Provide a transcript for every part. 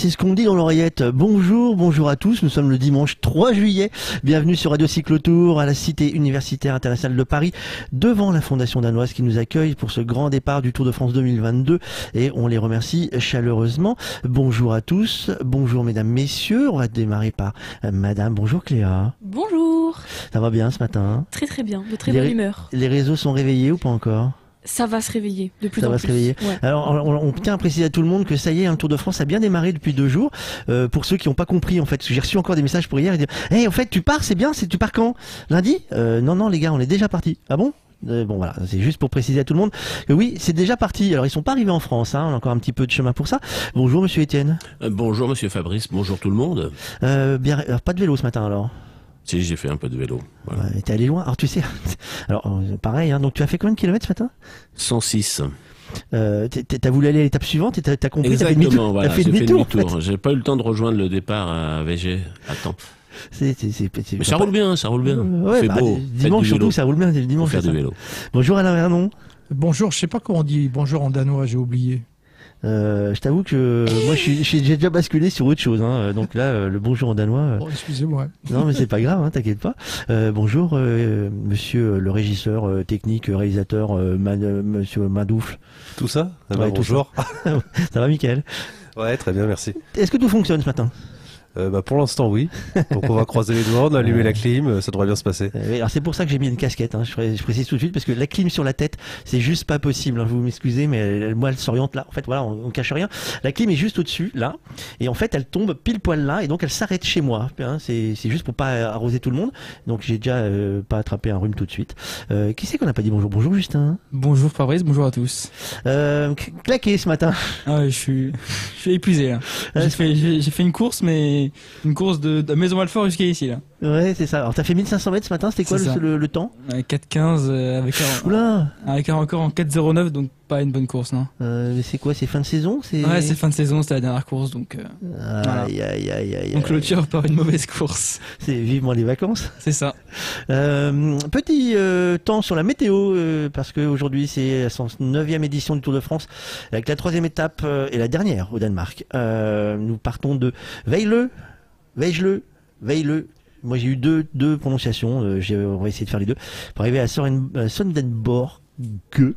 2, 1. C'est ce qu'on dit dans l'oreillette. Bonjour, bonjour à tous. Nous sommes le dimanche 3 juillet. Bienvenue sur Radio Cyclotour à la Cité universitaire internationale de Paris, devant la Fondation danoise qui nous accueille pour ce grand départ du Tour de France 2022. Et on les remercie chaleureusement. Bonjour à tous. Bonjour mesdames, messieurs. On va démarrer par euh, madame. Bonjour Cléa. Bonjour. Ça va bien ce matin? Très très bien, de très Les bonne humeur. Les réseaux sont réveillés ou pas encore? Ça va se réveiller de plus Ça en va plus. se réveiller. Ouais. Alors, on, on tient à préciser à tout le monde que ça y est, un Tour de France a bien démarré depuis deux jours. Euh, pour ceux qui n'ont pas compris, en fait, j'ai reçu encore des messages pour hier. Ils disent, hey, en fait, tu pars, c'est bien. C'est tu pars quand? Lundi? Euh, Non, non, les gars, on est déjà parti. Ah bon? Euh, Bon voilà, c'est juste pour préciser à tout le monde que oui, c'est déjà parti. Alors ils sont pas arrivés en France, hein, on a encore un petit peu de chemin pour ça. Bonjour Monsieur Étienne. Euh, Bonjour Monsieur Fabrice, bonjour tout le monde. Euh, bien, alors, pas de vélo ce matin alors? Si j'ai fait un peu de vélo. Voilà. Ouais, T'es allé loin. Alors tu sais, alors euh, pareil. Hein, donc tu as fait combien de kilomètres ce matin? 106. euh, T'as voulu aller à l'étape suivante et t'as t'as compris. t'as fait demi-tour. Exactement, voilà. T'as fait j'ai fait demi-tour. en fait. J'ai pas eu le temps de rejoindre le départ à VG. Attends. C'est- c'est- c'est- c'est- Mais ça roule bien, ça roule bien. Ouais, bah, beau. Dimanche surtout, ça roule bien. c'est le Faut Dimanche. faire du vélo. Bonjour Alain Vernon. Bonjour, je sais pas comment on dit bonjour en danois, j'ai oublié. Euh, je t'avoue que moi, je suis- j'ai déjà basculé sur autre chose. Hein. Donc là, euh, le bonjour en danois. euh, Oh, excusez-moi. non, mais c'est pas grave, hein, t'inquiète pas. Euh, bonjour, euh, monsieur le régisseur euh, technique, réalisateur, euh, Man- euh, monsieur Madoufle. Tout ça? Ah bah, Ouais, tout Bonjour. Ça va, Mickaël Ouais, très bien, merci. Est-ce que tout fonctionne ce matin? Euh, bah, pour l'instant, oui. Donc on va croiser les doigts, on a allumé la clim, euh, ça devrait bien se passer. Euh, oui, Alors c'est pour ça que j'ai mis une casquette. Hein. Je, pré- je précise tout de suite parce que la clim sur la tête, c'est juste pas possible. hein. Vous m'excusez, mais elle- moi elle s'oriente là. En fait, voilà, on, on cache rien. La clim est juste au-dessus là, et en fait elle tombe pile poil là, et donc elle s'arrête chez moi. hein. C'est juste pour pas arroser tout le monde. Donc j'ai déjà euh, pas attrapé un rhume tout de suite. Euh, qui c'est qu'on n'a pas dit bonjour? Bonjour Justin. Bonjour Fabrice, bonjour à tous. Euh, cl- claqué ce matin. Ah ouais, je suis, je suis épuisé là. Ouais, J'ai fait, j'ai j'ai fait une course, mais une course de, de Maison Alfort jusqu'à ici là. Ouais, c'est ça. Alors t'as fait 1500 mètres ce matin. C'était quoi le, ça. le- le temps? Ouais, 4,15 euh, avec un, avec un record en 4,09, donc pas une bonne course, non? Euh, mais c'est quoi C'est fin de saison. Ouais, c'est fin de saison, c'était la dernière course, donc euh, Aïe aïe aïe aïe. on clôture par une mauvaise course. C'est vivement les vacances. C'est ça. Euh, petit temps sur la météo, parce qu'aujourd'hui c'est la 9e édition du Tour de France, avec la troisième étape et la dernière au Danemark. Nous partons de Veille-le, Veille-le, Veille-le. Moi j'ai eu deux, deux prononciations, euh, j'ai- on va essayer de faire les deux, pour arriver à à Sondenborg. Gueux.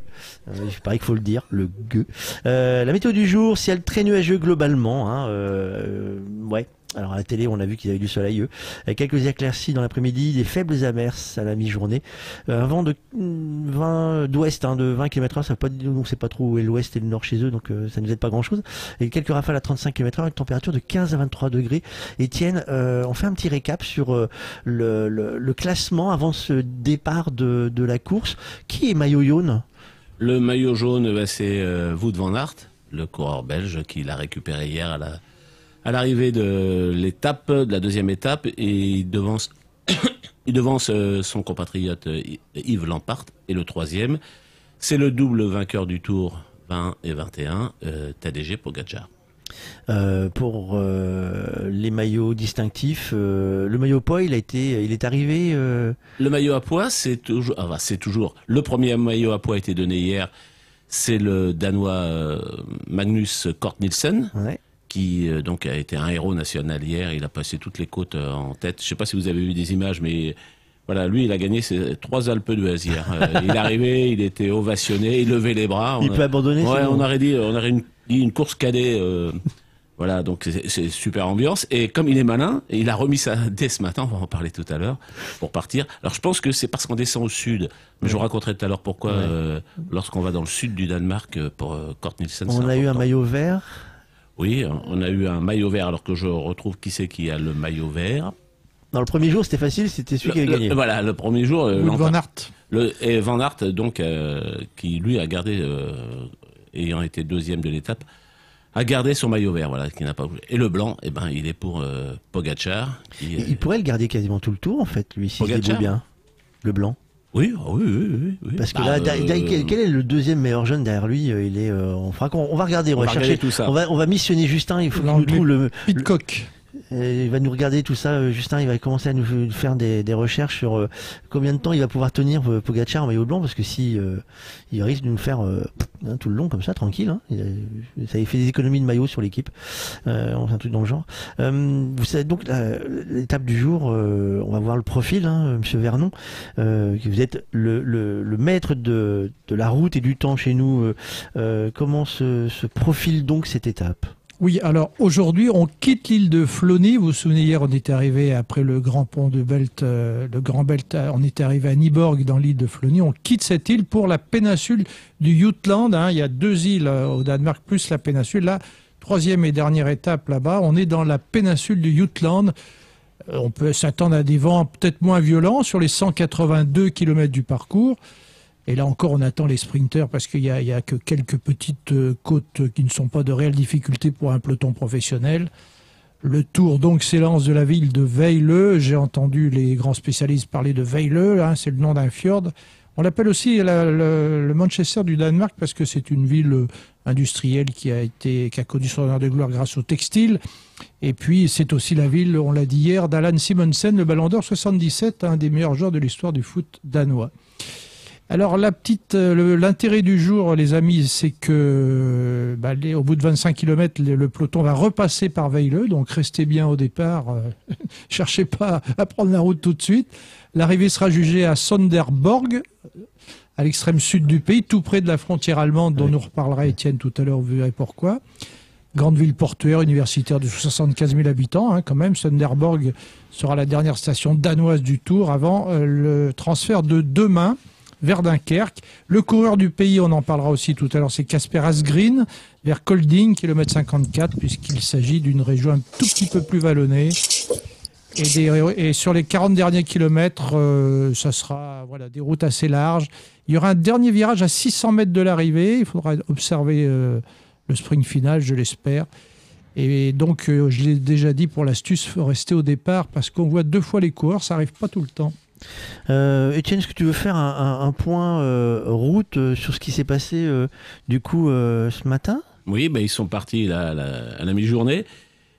Euh, il qu'il faut le dire, le gueux. Euh, la météo du jour, ciel très nuageux globalement. Hein, euh, ouais. Alors à la télé, on a vu qu'il y avait du soleil. Avec quelques éclaircies dans l'après-midi, des faibles averses à la mi-journée. Euh, un vent de mm, 20 d'ouest, hein, de 20 km/h, ça pas on sait pas trop où est l'ouest et le nord chez eux, donc euh, ça nous aide pas grand-chose. Et quelques rafales à 35 km/h, avec température de 15 à 23 degrés. Étienne, euh, on fait un petit récap sur euh, le, classement avant ce départ de, la course. Qui est maillot jaune? Le maillot jaune, bah, c'est euh, Wout van Aert, le coureur belge qui l'a récupéré hier à la à l'arrivée de l'étape, de la deuxième étape, et il devance, il devance euh, son compatriote euh, Yves Lampart. Et le troisième, c'est le double vainqueur du Tour 20 et 21, euh, Tadej Pogacar. Euh, pour euh, les maillots distinctifs. euh, le maillot poids, il a été, il est arrivé. Le maillot à poids, c'est toujours, ah, bah, c'est toujours le premier maillot à poids a été donné hier. C'est le Danois Magnus Kort Nielsen ouais. Qui euh, donc a été un héros national hier. Il a passé toutes les côtes euh, en tête. Je sais pas si vous avez vu des images, mais voilà, lui, il a gagné ses trois Alpes d'Huez hier. Euh, il est arrivé, il était ovationné, il levait les bras. Il a- peut abandonner. Ouais, on aurait dit, on aurait une, dit une course cadet. euh, voilà, donc c'est super ambiance. Et comme il est malin, il a remis ça dès ce matin, on va en parler tout à l'heure, pour partir. Alors je pense que c'est parce qu'on descend au sud. Mais je vous raconterai tout à l'heure pourquoi, Ouais. euh, lorsqu'on va dans le sud du Danemark pour euh, Kort Nielsen. On a eu un maillot vert. Oui, on a eu un maillot vert, alors que je retrouve qui c'est qui a le maillot vert. Dans le premier jour, c'était facile, c'était celui qui avait gagné. le- voilà, le premier jour, euh, van Aert. le, et Van Aert, donc, euh, qui lui a gardé, euh, ayant été deuxième de l'étape, a gardé son maillot vert, voilà, qui n'a pas bougé. Et le blanc, eh ben, il est pour euh, Pogacar. qui, Il, euh, pourrait le garder quasiment tout le tour, en fait, lui, s'il se Pogacar bien. Le blanc. Oui, ah oui, oui, oui, oui. Parce que Bah, là, euh, da- da- quel, quel est le deuxième meilleur jeune derrière lui Euh, Il est. euh, on, fera qu'on- on va regarder, on, on va va chercher. tout ça. On va, on va missionner Justin. Il faut qu'il nous trouve le. Pitcock. Il va nous regarder tout ça, euh, Justin, il va commencer à nous faire des, des recherches sur euh, combien de temps il va pouvoir tenir euh, Pogacar en maillot blanc, parce que si euh, il risque de nous faire euh, hein, tout le long comme ça, tranquille. Hein, a- ça fait des économies de maillot sur l'équipe, euh, un truc dans le genre. Vous savez donc l'étape du jour, on va voir le profil, hein, Monsieur Vernon, vous êtes le, le, le maître de, de la route et du temps chez nous. comment se, se profile donc cette étape? Oui, alors aujourd'hui, on quitte l'île de Flony. Vous vous souvenez, hier, on était arrivé après le grand pont de Belt, euh, le grand Belt, euh, on était arrivé à Nyborg dans l'île de Flony. On quitte cette île pour la péninsule du Jutland. hein. Il y a deux îles euh, au Danemark plus la péninsule. Là, troisième et dernière étape là-bas, on est dans la péninsule du Jutland. On peut s'attendre à des vents peut-être moins violents sur les 182 km du parcours. Et là encore, on attend les sprinters parce qu'il n'y a, que quelques petites euh, côtes qui ne sont pas de réelle difficulté pour un peloton professionnel. Le tour donc s'élance de la ville de Veile. J'ai entendu les grands spécialistes parler de Veile, hein, c'est le nom d'un fjord. On l'appelle aussi le, le Manchester du Danemark parce que c'est une ville euh, industrielle qui a été qui a connu son heure de gloire grâce au textile. Et puis c'est aussi la ville, on l'a dit hier, d'Alan Simonsen, le Ballon d'Or 77, un des meilleurs joueurs de l'histoire du foot danois. Alors la petite, euh, l'intérêt du jour, les amis, c'est que bah, les- au bout de 25 km, le, le peloton va repasser par Veile, donc restez bien au départ, euh, cherchez pas à prendre la route tout de suite. L'arrivée sera jugée à Sonderborg, à l'extrême sud du pays, tout près de la frontière allemande, dont Oui. nous reparlera Étienne tout à l'heure, vous verrez pourquoi. Grande ville portuaire, universitaire de 75 000 habitants, hein, quand même. Sonderborg sera la dernière station danoise du Tour avant euh, le transfert de demain vers Dunkerque. Le coureur du pays, on en parlera aussi tout à l'heure, c'est Casper Asgreen, vers Kolding, kilomètre 54, puisqu'il s'agit d'une région un tout petit peu plus vallonnée. Et, sur les 40 derniers kilomètres, euh, ça sera voilà, des routes assez larges. Il y aura un dernier virage à 600 mètres de l'arrivée. Il faudra observer euh, le sprint final, je l'espère. Et donc, euh, je l'ai déjà dit pour l'astuce, rester au départ parce qu'on voit deux fois les coureurs, ça arrive pas tout le temps. Euh, Étienne, est-ce que tu veux faire un, un- point euh, route euh, sur ce qui s'est passé du coup ce matin? Oui, ben, ils sont partis à la, mi-journée.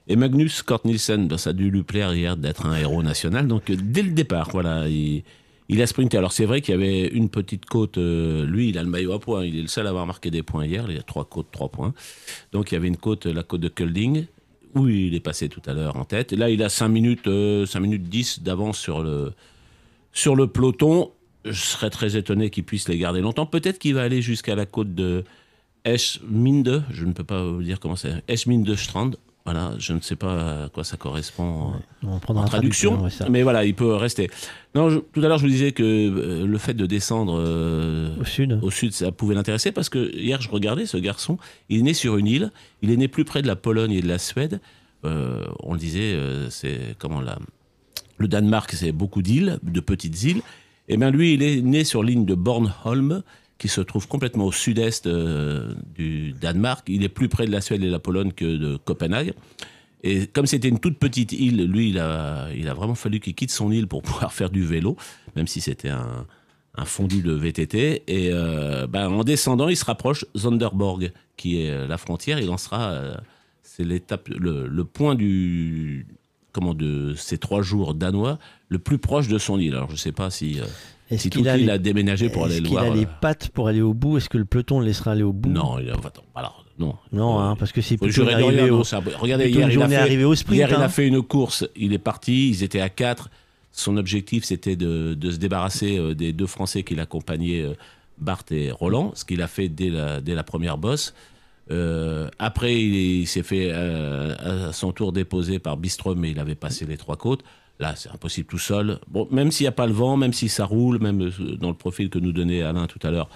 Et Magnus Cort Nielsen, ben, ça a dû lui plaire hier d'être un héros national. Donc, dès le départ, voilà, il, a sprinté. Alors, c'est vrai qu'il y avait une petite côte. lui, il a le maillot à points. Il est le seul à avoir marqué des points hier. Il y a trois côtes, trois points. Donc, il y avait une côte, la côte de Kulding, où il est passé tout à l'heure en tête. Et là, il a 5 minutes, euh, 5 minutes 10 d'avance sur le, sur le peloton. Je serais très étonné qu'il puisse les garder longtemps. Peut-être qu'il va aller jusqu'à la côte de Eschminde, je ne peux pas vous dire comment c'est, Eschminde Strand. Voilà, je ne sais pas à quoi ça correspond euh, On en traduction, ouais, mais voilà, il peut rester. Non, je- tout à l'heure, je vous disais que euh, le fait de descendre euh, Au sud. au sud, ça pouvait l'intéresser parce que hier, je regardais ce garçon, il est né sur une île, il est né plus près de la Pologne et de la Suède. Euh, on le disait, euh, c'est comment la, le Danemark, c'est beaucoup d'îles, de petites îles. Et bien lui, il est né sur l'île de Bornholm, qui se trouve complètement au sud-est euh, du Danemark. Il est plus près de la Suède et de la Pologne que de Copenhague. Et comme c'était une toute petite île, lui, il a, vraiment fallu qu'il quitte son île pour pouvoir faire du vélo, même si c'était un, un fondu de VTT. Et euh, ben, en descendant, il se rapproche Zonderborg, qui est euh, la frontière. Il en sera, c'est l'étape, le point du, comment de ces trois jours danois, le plus proche de son île. Alors je sais pas si, euh, Est-ce si toute qu'il a, l'île a déménagé pour aller est-ce le qu'il voir. a les pattes pour aller au bout? Est-ce que le peloton le laissera aller au bout? Non, il a, attends, alors non. Non, hein, parce que c'est plutôt arrivée rien, au, non, ça- Regardez, plutôt hier, il a fait, au sprint. Hier, il hein. a fait une course, il est parti, ils étaient à 4. Son objectif, c'était de, de se débarrasser euh, des deux Français qui l'accompagnaient, euh, Bart et Roland, ce qu'il a fait dès la, dès la première bosse. Euh, après, il, il s'est fait euh, à son tour déposer par Bistrom, mais il avait passé les trois côtes. Là, c'est impossible tout seul. Bon, même s'il n'y a pas le vent, même si ça roule, même euh, dans le profil que nous donnait Alain tout à l'heure,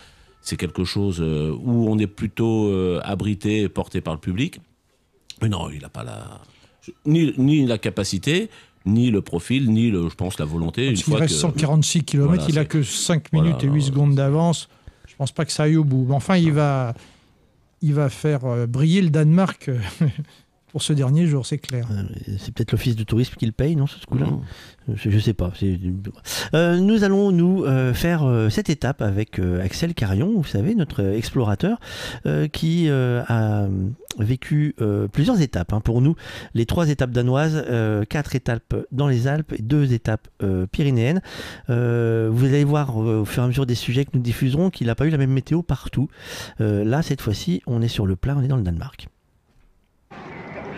c'est quelque chose euh, où on est plutôt abrité et porté par le public. Mais non, il n'a pas la ni, ni la capacité, ni le profil, ni le, je pense la volonté. Une qu'il fois reste que- 146 km, Voilà, il a c'est- que 5 voilà, minutes et 8 non, secondes d'avance. Je pense pas que ça aille au bout. Mais enfin, il va, il va faire euh, briller le Danemark euh, pour ce dernier jour, c'est clair. Euh, C'est peut-être l'office de tourisme qui le paye, non, ce coup-là Mmh. je, je sais pas. Euh, nous allons nous euh, faire euh, cette étape avec euh, Axel Carion, vous savez, notre explorateur, euh, qui euh, a vécu euh, plusieurs étapes. hein. Pour nous, les trois étapes danoises, euh, quatre étapes dans les Alpes et deux étapes euh, pyrénéennes. Euh, vous allez voir euh, au fur et à mesure des sujets que nous diffuserons qu'il n'a pas eu la même météo partout. Euh, là, cette fois-ci, on est sur le plat, on est dans le Danemark.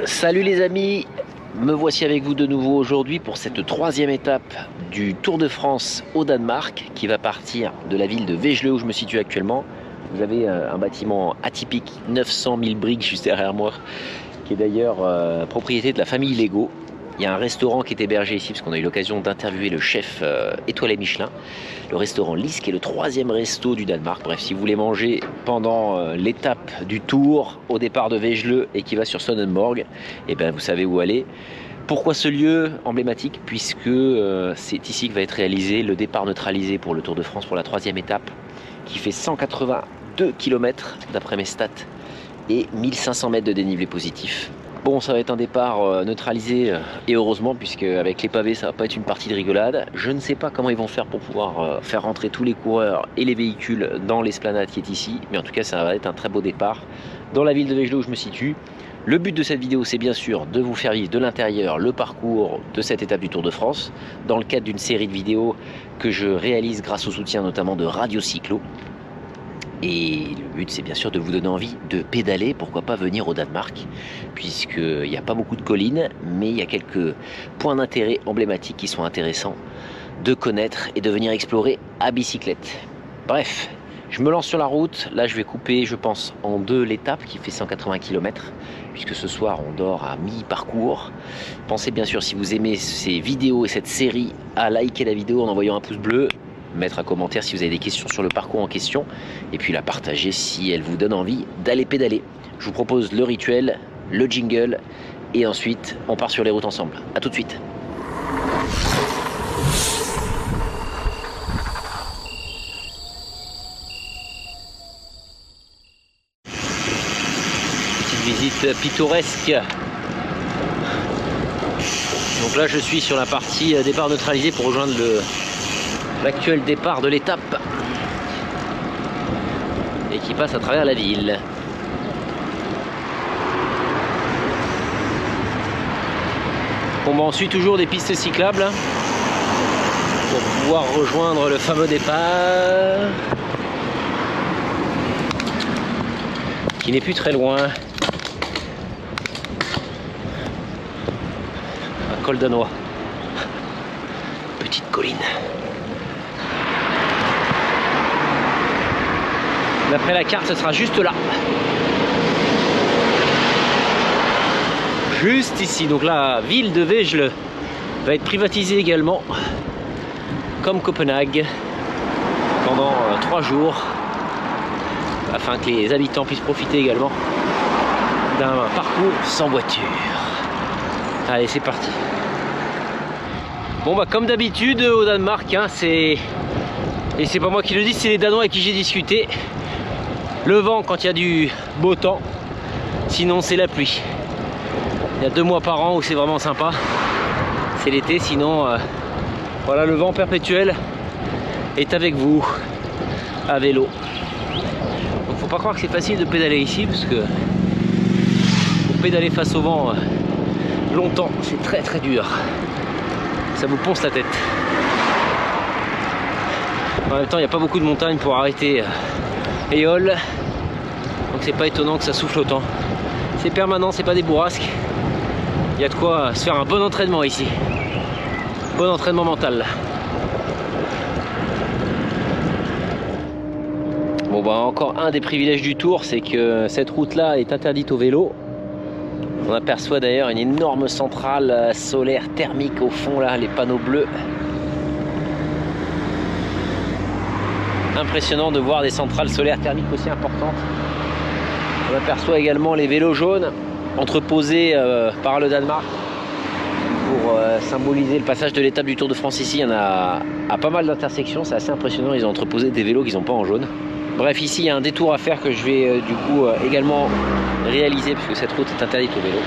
Salut les amis, me voici avec vous de nouveau aujourd'hui pour cette troisième étape du Tour de France au Danemark qui va partir de la ville de Wegelé où je me situe actuellement. Vous avez euh, un bâtiment atypique, 900 000 briques juste derrière moi, qui est d'ailleurs euh, propriété de la famille Lego. Il y a un restaurant qui est hébergé ici parce qu'on a eu l'occasion d'interviewer le chef euh, étoilé Michelin. Le restaurant Lys qui est le troisième resto du Danemark. Bref, si vous voulez manger pendant euh, l'étape du Tour au départ de Wegelé et qui va sur Sonnenborg, eh ben, vous savez où aller. Pourquoi ce lieu emblématique? Puisque euh, c'est ici que va être réalisé le départ neutralisé pour le Tour de France pour la troisième étape, qui fait 182 km d'après mes stats et 1500 mètres de dénivelé positif. Bon, ça va être un départ euh, neutralisé euh, et heureusement puisque avec les pavés ça va pas être une partie de rigolade. Je ne sais pas comment ils vont faire pour pouvoir euh, faire rentrer tous les coureurs et les véhicules dans l'esplanade qui est ici, mais en tout cas ça va être un très beau départ dans la ville de Wegelé où je me situe. Le but de cette vidéo, c'est bien sûr de vous faire vivre de l'intérieur le parcours de cette étape du Tour de France, dans le cadre d'une série de vidéos que je réalise grâce au soutien notamment de Radio Cyclo. Et le but, c'est bien sûr de vous donner envie de pédaler, pourquoi pas venir au Danemark, puisqu'il n'y a pas beaucoup de collines, mais il y a quelques points d'intérêt emblématiques qui sont intéressants de connaître et de venir explorer à bicyclette. Bref, je me lance sur la route. Là, je vais couper, je pense, en deux l'étape qui fait 180 km, puisque ce soir, on dort à mi-parcours. Pensez bien sûr, si vous aimez ces vidéos et cette série, à liker la vidéo en envoyant un pouce bleu, mettre un commentaire si vous avez des questions sur le parcours en question, et puis la partager si elle vous donne envie d'aller pédaler. Je vous propose le rituel, le jingle, et ensuite, on part sur les routes ensemble. A tout de suite. Petite visite pittoresque. Donc là, je suis sur la partie euh, départ neutralisé pour rejoindre le l'actuel départ de l'étape et qui passe à travers la ville. Bah, on suit toujours des pistes cyclables hein, pour pouvoir rejoindre le fameux départ qui n'est plus très loin. Un col danois. Petite colline. D'après la carte, ce sera juste là. Juste ici. Donc la ville de Wegelé va être privatisée également, comme Copenhague, pendant euh, trois jours, afin que les habitants puissent profiter également d'un parcours sans voiture. Allez, c'est parti. Bon bah comme d'habitude au Danemark, hein, c'est et c'est pas moi qui le dis, c'est les Danois avec qui j'ai discuté. Le vent quand il y a du beau temps, sinon c'est la pluie. Il y a deux mois par an où c'est vraiment sympa, c'est l'été, sinon euh, voilà le vent perpétuel est avec vous à vélo. Donc faut pas croire que c'est facile de pédaler ici parce que pour pédaler face au vent euh, longtemps c'est très très dur. Ça vous ponce la tête. En même temps il n'y a pas beaucoup de montagnes pour arrêter euh, Donc c'est pas étonnant que ça souffle autant. C'est permanent, c'est pas des bourrasques. Il y a de quoi se faire un bon entraînement ici. Bon entraînement mental. Bon bah encore un des privilèges du tour, c'est que cette route-là est interdite au vélo. On aperçoit d'ailleurs une énorme centrale euh, solaire thermique au fond là, les panneaux bleus. Impressionnant de voir des centrales solaires thermiques aussi importantes. On aperçoit également les vélos jaunes entreposés euh, par le Danemark pour euh, symboliser le passage de l'étape du Tour de France ici. Il y en a à pas mal d'intersections, c'est assez impressionnant. Ils ont entreposé des vélos qu'ils n'ont pas en jaune. Bref, ici il y a un détour à faire que je vais euh, du coup également réaliser puisque cette route est interdite au vélo.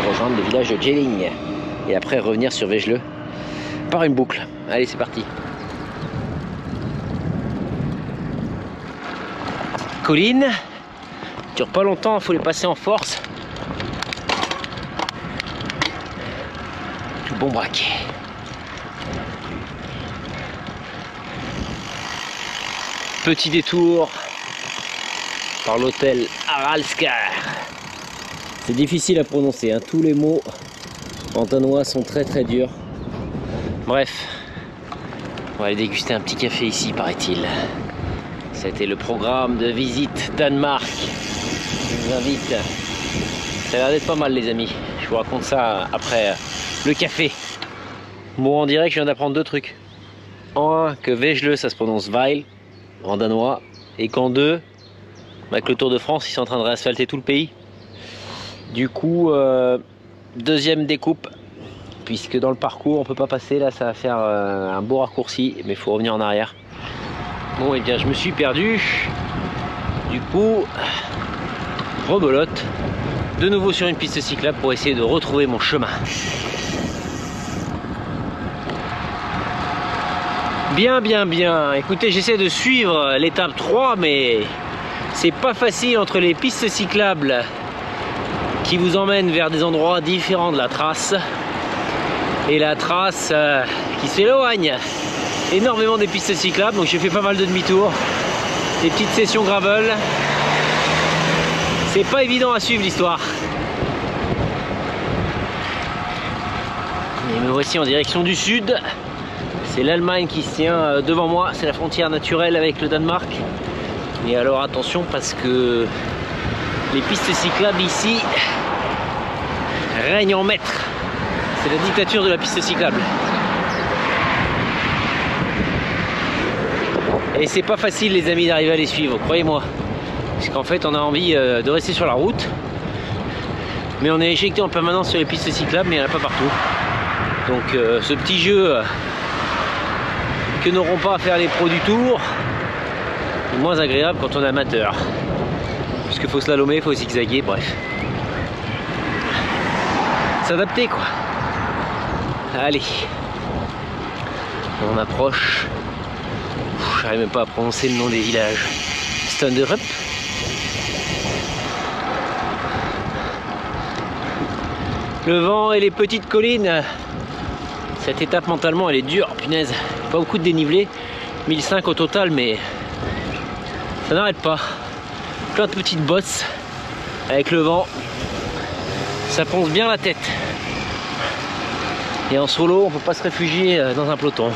Pour rejoindre le village de Jelling et après revenir sur Végeleux par une boucle. Allez, c'est parti. Collines, dure pas longtemps, il faut les passer en force. Tout bon braquet. Petit détour par l'hôtel Aralskar. C'est difficile à prononcer, hein. tous les mots en danois sont très très durs. Bref, on va aller déguster un petit café ici, paraît-il. C'était le programme de visite Danemark. Je vous invite. Ça a l'air d'être pas mal, les amis. Je vous raconte ça après le café. Bon, on dirait que je viens d'apprendre deux trucs. En un, que Vegeleux, ça se prononce Weil en danois. Et qu'en deux, avec le Tour de France, ils sont en train de réasphalter tout le pays. Du coup, euh, deuxième découpe, puisque dans le parcours, on peut pas passer. Là, ça va faire euh, un beau raccourci, mais il faut revenir en arrière. Bon, et bien, je me suis perdu. Du coup, rebelote. De nouveau sur une piste cyclable pour essayer de retrouver mon chemin. Bien, bien, bien. Écoutez, j'essaie de suivre l'étape 3, mais c'est pas facile entre les pistes cyclables qui vous emmènent vers des endroits différents de la trace et la trace euh, qui s'éloigne énormément des pistes cyclables. Donc j'ai fait pas mal de demi-tours, des petites sessions gravel. C'est pas évident à suivre l'histoire. Et me voici en direction du sud. C'est l'Allemagne qui se tient euh, devant moi, c'est la frontière naturelle avec le Danemark. Et alors attention parce que les pistes cyclables ici règnent en maître. C'est la dictature de la piste cyclable. Et c'est pas facile les amis d'arriver à les suivre, croyez-moi. Parce qu'en fait on a envie euh, de rester sur la route. Mais on est éjecté en permanence sur les pistes cyclables, mais il n'y en a pas partout. Donc euh, ce petit jeu euh, que n'auront pas à faire les pros du tour est moins agréable quand on est amateur. Parce qu'il faut slalomer, il faut zigzaguer, bref. S'adapter quoi. Allez. On approche. J'arrive même pas à prononcer le nom des villages. Stunderup. Le vent et les petites collines. Cette étape mentalement elle est dure, punaise. Pas beaucoup de dénivelé. 1005 au total, mais ça n'arrête pas. Plein de petites bosses avec le vent. Ça ponce bien la tête. Et en solo, on peut pas se réfugier euh, dans un peloton.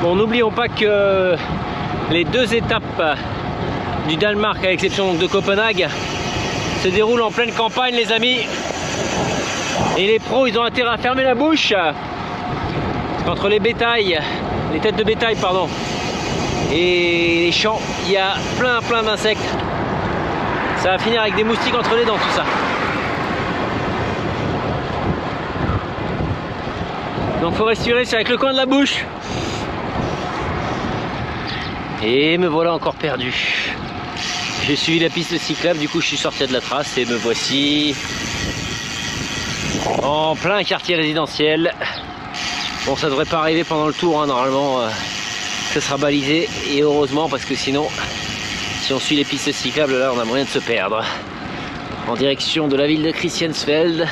Bon, n'oublions pas que les deux étapes du Danemark, à l'exception de Copenhague, se déroulent en pleine campagne, les amis. Et les pros, ils ont intérêt à fermer la bouche. Qu'entre les bétails, les têtes de bétail, pardon, et les champs, il y a plein, plein d'insectes. Ça va finir avec des moustiques entre les dents, tout ça. Donc faut respirer, c'est avec le coin de la bouche. Et me voilà encore perdu. J'ai suivi la piste cyclable, du coup je suis sorti de la trace et me voici en plein quartier résidentiel. Bon, ça devrait pas arriver pendant le tour, hein, normalement euh, ça sera balisé et heureusement parce que sinon, si on suit les pistes cyclables, là on a moyen de se perdre. En direction de la ville de Christiansfeld,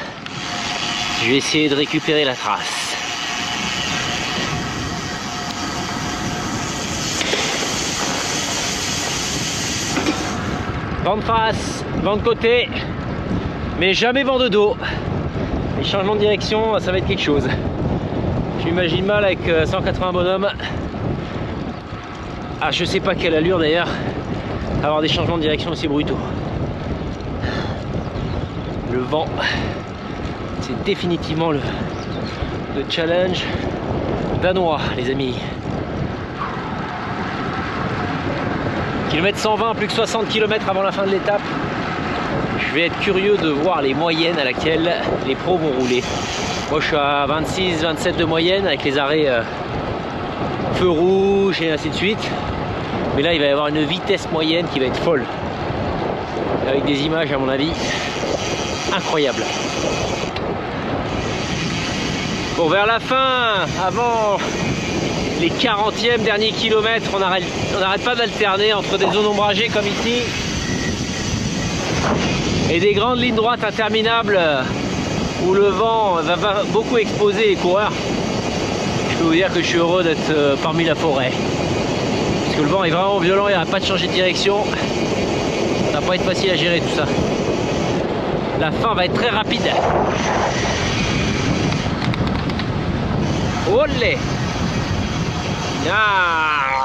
je vais essayer de récupérer la trace. Vent de face, vent de côté, mais jamais vent de dos. Les changements de direction, ça va être quelque chose. Je m'imagine mal avec euh, 180 bonhommes. Ah, je sais pas quelle allure d'ailleurs, avoir des changements de direction aussi brutaux. Le vent, c'est définitivement le challenge danois, les amis. Kilomètre 120, plus que 60 km avant la fin de l'étape. Je vais être curieux de voir les moyennes à laquelle les pros vont rouler. Moi je suis à 26, 27 de moyenne avec les arrêts euh, feu rouge et ainsi de suite. Mais là il va y avoir une vitesse moyenne qui va être folle. Avec des images à mon avis incroyables. Bon vers la fin, avant les 40e derniers kilomètres, on n'arrête pas d'alterner entre des zones ombragées comme ici et des grandes lignes droites interminables où le vent va, va beaucoup exposer les coureurs. Je peux vous dire que je suis heureux d'être euh, parmi la forêt. Parce que le vent est vraiment violent, il n'y a pas de changer de direction. Ça va pas être facile à gérer tout ça. La fin va être très rapide. Olé Ah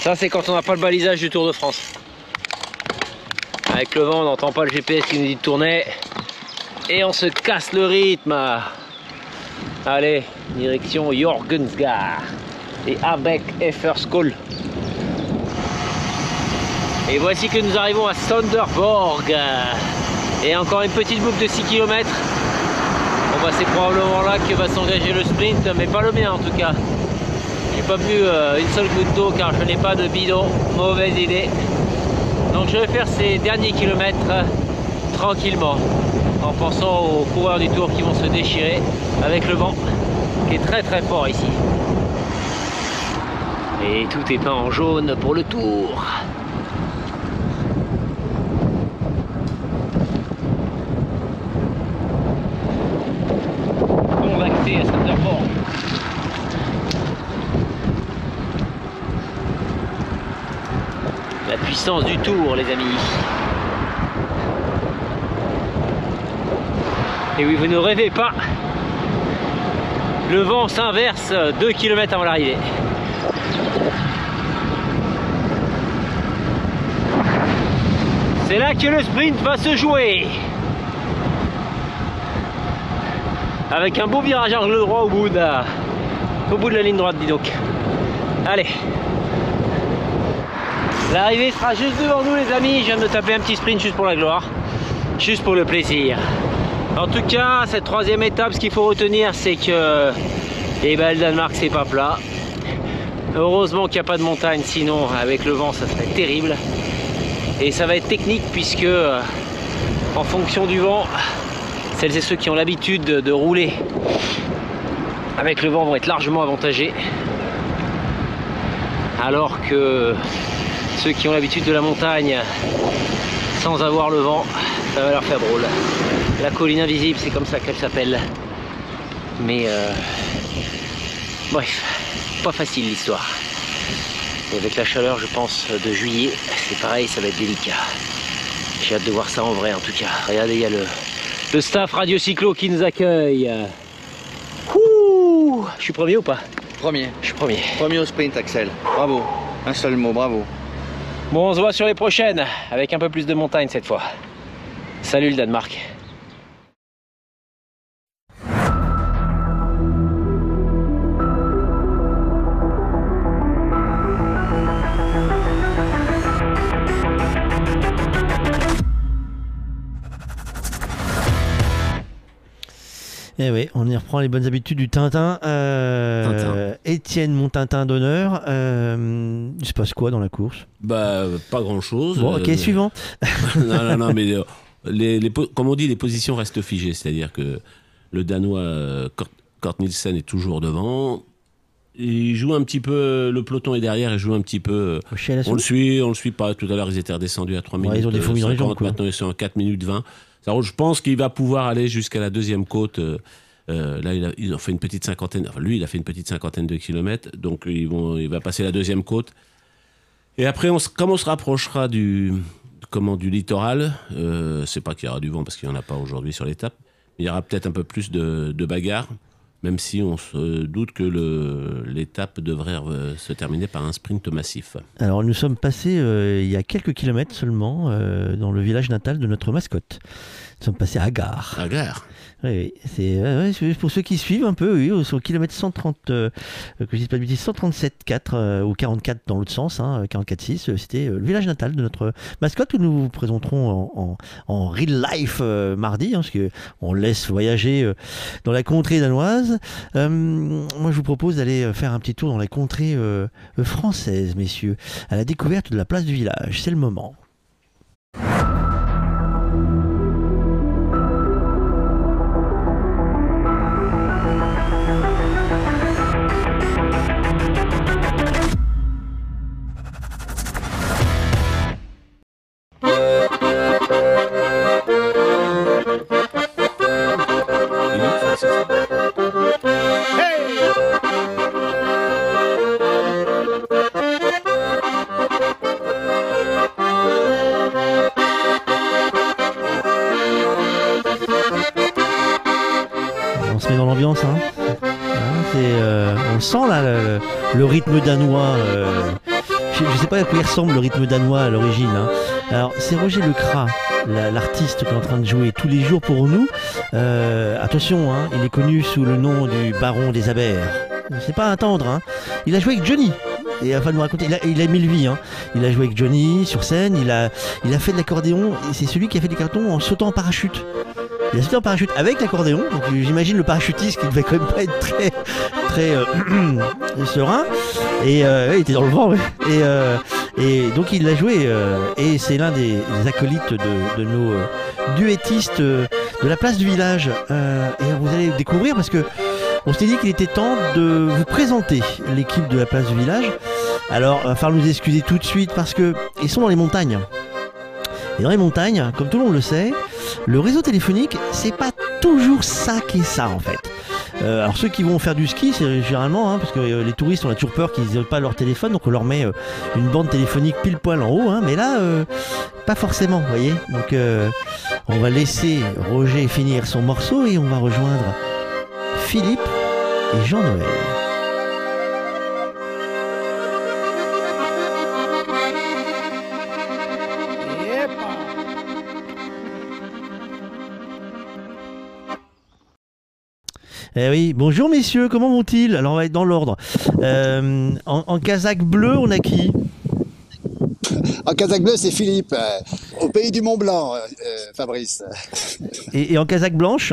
Ça c'est quand on n'a pas le balisage du Tour de France. Avec le vent, on n'entend pas le GPS qui nous dit de tourner. Et on se casse le rythme. Allez, direction Jorgensgard. Et avec Efferskoll. Et voici que nous arrivons à Sonderborg. Et encore une petite boucle de 6 km. Bah c'est probablement là que va s'engager le sprint, mais pas le mien en tout cas. J'ai pas bu euh, une seule goutte d'eau car je n'ai pas de bidon. Mauvaise idée. Donc je vais faire ces derniers kilomètres euh, tranquillement, en pensant aux coureurs du tour qui vont se déchirer avec le vent qui est très très fort ici. Et tout est peint en jaune pour le tour. Bon accès à Sanderborg. La du tour, les amis. Et oui, vous ne rêvez pas. Le vent s'inverse 2 km avant l'arrivée. C'est là que le sprint va se jouer. Avec un beau virage angle droit au bout de au bout de la ligne droite, dis donc. Allez. L'arrivée sera juste devant nous les amis, je viens de taper un petit sprint juste pour la gloire, juste pour le plaisir. En tout cas, cette troisième étape, ce qu'il faut retenir, c'est que eh ben, le Danemark, c'est pas plat. Heureusement qu'il n'y a pas de montagne, sinon avec le vent, ça serait terrible. Et ça va être technique puisque euh, en fonction du vent, celles et ceux qui ont l'habitude de, de rouler avec le vent vont être largement avantagés. Alors que ceux qui ont l'habitude de la montagne sans avoir le vent, ça va leur faire drôle. La colline invisible, c'est comme ça qu'elle s'appelle. Mais euh, bref, pas facile l'histoire. Et avec la chaleur, je pense, de juillet, c'est pareil, ça va être délicat. J'ai hâte de voir ça en vrai en tout cas. Regardez, il y a le, le staff Radio Cyclo qui nous accueille. Ouh, je suis premier ou pas? Premier. Je suis premier. Premier au sprint, Axel. Bravo. Un seul mot, bravo. Bon, on se voit sur les prochaines, avec un peu plus de montagne cette fois. Salut le Danemark. Eh oui, on y reprend les bonnes habitudes du Tintin. Euh, Étienne, mon Tintin d'honneur. Euh, il se passe quoi dans la course? Bah, pas grand chose. Bon, ok, suivant. non, non, non, mais euh, les, comme on dit, les positions restent figées. C'est-à-dire que le Danois euh, Kort, Kort Nielsen est toujours devant. Il joue un petit peu, le peloton est derrière, il joue un petit peu. On le suit, on le suit pas. Tout à l'heure, ils étaient redescendus à 3 Ouais, minutes. ils ont des fourmis dans les 50, jambes, quoi. Maintenant, ils sont à 4 minutes 20. Ça roule. Je pense qu'il va pouvoir aller jusqu'à la deuxième côte. Euh, là, il a, ils ont fait une petite cinquantaine. Enfin, lui, il a fait une petite cinquantaine de kilomètres. Donc, ils vont, il va passer la deuxième côte. Et après, on, comme on se rapprochera du, comment, du littoral, euh, c'est pas qu'il y aura du vent parce qu'il n'y en a pas aujourd'hui sur l'étape. Il y aura peut-être un peu plus de, de bagarres, même si on se doute que l'étape devrait se terminer par un sprint massif. Alors, nous sommes passés euh, il y a quelques kilomètres seulement euh, dans le village natal de notre mascotte. Nous sommes passés à Gare. À Gare. Oui. C'est c'est pour ceux qui suivent un peu, oui, au, au kilomètre 130, euh, 137,4 euh, ou 44 dans l'autre sens, hein, 44,6. euh, C'était euh, le village natal de notre mascotte que nous vous présenterons en, en, real life euh, mardi, hein, parce que on laisse voyager euh, dans la contrée danoise. Euh, moi, je vous propose d'aller euh, faire un petit tour dans la contrée euh, euh, française, messieurs, à la découverte de la place du village. C'est le moment. Le, rythme danois. euh, je, je sais pas à quoi il ressemble le rythme danois à l'origine. hein. Alors c'est Roger Lecras, la- l'artiste qui est en train de jouer tous les jours pour nous. Euh, attention, hein, il est connu sous le nom du Baron des Abers. C'est pas à attendre. Hein. Il a joué avec Johnny. Et enfin nous raconter, il a, il mille vies. Hein. Il a joué avec Johnny sur scène. Il a, il a fait de l'accordéon. Et c'est celui qui a fait des cartons en sautant en parachute. Il a sauté en parachute avec l'accordéon, donc j'imagine le parachutiste qui devait quand même pas être très, très euh, serein. Et euh, il était dans le vent, ouais. Et, euh, et donc il l'a joué. euh, et c'est l'un des, acolytes de, de nos euh, duettistes euh, de la place du village. Et vous allez le découvrir parce que on s'était dit qu'il était temps de vous présenter l'équipe de la place du village. Alors, il va falloir nous excuser tout de suite parce que ils sont dans les montagnes. Et dans les montagnes, comme tout le monde le sait, le réseau téléphonique, c'est pas toujours ça qui est ça en fait. Euh, alors ceux qui vont faire du ski, c'est généralement hein, parce que euh, les touristes on a toujours peur qu'ils n'aient pas leur téléphone, donc on leur met euh, une bande téléphonique pile poil en haut. hein, mais là, pas forcément, vous voyez. Donc on va laisser Roger finir son morceau et on va rejoindre Philippe et Jean-Noël. Eh oui, bonjour messieurs, comment vont-ils? Alors on va être dans l'ordre. Euh, en, en casaque bleu, on a qui? En Kazakh bleu, c'est Philippe, euh, au pays du Mont Blanc, euh, Fabrice. et, et en casaque blanche?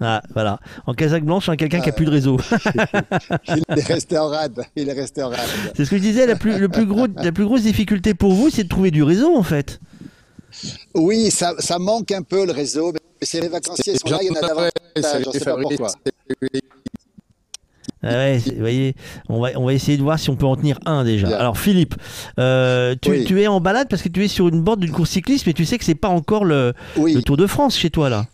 Ah, voilà. En casaque blanche, on a quelqu'un qui a plus de réseau. Il est resté en rade. Il est resté en rade. C'est ce que je disais, la plus, le plus gros, la plus grosse difficulté pour vous, c'est de trouver du réseau en fait. Oui, ça, ça manque un peu le réseau, mais c'est les vacanciers sont là, il y en a davantage, pas pourquoi. Ah ouais, vous voyez, on va, on va essayer de voir si on peut en tenir un déjà. Bien. Alors Philippe, euh, tu, Oui. tu es en balade parce que tu es sur une borne d'une course cycliste, mais tu sais que c'est pas encore le, Oui. le Tour de France chez toi là.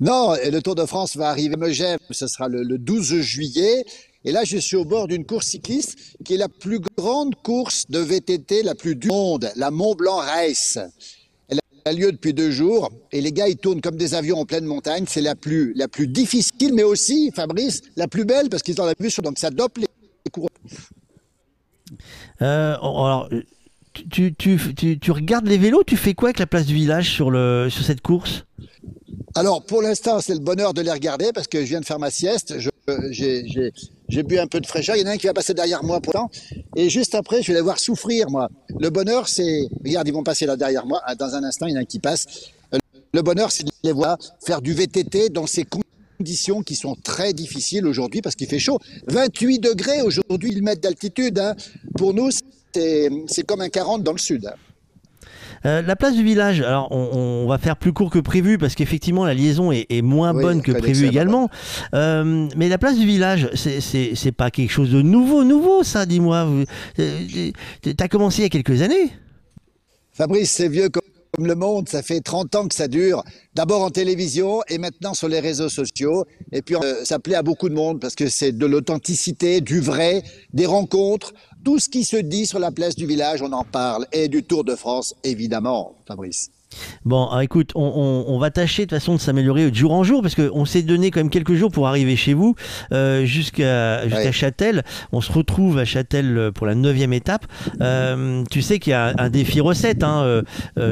Non, et le Tour de France va arriver Megève, ce sera le, le 12 juillet. Et là, je suis au bord d'une course cycliste qui est la plus grande course de VTT la plus du monde, la Mont Blanc Race. A lieu depuis deux jours et les gars, ils tournent comme des avions en pleine montagne. C'est la plus, la plus difficile, mais aussi, Fabrice, la plus belle parce qu'ils ont la vue sur. Donc ça dope les coureurs. Euh, alors, tu, tu, tu, tu regardes les vélos, tu fais quoi avec la place du village sur, le, sur cette course? Alors, pour l'instant, c'est le bonheur de les regarder parce que je viens de faire ma sieste. Je- J'ai j'ai- j'ai bu un peu de fraîcheur. Il y en a un qui va passer derrière moi pourtant. Et juste après, je vais les voir souffrir, moi. Le bonheur, c'est. Regarde, ils vont passer là derrière moi. Ah, Dans un instant, il y en a un qui passe. Euh, Le bonheur, c'est de les voir faire du VTT dans ces conditions qui sont très difficiles aujourd'hui parce qu'il fait chaud. 28 degrés aujourd'hui, le mètre d'altitude. hein. Pour nous, c'est comme un 40 dans le sud. hein. Euh, la place du village, alors on, on va faire plus court que prévu parce qu'effectivement la liaison est, est moins Oui, bonne que prévu également. Euh, mais la place du village, c'est- pas quelque chose de nouveau, nouveau ça, dis-moi. Euh, T'as commencé il y a quelques années Fabrice, c'est vieux comme comme le monde, ça fait 30 ans que ça dure. D'abord en télévision et maintenant sur les réseaux sociaux. Et puis euh, ça plaît à beaucoup de monde parce que c'est de l'authenticité, du vrai, des rencontres. Tout ce qui se dit sur la place du village, on en parle. Et du Tour de France, évidemment, Fabrice. Bon, alors, écoute, on, on- on va tâcher de façon de s'améliorer de jour en jour parce qu'on s'est donné quand même quelques jours pour arriver chez vous euh, jusqu'à Ouais. Châtel. On se retrouve à Châtel euh, pour la neuvième étape. Euh, tu sais qu'il y a un, un défi recette. Hein. Euh,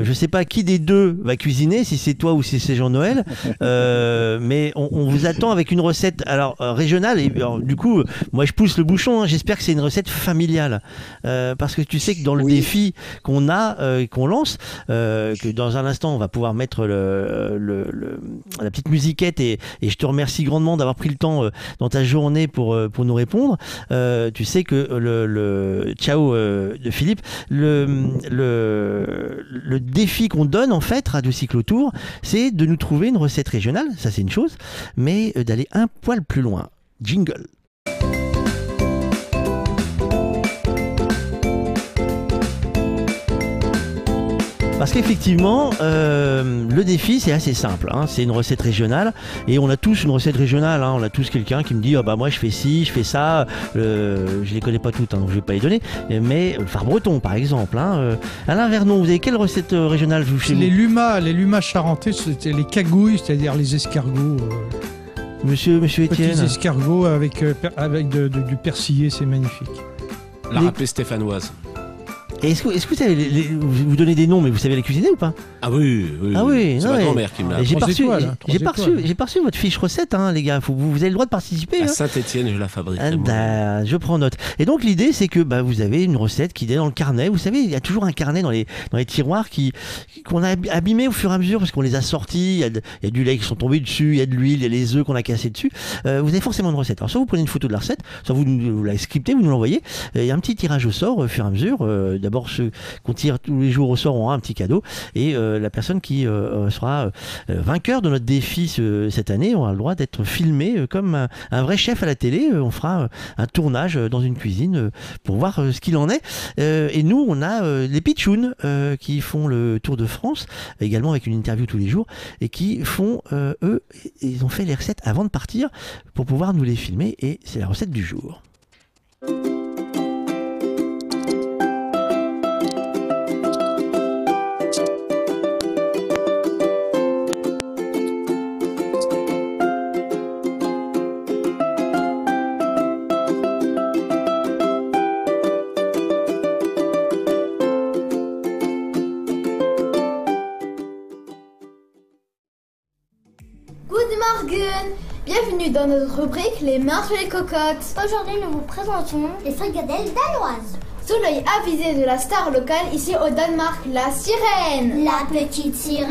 je sais pas qui des deux va cuisiner, si c'est toi ou si c'est Jean-Noël, mais on, on vous attend avec une recette alors régionale. Et alors, du coup, moi je pousse le bouchon. hein. J'espère que c'est une recette familiale parce que tu sais que dans le Oui. défi qu'on a, qu'on lance, que dans un instant on va pouvoir mettre la petite musiquette et, je te remercie grandement d'avoir pris le temps euh, dans ta journée pour, euh, pour nous répondre. Euh, tu sais que le, ciao de Philippe, le, défi qu'on donne en fait, Radio Cyclotour, c'est de nous trouver une recette régionale, ça c'est une chose, mais d'aller un poil plus loin. Jingle. Parce qu'effectivement, euh, le défi c'est assez simple. hein. C'est une recette régionale et on a tous une recette régionale. hein. On a tous quelqu'un qui me dit ah bah moi je fais ci, je fais ça. Euh, je les connais pas toutes, hein, donc je vais pas les donner. Mais le phare breton par exemple. Hein. Euh, Alain Vernon, vous avez quelle recette euh, régionale vous chez Les vous? lumas, les lumas charentais, c'était les cagouilles, c'est-à-dire les escargots, euh, Monsieur, Monsieur petits Étienne. escargots avec, euh, per- avec de- de- du persillé, c'est magnifique. La Les- râpée stéphanoise. Et Est-ce que, est-ce que vous savez, les- les- vous donnez des noms, mais vous savez les cuisiner ou pas? Ah oui, oui. Ah oui, C'est non, ma ouais. grand-mère qui me l'a Et J'ai trois pas reçu, étoiles, j'ai- hein, trois j'ai pas reçu, étoiles. j'ai pas reçu votre fiche recette, hein, les gars. Faut, vous, vous avez le droit de participer. À hein. Saint-Etienne, je la fabrique. Ah, bah, je prends note. Et donc l'idée c'est que bah, vous avez une recette qui est dans le carnet. Vous savez, il y a toujours un carnet dans les, dans les tiroirs qui qu'on a ab- abîmé au fur et à mesure parce qu'on les a sortis. Il y, a de- il y a du lait qui sont tombés dessus, il y a de l'huile, il y a les œufs qu'on a cassés dessus. Euh, vous avez forcément une recette. Alors soit vous prenez une photo de la recette, soit vous, nous- vous la scriptez, vous nous l'envoyez. Et Il y a un petit tirage au sort au fur et à mesure. Euh, D'abord ceux qu'on tire tous les jours au sort aura un petit cadeau et euh, la personne qui euh, euh, sera euh, vainqueur de notre défi ce- cette année aura le droit d'être filmé euh, comme un, un vrai chef à la télé. On fera un tournage dans une cuisine pour voir ce qu'il en est. Et nous, on a les pitchouns euh, qui font le Tour de France, également avec une interview tous les jours, et qui font, eux, ils ont fait les recettes avant de partir pour pouvoir nous les filmer. Et c'est la recette du jour. Bienvenue dans notre rubrique Les mains sur les cocottes. Aujourd'hui, nous vous présentons les fricadelles danoises. Sous l'œil avisé de la star locale ici au Danemark, la sirène. La petite sirène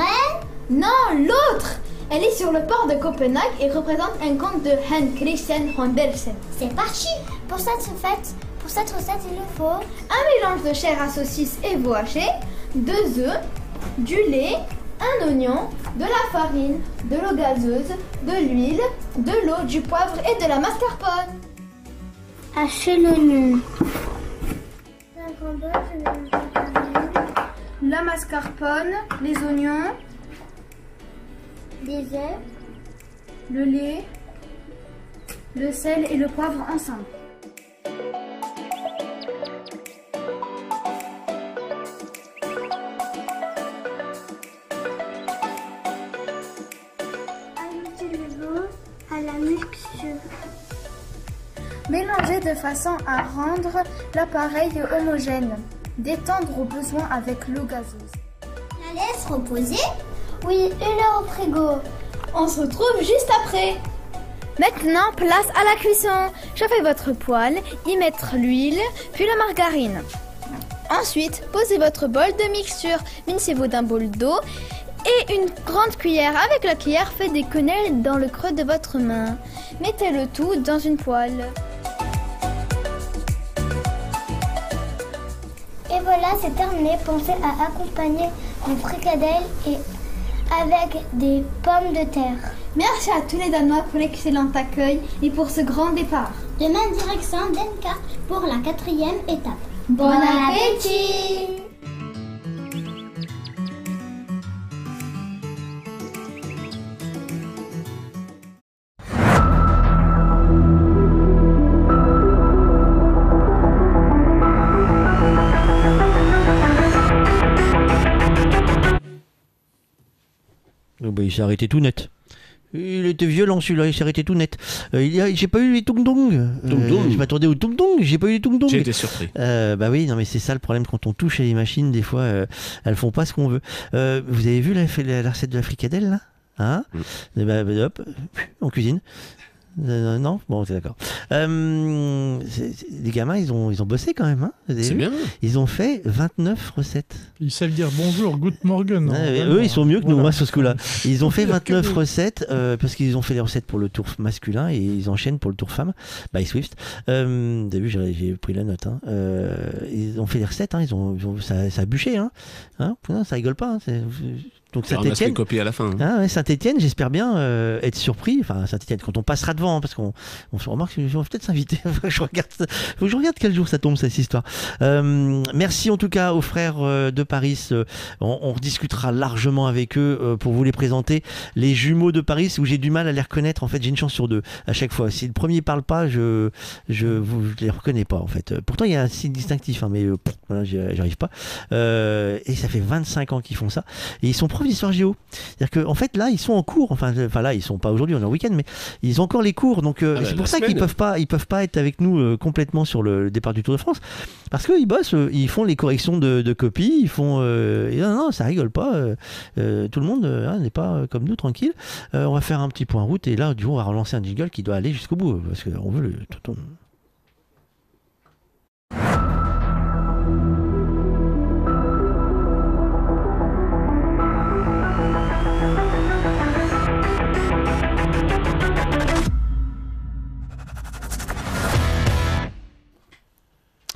Non, l'autre Elle est sur le port de Copenhague et représente un conte de Hans Christian Andersen. C'est parti Pour cette fête, pour cette recette, il nous faut Un mélange de chair à saucisse et veau haché, deux œufs, du lait, un oignon, de la farine, de l'eau gazeuse, de l'huile, de l'eau, du poivre et de la mascarpone. hacher l'oignon. La mascarpone, les oignons, Des œufs, le lait, le sel et le poivre ensemble. Mélangez de façon à rendre l'appareil homogène. Détendre au besoin avec l'eau gazeuse. La laisse reposer Oui, une heure au frigo. On se retrouve juste après. Maintenant, place à la cuisson. Chauffez votre poêle, y mettre l'huile, puis la margarine. Ensuite, posez votre bol de mixture, munissez-vous d'un bol d'eau et une grande cuillère. Avec la cuillère, faites des quenelles dans le creux de votre main. Mettez le tout dans une poêle. Et voilà, c'est terminé. Pensez à accompagner les fricadelles et avec des pommes de terre. Merci à tous les Danois pour l'excellent accueil et pour ce grand départ. Demain, direction Denka pour la quatrième étape. Bon appétit il s'est arrêté tout net. Il était violent celui-là, il s'est arrêté tout net. Euh, il y a- j'ai pas eu les tung dong. Je m'attendais au tung dong, j'ai pas eu les tung dong. J'ai été surpris. Euh, bah oui, non mais c'est ça le problème quand on touche à les machines, des fois euh, elles font pas ce qu'on veut. Euh, vous avez vu la, la, la recette de la fricadelle là? Hein? Mm. Eh hop, on cuisine. Euh, non? Bon, c'est d'accord. Euh, c'est- c'est- les gamins, ils ont, ils ont bossé quand même. Hein Vous avez C'est vu? bien. Ils ont fait 29 recettes. Ils savent dire bonjour, good morgen. Ouais, hein, vraiment. eux, ils sont mieux que nous Voilà. hein, sur ce coup-là. Ils ont fait Il y a 29 que nous. recettes euh, parce qu'ils ont fait les recettes pour le tour masculin et ils enchaînent pour le tour femme by Swift. Euh, avez vu, j'ai j'ai pris la note. Hein. Euh, ils ont fait les recettes, hein, ils ont, ils ont- ça, ça a bûché. Hein. Hein? Non, ça rigole pas. hein, c'est- Donc Saint-Etienne. copies à la fin. hein. Ah ouais, Saint-Etienne, j'espère bien euh, être surpris. Enfin, Saint-Etienne, quand on passera devant, hein, parce qu'on on se remarque, on va peut-être s'inviter. Je regarde, faut que je regarde quel jour ça tombe cette histoire. Euh, merci en tout cas aux frères euh, de Paris. Euh, on, on rediscutera largement avec eux euh, pour vous les présenter. Les jumeaux de Paris, où j'ai du mal à les reconnaître. En fait, j'ai une chance sur deux à chaque fois. Si le premier parle pas, je je, vous, je les reconnais pas en fait. Pourtant, il y a un signe distinctif, hein, mais euh, pff, voilà, j'y j'y arrive pas. Euh, et ça fait 25 ans qu'ils font ça. Et ils sont d'histoire géo. C'est-à-dire qu'en en fait, là, ils sont en cours. Enfin, euh, enfin là, ils sont pas aujourd'hui, on est en week-end, mais ils ont encore les cours. Donc, euh, Ah bah, c'est la pour ça qu'ils peuvent pas, ils peuvent pas être avec nous euh, complètement sur le, départ du Tour de France, parce qu'ils bossent, euh, ils font les corrections de, de copies, ils font. et non, non, ça rigole pas. tout le monde hein, n'est pas comme nous, tranquille. On va faire un petit point route et là, du coup, on va relancer un jingle qui doit aller jusqu'au bout, parce qu'on veut le.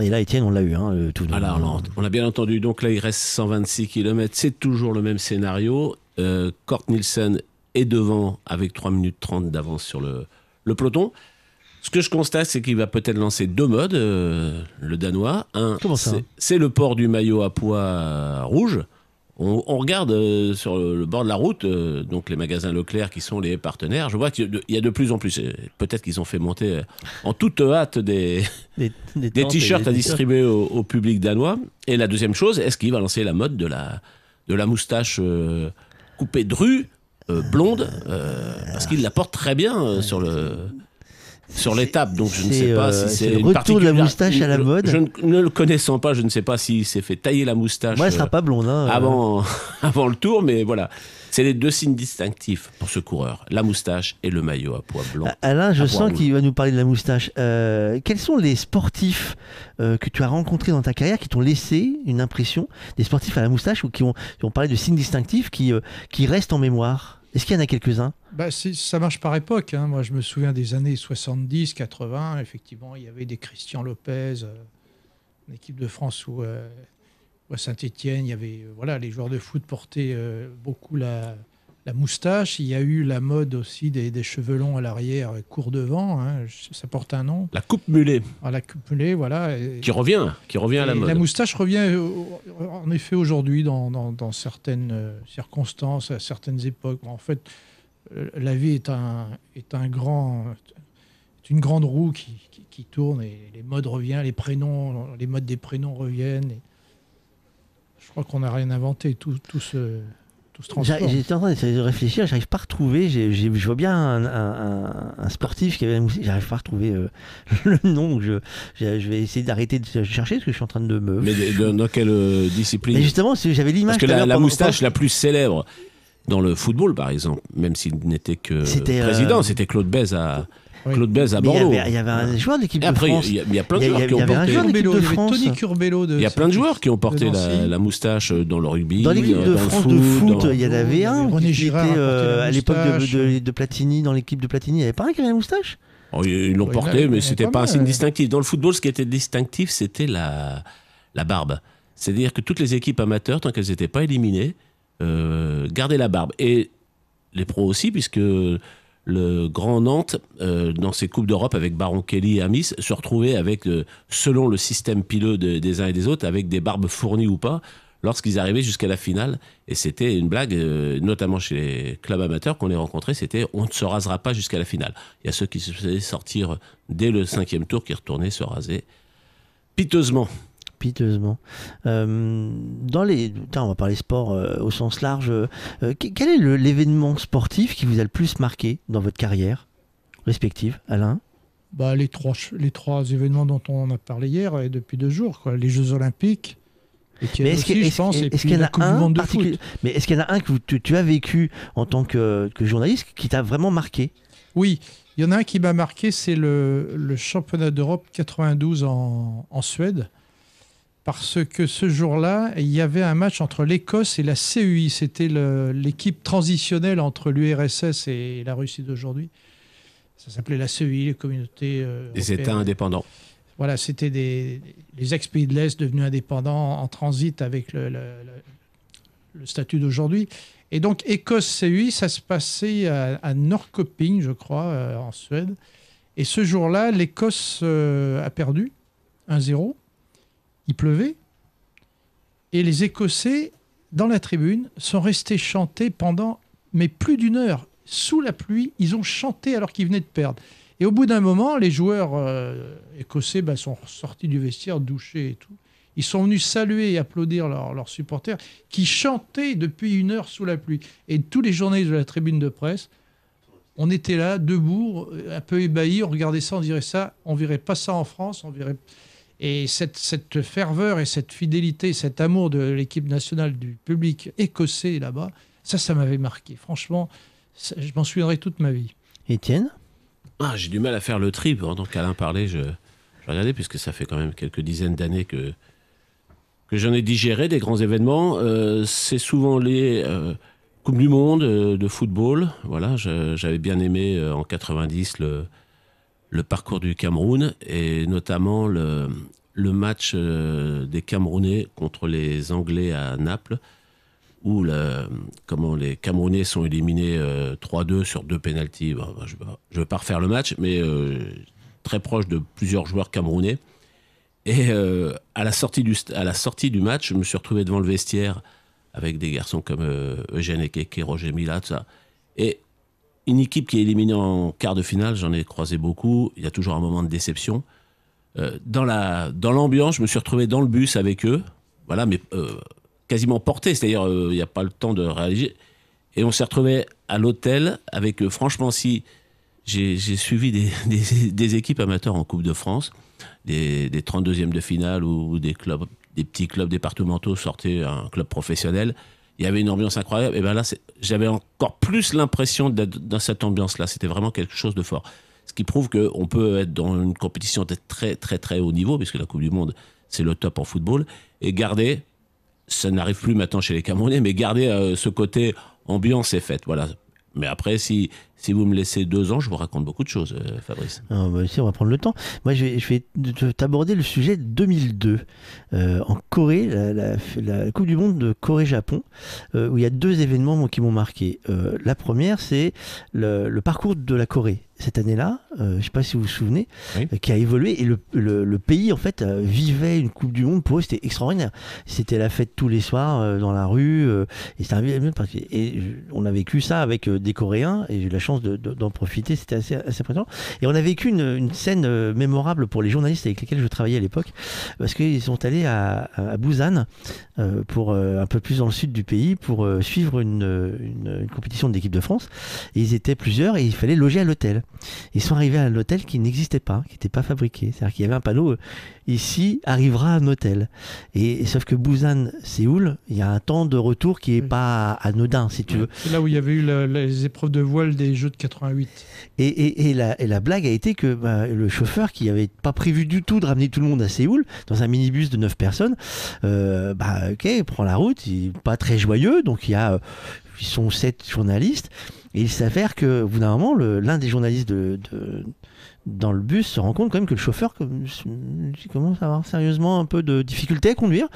Et là, Étienne, on l'a eu, hein, tout. Alors, on a- on a bien entendu. Donc là, il reste 126 km. C'est toujours le même scénario. Euh, Kort Nielsen est devant avec 3 minutes 30 d'avance sur le, le peloton. Ce que je constate, c'est qu'il va peut-être lancer deux modes, euh, le danois. Un, Comment ça c'est- le port du maillot à poids rouge. On, on regarde euh, sur le, bord de la route, euh, donc les magasins Leclerc qui sont les partenaires. Je vois qu'il y a de- de plus en plus. Peut-être qu'ils ont fait monter euh, en toute hâte des, Des, des des tentes et t-shirts à distribuer au, au public danois. Et la deuxième chose, est-ce qu'il va lancer la mode de la, de la moustache coupée drue, euh, blonde, parce qu'il la porte très bien sur le sur l'étape. Donc je ne sais pas euh, si c'est le retour de la moustache à la mode. Je, ne, ne le connaissant pas, je ne sais pas s'il s'est fait tailler la moustache Moi, elle sera euh, pas blonde. Hein, euh. avant avant le tour, mais voilà. C'est les deux signes distinctifs pour ce coureur, la moustache et le maillot à poids blanc. Alain, je sens qu'il va nous parler de la moustache. Euh, quels sont les sportifs euh, que tu as rencontrés dans ta carrière qui t'ont laissé une impression Des sportifs à la moustache ou qui ont, qui ont parlé de signes distinctifs qui, euh, qui restent en mémoire? Est-ce qu'il y en a quelques-uns? Bah, ça marche par époque. hein. Moi, je me souviens des années 70, 80. Effectivement, il y avait des Christian Lopez, euh, une équipe de France où, euh, à Saint-Étienne, il y avait euh, voilà, les joueurs de foot portaient euh, beaucoup la, la moustache. Il y a eu la mode aussi des, des cheveux longs à l'arrière, court devant. hein. Ça porte un nom. La coupe mulet, Ah, la coupe mulet, voilà. Et- qui revient, qui revient à la mode. La moustache revient euh, en effet aujourd'hui dans, dans- dans certaines euh, circonstances, à certaines époques. En fait, euh, la vie est un, est un grand, est une grande roue qui, qui- qui tourne et les modes reviennent, les prénoms, les modes des prénoms reviennent. et je crois qu'on n'a rien inventé, tout, tout se, tout se J'a- transforme. J'étais en train d'essayer de réfléchir, j'arrive pas à retrouver. Je vois bien un, un- un- un sportif qui avait la moustache, j'arrive pas à retrouver euh, le nom. donc Je, je, vais essayer d'arrêter de chercher parce que je suis en train de me. Mais de- de- dans quelle euh, discipline? Mais justement, j'avais l'image. Parce que la, moustache la plus célèbre dans le football, par exemple, même s'il n'était que C'était, euh, président, c'était Claude Bèze à. Claude Bèze à Mais il y Bordeaux. avait- il y avait un joueur de l'équipe de France. il y, a- il y a plein de joueurs qui ont avait un porté. joueur de l'équipe Curbelo, de il y avait France. Tony Curbelo de Il y a plein de joueurs qui ont porté la, moustache dans le rugby. Dans l'équipe euh, de France de foot, il y en avait un qui était euh, à l'époque de, Platini, dans l'équipe de Platini. Il n'y avait pas un qui avait la moustache? Oh, ils l'ont porté, mais c'était pas un signe distinctif. Dans le football, ce qui était distinctif, c'était la, la barbe. C'est-à-dire que toutes les équipes amateurs, tant qu'elles n'étaient pas éliminées, euh, gardaient la barbe. Et les pros aussi, puisque le Grand Nantes, euh, dans ses Coupes d'Europe avec Baron Kelly et Amis, se retrouvait avec, euh, selon le système pileux de- des uns et des autres, avec des barbes fournies ou pas, lorsqu'ils arrivaient jusqu'à la finale. Et c'était une blague, euh, notamment chez les clubs amateurs qu'on les rencontrait, c'était on ne se rasera pas jusqu'à la finale. Il y a ceux qui se faisaient sortir dès le cinquième tour, qui retournaient se raser piteusement. Piteusement. Euh, dans les, on va parler sport euh, au sens large. euh, que- quel est l'événement sportif qui vous a le plus marqué dans votre carrière respective, Alain? Bah, les, trois, les trois événements dont on a parlé hier et depuis deux jours, quoi. les Jeux Olympiques, et Mais est est-ce aussi, que- je est-ce- pense, et est-ce puis qu'il y en a un. Mais est-ce qu'il y en a un que tu, tu as vécu en tant que, que journaliste qui t'a vraiment marqué? Oui, il y en a un qui m'a marqué, c'est le, le championnat d'Europe 92 en, en Suède. Parce que ce jour-là, il y avait un match entre l'Écosse et la CUI. C'était l'équipe transitionnelle entre l'URSS et la Russie d'aujourd'hui. Ça s'appelait la CUI, les communautés. euh, Des. États indépendants. Voilà, c'était des, les ex-pays de l'Est devenus indépendants en transit avec le, le- le- le statut d'aujourd'hui. Et donc, Écosse-CUI, ça se passait à, à Norrköping, je crois, euh, en Suède. Et ce jour-là, l'Écosse euh, a perdu 1-0. Il pleuvait. Et les Écossais, dans la tribune, sont restés chanter pendant mais plus d'une heure. Sous la pluie, ils ont chanté alors qu'ils venaient de perdre. Et au bout d'un moment, les joueurs euh, écossais bah, sont sortis du vestiaire, douchés et tout. Ils sont venus saluer et applaudir leurs supporters qui chantaient depuis une heure sous la pluie. Et tous les journalistes de la tribune de presse, on était là, debout, un peu ébahis, on regardait ça, on dirait ça, on verrait pas ça en France, on verrait... Et cette, cette ferveur et cette fidélité, cet amour de l'équipe nationale, du public écossais là-bas, ça, ça m'avait marqué. Franchement, ça- je m'en souviendrai toute ma vie. Étienne? Ah, j'ai du mal à faire le tri pendant qu'Alain parlait. Je, je regardais puisque ça fait quand même quelques dizaines d'années que que j'en ai digéré des grands événements. Euh, c'est souvent les euh, coupes du monde euh, de football. Voilà, j'avais bien aimé euh, en 90 le le parcours du Cameroun et notamment le match euh, des Camerounais contre les Anglais à Naples où les Camerounais sont éliminés euh, 3-2 sur deux pénalties. Bah, je ne veux pas refaire le match, mais euh, très proche de plusieurs joueurs camerounais. Et euh, à, la sortie du, match, je me suis retrouvé devant le vestiaire avec des garçons comme euh, Eugène Ekeke, Roger Mila, tout ça. Et une équipe qui est éliminée en quart de finale, j'en ai croisé beaucoup. Il y a toujours un moment de déception. Euh, dans la dans l'ambiance, je me suis retrouvé dans le bus avec eux. Voilà, mais euh, quasiment porté, c'est-à-dire euh, il n'y a pas le temps de réaliser. Et on s'est retrouvé à l'hôtel avec, euh, franchement, si j'ai suivi des, équipes amateurs en Coupe de France, des, des 32e de finale ou des des petits clubs départementaux sortaient un club professionnel. Il y avait une ambiance incroyable. Et ben là, j'avais encore plus l'impression d'être dans cette ambiance-là. C'était vraiment quelque chose de fort. Ce qui prouve qu'on peut être dans une compétition de très, très, très haut niveau, puisque la Coupe du Monde, c'est le top en football, et garder ça n'arrive plus maintenant chez les Camerounais, mais garder euh, ce côté ambiance et fête. Voilà. Mais après, si, si vous me laissez deux ans, je vous raconte beaucoup de choses, euh, Fabrice. Ah, bah, on va prendre le temps. Moi, je vais, je vais t'aborder le sujet de 2002 euh, en Corée, la, Coupe du Monde de Corée-Japon, euh, où il y a deux événements qui m'ont marqué. La première, c'est le parcours de la Corée. Cette année-là, euh, je ne sais pas si vous vous souvenez, Oui. euh, qui a évolué et le, le- le pays en fait euh, vivait une Coupe du Monde. Pour eux, c'était extraordinaire. C'était la fête tous les soirs euh, dans la rue et c'était. Et on a vécu ça avec des Coréens et j'ai eu la chance de- de- d'en profiter. C'était assez, assez impressionnant. Et on a vécu une, une scène mémorable pour les journalistes avec lesquels je travaillais à l'époque, parce qu'ils sont allés à, à Busan, pour un peu plus dans le sud du pays, pour suivre une, une, une compétition de l'équipe de France. Et ils étaient plusieurs et il fallait loger à l'hôtel. Ils sont arrivés à un hôtel qui n'existait pas, qui n'était pas fabriqué. C'est-à-dire qu'il y avait un panneau euh, ici arrivera un hôtel. Et, et sauf que Busan, Séoul, il y a un temps de retour qui est pas anodin, si tu veux. C'est là où il y avait eu la- les épreuves de voile des Jeux de 88. Et, et- et la, et la blague a été que bah, le chauffeur, qui avait pas prévu du tout de ramener tout le monde à Séoul, dans un minibus de 9 personnes, euh, bah, ok, il prend la route, il est pas très joyeux, donc il y a, euh, ils sont sept journalistes, et il s'avère que, au bout d'un moment, l'un des journalistes de, de- dans le bus se rend compte quand même que le chauffeur commence à avoir sérieusement un peu de difficulté à conduire.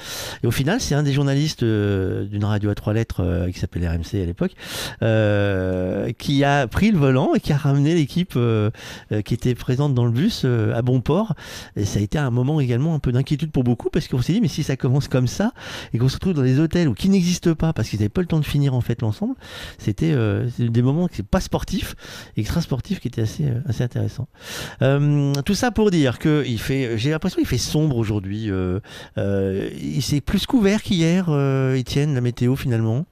Et au final, c'est un des journalistes euh, d'une radio à trois lettres euh, qui s'appelait RMC à l'époque, euh, qui a pris le volant et qui a ramené l'équipe qui était présente dans le bus à bon port. Et ça a été un moment également un peu d'inquiétude pour beaucoup parce qu'on s'est dit mais si ça commence comme ça et qu'on se retrouve dans des hôtels où qui n'existent pas parce qu'ils n'avaient pas le temps de finir en fait l'ensemble, c'était des moments qui c'est pas sportifs, extra sportifs qui étaient assez assez intéressants. Euh, tout ça pour dire que il fait, j'ai l'impression qu'il fait sombre aujourd'hui. Euh, euh, il c'est plus couvert qu'hier, Étienne, la météo finalement?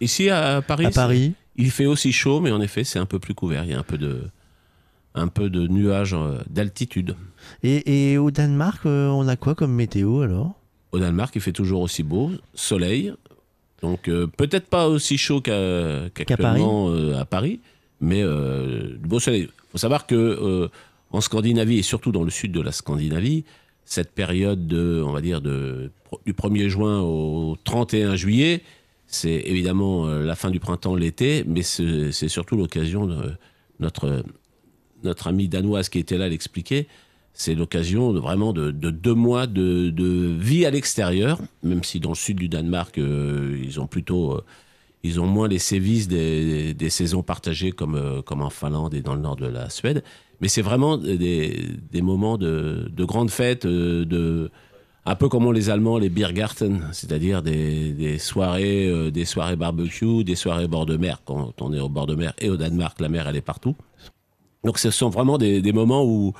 Ici à Paris, À Paris. il fait aussi chaud, mais en effet, c'est un peu plus couvert. Il y a un peu de, un peu de nuages d'altitude. Et, et au Danemark, on a quoi comme météo alors? Au Danemark, il fait toujours aussi beau, soleil. Donc peut-être pas aussi chaud qu'à- qu'actuellement euh, à Paris, mais euh, du beau soleil. Il faut savoir que en Scandinavie et surtout dans le sud de la Scandinavie, cette période de, on va dire de, du 1er juin au 31 juillet, c'est évidemment euh, la fin du printemps, l'été, mais c'est surtout l'occasion de notre notre ami danoise qui était là l'expliquer. C'est l'occasion de, vraiment de, de deux mois de, vie à l'extérieur, même si dans le sud du Danemark, euh, ils ont plutôt, euh, ils ont moins les sévices des, des saisons partagées comme, euh, comme en Finlande et dans le nord de la Suède. Mais c'est vraiment des, moments de, de grandes fêtes, euh, de, un peu comme ont les Allemands, les Biergarten, c'est-à-dire des, soirées, euh, des soirées barbecue, des soirées bord de mer. Quand on est au bord de mer et au Danemark, la mer elle est partout. Donc ce sont vraiment des, moments où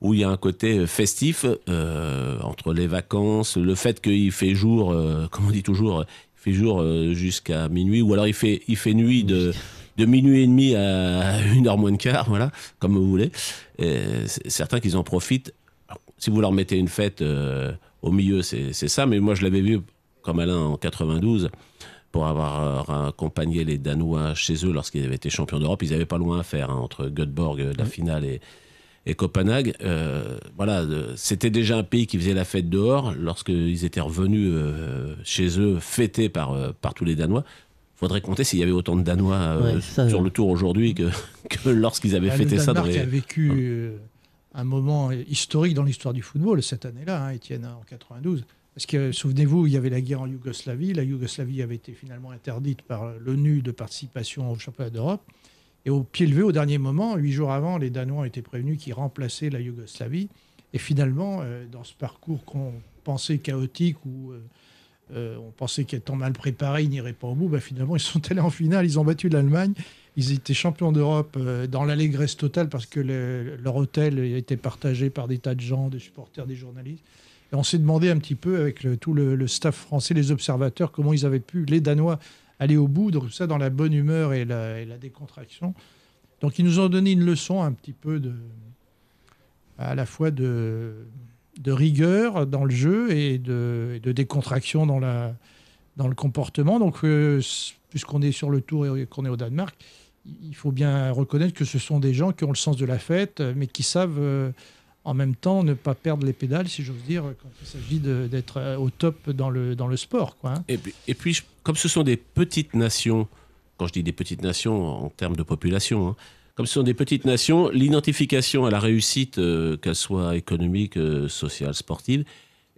où il y a un côté festif euh, entre les vacances, le fait qu'il fait jour, euh, comme on dit toujours, il fait jour jusqu'à minuit, ou alors il fait, il fait nuit de, de minuit et demi à une heure moins de quart, voilà, comme vous voulez. C'est certains qu'ils en profitent. Alors, si vous leur mettez une fête euh, au milieu, c'est ça, mais moi je l'avais vu comme Alain en 92 pour avoir euh, accompagné les Danois chez eux lorsqu'ils avaient été champions d'Europe. Ils n'avaient pas loin à faire hein, entre Göteborg, euh, la finale, et, et Copenhague. Euh, voilà, c'était déjà un pays qui faisait la fête dehors lorsqu'ils étaient revenus euh, chez eux, fêtés par, par tous les Danois. Faudrait compter s'il y avait autant de Danois euh, Ouais, ça, sur le tour aujourd'hui que, que lorsqu'ils avaient Bah, fêté le ça dans les. a vécu euh, un moment historique dans l'histoire du football cette année-là, hein, Étienne, en 92. Parce que, souvenez-vous, il y avait la guerre en Yougoslavie. La Yougoslavie avait été finalement interdite par l'ONU de participation au championnat d'Europe. Et au pied levé, au dernier moment, huit jours avant, les Danois ont été prévenus qu'ils remplaçaient la Yougoslavie. Et finalement, euh, dans ce parcours qu'on pensait chaotique, où euh, on pensait qu'étant mal préparé, ils n'iraient pas au bout, bah, finalement, ils sont allés en finale, ils ont battu l'Allemagne. Ils étaient champions d'Europe euh, dans l'allégresse totale parce que le- leur hôtel était partagé par des tas de gens, des supporters, des journalistes. Et on s'est demandé un petit peu avec tout le, staff français, les observateurs, comment ils avaient pu, les Danois, aller au bout, donc ça dans la bonne humeur et la, et la décontraction. Donc ils nous ont donné une leçon un petit peu de, à la fois de, de rigueur dans le jeu et de, de décontraction dans, la, dans le comportement. Donc euh, puisqu'on est sur le tour et qu'on est au Danemark, il faut bien reconnaître que ce sont des gens qui ont le sens de la fête, mais qui savent euh, en même temps ne pas perdre les pédales, si j'ose dire, quand il s'agit d'être euh, au top dans le, dans le sport. Quoi, hein. Et puis, comme ce sont des petites nations, quand je dis des petites nations en termes de population, hein, comme ce sont des petites nations, l'identification à la réussite, euh, qu'elle soit économique, euh, sociale, sportive,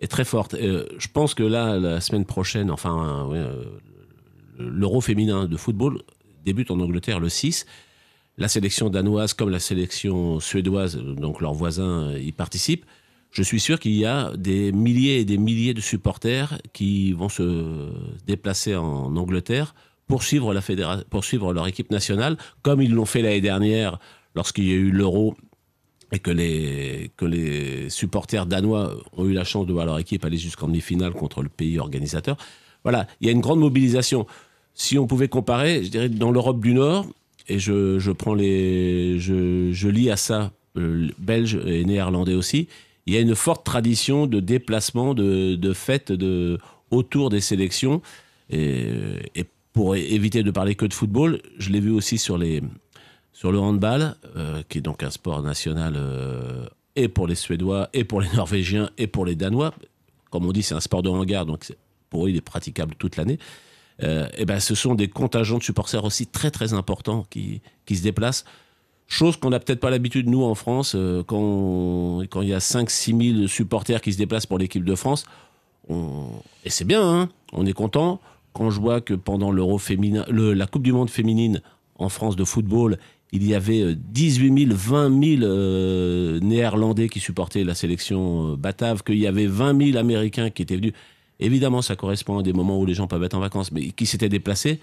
est très forte. Euh, je pense que là, la semaine prochaine, enfin, l'Euro féminin de football débute en Angleterre le 6. La sélection danoise comme la sélection suédoise, donc leurs voisins, y participent. Je suis sûr qu'il y a des milliers et des milliers de supporters qui vont se déplacer en Angleterre pour suivre, la fédéra- pour suivre leur équipe nationale, comme ils l'ont fait l'année dernière lorsqu'il y a eu l'Euro et que les, que les supporters danois ont eu la chance de voir leur équipe aller jusqu'en demi-finale contre le pays organisateur. Voilà, il y a une grande mobilisation. Si on pouvait comparer, je dirais dans l'Europe du Nord, et je, je prends les, je, je lis à ça euh, belge et néerlandais aussi, il y a une forte tradition de déplacement, de, de fêtes de, autour des sélections. Et, et pour éviter de parler que de football, je l'ai vu aussi sur, le handball, euh, qui est donc un sport national euh, et pour les Suédois, et pour les Norvégiens, et pour les Danois. Comme on dit, c'est un sport de hangar, donc pour eux, il est praticable toute l'année. Euh, et ben, ce sont des contingents de supporters aussi très très importants qui, se déplacent. Chose qu'on n'a peut-être pas l'habitude, nous, en France, quand, il y a 5-6 000 supporters qui se déplacent pour l'équipe de France. Et c'est bien, hein, on est content. Quand je vois que pendant l'Euro féminin, le- la Coupe du Monde féminine en France de football, il y avait euh, 18 000, 20 000 euh, Néerlandais qui supportaient la sélection euh, batave, qu'il y avait 20 000 Américains qui étaient venus. Évidemment, ça correspond à des moments où les gens peuvent être en vacances, mais qui s'étaient déplacés.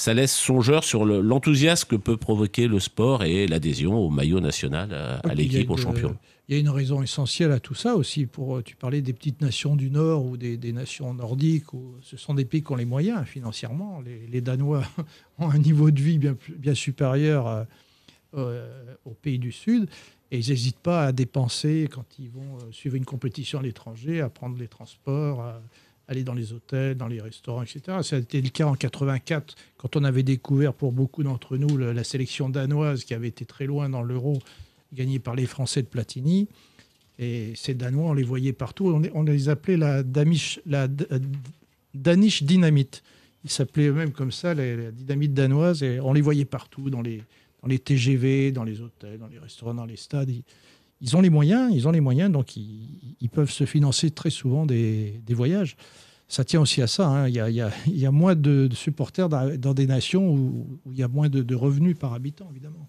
ça laisse songeur sur le- l'enthousiasme que peut provoquer le sport et l'adhésion au maillot national, à, à Ah, l'équipe, aux champions. Il y a une raison essentielle à tout ça aussi. Pour, tu parlais des petites nations du Nord ou des, nations nordiques. Où ce sont des pays qui ont les moyens financièrement. Les, Danois ont un niveau de vie bien, supérieur euh, euh, aux pays du Sud. Et ils n'hésitent pas à dépenser quand ils vont euh, suivre une compétition à l'étranger, à prendre les transports, à aller dans les hôtels, dans les restaurants, etc. Ça a été le cas en 84, quand on avait découvert pour beaucoup d'entre nous la sélection danoise qui avait été très loin dans l'euro, gagnée par les Français de Platini. Et ces Danois, on les voyait partout. On les, appelait la, euh, Danish Dynamite. Ils s'appelaient eux-mêmes comme ça, la, dynamite danoise. Et on les voyait partout, dans les, dans les TGV, dans les hôtels, dans les restaurants, dans les stades. Ils, ont les moyens, ils ont les moyens, donc ils, peuvent se financer très souvent des, des voyages. Ça tient aussi à ça. hein. Il, y a, il y a- moins de, supporters dans, des nations où, il y a moins de revenus par habitant, évidemment.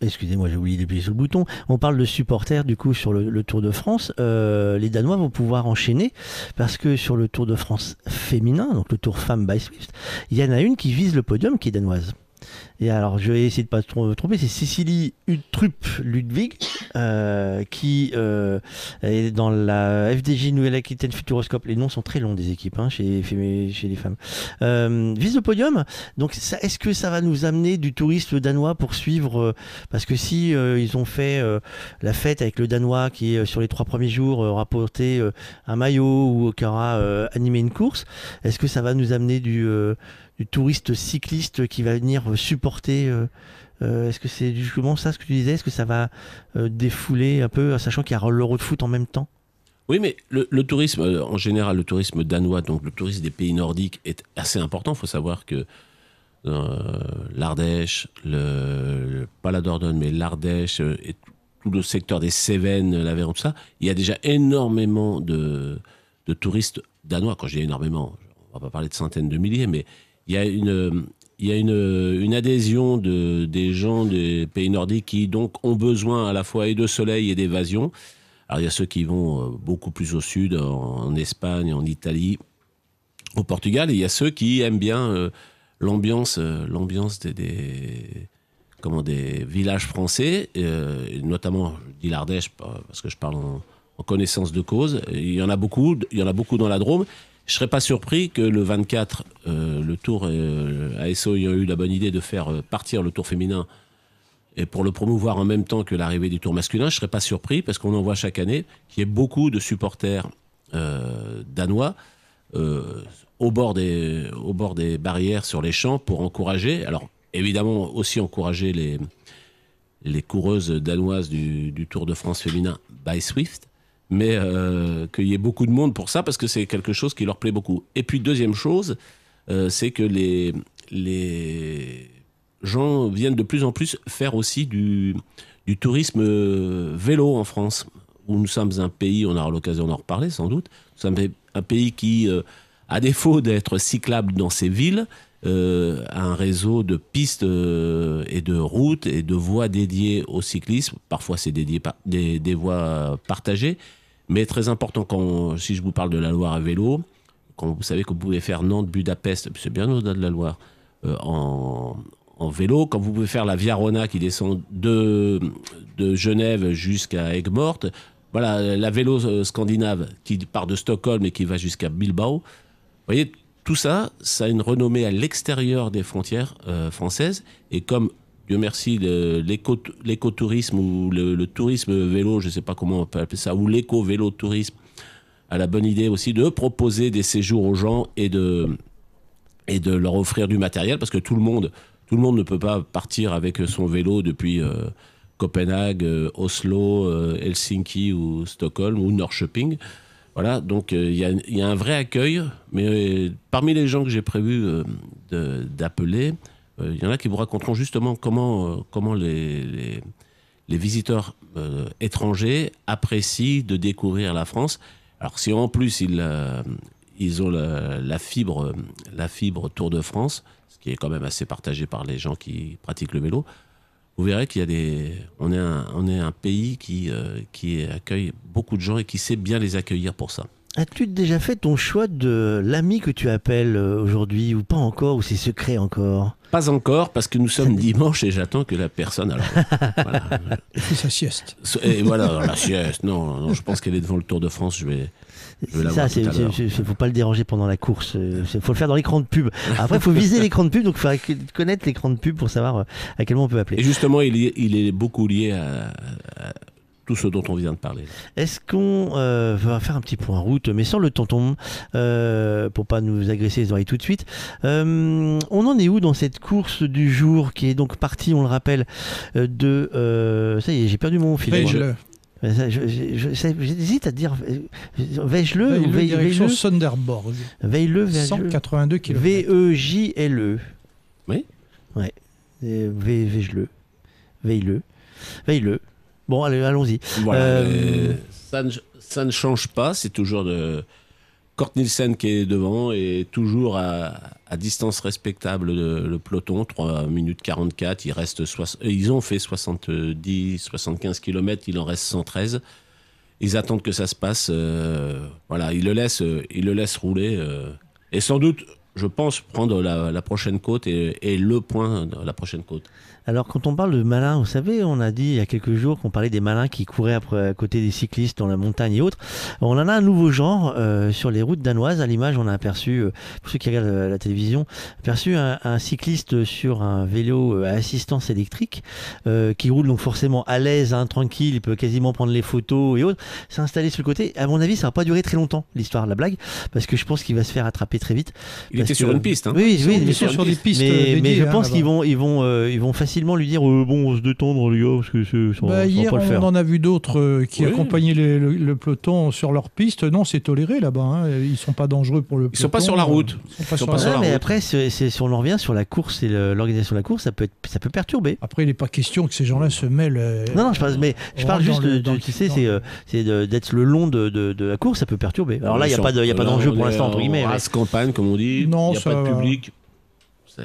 Excusez-moi, j'ai oublié d'appuyer sur le bouton. On parle de supporters du coup sur le, Tour de France. Euh, les Danois vont pouvoir enchaîner parce que sur le Tour de France féminin, donc le Tour femme by Swift, il y en a une qui vise le podium qui est danoise. Et alors, je vais essayer de pas me tromper, c'est Cécilie Utrup Ludwig euh, qui euh, est dans la FDJ Nouvelle-Aquitaine Futuroscope. Les noms sont très longs des équipes hein, chez, les femmes. Euh, vise le podium. Donc, est-ce que ça va nous amener du tourisme danois pour suivre euh, Parce que si ils ont fait la fête avec le danois qui, sur les trois premiers jours, aura porté un maillot ou qui aura animé une course, est-ce que ça va nous amener du, du touriste cycliste qui va venir euh, supporter euh, euh, Est-ce que c'est justement ça ce que tu disais Est-ce que ça va défouler un peu, sachant qu'il y a l'euro de foot en même temps? Oui, mais le, tourisme, en général, le tourisme danois, donc le tourisme des pays nordiques, est assez important. Il faut savoir que l'Ardèche, le, pas la Dordogne, mais l'Ardèche et tout- le secteur des Cévennes, l'Aveyron, tout ça, il y a déjà énormément de, de touristes danois. Quand je dis énormément, on va pas parler de centaines de milliers, mais il y a une, il y a une, adhésion de, des gens des pays nordiques qui donc ont besoin à la fois et de soleil et d'évasion. Alors il y a ceux qui vont euh, beaucoup plus au sud, en, Espagne, en Italie, au Portugal, il y a ceux qui aiment bien euh, l'ambiance, euh, l'ambiance des, comment des villages français, notamment je dis l'Ardèche parce que je parle en, en connaissance de cause. Il y en a beaucoup, il y en a beaucoup dans la Drôme. Je serais pas surpris que le 24, euh, le Tour euh, ASO ayant eu la bonne idée de faire euh, partir le Tour féminin et pour le promouvoir en même temps que l'arrivée du tour masculin, je serais pas surpris parce qu'on en voit chaque année qu'il y ait beaucoup de supporters danois au, bord des, au bord des barrières sur les champs pour encourager. Alors évidemment aussi encourager les, les coureuses danoises du, du Tour de France féminin by Swift, mais euh, qu'il y ait beaucoup de monde pour ça parce que c'est quelque chose qui leur plaît beaucoup. Et puis deuxième chose, euh, c'est que les, les gens viennent de plus en plus faire aussi du, du tourisme euh, vélo en France, où nous sommes un pays, on aura l'occasion d'en reparler sans doute, nous sommes un pays qui, euh, à défaut d'être cyclable dans ses villes, a un réseau de pistes et de routes et de voies dédiées au cyclisme. Parfois, c'est dédié par des, des voies partagées, mais très important quand, si je vous parle de la Loire à vélo, quand vous savez que vous pouvez faire Nantes-Budapest, c'est bien au-delà de la Loire, euh, en, en vélo, quand vous pouvez faire la Via Rona qui descend de, de Genève jusqu'à Aigues-Mortes, voilà, la vélo euh, scandinave qui part de Stockholm et qui va jusqu'à Bilbao. Vous voyez, tout ça, ça a une renommée à l'extérieur des frontières euh, françaises. Et comme, Dieu merci, l'écotourisme ou le, tourisme vélo, je ne sais pas comment on peut appeler ça, ou l'éco-vélo-tourisme, a la bonne idée aussi de proposer des séjours aux gens et de, leur offrir du matériel parce que tout le monde, tout le monde ne peut pas partir avec son vélo depuis euh, Copenhague, euh, Oslo, euh, Helsinki ou Stockholm ou Norrköping. Voilà, donc il y, a, un vrai accueil, mais parmi les gens que j'ai prévu d'appeler, il y en a qui vous raconteront justement comment, euh, comment les, les, visiteurs euh, étrangers apprécient de découvrir la France. Alors si en plus ils, euh, ils ont la, fibre, la fibre Tour de France, ce qui est quand même assez partagé par les gens qui pratiquent le vélo, vous verrez qu'il y a des, on est un, on est un pays qui, euh, qui accueille beaucoup de gens et qui sait bien les accueillir pour ça. As-tu déjà fait ton choix de l'ami que tu appelles euh, aujourd'hui ou pas encore ou c'est secret encore? Pas encore, parce que nous sommes dimanche et j'attends que la personne. Alors, voilà. Et sa sieste. Et voilà, la sieste. Non, non, je pense qu'elle est devant le Tour de France. Je vais. Ça, c'est, l'heure. c'est- faut pas le déranger pendant la course. Il faut le faire dans l'écran de pub. Après, il faut viser l'écran de pub, donc il faudrait que- connaître l'écran de pub pour savoir euh, à quel moment on peut Et appeler. justement, il est, il est beaucoup lié à, à tout ce dont on vient de parler. Est-ce qu'on euh, va faire un petit point route, mais sans le tonton, euh, pour pas nous agresser les oreilles tout de suite Euh, On en est où dans cette course du jour qui est donc partie, on le rappelle, euh, de... euh, ça y est, j'ai perdu mon fil. Veille-le. J'hésite à dire Veille-le ou Veille-le, Veille- direction Sonderborg. Veille-le, Veille-le. 182 km. V-E-J-L-E. Oui. Ouais. Veille-le. Veille-le. Veille-le. Bon, allez, allons-y. Voilà, Euh, ça, ne, ça ne change pas, c'est toujours de Kort Nielsen qui est devant et toujours à, à distance respectable de- le peloton, 3 minutes 44, il reste soix- euh, ils ont fait 70, 75 km, il en reste 113. Ils attendent que ça se passe, euh, voilà, ils le laissent, ils le laissent rouler euh, et sans doute, je pense, prendre la, la prochaine côte et, et le point de la prochaine côte. Alors, quand on parle de malins, vous savez, on a dit il y a quelques jours qu'on parlait des malins qui couraient après, à côté des cyclistes dans la montagne et autres. On en a un nouveau genre euh, sur les routes danoises. À l'image, on a aperçu, euh, pour ceux qui regardent euh, la télévision, aperçu un, un cycliste sur un vélo euh, à assistance électrique euh, qui roule donc forcément à l'aise, hein, tranquille. Il peut quasiment prendre les photos et autres. S'est installé sur le côté. À mon avis, ça va pas durer très longtemps l'histoire de la blague parce que je pense qu'il va se faire attraper très vite. Il était sur une piste, hein. Oui, sont- oui, ils sont sur des pistes, Mais, mais je hein, pense qu'ils vont, ils vont, euh, ils vont facilement lui dire euh, bon, on se détendre les gars parce que c'est- ça, Bah, ça va hier, pas le faire. on en a vu d'autres euh, qui Oui. accompagnaient les- le, le peloton sur leur piste. Non, c'est toléré là-bas. hein. Ils sont pas dangereux pour le peloton. Ils sont pas sur la route. Ils sont pas Ils sont sur pas la sur la mais route. après, c'est- c'est- si on en revient sur la course et le- l'organisation de la course, ça peut, être, ça peut perturber. Après, il n'est pas question que ces gens-là se mêlent. euh, Non, non, je parle, mais je on parle rentre juste le- de, tu sais, c'est, euh, c'est de- d'être le long de, de- de la course, ça peut perturber. Alors là, il n'y a pas de- il y a pas d'enjeu pour l'instant, entre guillemets. campagne, comme on dit. Non, il n'y a ça pas de public. C'est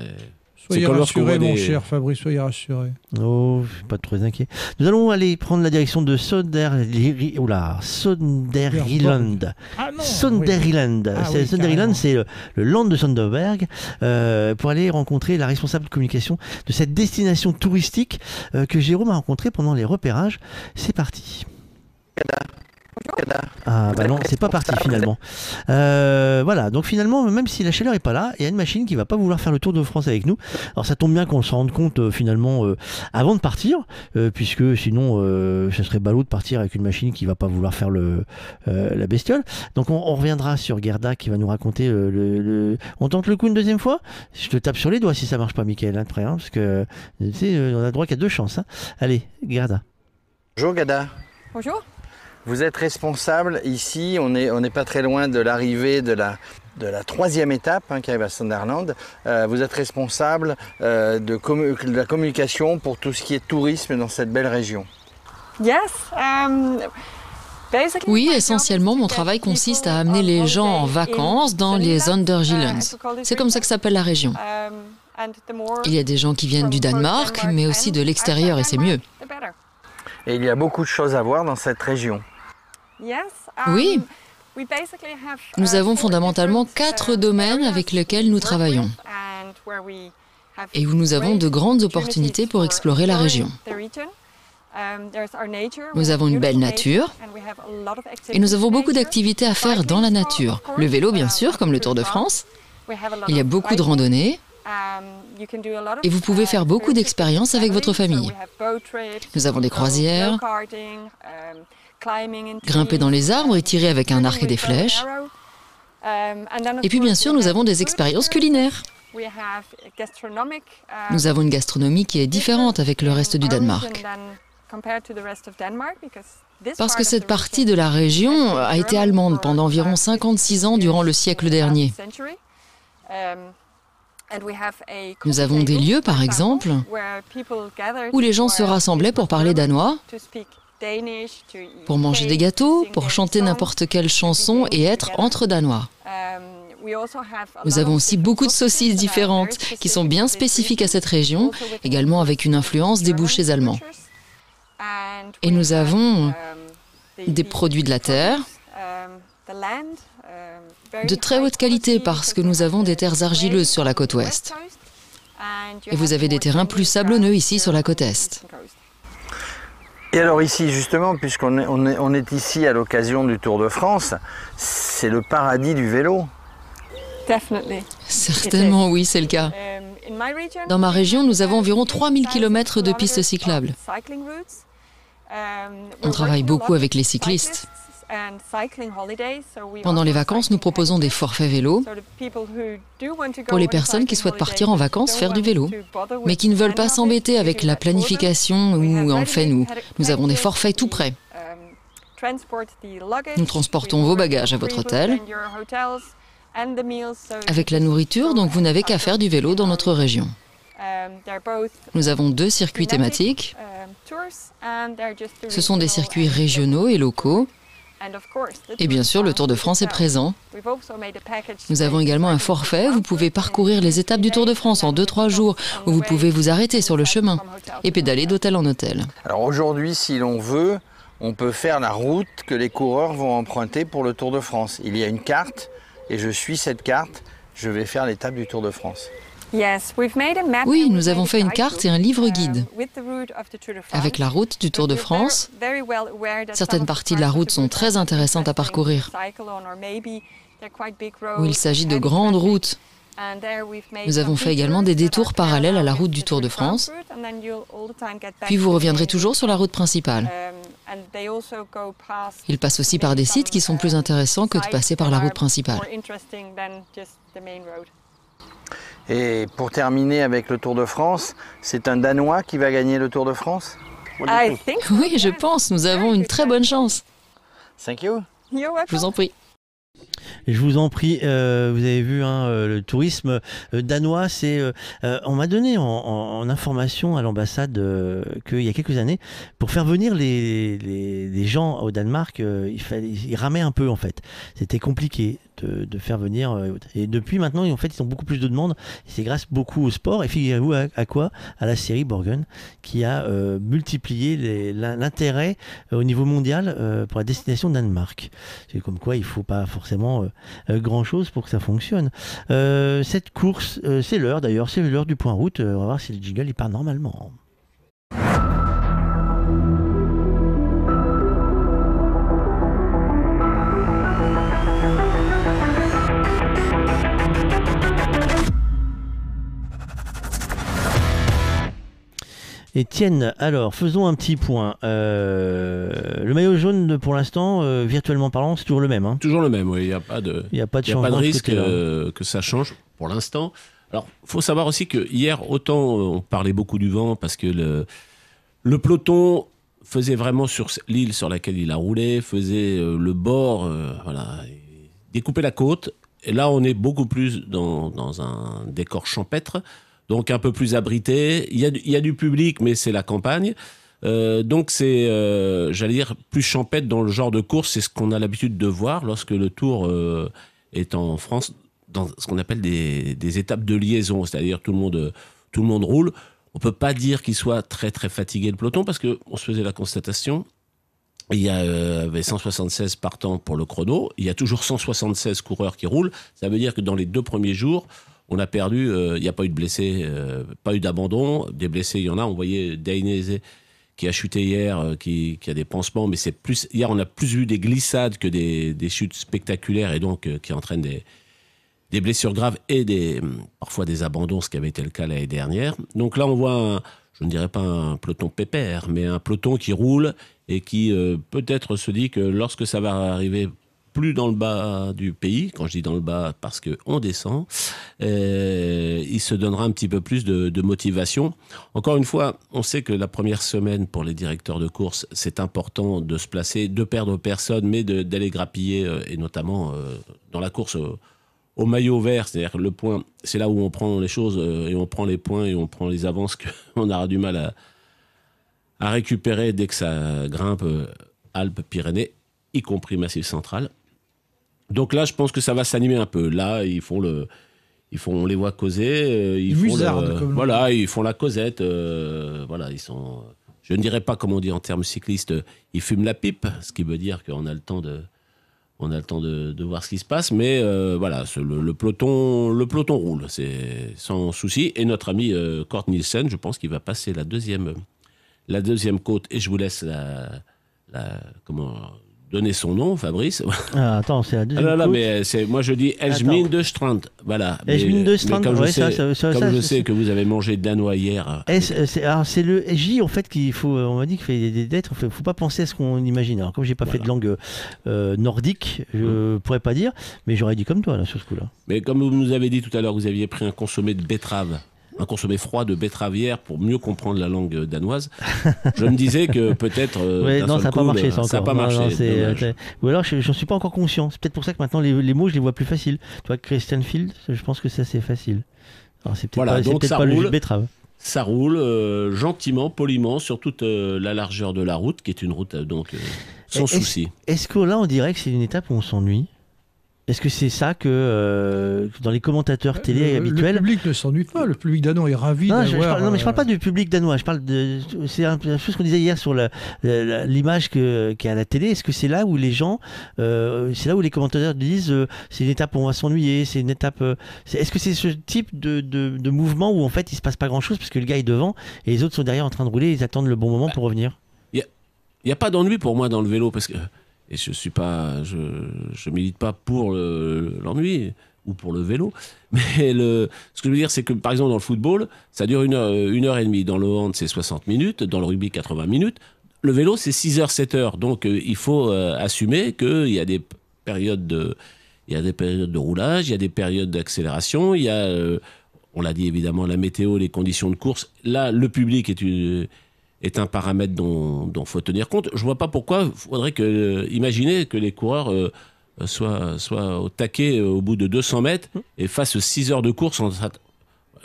Soyez voit mon des- cher Fabrice, soyez rassurés. Oh, je suis pas trop inquiet. Nous allons aller prendre la direction de Sonder, oula, Sonderland. Ah non Sonderland. Ah C'est- oui, Sonderland, carrément. c'est le, le land de Sonderberg, euh, pour aller rencontrer la responsable de communication de cette destination touristique euh, que Jérôme a rencontrée pendant les repérages. C'est parti. Ah bah non, c'est pas parti finalement. Euh, voilà, donc finalement, même si la chaleur est pas là, il y a une machine qui va pas vouloir faire le tour de France avec nous. Alors ça tombe bien qu'on se rende compte euh, finalement euh, avant de partir, euh, puisque sinon euh, ce serait ballot de partir avec une machine qui va pas vouloir faire le euh, la bestiole. Donc on, on reviendra sur Gerda qui va nous raconter euh, le, le- On tente le coup une deuxième fois? Je te tape sur les doigts si ça marche pas, Michael, hein, après, hein, parce que tu sais, on a droit qu'à deux chances. hein. Allez, Gerda. Bonjour Gada. Bonjour. Vous êtes responsable ici, on n'est on pas très loin de l'arrivée de la, de la troisième étape hein, qui arrive à Sunderland. Euh, vous êtes responsable euh, de, la communication pour tout ce qui est tourisme dans cette belle région. Oui, essentiellement, mon travail consiste à amener les gens en vacances dans les Undergillens. C'est comme ça que s'appelle la région. Il y a des gens qui viennent du Danemark, mais aussi de l'extérieur, et c'est mieux. Et il y a beaucoup de choses à voir dans cette région. Oui, nous avons fondamentalement quatre domaines avec lesquels nous travaillons. et où nous avons de grandes opportunités pour explorer la région. Nous avons une belle nature. et nous avons beaucoup d'activités à faire dans la nature. Le vélo, bien sûr, comme le Tour de France. Il y a beaucoup de randonnées. Et vous pouvez faire beaucoup d'expériences avec votre famille. Nous avons des croisières, grimper dans les arbres et tirer avec un arc et des flèches. Et puis bien sûr, nous avons des expériences culinaires. Nous avons une gastronomie qui est différente avec le reste du Danemark. Parce que cette partie de la région a été allemande pendant environ 56 ans durant le siècle dernier. Nous avons des lieux, par exemple, où les gens se rassemblaient pour parler danois, pour manger des gâteaux, pour chanter n'importe quelle chanson et être entre danois. Nous avons aussi beaucoup de saucisses différentes qui sont bien spécifiques à cette région, également avec une influence des bouchers allemands. Et nous avons des produits de la terre, De très haute qualité parce que nous avons des terres argileuses sur la côte ouest. Et vous avez des terrains plus sablonneux ici sur la côte est. Et alors ici, justement, puisqu'on est, on est, on est ici à l'occasion du Tour de France, c'est le paradis du vélo. Certainement, oui, c'est le cas. Dans ma région, nous avons environ 3000 km de pistes cyclables. On travaille beaucoup avec les cyclistes. Pendant les vacances, nous proposons des forfaits vélo pour les personnes qui souhaitent partir en vacances faire du vélo, mais qui ne veulent pas s'embêter avec la planification ou en fait nous. Nous avons des forfaits tout prêts. Nous transportons vos bagages à votre hôtel avec la nourriture, donc vous n'avez qu'à faire du vélo dans notre région. Nous avons deux circuits thématiques. Ce sont des circuits régionaux et locaux. Et bien sûr, le Tour de France est présent. Nous avons également un forfait. Vous pouvez parcourir les étapes du Tour de France en 2-3 jours, où vous pouvez vous arrêter sur le chemin et pédaler d'hôtel en hôtel. Alors aujourd'hui, si l'on veut, on peut faire la route que les coureurs vont emprunter pour le Tour de France. Il y a une carte et je suis cette carte. Je vais faire l'étape du Tour de France. Oui, nous avons fait une carte et un livre guide avec la route du Tour de France. Certaines parties de la route sont très intéressantes à parcourir, où il s'agit de grandes routes. Nous avons fait également des détours parallèles à la route du Tour de France. Puis vous reviendrez toujours sur la route principale. Il passe aussi par des sites qui sont plus intéressants que de passer par la route principale. Et pour terminer avec le Tour de France, c'est un Danois qui va gagner le Tour de France? Oui, je pense. Nous avons une très bonne chance. Thank you. Je vous en prie. Je vous en prie, euh, vous avez vu hein, euh, le tourisme euh, danois, c'est euh, on m'a donné en, en, information à l'ambassade qu'il y a quelques années, pour faire venir les, les, les gens au Danemark, il fallait ils ramaient un peu en fait. C'était compliqué de, de, faire venir. Et depuis maintenant, en fait, ils ont beaucoup plus de demandes. C'est grâce beaucoup au sport. Et figurez-vous à, quoi? À la série Borgen, qui a euh, multiplié l'intérêt au niveau mondial euh, pour la destination Danemark. C'est comme quoi il faut pas forcément euh, grand chose pour que ça fonctionne. cette course, c'est l'heure d'ailleurs, c'est l'heure du point route. on va voir si le jingle il part normalement. Étienne, alors faisons un petit point. Euh, le maillot jaune, pour l'instant, euh, virtuellement parlant, c'est toujours le même. Hein toujours le même, oui. Il n'y a pas de, il y a pas de, y a pas de risque euh, que ça change pour l'instant. Alors, faut savoir aussi que hier, autant on parlait beaucoup du vent parce que le, le peloton faisait vraiment sur l'île sur laquelle il a roulé, faisait le bord, voilà, découpait la côte. Et là, on est beaucoup plus dans, dans un décor champêtre donc un peu plus abrité. Il y a, du public, mais c'est la campagne. Euh, donc c'est, euh, j'allais dire, plus champêtre dans le genre de course. C'est ce qu'on a l'habitude de voir lorsque le Tour euh, est en France, dans ce qu'on appelle des, des, étapes de liaison, c'est-à-dire tout le monde, tout le monde roule. On peut pas dire qu'il soit très très fatigué le peloton parce que on se faisait la constatation. Il y avait 176 partants pour le chrono. Il y a toujours 176 coureurs qui roulent. Ça veut dire que dans les deux premiers jours, on a perdu, euh, il n'y a pas eu de blessés, euh, pas eu d'abandon. Des blessés, il y en a. On voyait Dainese qui a chuté hier, euh, qui, a des pansements, mais c'est plus. Hier, on a plus eu des glissades que des, chutes spectaculaires et donc qui entraînent des, blessures graves et parfois des abandons, ce qui avait été le cas l'année dernière. Donc là, on voit, je ne dirais pas un peloton pépère, mais un peloton qui roule et qui peut-être se dit que lorsque ça va arriver plus dans le bas du pays, quand je dis dans le bas parce qu'on descend, euh, il se donnera un petit peu plus de, motivation. Encore une fois, on sait que la première semaine pour les directeurs de course, c'est important de se placer, de perdre personne, mais d'aller grappiller, euh, et notamment euh, dans la course au, maillot vert, c'est-à-dire le point, c'est là où on prend les choses et on prend les points et on prend les avances qu'on aura du mal à, récupérer dès que ça grimpe Alpes-Pyrénées, y compris Massif Central. Donc là, je pense que ça va s'animer un peu. Là, ils font le, ils font, on les voit causer. Euh, ils font le, voilà, ils font la causette. Euh, voilà, ils sont. Je ne dirais pas comme on dit en termes cyclistes, ils fument la pipe, ce qui veut dire qu'on a le temps de, on a le temps de, de voir ce qui se passe, mais euh, voilà, ce- le, le peloton, le peloton roule, c'est sans souci. Et notre ami euh, Kort Nielsen, je pense qu'il va passer la deuxième, la deuxième côte. Et je vous laisse la, la- comment donner son nom, Fabrice. Ah, attends, c'est la Ah deuxième là là, mais c'est moi je dis Elgmin de Strand, voilà. Elgmin de Strand, comme je ouais, sais, ça, ça, comme ça, je sais que vous avez mangé danois hier. S, euh, c'est alors, c'est le J en fait qu'il faut. On m'a dit qu'il fait des lettres. Il faut pas penser à ce qu'on imagine. Alors comme j'ai pas fait de langue euh, nordique, je pourrais pas dire, mais j'aurais dit comme toi là sur ce coup-là. Mais comme vous nous avez dit tout à l'heure, vous aviez pris un consommé de betterave, un consommé froid de betterave hier pour mieux comprendre la langue danoise. Je me disais que peut-être. euh, Ouais, non, ça n'a pas marché euh, ça encore. Ça n'a pas Non, marché. non, euh, Ou alors je- j'en suis pas encore conscient. C'est peut-être pour ça que maintenant les, les mots je les vois plus faciles. Tu vois, Christian Field, je pense que ça c'est facile. Alors c'est peut-être Voilà, pas, donc ça pas le roule. betterave. Ça roule euh, gentiment, poliment, sur toute euh, la largeur de la route, qui est une route donc sans Est-ce- souci. Est-ce que là on dirait que c'est une étape où on s'ennuie? Est-ce que c'est ça que euh, dans les commentateurs télé Le- habituels Le public ne s'ennuie pas. Le public danois est ravi Non, je, je parle, non, mais je parle euh, pas du public danois. Je parle de. C'est un peu chose qu'on disait hier sur l'image que- qu'il y a à la télé. Est-ce que c'est là où les gens, euh, c'est là où les commentateurs disent, euh, c'est une étape où on va s'ennuyer, c'est une étape. euh, Est-ce que c'est ce type de, de- de mouvement où en fait il se passe pas grand chose parce que le gars est devant et les autres sont derrière en train de rouler, ils attendent le bon moment pour revenir? Il n'y a pas d'ennui pour moi dans le vélo parce que et je suis pas je, je milite pas pour le- l'ennui ou pour le vélo. Mais le ce que je veux dire c'est que par exemple dans le football ça dure une heure, une heure et demie. Dans le hand c'est 60 minutes. Dans le rugby 80 minutes. Le vélo c'est 6 heures 7 heures. Donc euh, il faut euh, assumer qu'il y a des périodes de il y a des périodes de roulage il y a des périodes d'accélération il y a euh, on l'a dit évidemment la météo les conditions de course. Là le public est une est un paramètre dont il faut tenir compte. Je vois pas pourquoi il faudrait que, euh, imaginer que les coureurs euh, soient, soient au taquet euh, au bout de 200 mètres et fassent 6 heures de course.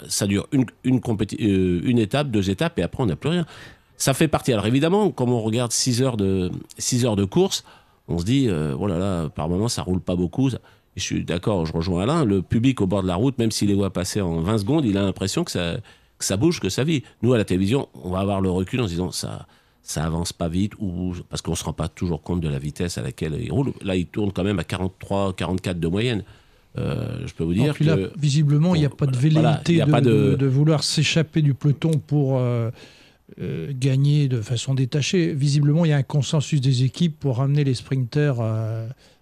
ça, dure une, une, une étape, deux étapes et après on n'a plus rien. Ça fait partie. Alors évidemment, comme on regarde 6 heures de, 6 heures de course, on se dit, euh, oh là par moment ça roule pas beaucoup. je suis d'accord, je rejoins Alain, le public au bord de la route, même s'il les voit passer en 20 secondes, il a l'impression que ça, que ça bouge, que ça vit. Nous, à la télévision, on va avoir le recul en se disant ça, ça avance pas vite, ou parce qu'on se rend pas toujours compte de la vitesse à laquelle il roule. Là, il tourne quand même à 43, 44 de moyenne. Euh, je peux vous dire puis là, que visiblement, il n'y a pas de velléité voilà, de, vouloir s'échapper du peloton pour euh, euh, gagner de façon détachée. Visiblement, il y a un consensus des équipes pour ramener les sprinters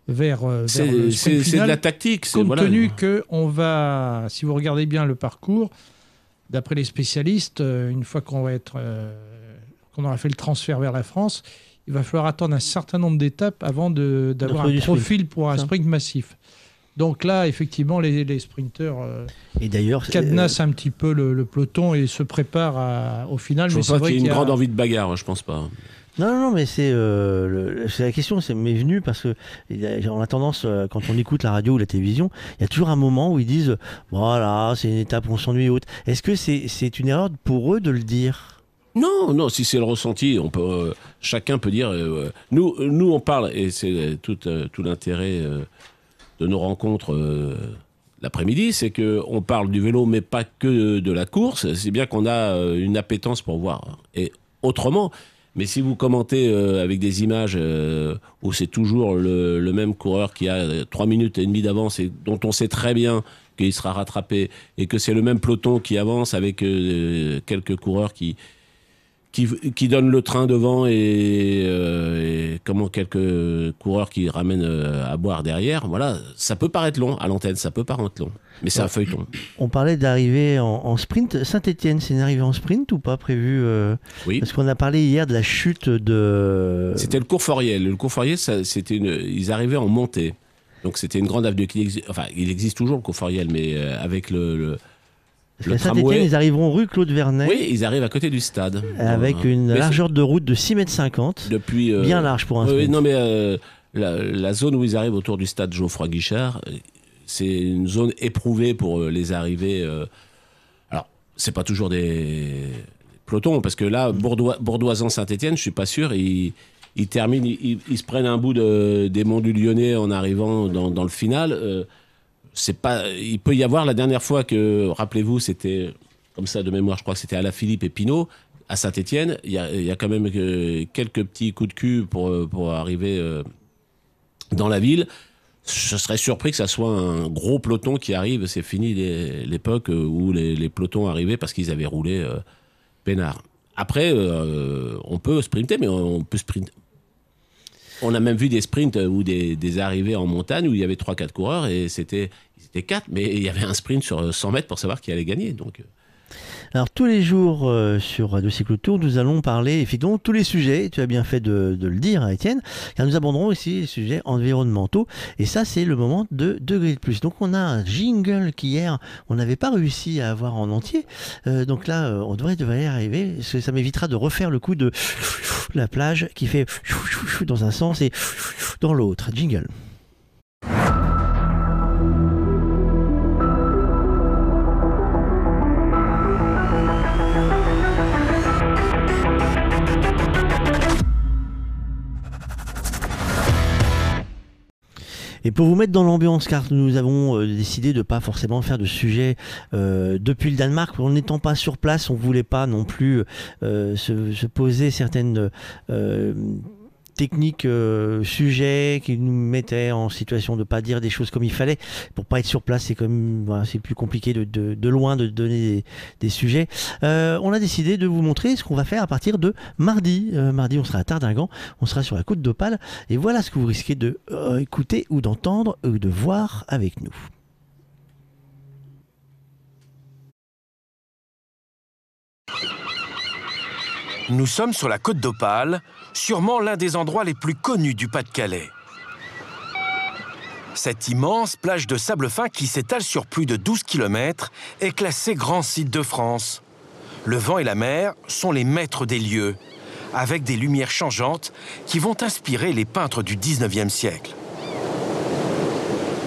vers, vers C'est- le sprint c'est de la tactique, Compte voilà. tenu que on va, si vous regardez bien le parcours, d'après les spécialistes, euh, une fois qu'on va être, euh, qu'on aura fait le transfert vers la France, il va falloir attendre un certain nombre d'étapes avant d'avoir un profil pour un sprint massif. Donc là, effectivement, les, les sprinteurs euh, Et d'ailleurs, cadenassent un petit peu le, le peloton et se préparent à- au final. je pas vrai qu'il y ait une a- grande envie de bagarre, je pense pas. Non, non, mais c'est euh, c'est la question, c'est m'est parce que on a tendance, euh, quand on écoute la radio ou la télévision, il y a toujours un moment où ils disent voilà, c'est une étape on s'ennuie et autres. Est-ce que c'est une erreur pour eux de le dire? Non, non, si c'est le ressenti, on peut, euh, chacun peut dire. nous, nous, on parle, et c'est tout, tout l'intérêt de nos rencontres l'après-midi, c'est que on parle du vélo, mais pas que de la course. C'est bien qu'on a une appétence pour voir et autrement. Mais si vous commentez euh, avec des images euh, où c'est toujours le, le même coureur qui a euh, trois minutes et demie d'avance et dont on sait très bien qu'il sera rattrapé et que c'est le même peloton qui avance avec quelques coureurs qui, qui, qui donnent le train devant et, euh, et comment quelques coureurs qui ramènent euh, à boire derrière, voilà, ça peut paraître long à l'antenne, ça peut paraître long, mais c'est un feuilleton. On parlait d'arriver en, en sprint. Saint-Etienne, c'est une arrivée en sprint ou pas prévu euh, Oui. Parce qu'on a parlé hier de la chute de. C'était le cours. Le cours c'était une, ils arrivaient en montée. Donc c'était une grande avenue qui existe. Enfin, il existe toujours le cours Foriel, mais avec le, le, Parce qu'à Saint-Etienne, ils arriveront rue Claude Vernet. Oui, ils arrivent à côté du stade. Avec Voilà. une Mais largeur de route de 6 mètres 50. Depuis, euh, Bien large pour un oui, non, mais euh, la, la zone où ils arrivent autour du stade Geoffroy Guichard, euh, c'est une zone éprouvée pour les arrivées. euh, alors, c'est pas toujours des pelotons, parce que là, Bourdois, Bourdoisan-Saint-Etienne, je suis pas sûr, ils, ils terminent, ils, ils se prennent un bout de, des monts du Lyonnais en arrivant dans, dans le final. C'est pas, il peut y avoir la dernière fois que, rappelez-vous, c'était comme ça de mémoire, je crois que c'était à la Philippe et Pinot, à Saint-Etienne. Il y y a quand même euh, quelques petits coups de cul pour, euh, pour arriver euh, dans la ville. je serais surpris que ça soit un gros peloton qui arrive. C'est fini l'époque où les, pelotons arrivaient parce qu'ils avaient roulé euh, peinard. Après, on peut sprinter, mais on, peut sprinter. On a même vu des sprints ou des, arrivées en montagne où il y avait 3-4 coureurs et c'était 4, mais il y avait un sprint sur 100 mètres pour savoir qui allait gagner. Donc. Alors tous les jours euh, sur Radio Cycle Tour, nous allons parler effectivement tous les sujets, tu as bien fait de, le dire Étienne, car nous aborderons aussi les sujets environnementaux, et ça c'est le moment de Degré de Plus. Donc on a un jingle qu'hier on n'avait pas réussi à avoir en entier, euh, donc là euh, on devrait, devrait y arriver, parce que ça m'évitera de refaire le coup de la plage qui fait dans un sens et dans l'autre. Jingle. Et pour vous mettre dans l'ambiance, car nous avons euh, décidé de pas forcément faire de sujet euh, depuis le Danemark, en n'étant pas sur place, on voulait pas non plus euh, se, se, poser certaines techniques, euh, sujets qui nous mettaient en situation de pas dire des choses comme il fallait. Pour pas être sur place, c'est comme voilà, c'est plus compliqué de, loin de donner des, sujets. Euh, on a décidé de vous montrer ce qu'on va faire à partir de mardi. Euh, mardi, on sera à Tardingan, on sera sur la côte d'Opale, et voilà ce que vous risquez de euh, écouter ou d'entendre ou de voir avec nous. Nous sommes sur la côte d'Opale, sûrement l'un des endroits les plus connus du Pas-de-Calais. Cette immense plage de sable fin qui s'étale sur plus de 12 km est classée grand site de France. Le vent et la mer sont les maîtres des lieux, avec des lumières changeantes qui vont inspirer les peintres du 19e siècle.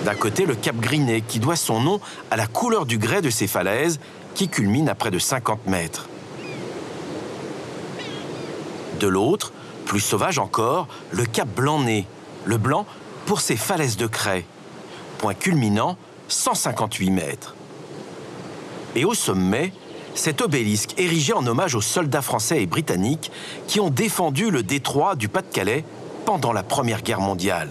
D'un côté, le Cap Griné, qui doit son nom à la couleur du grès de ses falaises, qui culminent à près de 50 mètres. De l'autre, plus sauvage encore, le cap Blanc-Nez, le blanc pour ses falaises de craie. Point culminant, 158 mètres. Et au sommet, cet obélisque érigé en hommage aux soldats français et britanniques qui ont défendu le détroit du Pas-de-Calais pendant la Première Guerre mondiale.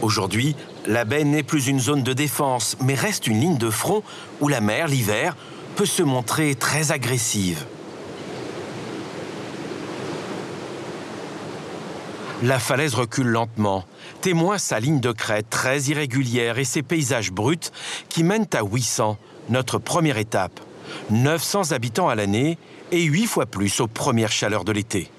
Aujourd'hui, la baie n'est plus une zone de défense, mais reste une ligne de front où la mer, l'hiver, peut se montrer très agressive. La falaise recule lentement, témoin sa ligne de crête très irrégulière et ses paysages bruts qui mènent à 800, notre première étape. 900 habitants à l'année et 8 fois plus aux premières chaleurs de l'été.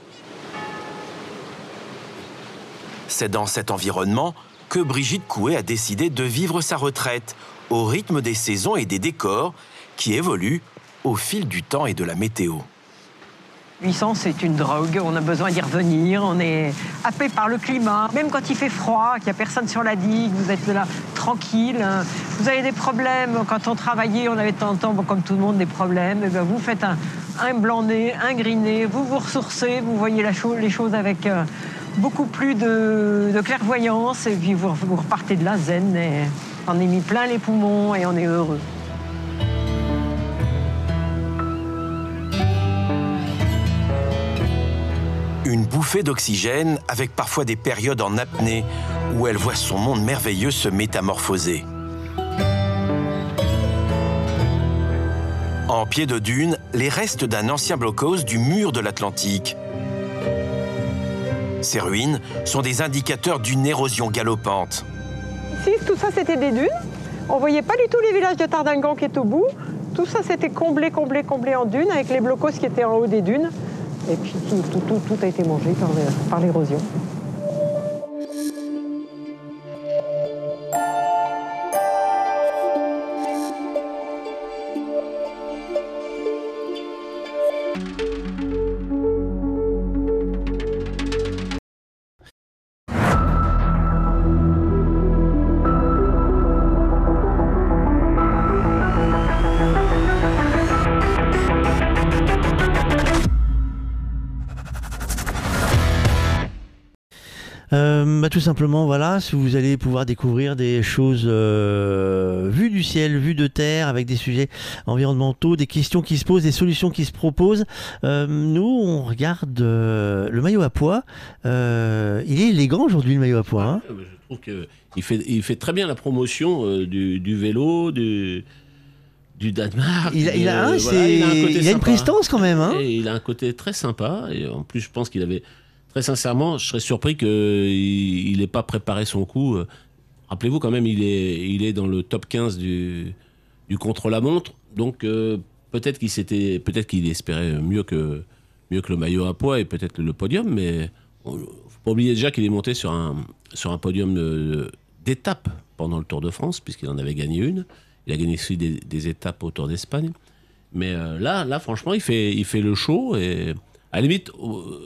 C'est dans cet environnement que Brigitte Coué a décidé de vivre sa retraite au rythme des saisons et des décors qui évoluent au fil du temps et de la météo. 800, c'est une drogue, on a besoin d'y revenir, on est happé par le climat. Même quand il fait froid, qu'il n'y a personne sur la digue, vous êtes là tranquille. Vous avez des problèmes, quand on travaillait, on avait de temps en temps, comme tout le monde, des problèmes. Eh vous faites un, un blanc-nez, un gris-nez, vous vous ressourcez, vous voyez les choses avec euh, beaucoup plus de, clairvoyance, et puis vous, vous repartez de la zen, et on est mis plein les poumons, et on est heureux. Une bouffée d'oxygène avec parfois des périodes en apnée où elle voit son monde merveilleux se métamorphoser. En pied de dune, les restes d'un ancien blocos du mur de l'Atlantique. Ces ruines sont des indicateurs d'une érosion galopante. Ici, tout ça, c'était des dunes. On voyait pas du tout les villages de Tardingan qui est au bout. Tout ça, c'était comblé, comblé, comblé en dunes avec les blocos qui étaient en haut des dunes. Et puis tout, a été mangé par l'érosion. Tout simplement, voilà, si vous allez pouvoir découvrir des choses euh, vues du ciel, vues de terre, avec des sujets environnementaux, des questions qui se posent, des solutions qui se proposent. Euh, nous, on regarde euh, le maillot à poids. Euh, il est élégant aujourd'hui, le maillot à poids. hein. Je trouve qu'il fait, il fait très bien la promotion du, du vélo, du, du Danemark. Il a- il a- euh, hein, un côté il a une prestance quand même, hein. Et il a un côté très sympa. Et en plus, je pense qu'il avait. Très sincèrement, je serais surpris qu'il n'ait pas préparé son coup. Euh, Rappelez-vous quand même, il est, dans le top 15 du, contre-la-montre. Donc euh, peut-être qu'il s'était, peut-être qu'il espérait mieux que, mieux que le maillot à poids et peut-être le podium. Mais il faut pas oublier déjà qu'il est monté sur un, sur un podium d'étape pendant le Tour de France, puisqu'il en avait gagné une. Il a gagné aussi des, des étapes au Tour d'Espagne. Mais euh, là, là, franchement, il fait, il fait le show. Et à la limite,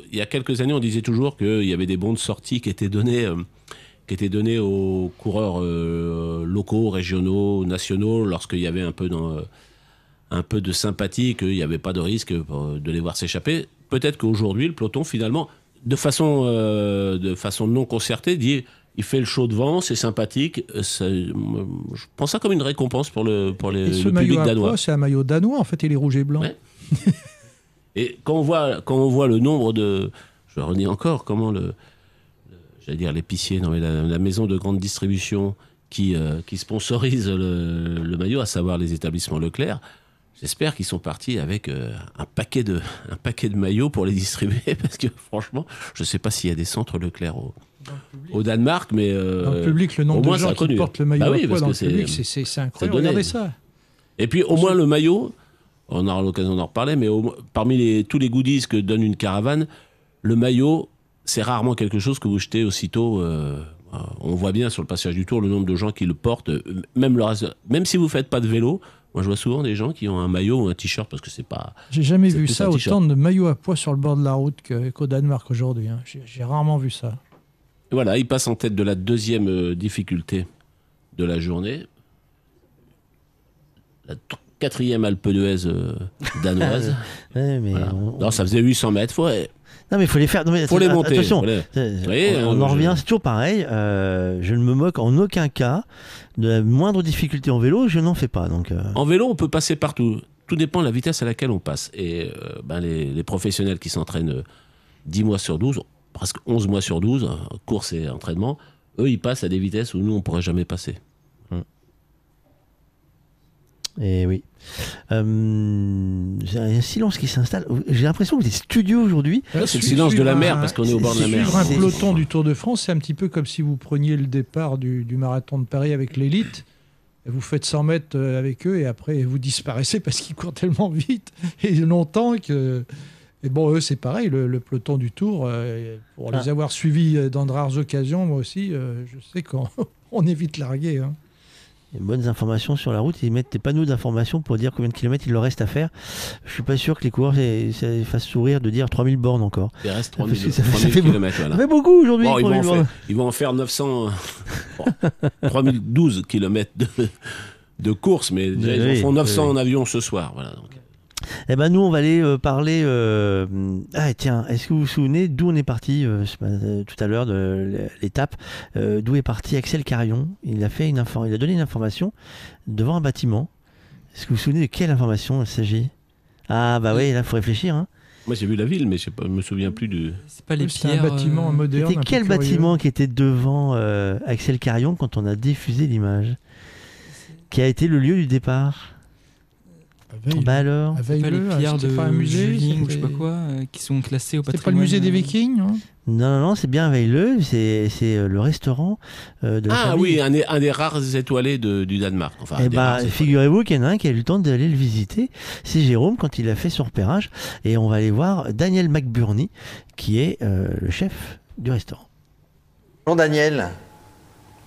il y a quelques années, on disait toujours qu'il y avait des bons de sortie qui étaient donnés, euh, qui étaient donnés aux coureurs euh, locaux, régionaux, nationaux, lorsqu'il y avait un peu, dans, euh, un peu de sympathie, qu'il n'y avait pas de risque de les voir s'échapper. Peut-être qu'aujourd'hui, le peloton, finalement, de façon, de façon non concertée, dit il fait le show devant, c'est sympathique. ça- je pense ça comme une récompense pour le, pour les, Et ce le maillot public danois. c'est un maillot danois, en fait, il est rouge et blanc. Et quand on voit, quand on voit le nombre de, je redis encore, comment le, le- j'allais dire l'épicier, non mais la, la maison de grande distribution qui, euh, qui sponsorise le, le maillot, à savoir les établissements Leclerc, j'espère qu'ils sont partis avec euh, un paquet de, un paquet de maillots pour les distribuer, parce que franchement, je ne sais pas s'il y a des centres Leclerc au, au Danemark, mais euh, Dans le public, le nombre moins, de ça gens qui portent le maillot Bah oui, à poids dans le c'est- public, c'est- incroyable. Regardez ça. Et puis au moins le maillot, on aura l'occasion d'en reparler, mais au parmi les- tous les goodies que donne une caravane, le maillot, c'est rarement quelque chose que vous jetez aussitôt. euh, euh, on voit bien sur le passage du tour le nombre de gens qui le portent, euh, même, le reste- même si vous faites pas de vélo. Moi, je vois souvent des gens qui ont un maillot ou un t-shirt parce que c'est pas. J'ai jamais vu ça, autant de maillots à poids sur le bord de la route qu'au Danemark aujourd'hui. hein. J'ai rarement vu ça. Et Voilà, il passe en tête de la deuxième difficulté de la journée. La quatrième Alpe d'Huez euh, danoise. Ouais, mais Voilà. on- Non, ça faisait 800 mètres. Faut, Non mais il faut les faire. Non, mais Faut les monter, Attention, les- Euh, voyez, on, on en je- revient, c'est toujours pareil. euh, je ne me moque en aucun cas de la moindre difficulté en vélo. Je n'en fais pas. Donc. euh, En vélo, on peut passer partout. Tout dépend de la vitesse à laquelle on passe. Et ben, les, les professionnels qui s'entraînent euh, 10 mois sur 12, presque 11 mois sur 12, euh, course et entraînement, eux, ils passent à des vitesses où nous, on pourrait jamais passer. Et oui. Euh, J'ai un silence qui s'installe. J'ai l'impression que vous êtes studio aujourd'hui. Là, c'est le silence de la mer parce qu'on est au bord de la mer. Suivre un peloton du Tour de France, c'est un petit peu comme si vous preniez le départ du, du marathon de Paris avec l'élite. Vous faites 100 mètres euh, avec eux et après vous disparaissez parce qu'ils courent tellement vite et longtemps que. Et bon, eux, c'est pareil, le, le peloton du Tour, euh, pour les Ah. avoir suivis euh, dans de rares occasions, moi aussi, euh, je sais qu'on on est vite largué. hein. Bonnes informations sur la route. Ils mettent des panneaux d'information pour dire combien de kilomètres il leur reste à faire. Je suis pas sûr que les coureurs ça, ça les fasse sourire de dire 3000 bornes encore. Il reste Ça fait- 3000 ça ça 3000 fait kilomètres, voilà. Ça fait beaucoup aujourd'hui. Bon, ils, vont 3000 en bornes. faire, ils vont en faire 900, bon, 3012 km de, de course, mais déjà, ils en font 900 oui. en avion ce soir. Voilà, donc. Eh ben nous, on va aller euh, parler. euh, Ah tiens, est-ce que vous vous souvenez d'où on est parti euh, ce matin- euh, tout à l'heure de l'étape euh, D'où est parti Axel Carion Il a fait une infor- il a donné une information devant un bâtiment. Est-ce que vous vous souvenez de quelle information il s'agit? Ah bah oui, là il faut réfléchir. Hein. Moi, j'ai vu la ville, mais je ne me souviens plus du. C'est pas les un pierres. bâtiment euh, moderne. C'était un peu quel curieux. bâtiment qui était devant euh, Axel Carion quand on a diffusé l'image? Qui a été le lieu du départ? Veille- Bah alors à c'est pas les Veilleux, pierres de pas un musée Juling ou je sais pas quoi, euh, qui sont classées au patrimoine. pas le musée des euh, Vikings hein Non, non, non, c'est bien Veilleux, c'est c'est, euh, le restaurant euh, de la Ah famille. oui, un des, un des rares étoilés de- du Danemark. Enfin, Eh bah, figurez-vous qu'il y en a un qui a eu le temps d'aller le visiter. C'est Jérôme quand il a fait son repérage. Et on va aller voir Daniel McBurney, qui est euh, le chef du restaurant. Bonjour Daniel,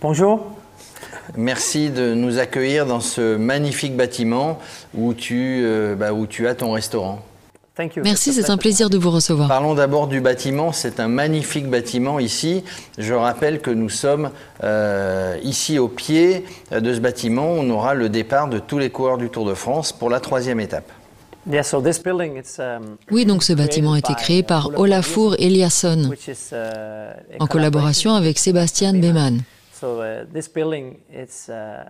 Bonjour. Merci de nous accueillir dans ce magnifique bâtiment où tu, euh, bah, où tu as ton restaurant. Thank you. Merci, c'est un plaisir de vous recevoir. Parlons d'abord du bâtiment. C'est un magnifique bâtiment ici. Je rappelle que nous sommes euh, ici au pied de ce bâtiment. On aura le départ de tous les coureurs du Tour de France pour la troisième étape. Um, Oui, donc ce bâtiment a été créé par Olafur Eliasson which is, uh, en collaboration avec Sébastien Beman. So uh, this building, it's, uh,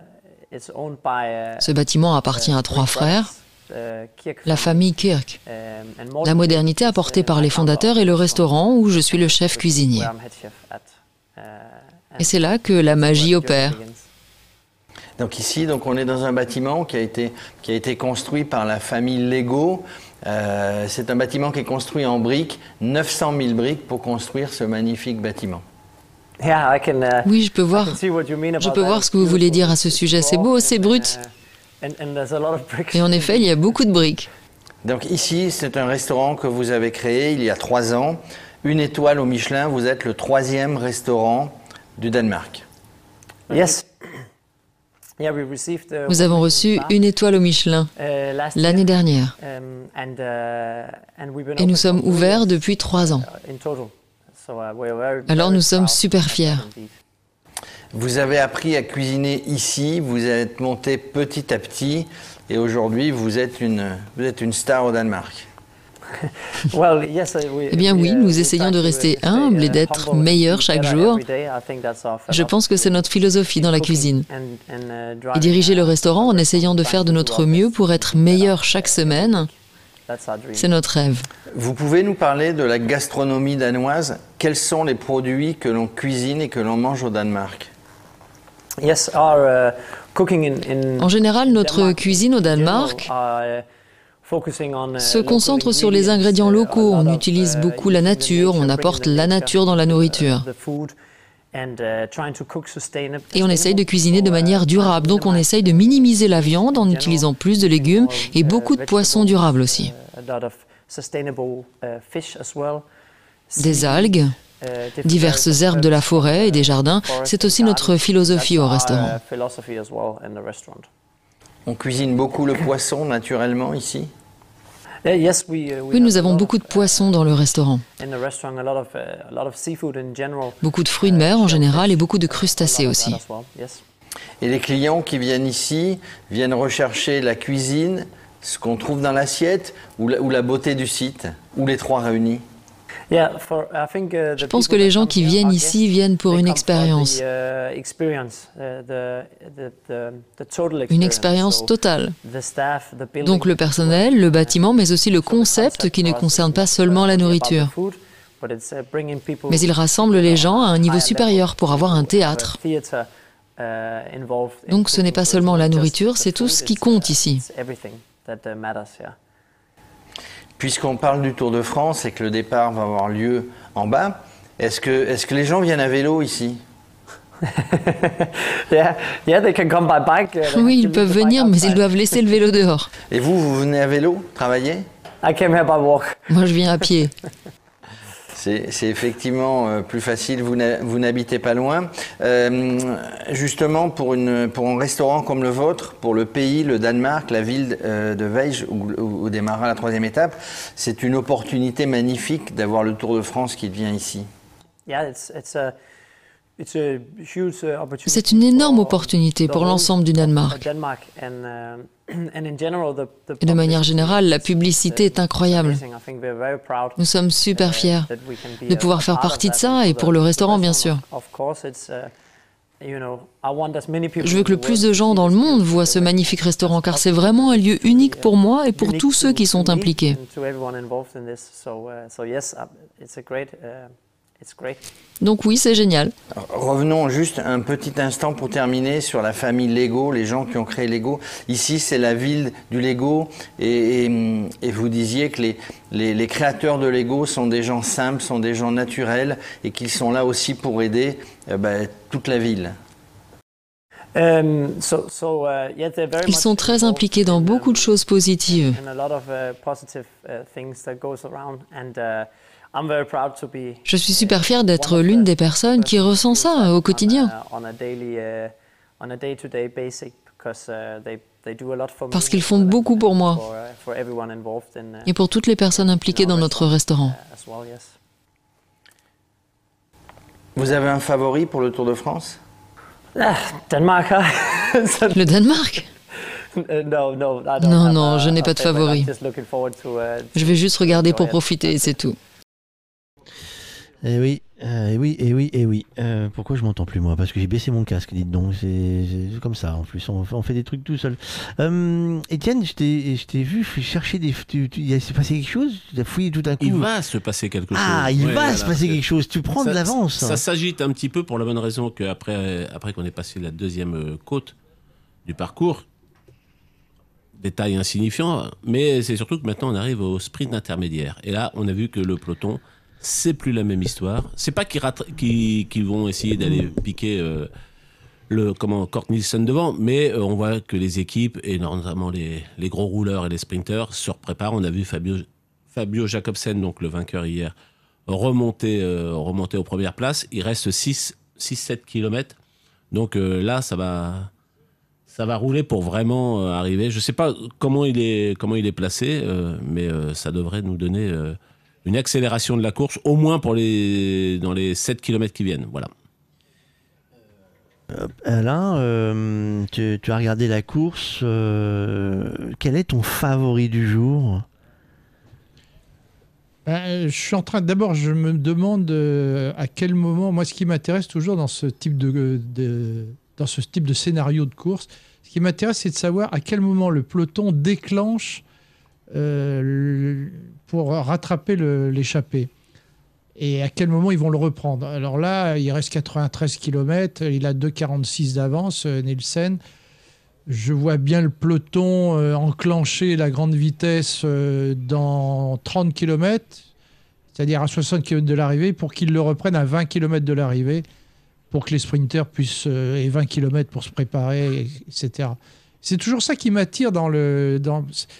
it's owned by, uh, Ce bâtiment appartient à trois frères, uh, la famille Kirk. um, La modernité apportée par les fondateurs est le restaurant où je suis le chef cuisinier. Uh, Et c'est là que la magie opère. Donc ici, donc on est dans un bâtiment qui a été, qui a été construit par la famille Lego. Euh, c'est un bâtiment qui est construit en briques, 900 000 briques pour construire ce magnifique bâtiment. Oui, je peux voir, je peux voir ce que vous voulez dire à ce sujet. C'est beau, c'est brut. Bricks. Et en effet, il y a beaucoup de briques. Donc ici, c'est un restaurant que vous avez créé il y a trois ans. Une étoile au Michelin, vous êtes le troisième restaurant du Danemark. Yes. Uh, Nous avons reçu une étoile au Michelin uh, last l'année year. dernière. Um, uh, Et nous open sommes ouverts years, depuis trois ans. Uh, Alors nous sommes super fiers. Vous avez appris à cuisiner ici, vous êtes monté petit à petit et aujourd'hui vous êtes une, vous êtes une star au Danemark. Well, yes, uh, Eh bien oui, uh, nous essayons de rester humbles et d'être meilleurs chaque jour. Je pense que c'est notre philosophie dans la cuisine. Et diriger le restaurant en essayant de faire de notre mieux pour être meilleur chaque semaine. C'est notre rêve. Vous pouvez nous parler de la gastronomie danoise? Quels sont les produits que l'on cuisine et que l'on mange au Danemark? Yes, our uh, cooking in, in En général, notre cuisine au Danemark uh, uh, se concentre sur les ingrédients locaux. On utilise beaucoup la nature, on apporte la nature dans la nourriture. Uh, trying to cook sustainab- Et on essaye de cuisiner de manière durable. Donc on essaye de minimiser la viande en utilisant plus de légumes et beaucoup de poissons durables aussi. a lot of sustainable uh, fish as well. Des algues, Uh, diverses herbes de la forêt et des jardins. C'est aussi notre philosophie au uh, restaurant. On cuisine beaucoup le poisson naturellement ici Yeah, yes, we, uh, we Oui, have nous a avons lot beaucoup de poissons dans le restaurant. in the restaurant, a lot of uh, a lot of seafood in general. Beaucoup de fruits de mer en général et beaucoup de crustacés aussi. Et les clients qui viennent ici viennent rechercher la cuisine, ce qu'on trouve dans l'assiette ou la, ou la beauté du site, ou les trois réunis Uh, Je pense que les gens qui viennent ici viennent pour une expérience. uh, uh, Une expérience totale. Donc le personnel, le bâtiment, mais aussi le concept qui ne concerne pas seulement la nourriture. Mais il rassemble les gens à un niveau supérieur pour avoir un théâtre. Donc ce n'est pas seulement la nourriture, c'est tout ce qui compte ici. Puisqu'on parle du Tour de France et que le départ va avoir lieu en bas, est-ce que, est que les gens viennent à vélo ici Yeah, yeah, they can come by bike. they Oui, ils peuvent venir, mais ils doivent laisser le vélo dehors. Et vous, vous venez à vélo travailler I came here by walk. Moi, je viens à pied. C'est effectivement euh, plus facile, vous n'habitez pas loin. Euh, justement, pour, une, pour un restaurant comme le vôtre, pour le pays, le Danemark, la ville euh, de Weij, où, où- où démarra la troisième étape, c'est une opportunité magnifique d'avoir le Tour de France qui vient ici. Yeah, it's it's a it's a huge uh, opportunity. C'est une énorme opportunité pour l'ensemble du Danemark. Denmark and uh, and in general the, the Et de manière générale, la publicité est incroyable. Nous sommes super fiers de pouvoir faire partie de ça et pour le restaurant, bien sûr. Uh, Je veux que le plus de gens dans le monde voient ce magnifique restaurant car c'est vraiment un lieu unique pour moi et pour tous ceux qui sont impliqués. Donc oui, c'est génial. Revenons juste un petit instant pour terminer sur la famille Lego, les gens qui ont créé Lego. Ici, c'est la ville du Lego et, et- et vous disiez que les, les- les créateurs de Lego sont des gens simples, sont des gens naturels et qu'ils sont là aussi pour aider euh, ben, toute la ville. Um, uh, Ils sont très impliqués dans beaucoup de choses positives. Je suis super fière d'être l'une des personnes qui ressent ça au quotidien. uh, uh, uh, Parce qu'ils font beaucoup pour moi et pour toutes les personnes impliquées dans notre restaurant. Vous avez un favori pour le Tour de France? Ah? So, Le Danemark? Non, non, je n'ai pas de favori. Je vais juste regarder pour profiter et c'est tout. Eh oui, euh, eh oui, eh oui, eh oui. Euh, pourquoi je m'entends plus moi? Parce que j'ai baissé mon casque, dites donc. C'est comme ça en plus. On, fait des trucs tout seul. Euh, Étienne, je t'ai vu chercher des. Il s'est passé quelque chose? Tu as fouillé tout d'un coup Il va se passer quelque chose. Ah, il va se passer quelque chose. Tu prends de l'avance. Ça, s'agite un petit peu pour la bonne raison qu'après après qu'on ait passé la deuxième côte du parcours, détail insignifiant, mais c'est surtout que maintenant on arrive au sprint intermédiaire. Et là, on a vu que le peloton c'est plus la même histoire. C'est pas qu'ils vont essayer d'aller piquer euh, le comment Kort Nielsen devant, mais euh, on voit que les équipes et notamment les, gros rouleurs et les sprinters se préparent. On a vu Fabio, Fabio Jacobsen, donc le vainqueur hier, remonter, euh, remonter aux premières places. Il reste 6-7 km. Donc là, ça va, ça va rouler pour vraiment arriver. Je sais pas comment il est, comment il est placé, mais ça devrait nous donner une accélération de la course, au moins pour les, dans les 7 km qui viennent. Voilà. Euh, Alain, euh, tu, as regardé la course. Euh, quel est ton favori du jour? Ben, Je suis en train. D'abord, je me demande à quel moment. Moi, ce qui m'intéresse toujours dans ce type de, dans ce type de scénario de course, ce qui m'intéresse, c'est de savoir à quel moment le peloton déclenche pour rattraper l'échappée. Et à quel moment ils vont le reprendre? Alors là, il reste 93 km, il a 2,46 d'avance, euh, Nielsen. Je vois bien le peloton euh, enclencher la grande vitesse euh, dans 30 km, c'est-à-dire à 60 km de l'arrivée, pour qu'il le reprenne à 20 km de l'arrivée, pour que les sprinters puissent, et 20 km pour se préparer, etc. C'est toujours ça qui m'attire dans le.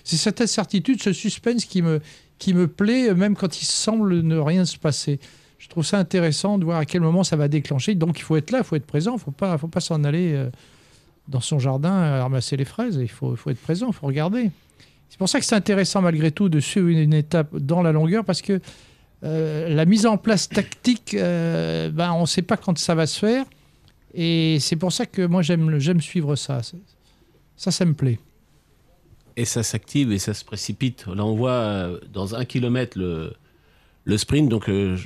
C'est cette incertitude, ce suspense qui me, qui me plaît, même quand il semble ne rien se passer. Je trouve ça intéressant de voir à quel moment ça va déclencher. Donc il faut être là, il faut être présent, il faut pas, faut pas s'en aller euh, dans son jardin à ramasser les fraises. Il faut, faut être présent, il faut regarder. C'est pour ça que c'est intéressant malgré tout de suivre une étape dans la longueur parce que euh, la mise en place tactique, euh, ben, on ne sait pas quand ça va se faire. Et c'est pour ça que moi j'aime suivre ça. Ça, ça me plaît et ça s'active et ça se précipite. Là, on voit euh, dans un kilomètre le, le sprint, donc euh,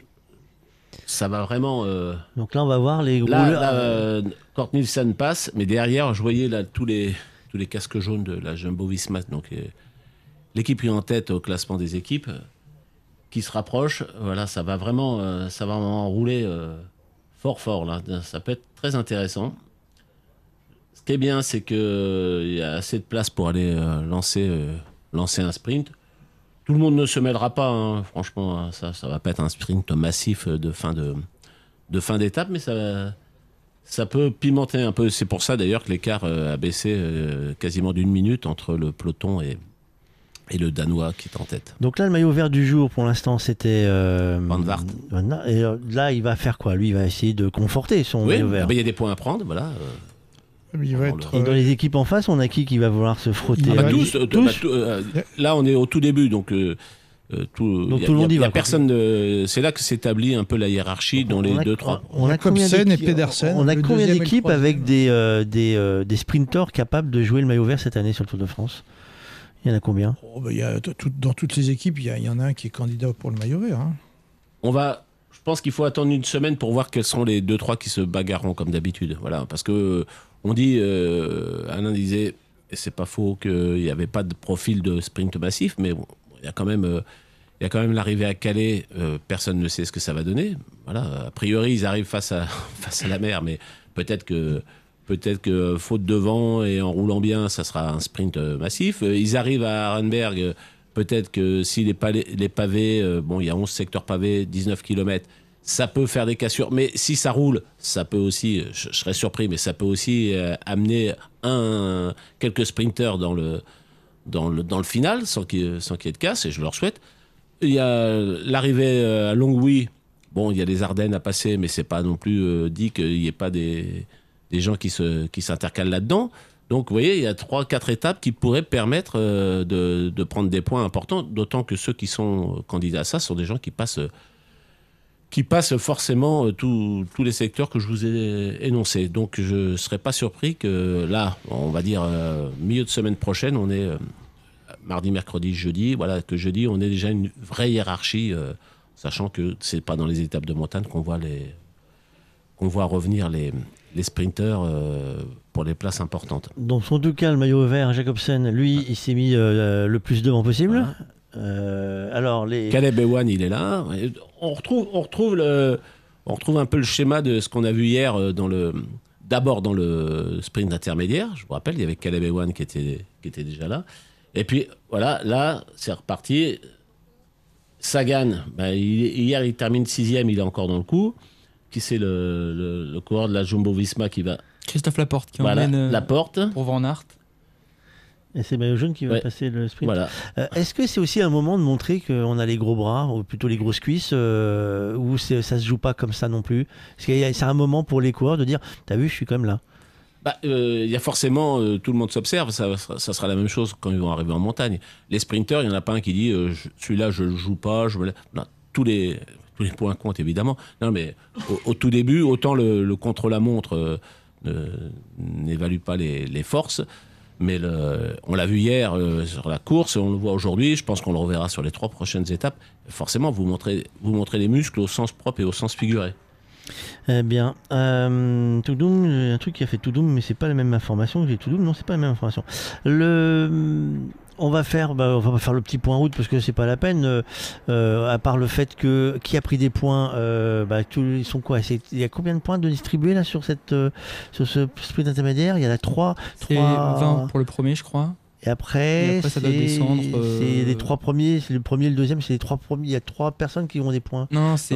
ça va vraiment. Euh, donc là, on va voir les gros. Là, Kort Nielsen passe, mais derrière, je voyais là tous les tous les casques jaunes de la Jumbo Visma, donc l'équipe est en tête au classement des équipes, qui se rapproche. Voilà, ça va vraiment, ça va vraiment rouler fort fort là. Ça peut être très intéressant. Qui est bien, c'est qu'il euh, y a assez de place pour aller euh, lancer, euh, lancer un sprint. Tout le monde ne se mêlera pas, hein. franchement, hein. ça ne va pas être un sprint massif de fin de, de fin d'étape, mais ça, ça peut pimenter un peu. C'est pour ça d'ailleurs que l'écart a baissé quasiment d'une minute entre le peloton et, et le Danois qui est en tête. Donc là, le maillot vert du jour, pour l'instant, c'était Van Vart. Et là, il va faire quoi? Lui, il va essayer de conforter son maillot vert. Il y a des points à prendre, voilà. Il va être, et dans les équipes en face, on a qui qui va vouloir se frotter ah bah tous, euh, bah, euh, Là, on est au tout début, donc. Euh, tout, donc tout le monde y, va. Personne. c'est là que s'établit un peu la hiérarchie dans les deux trois. On a, Cobsen et Pedersen. On a combien d'équipes avec des des, des sprinteurs capables de jouer le maillot vert cette année sur le Tour de France Il y en a combien oh, bah, il y a, Dans toutes les équipes, il y, y, en a un qui est candidat pour le maillot vert. Hein. On va je pense qu'il faut attendre une semaine pour voir quels sont les deux trois qui se bagarreront comme d'habitude. Voilà, parce que on dit, euh, Alain disait, et c'est pas faux qu'il n'y avait pas de profil de sprint massif, mais il y a quand même, euh, il y a quand même l'arrivée à Calais. Euh, personne ne sait ce que ça va donner. Voilà, a priori ils arrivent face à face à la mer, mais peut-être que peut-être que faute de vent et en roulant bien, ça sera un sprint massif. Ils arrivent à Arenberg. Peut-être que si les, les pavés, bon, il y a 11 secteurs pavés, 19 km, ça peut faire des cassures. Mais si ça roule, ça peut aussi, je, serais surpris, mais ça peut aussi euh, amener un, quelques sprinters dans le, dans le, dans le final sans qu'il y ait de casse, et je leur souhaite. Il y a l'arrivée euh, à Longwy. Bon, il y a les Ardennes à passer, mais c'est pas non plus euh, dit qu'il n'y ait pas des, des gens qui s'intercalent qui là-dedans. Donc, vous voyez, il y a trois, quatre étapes qui pourraient permettre de, de, prendre des points importants, d'autant que ceux qui sont candidats à ça sont des gens qui passent qui passe forcément euh, tous les secteurs que je vous ai énoncés. Donc je ne serais pas surpris que là, on va dire euh, milieu de semaine prochaine, on est euh, mardi, mercredi, jeudi, voilà, que jeudi, on est déjà une vraie hiérarchie, euh, sachant que c'est pas dans les étapes de montagne qu'on voit les qu'on voit revenir les, les sprinteurs euh, pour les places importantes. Dans son tout cas, le maillot vert, Jacobsen, lui, il s'est mis euh, le plus devant possible. Euh, alors, les... Caleb Ewan, il est là. On retrouve, on retrouve le, on retrouve un peu le schéma de ce qu'on a vu hier euh, dans le, d'abord dans le sprint intermédiaire. Je vous rappelle, il y avait Caleb Ewan qui était, qui était déjà là. Et puis voilà, là, c'est reparti. Sagan, ben, il- hier il termine sixième, il est encore dans le coup. Qui c'est le, le, le coureur de la Jumbo Visma qui va Christophe Laporte qui Voilà, emmène euh, Laporte. pour Van Aert. Et c'est Maillot jaune qui va Ouais. passer le sprint. Voilà. Euh, Est-ce que c'est aussi un moment de montrer qu'on a les gros bras, ou plutôt les grosses cuisses, euh, ou c'est- ça se joue pas comme ça non plus? Y a- c'est un moment pour les coureurs de dire T'as vu, je suis quand même là Bah, euh, Il y a forcément, euh, tout le monde s'observe, ça, sera- ça sera la même chose quand ils vont arriver en montagne. Les sprinteurs, il n'y en a pas un qui dit euh, celui-là, je ne le joue pas. Je me la- non, tous, les, tous les points comptent évidemment. Non, mais au, au tout début, autant le, le contre-la-montre ne- n'évalue pas les, les forces. Mais on l'a vu hier euh, sur la course, on le voit aujourd'hui, je pense qu'on le reverra sur les trois prochaines étapes. Forcément, vous montrez, vous montrez les muscles au sens propre et au sens figuré. Eh bien, euh, Toudoum, euh, un truc qui a fait Toudoum, mais c'est pas la même information que j'ai Toudoum, non, c'est pas la même information. Le, on va faire, bah, on va faire le petit point route parce que c'est pas la peine. euh, euh, à part le fait que qui a pris des points, euh, bah, ils sont quoi C'est- Il y a combien de points de distribués là sur cette, euh, sur ce sprint intermédiaire? Il y en a trois. C'est trois- 20 pour le premier, je crois. Et après, Et après, ça doit c'est- descendre, euh, C'est les trois premiers, c'est le premier et le deuxième, c'est les trois premiers. Il y a trois personnes qui ont des points. Non, c'est.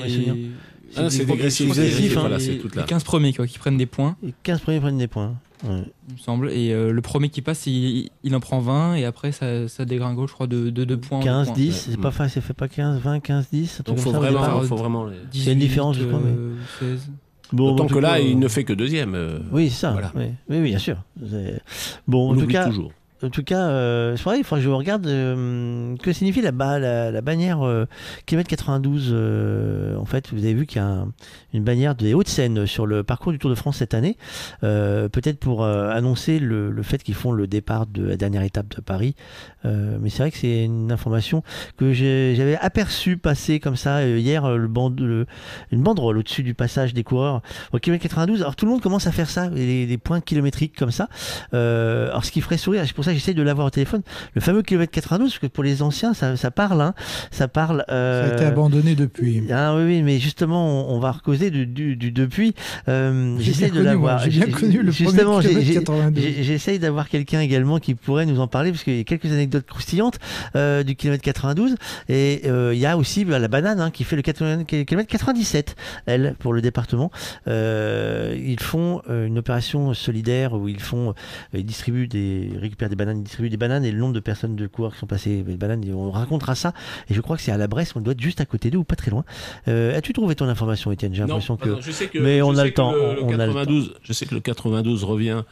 Ah, c'est des- dégressif, c'est dégressif, les- voilà, c'est les, toute la- 15 premiers quoi, qui prennent des points, Les 15 premiers prennent des points. Ouais. il me semble. Et euh, le premier qui passe, il, il en prend 20 et après ça, ça dégringole, je crois, de 2 points. en deux 15, points. 10, c'est pas facile, ça fait pas 15, 20, 15, 10. un truc Donc faut ça, vraiment, faut vraiment les- a une différence, je crois. mais- euh, 16. Bon, D'autant en tout que là, cas, il euh, ne fait que deuxième. euh, Oui, c'est ça. Voilà. Oui, oui, oui, bien sûr. C'est- Bon, On en tout cas, toujours. En tout cas, euh, vrai, il faudra que je regarde euh, que signifie la, la, bannière euh, kilomètre 92. euh, en fait, vous avez vu qu'il y a un- une bannière des Hauts-de-Seine sur le parcours du Tour de France cette année. Euh, Peut-être pour euh, annoncer le, le fait qu'ils font le départ de la dernière étape de Paris. Mais c'est vrai que c'est une information que j'avais aperçu passer comme ça hier, le bande, le- une banderole au-dessus du passage des coureurs au kilomètre 92. Alors tout le monde commence à faire ça, les, les points kilométriques comme ça. Alors ce qui ferait sourire, c'est pour ça que j'essaie de l'avoir au téléphone, le fameux kilomètre 92, parce que pour les anciens, ça, ça parle, hein, ça parle. Ça euh, a été abandonné depuis. ah oui, oui, mais justement, on, on va causer du, du, du depuis. Euh, J'essaie de l'avoir. j'ai bien connu le Justement, j'ai- kilomètre j'ai- 92. j'ai- j'essaye d'avoir quelqu'un également qui pourrait nous en parler, parce qu'il y a quelques anecdotes croustillantes euh, du kilomètre 92. Et euh, il y a aussi bah, la banane hein, qui fait le 80 kilomètre 97, elle, pour le département. Ils font une opération solidaire où ils font, ils distribuent des, récupèrent des bananes, ils distribuent des bananes et le nombre de personnes de coureurs qui sont passées bananes, on racontera ça. Et je crois que c'est à la Bresse, on doit être juste à côté d'eux ou pas très loin. Euh, As-tu trouvé ton information, Étienne? J'ai l'impression que... je sais que- Mais on a le que temps. le- le on a le temps. 92, je sais que le 92 revient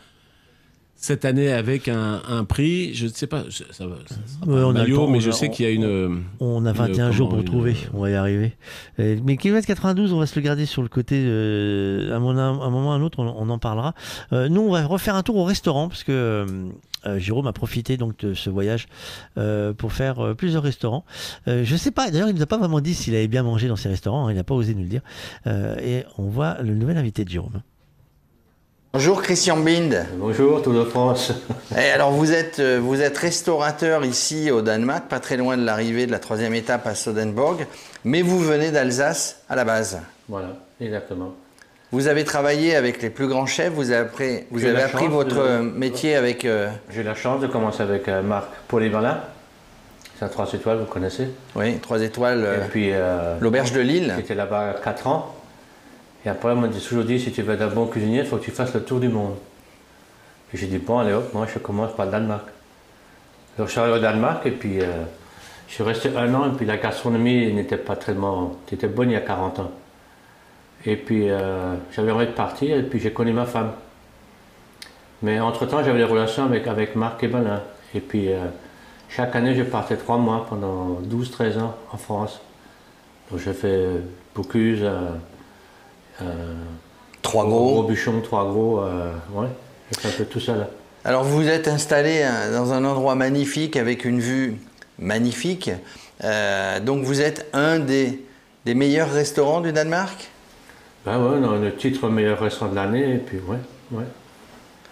cette année avec un, un prix. Je ne sais pas, je- ça va. ça sera pas Ouais, on a maillot, temps, mais on je a- sais qu'il y a une. On a une- 21 jours pour le trouver, une- on va y arriver. Euh, mais kilomètre 92, on va se le garder sur le côté. euh, à, mon- à un moment ou à un autre, on, on en parlera. Euh, nous, on va refaire un tour au restaurant parce que euh, euh, Jérôme a profité donc de ce voyage euh, pour faire euh, plusieurs restaurants. Euh, je sais pas. D'ailleurs, il nous a pas vraiment dit s'il avait bien mangé dans ces restaurants. hein, il n'a pas osé nous le dire. Euh, et on voit le nouvel invité de Jérôme. Bonjour Christian Bind. Bonjour Tour de France. Et alors vous êtes, euh, vous êtes restaurateur ici au Danemark, pas très loin de l'arrivée de la troisième étape à Sodenborg, mais vous venez d'Alsace à la base. Voilà, exactement. Vous avez travaillé avec les plus grands chefs, vous avez appris, vous avez appris votre de- métier avec... euh, J'ai la chance de commencer avec euh, Marc Polyvalent. C'est à 3 étoiles, vous connaissez Oui, 3 étoiles. euh, puis. l'auberge de Lille. J'étais là-bas 4 ans. Et après, on m'a toujours dit si tu veux être un bon cuisinier, il faut que tu fasses le tour du monde. Puis j'ai dit bon, allez hop, moi je commence par le Danemark. Alors je suis arrivé au Danemark et puis euh, je suis resté un an et puis la gastronomie n'était pas tellement. était bonne il y a 40 ans. Et puis euh, j'avais envie de partir et puis j'ai connu ma femme. Mais entre-temps, j'avais des relations avec, avec Marc et Balin. Et puis euh, chaque année, je partais trois mois pendant 12-13 ans en France. Donc j'ai fait Bocuse, trois gros. bûchons, trois gros, euh, ouais, un peu tout ça là. Alors vous êtes installé hein, dans un endroit magnifique avec une vue magnifique. Euh, donc vous êtes un des, des meilleurs restaurants du Danemark? Ben ouais, on a le titre meilleur restaurant de l'année, et puis ouais, ouais.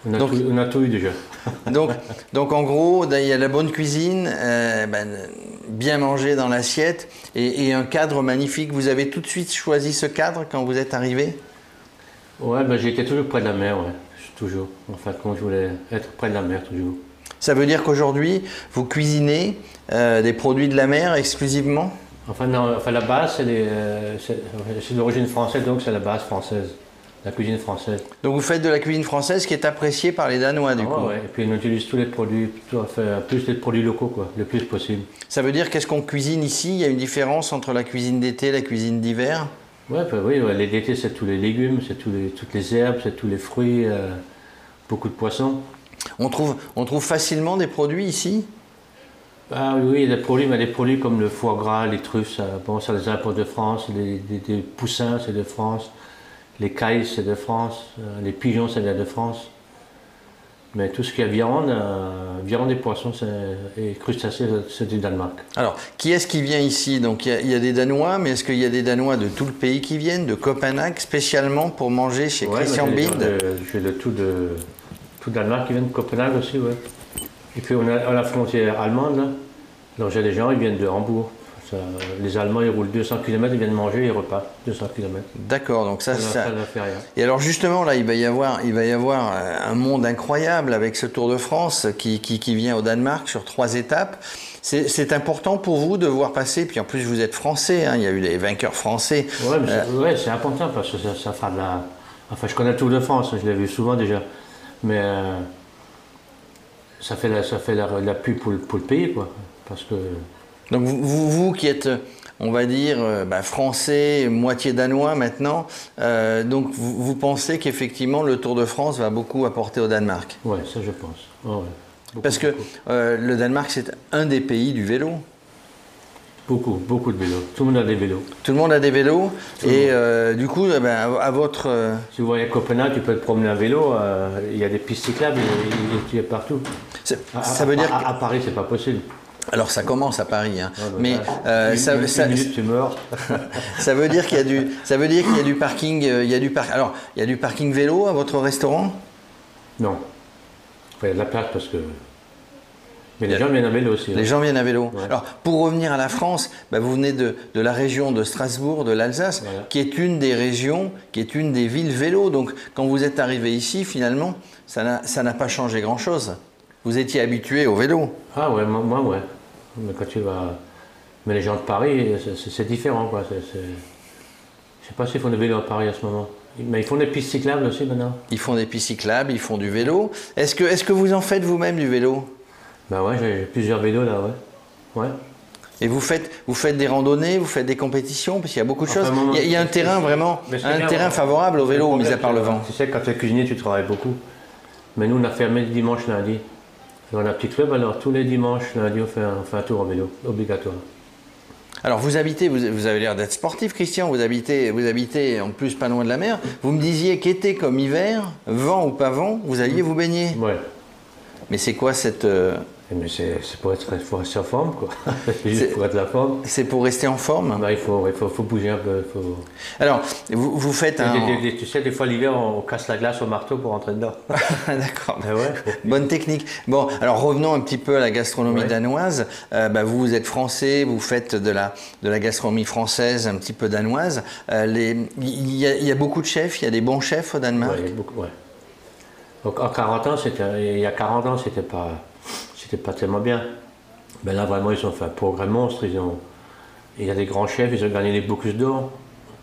On a, Donc- tout, on a tout eu déjà. Donc, donc en gros, il y a la bonne cuisine, euh, ben, bien manger dans l'assiette et, et un cadre magnifique. Vous avez tout de suite choisi ce cadre quand vous êtes arrivé? Ouais, ben j'étais toujours près de la mer, ouais. Toujours. En fait, quand je voulais être près de la mer, toujours. Ça veut dire qu'aujourd'hui, vous cuisinez euh, des produits de la mer exclusivement? Enfin, non, enfin la base, c'est euh, c'est d'origine française, donc c'est la base française. La cuisine française. Donc vous faites de la cuisine française qui est appréciée par les Danois du Ah coup. ouais, Et puis on utilise tous les produits, tout à fait, plus les produits locaux, quoi, le plus possible. Ça veut dire qu'est-ce qu'on cuisine ici? Il y a une différence entre la cuisine d'été et la cuisine d'hiver? Ouais, bah oui, ouais, l'été, c'est tous les légumes, c'est tous les, toutes les herbes, c'est tous les fruits, euh, beaucoup de poissons. On trouve, on trouve facilement des produits ici? Ah oui, des produits, mais des produits comme le foie gras, les truffes, ça, bon, ça les importe de France, les, des- des poussins, c'est de France, les cailles, c'est de France, euh, les pigeons, c'est de France. Mais tout ce qui est viande, euh, viande et poissons c'est- et crustacés, c'est du Danemark. Alors, qui est-ce qui vient ici? Donc, il y, a- il y a des Danois, mais est-ce qu'il y a des Danois de tout le pays qui viennent, de Copenhague, spécialement pour manger chez Ouais, Christian Bild? J'ai de tout de tout Danemark qui viennent de Copenhague aussi, ouais. Et puis on a à la frontière allemande, là. Alors j'ai des gens, ils viennent de Hambourg. Ça, les Allemands, ils roulent 200 km, ils viennent manger, ils repartent 200 km. D'accord, donc ça, Ça, fait rien. Et alors justement, là, il va y avoir, il va y avoir euh, un monde incroyable avec ce Tour de France qui, qui, qui vient au Danemark sur trois étapes. C'est important pour vous de voir passer, puis en plus vous êtes français, hein, il y a eu les vainqueurs français. Mais Euh, c'est ouais, important parce que ça, ça fera de la. Enfin, je connais le Tour de France, je l'ai vu souvent déjà. Mais euh, ça fait la, ça fait la, la pub pour, le- pour le pays, quoi. Parce que. Donc vous, vous, vous qui êtes, on va dire, euh, bah, français, moitié danois maintenant, euh, donc vous, vous pensez qu'effectivement le Tour de France va beaucoup apporter au Danemark? Ouais, ça je pense. Ouais, ouais. Beaucoup, Parce que euh, le Danemark c'est un des pays du vélo. Beaucoup, beaucoup de vélos. Tout le monde a des vélos. Tout le monde a des vélos Tout et euh, du coup, eh ben, à, à votre... euh, Si vous voyez Copenhague, tu peux te promener à vélo, euh, il y a des pistes cyclables, il y a- il y a partout. À- ça à- veut dire à, que- à Paris, c'est pas possible. Alors ça commence à Paris, hein. mais euh, Une- ça, une- ça- une minute, tu meurs. ça veut dire qu'il y a du, ça veut dire qu'il y a du parking, euh, il y a du par- alors il y a du parking vélo à votre restaurant? Non. Il y a de la place parce que. Mais les gens viennent à vélo aussi. Les hein. gens viennent à vélo. Ouais. Alors, pour revenir à la France, bah, vous venez de, de la région de Strasbourg, de l'Alsace, Voilà. qui est une des régions, qui est une des villes vélo. Donc, quand vous êtes arrivé ici, finalement, ça n'a ça n'a pas changé grand-chose. Vous étiez habitué au vélo. Ah ouais, moi, moi, ouais. Mais quand tu vas. Mais les gens de Paris, c'est- différent, quoi. C'est- Je sais pas s'ils font des vélos à Paris à ce moment. Mais ils font des pistes cyclables aussi maintenant. Ils font des pistes cyclables, ils font du vélo. Est-ce que, est que vous en faites vous-même du vélo? Bah ouais, j'ai plusieurs vélos là, ouais. Ouais. Et vous faites, vous faites des randonnées, vous faites des compétitions, parce qu'il y a beaucoup de Enfin, choses. Il y a, il y a un terrain vraiment, un bien, terrain favorable au vélo, mis à part le vent. Tu sais, quand tu es cuisinier, tu travailles beaucoup. Mais nous, on a fermé le dimanche, lundi. Dans la petite club, alors tous les dimanches, lundi, on fait un, on fait un tour en vélo, obligatoire. Alors vous habitez, vous, vous avez l'air d'être sportif, Christian. Vous habitez, vous habitez en plus pas loin de la mer. Vous me disiez qu'été comme hiver, vent ou pas vent, vous alliez vous baigner. Ouais. Mais c'est quoi cette euh, Mais c'est pour être, faut rester en forme, quoi. c'est pour être la forme. C'est pour rester en forme? Bah, il faut, il faut, faut bouger un peu. Faut... Alors vous, vous faites un. Des- des- des- tu sais, des fois l'hiver, on casse la glace au marteau pour rentrer dedans. D'accord. Ah ouais. Bonne technique. Bon, alors revenons un petit peu à la gastronomie Ouais. danoise. Euh, bah, vous, vous êtes français, vous faites de la, de la gastronomie française, un petit peu danoise. Euh, les- Il y, a- il y a beaucoup de chefs, il y a des bons chefs au Danemark? A beaucoup, ouais. Donc, en 40 ans, il y a 40 ans, c'était pas, c'était pas tellement bien. Mais là, vraiment, ils ont fait un progrès monstre. Ils ont, il y a des grands chefs, ils ont gagné les Bocuse d'or.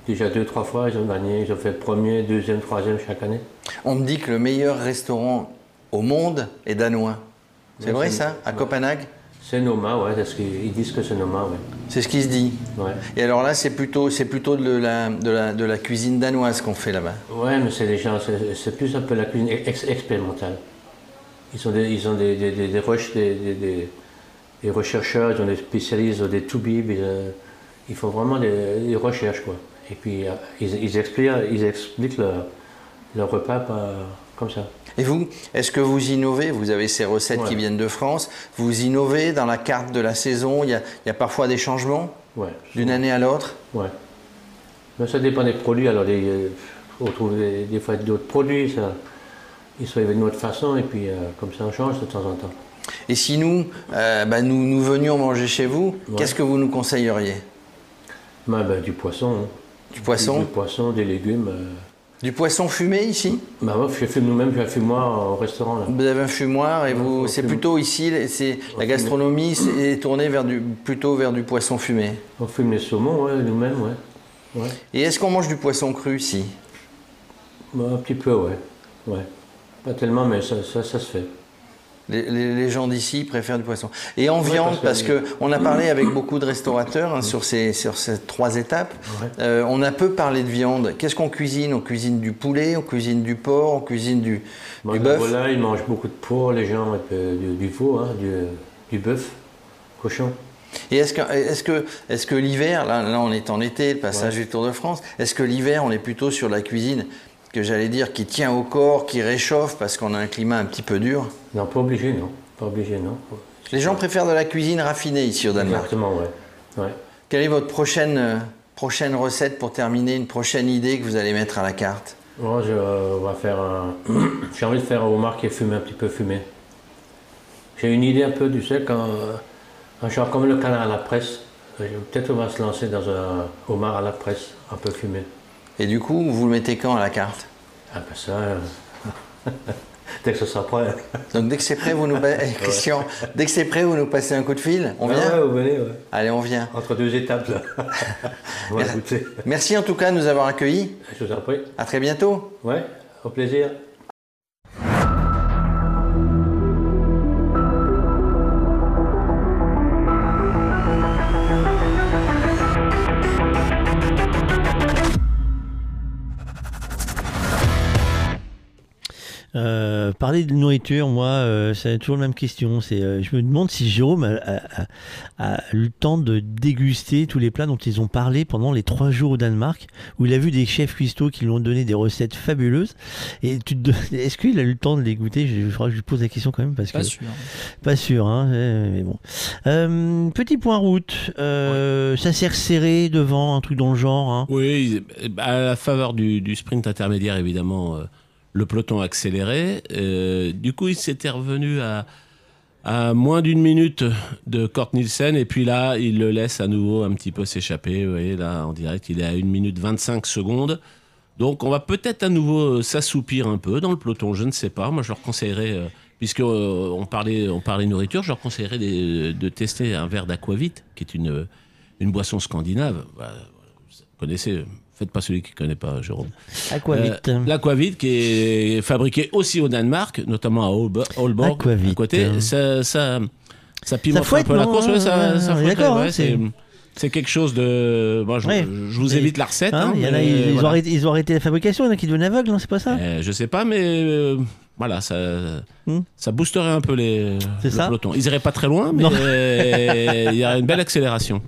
Déjà deux, trois fois, ils ont gagné, ils ont fait premier, deuxième, troisième chaque année. On me dit que le meilleur restaurant au monde est danois. C'est vrai ça À ouais. Copenhague? C'est Noma, ouais, parce qu'ils ils disent que c'est Noma, ouais. C'est ce qui se dit. Ouais. Et alors là, c'est plutôt, c'est plutôt de la, de, la, de la cuisine danoise qu'on fait là-bas. Ouais, mais c'est c'est c'est plus un peu la cuisine ex- expérimentale. Ils ont des, ils ont des, des, des, des, des, rechercheurs, ils ont des spécialistes, ils ont des toubibs, ils, euh, ils font vraiment des, des recherches, quoi. Et puis, euh, ils, ils expliquent, ils expliquent leur, leur repas comme ça. Et vous, est-ce que vous innovez? Vous avez ces recettes Ouais. qui viennent de France. Vous innovez dans la carte de la saison? Il y a, il y a parfois des changements Ouais. d'une année à l'autre? Ouais. Mais ça dépend des produits. Alors, des, euh, on trouve des, des fois d'autres produits, ça, ils sont d'une autre façon, et puis euh, comme ça, on change de temps en temps. Et si nous, euh, bah, nous, nous venions manger chez vous, Ouais. qu'est-ce que vous nous conseilleriez? Ben, ben, du poisson. hein. Du poisson? Du, du poisson, des légumes. euh. Du poisson fumé ici? Ben, moi, je fume nous-mêmes, j'ai un fumoir au restaurant. Là. Vous avez un fumoir et vous, c'est fume. plutôt ici, c'est la gastronomie est tournée vers du, plutôt vers du poisson fumé. On fume les saumons, ouais, nous-mêmes, ouais. ouais. Et est-ce qu'on mange du poisson cru ici? Ben, un petit peu, ouais. ouais. Pas tellement, mais ça, ça, ça se fait. Les, les- les gens d'ici préfèrent du poisson. Et en Ouais, viande, parce parce que- on a parlé avec beaucoup de restaurateurs hein, sur, ces, sur ces trois étapes. Ouais. Euh, on a peu parlé de viande. Qu'est-ce qu'on cuisine? On cuisine du poulet, on cuisine du porc, on cuisine du, Bon, du la bœuf. volaille, ils mangent beaucoup de porc, les gens, du, du veau, hein, du, du bœuf, cochon. Et est-ce que, est-ce que, est-ce que l'hiver, là, là on est en été, le passage du Tour de France, est-ce que l'hiver on est plutôt sur la cuisine que j'allais dire qui tient au corps, qui réchauffe parce qu'on a un climat un petit peu dur Non, pas obligé, non. Pas obligé, non. Les gens préfèrent de la cuisine raffinée ici au Danemark. Exactement, ouais. ouais. Quelle est votre prochaine, euh, prochaine recette pour terminer, une prochaine idée que vous allez mettre à la carte? Moi, je euh, on va faire un... J'ai envie de faire un homard qui est fumé, un petit peu fumé. J'ai une idée un peu, tu sais, quand... euh, Un genre comme le canard à la presse. Euh, Peut-être on va se lancer dans un homard à la presse, un peu fumé. Et du coup, vous le mettez quand à la carte? Ah ben ça... euh, Dès que ce sera prêt. Donc dès que c'est prêt, vous nous Eh, Christian, dès que c'est prêt, vous nous passez un coup de fil. On Ah vient? ouais, vous venez, ouais. Allez, on vient. Entre deux étapes, là. on va goûter. Merci en tout cas de nous avoir accueillis. Je vous en prie. À très bientôt. Ouais, au plaisir. Euh, parler de nourriture, moi, euh, c'est toujours la même question. C'est, euh, je me demande si Jérôme a, a- a- a eu le temps de déguster tous les plats dont ils ont parlé pendant les trois jours au Danemark, où il a vu des chefs cuistots qui lui ont donné des recettes fabuleuses. Et tu te, est-ce qu'il a eu le temps de les goûter? Je, je crois que je lui pose la question quand même parce Pas que sûr. pas sûr, hein, mais bon. Petit point route, ça s'est resserré devant un truc dans le genre. Hein? Oui, à la faveur du, du sprint intermédiaire, évidemment, le peloton accéléré. Euh, du coup, il s'était revenu à, moins d'une minute de Kort Nielsen. Et puis là, il le laisse à nouveau un petit peu s'échapper. Vous voyez, là, en direct, il est à 1 minute 25 secondes. Donc, on va peut-être à nouveau euh, s'assoupir un peu dans le peloton. Je ne sais pas. Moi, je leur conseillerais, euh, puisque euh, on, parlait, on parlait nourriture, je leur conseillerais de tester un verre d'aquavit, qui est une, boisson scandinave. Voilà, vous connaissez, faites pas celui qui ne connaît pas, Jérôme. Aquavit. Euh, L'Aquavit qui est fabriqué aussi au Danemark, notamment à Aalborg, à côté. Ça, ça, ça pimente fouette, un peu la course. ouais, ça, ça fouette, d'accord, ouais, hein, c'est, quelque chose de. Je, Ouais. je vous évite la recette. Hein, hein, mais ils, ils ont arrêté, ils ont arrêté la fabrication, il y en a qui deviennent aveugles, non, c'est pas ça? Euh, je sais pas, mais euh, voilà, ça, ça boosterait un peu les, Hmm. Le ça? peloton. Ils iraient pas très loin, mais euh, il y a une belle accélération.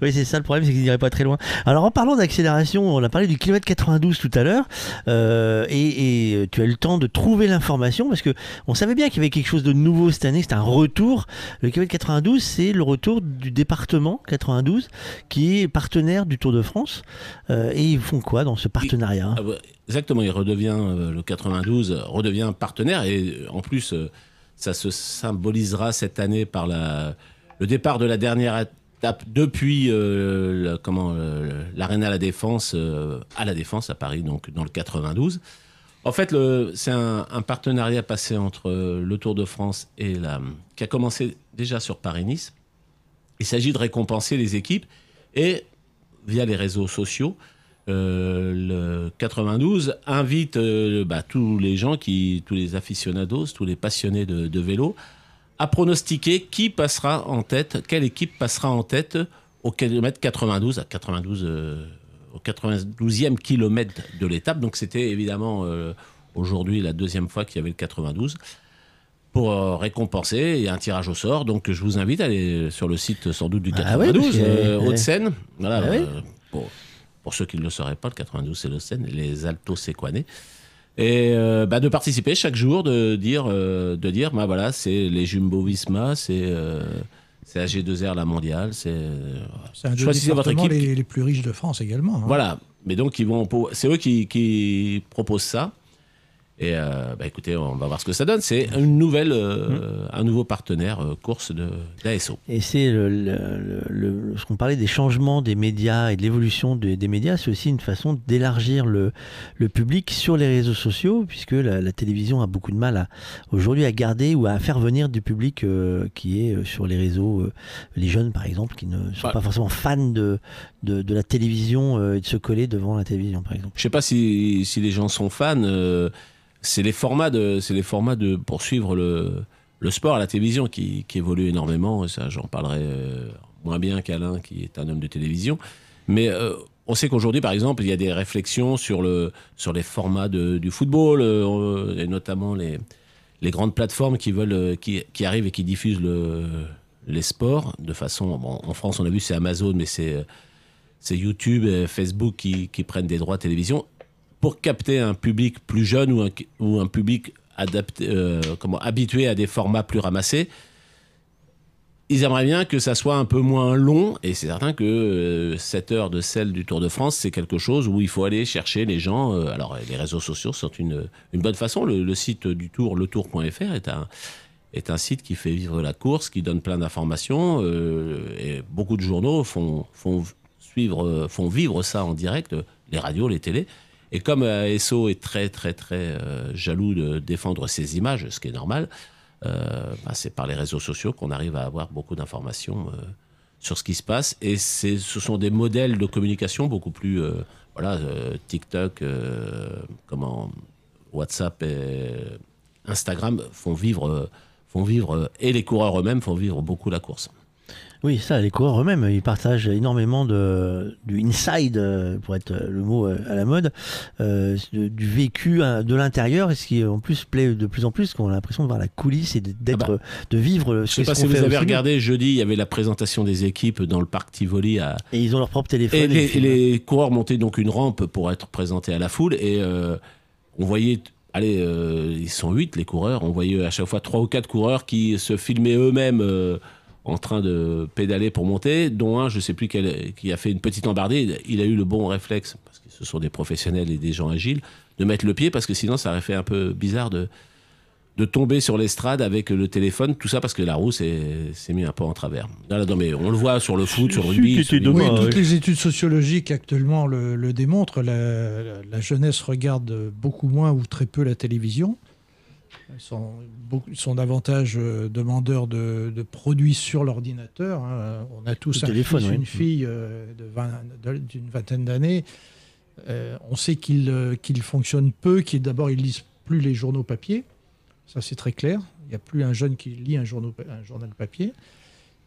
Oui, c'est ça le problème, c'est qu'ils n'iraient pas très loin. Alors en parlant d'accélération, on a parlé du kilomètre 92 tout à l'heure, euh, et, tu as eu le temps de trouver l'information parce que on savait bien qu'il y avait quelque chose de nouveau cette année, c'était un retour. Le kilomètre 92, c'est le retour du département 92 qui est partenaire du Tour de France. Euh, et ils font quoi dans ce partenariat Ah ouais, Exactement, il redevient euh, le 92 redevient partenaire et en plus ça se symbolisera cette année par le départ de la dernière depuis euh, comment euh, l'arène à la défense euh, à la défense à Paris donc dans le 92. En fait, c'est un, partenariat passé entre euh, le Tour de France et la qui a commencé déjà sur Paris-Nice. Il s'agit de récompenser les équipes et via les réseaux sociaux. le 92 invite bah, tous les gens, qui, tous les aficionados, tous les passionnés de, de vélo, à pronostiquer qui passera en tête, quelle équipe passera en tête au kilomètre 92, à 92, euh, au 92e kilomètre de l'étape. Donc c'était évidemment euh, aujourd'hui la deuxième fois qu'il y avait le 92. pour euh, récompenser. Il y a un tirage au sort. Donc, je vous invite à aller sur le site sans doute du Ah ouais, 92, parce que- euh, ouais. Haute-Seine. Voilà, Ah ouais. pour, pour ceux qui ne le sauraient pas, le 92, c'est l'Haute-Seine, les Altos Séquanais. Et euh, bah, de participer chaque jour, de dire, euh, de dire bah, voilà, c'est les Jumbo Visma, c'est euh, c'est AG2R la mondiale, c'est. C'est un choisissez votre équipe. les, les plus riches de France également. hein. Voilà. Mais donc, ils vont, c'est eux qui, qui proposent ça. Et euh, bah, écoutez, on va voir ce que ça donne. C'est une nouvelle, euh, un nouveau partenaire euh, course de d'ASO. Et c'est le, le- le- le- ce qu'on parlait des changements des médias et de l'évolution des, des médias, c'est aussi une façon d'élargir le, le public sur les réseaux sociaux, puisque la, la télévision a beaucoup de mal aujourd'hui à garder ou à faire venir du public qui est sur les réseaux, les jeunes par exemple, qui ne sont Ouais. pas forcément fans de, de, la télévision euh, et de se coller devant la télévision par exemple. Je sais pas si, si les gens sont fans. euh, c'est les formats de, c'est les formats de poursuivre le, le sport à la télévision qui, qui évoluent énormément. Et ça, j'en parlerai euh, moins bien qu'Alain, qui est un homme de télévision. Mais on sait qu'aujourd'hui, par exemple, il y a des réflexions sur le, sur les formats de- du football, et notamment les, les grandes plateformes qui veulent, qui, qui arrivent et qui diffusent le, les sports de façon. En France, on a vu c'est Amazon, mais c'est c'est YouTube et Facebook qui, prennent des droits télévision pour capter un public plus jeune ou un, public euh, habitué à des formats plus ramassés. Ils aimeraient bien que ça soit un peu moins long, et c'est certain que euh, cette heure de celle du Tour de France, c'est quelque chose où il faut aller chercher les gens. euh, alors, les réseaux sociaux sont une, bonne façon. Le, site du Tour, letour.fr, est un, est un site qui fait vivre la course, qui donne plein d'informations, euh, et beaucoup de journaux font, euh, font vivre ça en direct, les radios, les télés. Et comme euh, SO est très, très, très euh, jaloux de défendre ses images, ce qui est normal, bah, c'est par les réseaux sociaux qu'on arrive à avoir beaucoup d'informations sur ce qui se passe. Et ce sont des modèles de communication beaucoup plus. voilà, TikTok, comment, WhatsApp et Instagram font vivre, font vivre et les coureurs eux-mêmes font vivre beaucoup la course. Oui, ça, les coureurs eux-mêmes, ils partagent énormément de, du inside, euh, pour être euh, le mot euh, à la mode, euh, de- du vécu de l'intérieur, et ce qui en plus plaît de plus en plus, qu'on a l'impression de voir la coulisse et de- d'être, Ah bah. de vivre Je ce sais pas si vous avez regardé jeudi, il y avait la présentation des équipes dans le parc Tivoli à, Et ils ont leur propre téléphone. Et et les, coureurs montaient donc une rampe pour être présentés à la foule et euh, on voyait, allez, euh, ils sont huit les coureurs, on voyait à chaque fois trois ou quatre coureurs qui se filmaient eux-mêmes euh, en train de pédaler pour monter, dont un, je sais plus quel, qui a fait une petite embardée, il a eu le bon réflexe, parce que ce sont des professionnels et des gens agiles, de mettre le pied parce que sinon ça aurait fait un peu bizarre de de tomber sur l'estrade avec le téléphone, tout ça parce que la roue s'est s'est mis un peu en travers. Non, non, mais on le voit sur le foot, sur le rugby. sur les- Oui, toutes les études sociologiques actuellement le, le démontrent. La, la- la jeunesse regarde beaucoup moins ou très peu la télévision. Ils sont, beaucoup- ils sont davantage euh, demandeurs de, de produits sur l'ordinateur. hein. On a tous un téléphone, fils, oui. une fille euh, d'une vingtaine d'années. Euh, on sait qu'ils euh, qu'ils fonctionnent peu, qu'ils d'abord ils lisent plus les journaux papier. Ça c'est très clair. Il n'y a plus un jeune qui lit un, journaux- un journal papier.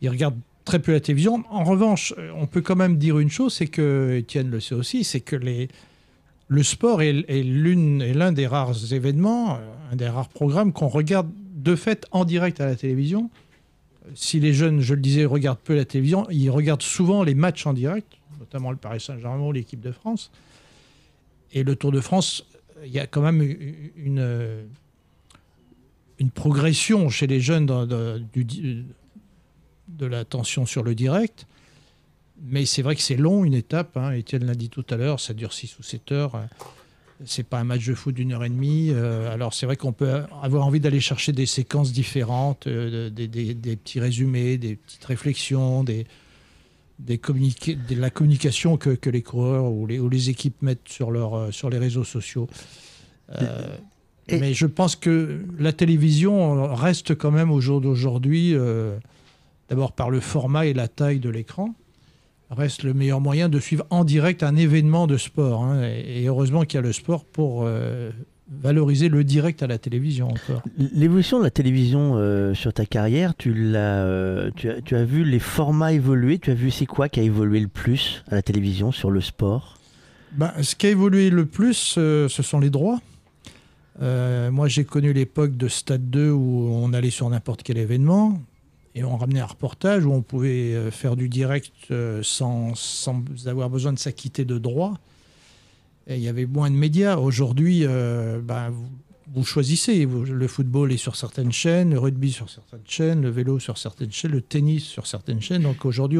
Ils regardent très peu la télévision. En revanche, on peut quand même dire une chose, c'est que Étienne le sait aussi, c'est que les, le sport est, l'un des rares événements, euh, un des rares programmes qu'on regarde de fait en direct à la télévision. Si les jeunes, je le disais, regardent peu la télévision, ils regardent souvent les matchs en direct, notamment le Paris Saint-Germain l'équipe de France. Et le Tour de France, il y a quand même une, euh, une progression chez les jeunes du, de l'attention sur le direct. Mais c'est vrai que c'est long, une étape. Hein. Étienne l'a dit tout à l'heure, ça dure 6 ou 7 heures. C'est pas un match de foot d'une heure et demie. Euh, alors c'est vrai qu'on peut avoir envie d'aller chercher des séquences différentes, euh, des, des- des petits résumés, des petites réflexions, des, des de la communication que, que les coureurs ou les, ou les équipes mettent sur, leur, euh, sur les réseaux sociaux. Euh, mais je pense que la télévision reste quand même au jour d'aujourd'hui, d'abord par le format et la taille de l'écran, reste le meilleur moyen de suivre en direct un événement de sport. hein. Et, et heureusement qu'il y a le sport pour euh, valoriser le direct à la télévision encore. L'évolution de la télévision euh, sur ta carrière, tu, l'as, euh, tu, as, tu as vu les formats évoluer? Tu as vu c'est quoi qui a évolué le plus à la télévision sur le sport? Ben, ce qui a évolué le plus, euh, ce sont les droits. Moi, j'ai connu l'époque de Stade 2 où on allait sur n'importe quel événement et on ramenait un reportage où on pouvait euh, faire du direct euh, sans, sans avoir besoin de s'acquitter de droits. Et il y avait moins de médias. Aujourd'hui, euh, ben, vous, choisissez. Le football est sur certaines chaînes, le rugby sur certaines chaînes, le vélo sur certaines chaînes, le tennis sur certaines chaînes. Donc aujourd'hui,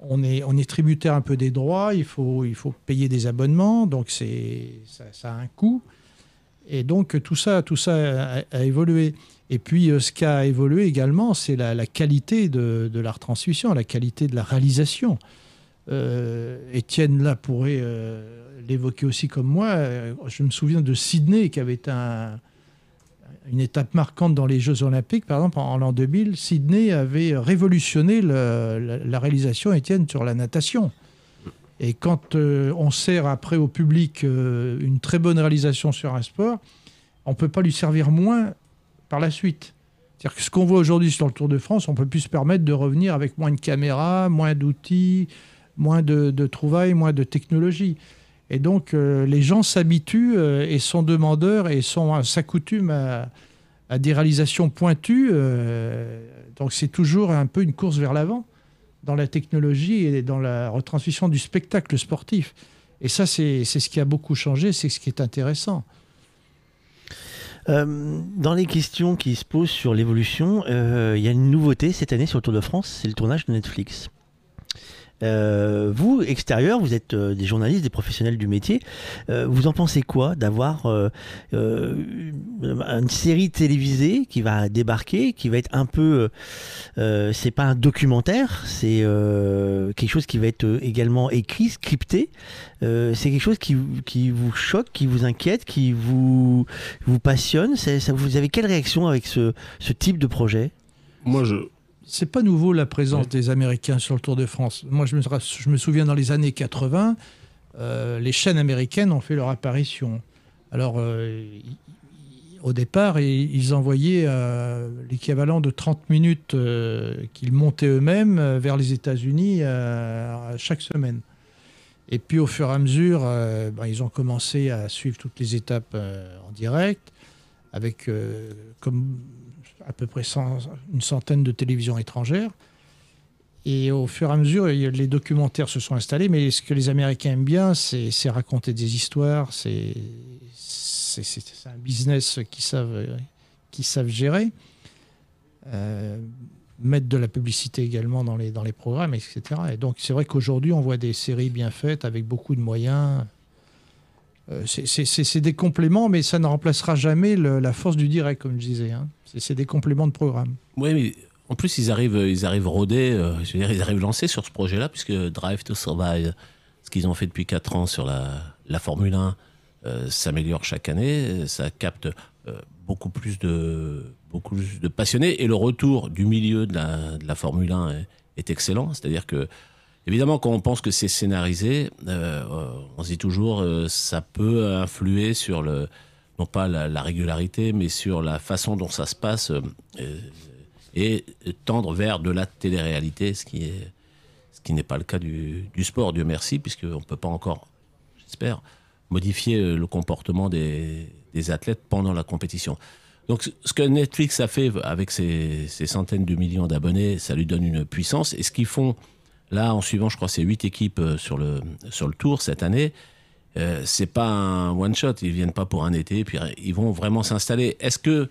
on, est, on est tributaire un peu des droits. Il faut, il faut payer des abonnements. Donc ça, a un coût. Et donc tout ça, tout ça a évolué. Et puis euh, ce qui a évolué également, c'est la, qualité de, de la retransmission, la qualité de la réalisation. Euh, Étienne là pourrait euh, l'évoquer aussi comme moi. Je me souviens de Sydney qui avait été un- une étape marquante dans les Jeux Olympiques. Par exemple, en, l'an 2000, Sydney avait révolutionné la, réalisation, Étienne, sur la natation. Et quand on sert après au public une très bonne réalisation sur un sport, on ne peut pas lui servir moins par la suite. C'est-à-dire que ce qu'on voit aujourd'hui sur le Tour de France, on peut plus se permettre de revenir avec moins de caméras, moins d'outils, moins de, trouvailles, moins de technologie. Et donc, euh, les gens s'habituent euh, et sont demandeurs et sont, s'accoutument à, des réalisations pointues. euh, donc, c'est toujours un peu une course vers l'avant dans la technologie et dans la retransmission du spectacle sportif. Et ça, c'est ce qui a beaucoup changé, c'est ce qui est intéressant. Euh, dans les questions qui se posent sur l'évolution, euh, il y a une nouveauté cette année sur le Tour de France, c'est le tournage de Netflix. Euh, vous, extérieur, vous êtes euh, des journalistes, des professionnels du métier. Euh, vous en pensez quoi d'avoir une, série télévisée qui va débarquer, qui va être un peu, c'est pas un documentaire, c'est quelque chose qui va être également écrit, scripté. C'est quelque chose qui, qui vous choque, qui vous inquiète, qui vous vous passionne. Vous avez quelle réaction avec ce, ce type de projet? Moi, je C'est pas nouveau la présence des Américains sur le Tour de France. Moi, je me, je me souviens dans les années 80, euh, les chaînes américaines ont fait leur apparition. Alors, euh, au départ, ils envoyaient euh, l'équivalent de 30 minutes qu'ils montaient eux-mêmes vers les États-Unis chaque semaine. Et puis, au fur et à mesure, ben, ils ont commencé à suivre toutes les étapes en direct, avec comme à peu près une centaine de télévisions étrangères. Et au fur et à mesure, les documentaires se sont installés, mais ce que les Américains aiment bien, c'est raconter des histoires, c'est un business qu'ils savent, savent gérer. Euh, mettre de la publicité également dans les, dans les programmes, etc. Et donc c'est vrai qu'aujourd'hui, on voit des séries bien faites avec beaucoup de moyens. Euh, c'est- des compléments, mais ça ne remplacera jamais la force du direct, comme je disais. hein. C'est des compléments de programme. Oui, mais en plus, ils arrivent, ils arrivent rodés, euh, ils arrivent lancés sur ce projet-là, puisque Drive to Survive, ce qu'ils ont fait depuis 4 ans sur la, Formule 1, euh, s'améliore chaque année, ça capte euh, beaucoup, plus de, passionnés, et le retour du milieu de la, de la Formule 1 est, est excellent, c'est-à-dire que, évidemment, quand on pense que c'est scénarisé, euh, on se dit toujours, euh, ça peut influer sur non pas la, la régularité, mais sur la façon dont ça se passe, euh, et tendre vers de la télé-réalité, ce qui n'est pas le cas du, sport, Dieu merci, puisqu'on ne peut pas encore, j'espère, modifier euh, le comportement des, athlètes pendant la compétition. Donc ce que Netflix a fait avec ses, ses centaines de millions d'abonnés, ça lui donne une puissance. Et ce qu'ils font là, en suivant, je crois, c'est huit équipes euh, sur le, sur le tour cette année, euh, c'est pas un one shot. Ils viennent pas pour un été, puis ils vont vraiment s'installer. Est-ce que,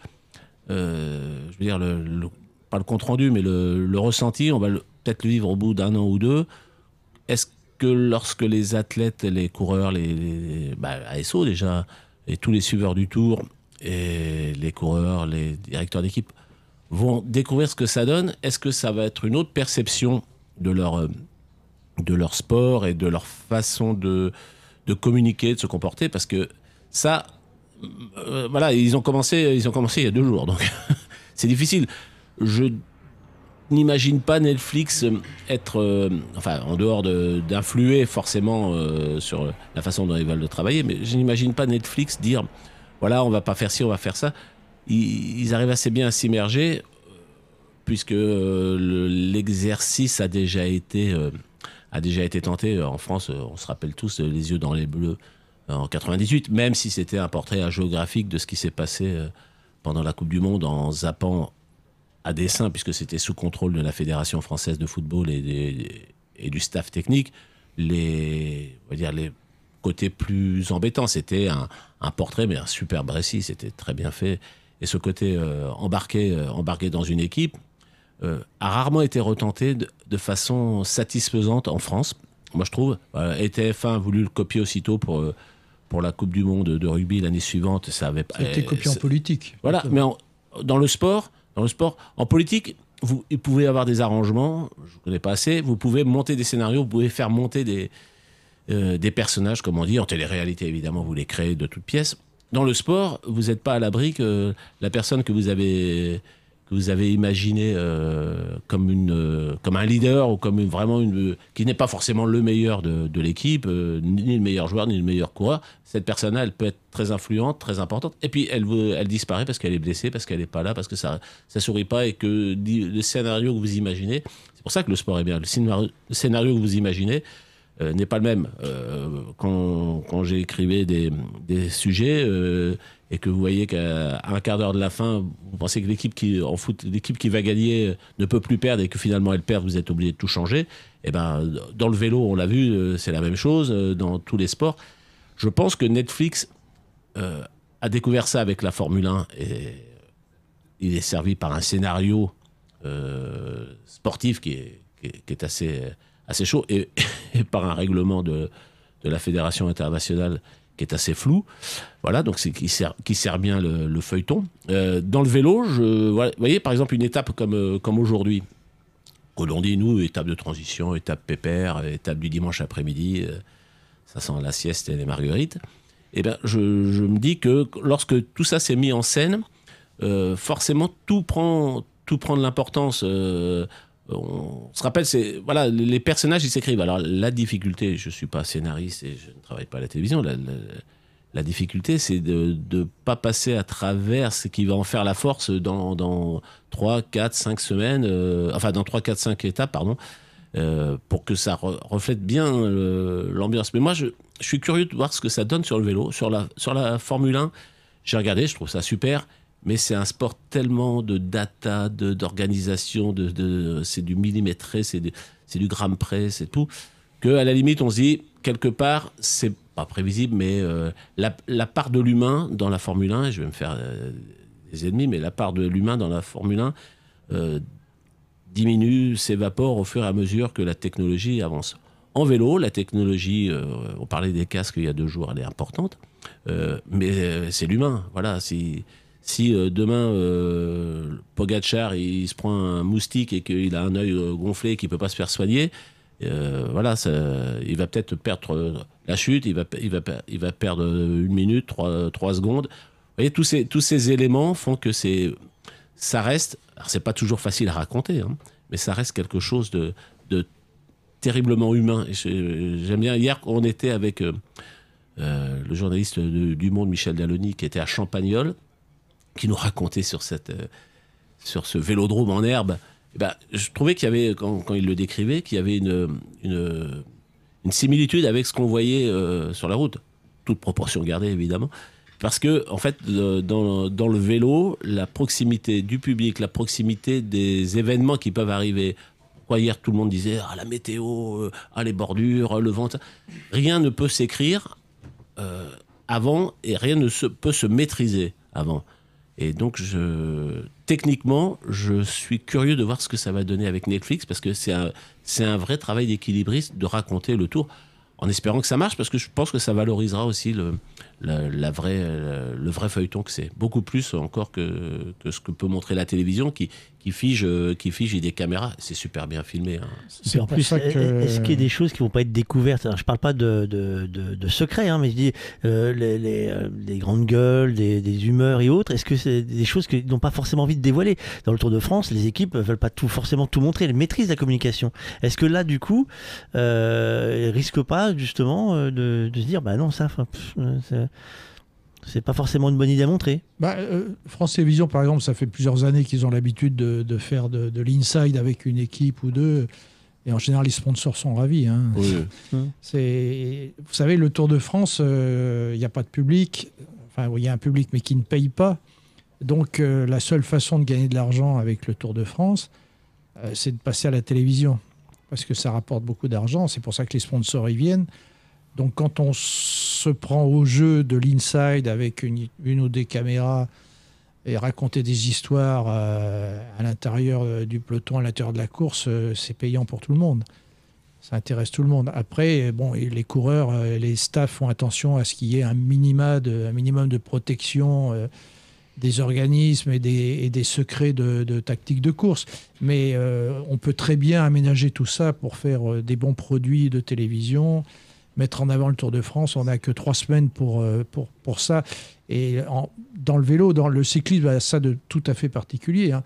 euh, je veux dire, le, le- pas le compte rendu, mais le, le ressenti, on va peut-être le vivre au bout d'un an ou deux. Est-ce que lorsque les athlètes, les coureurs, les, les bah, ASO déjà, et tous les suiveurs du tour, et les coureurs, les directeurs d'équipe vont découvrir ce que ça donne, est-ce que ça va être une autre perception de leur, euh, de leur sport et de leur façon de, de communiquer, de se comporter Parce que ça, euh, voilà, ils ont commencé, ils ont commencé il y a deux jours, donc c'est difficile. Je n'imagine pas Netflix euh, être, enfin, en dehors de- d'influer forcément sur la façon dont ils veulent travailler, mais je n'imagine pas Netflix dire, voilà, on va pas faire ci, on va faire ça. Ils, arrivent assez bien à s'immerger, puisque euh, le- l'exercice a déjà été, euh, a déjà été tenté en France. euh, On se rappelle tous les yeux dans les bleus en 98, même si c'était un portrait géographique de ce qui s'est passé pendant la Coupe du Monde en zappant à dessein, puisque c'était sous contrôle de la Fédération française de football et, du staff technique, les, on va dire les côtés plus embêtants. C'était un, un portrait, mais un superbe récit, c'était très bien fait. Et ce côté embarqué, embarqué dans une équipe a rarement été retenté de, de façon satisfaisante en France. Moi, je trouve. Voilà, et TF1 a voulu le copier aussitôt pour, euh, pour la Coupe du Monde de rugby l'année suivante. Ça avait pas. C'était copié en c'est- politique. voilà, mais en- dans le sport, dans le sport, en politique, vous, pouvez avoir des arrangements, je ne connais pas assez, vous pouvez monter des scénarios, vous pouvez faire monter des, euh, des personnages, comme on dit, en télé-réalité évidemment, vous les créez de toutes pièces. Dans le sport, vous n'êtes pas à l'abri que la personne que vous avez que vous avez imaginé euh, comme une euh, comme un leader ou comme vraiment une qui n'est pas forcément le meilleur de, l'équipe, euh, ni le meilleur joueur ni le meilleur coureur. Cette personne-là, elle peut être très influente, très importante, et puis elle disparaît parce qu'elle est blessée, parce qu'elle n'est pas là, parce que ça ça sourit pas et que le scénario que vous imaginez, c'est pour ça que le sport est bien. Le scénario, que vous imaginez n'est pas le même. Quand quand j'écrivais des, des sujets et que vous voyez qu'à un quart d'heure de la fin, vous pensez que l'équipe qui en foot, l'équipe qui va gagner euh, ne peut plus perdre et que finalement elle perd, vous êtes obligé de tout changer. Et ben dans le vélo, on l'a vu, euh, c'est la même chose euh, dans tous les sports. Je pense que Netflix a découvert ça avec la Formule 1 et il est servi par un scénario sportif qui est, assez, chaud et, par un règlement de la Fédération internationale qui est assez flou. Voilà, donc c'est qui sert, qui sert bien le, le feuilleton. Euh, dans le vélo, je, vous voyez par exemple une étape comme, euh, comme aujourd'hui, où l'on dit nous, étape de transition, étape pépère, étape du dimanche après-midi, euh, ça sent la sieste et les marguerites. Eh ben, je, me dis que lorsque tout ça s'est mis en scène, forcément tout prend, tout de l'importance. On se rappelle, voilà, les personnages ils s'écrivent. Alors la difficulté, je suis pas scénariste et je ne travaille pas à la télévision. La, difficulté, c'est de ne pas passer à travers ce qui va en faire la force dans, dans 3, 4, 5 semaines, euh, enfin dans 3, 4, 5 étapes, pardon, euh, pour que ça re- reflète bien euh, l'ambiance. Mais moi, je, suis curieux de voir ce que ça donne sur le vélo. Sur la Formule 1, j'ai regardé, je trouve ça super, mais c'est un sport tellement de data, d'organisation, de, de, c'est du millimétré, c'est du, gramme près, c'est tout, que à la limite, on se dit, quelque part, c'est pas prévisible, mais euh, la, la part de l'humain dans la Formule 1, et je vais me faire euh, des ennemis, mais la part de l'humain dans la Formule 1 euh, diminue, s'évapore au fur et à mesure que la technologie avance. En vélo, la technologie, on parlait des casques il y a deux jours, elle est importante, mais c'est l'humain. Voilà, si, si euh, demain euh, Pogachar il se prend un moustique et qu'il a un œil euh, gonflé et qu'il peut pas se faire soigner, voilà, il va peut-être perdre la chute, il va, il va, il va perdre une minute, trois, trois secondes. Vous voyez, tous ces, tous ces éléments font que c'est, ça reste, c'est pas toujours facile à raconter, hein, mais ça reste quelque chose de, de terriblement humain. J'aime bien, hier, on était avec le journaliste du Monde, Michel Dallony, qui était à Champagnol, qui nous racontait sur, cette, euh, sur ce vélodrome en herbe. Eh ben, je trouvais qu'il y avait, quand, quand il le décrivait, qu'il y avait une, une, similitude avec ce qu'on voyait euh, sur la route. Toute proportion gardée, évidemment. Parce que, en fait, le- dans, dans le vélo, la proximité du public, la proximité des événements qui peuvent arriver. Pourquoi hier tout le monde disait ah, la météo, euh, ah, les bordures, le vent. Rien ne peut s'écrire euh, avant et rien ne se, peut se maîtriser avant. Et donc, techniquement, je suis curieux de voir ce que ça va donner avec Netflix parce que c'est un, vrai travail d'équilibriste de raconter le tour en espérant que ça marche parce que je pense que ça valorisera aussi le vrai feuilleton que c'est. Beaucoup plus encore que, que ce que peut montrer la télévision qui, qui fige, euh, qui fige des caméras. C'est super bien filmé. hein. Plus, est-ce qu'il y a des choses qui vont pas être découvertes? Alors, Je parle pas de, de, de, de secrets, hein, mais je dis euh, les, les, euh, les grandes gueules, des, des humeurs et autres. Est-ce que c'est des choses qu'ils n'ont pas forcément envie de dévoiler? Dans le Tour de France, les équipes veulent pas tout forcément tout montrer. Elles maîtrisent la communication. Est-ce que là, du coup, euh, risquent pas justement euh, de, de se dire, bah non, ça, pff, c'est- pas forcément une bonne idée à montrer Bah, euh, France Télévisions, par exemple, ça fait plusieurs années qu'ils ont l'habitude de, de faire de, de l'inside avec une équipe ou deux. Et en général, les sponsors sont ravis. hein. C'est, vous savez, le Tour de France, euh, il n'y a pas de public. Enfin, il y a un public, mais qui ne paye pas. Donc, euh, la seule façon de gagner de l'argent avec le Tour de France, euh, c'est de passer à la télévision. Parce que ça rapporte beaucoup d'argent. C'est pour ça que les sponsors y viennent. Donc, quand on se prend au jeu de l'inside avec une, ou des caméras et raconter des histoires euh, à l'intérieur euh, du peloton, à l'intérieur de la course, euh, c'est payant pour tout le monde. Ça intéresse tout le monde. Après, bon, les coureurs, les staffs font attention à ce qu'il y ait un, minima un minimum de protection des organismes et des, et des secrets de, de tactique de course. Mais on peut très bien aménager tout ça pour faire des bons produits de télévision, mettre en avant le Tour de France. On n'a que trois semaines pour, euh, pour, pour ça. Et dans le vélo, dans le cyclisme, ça de tout à fait particulier. hein.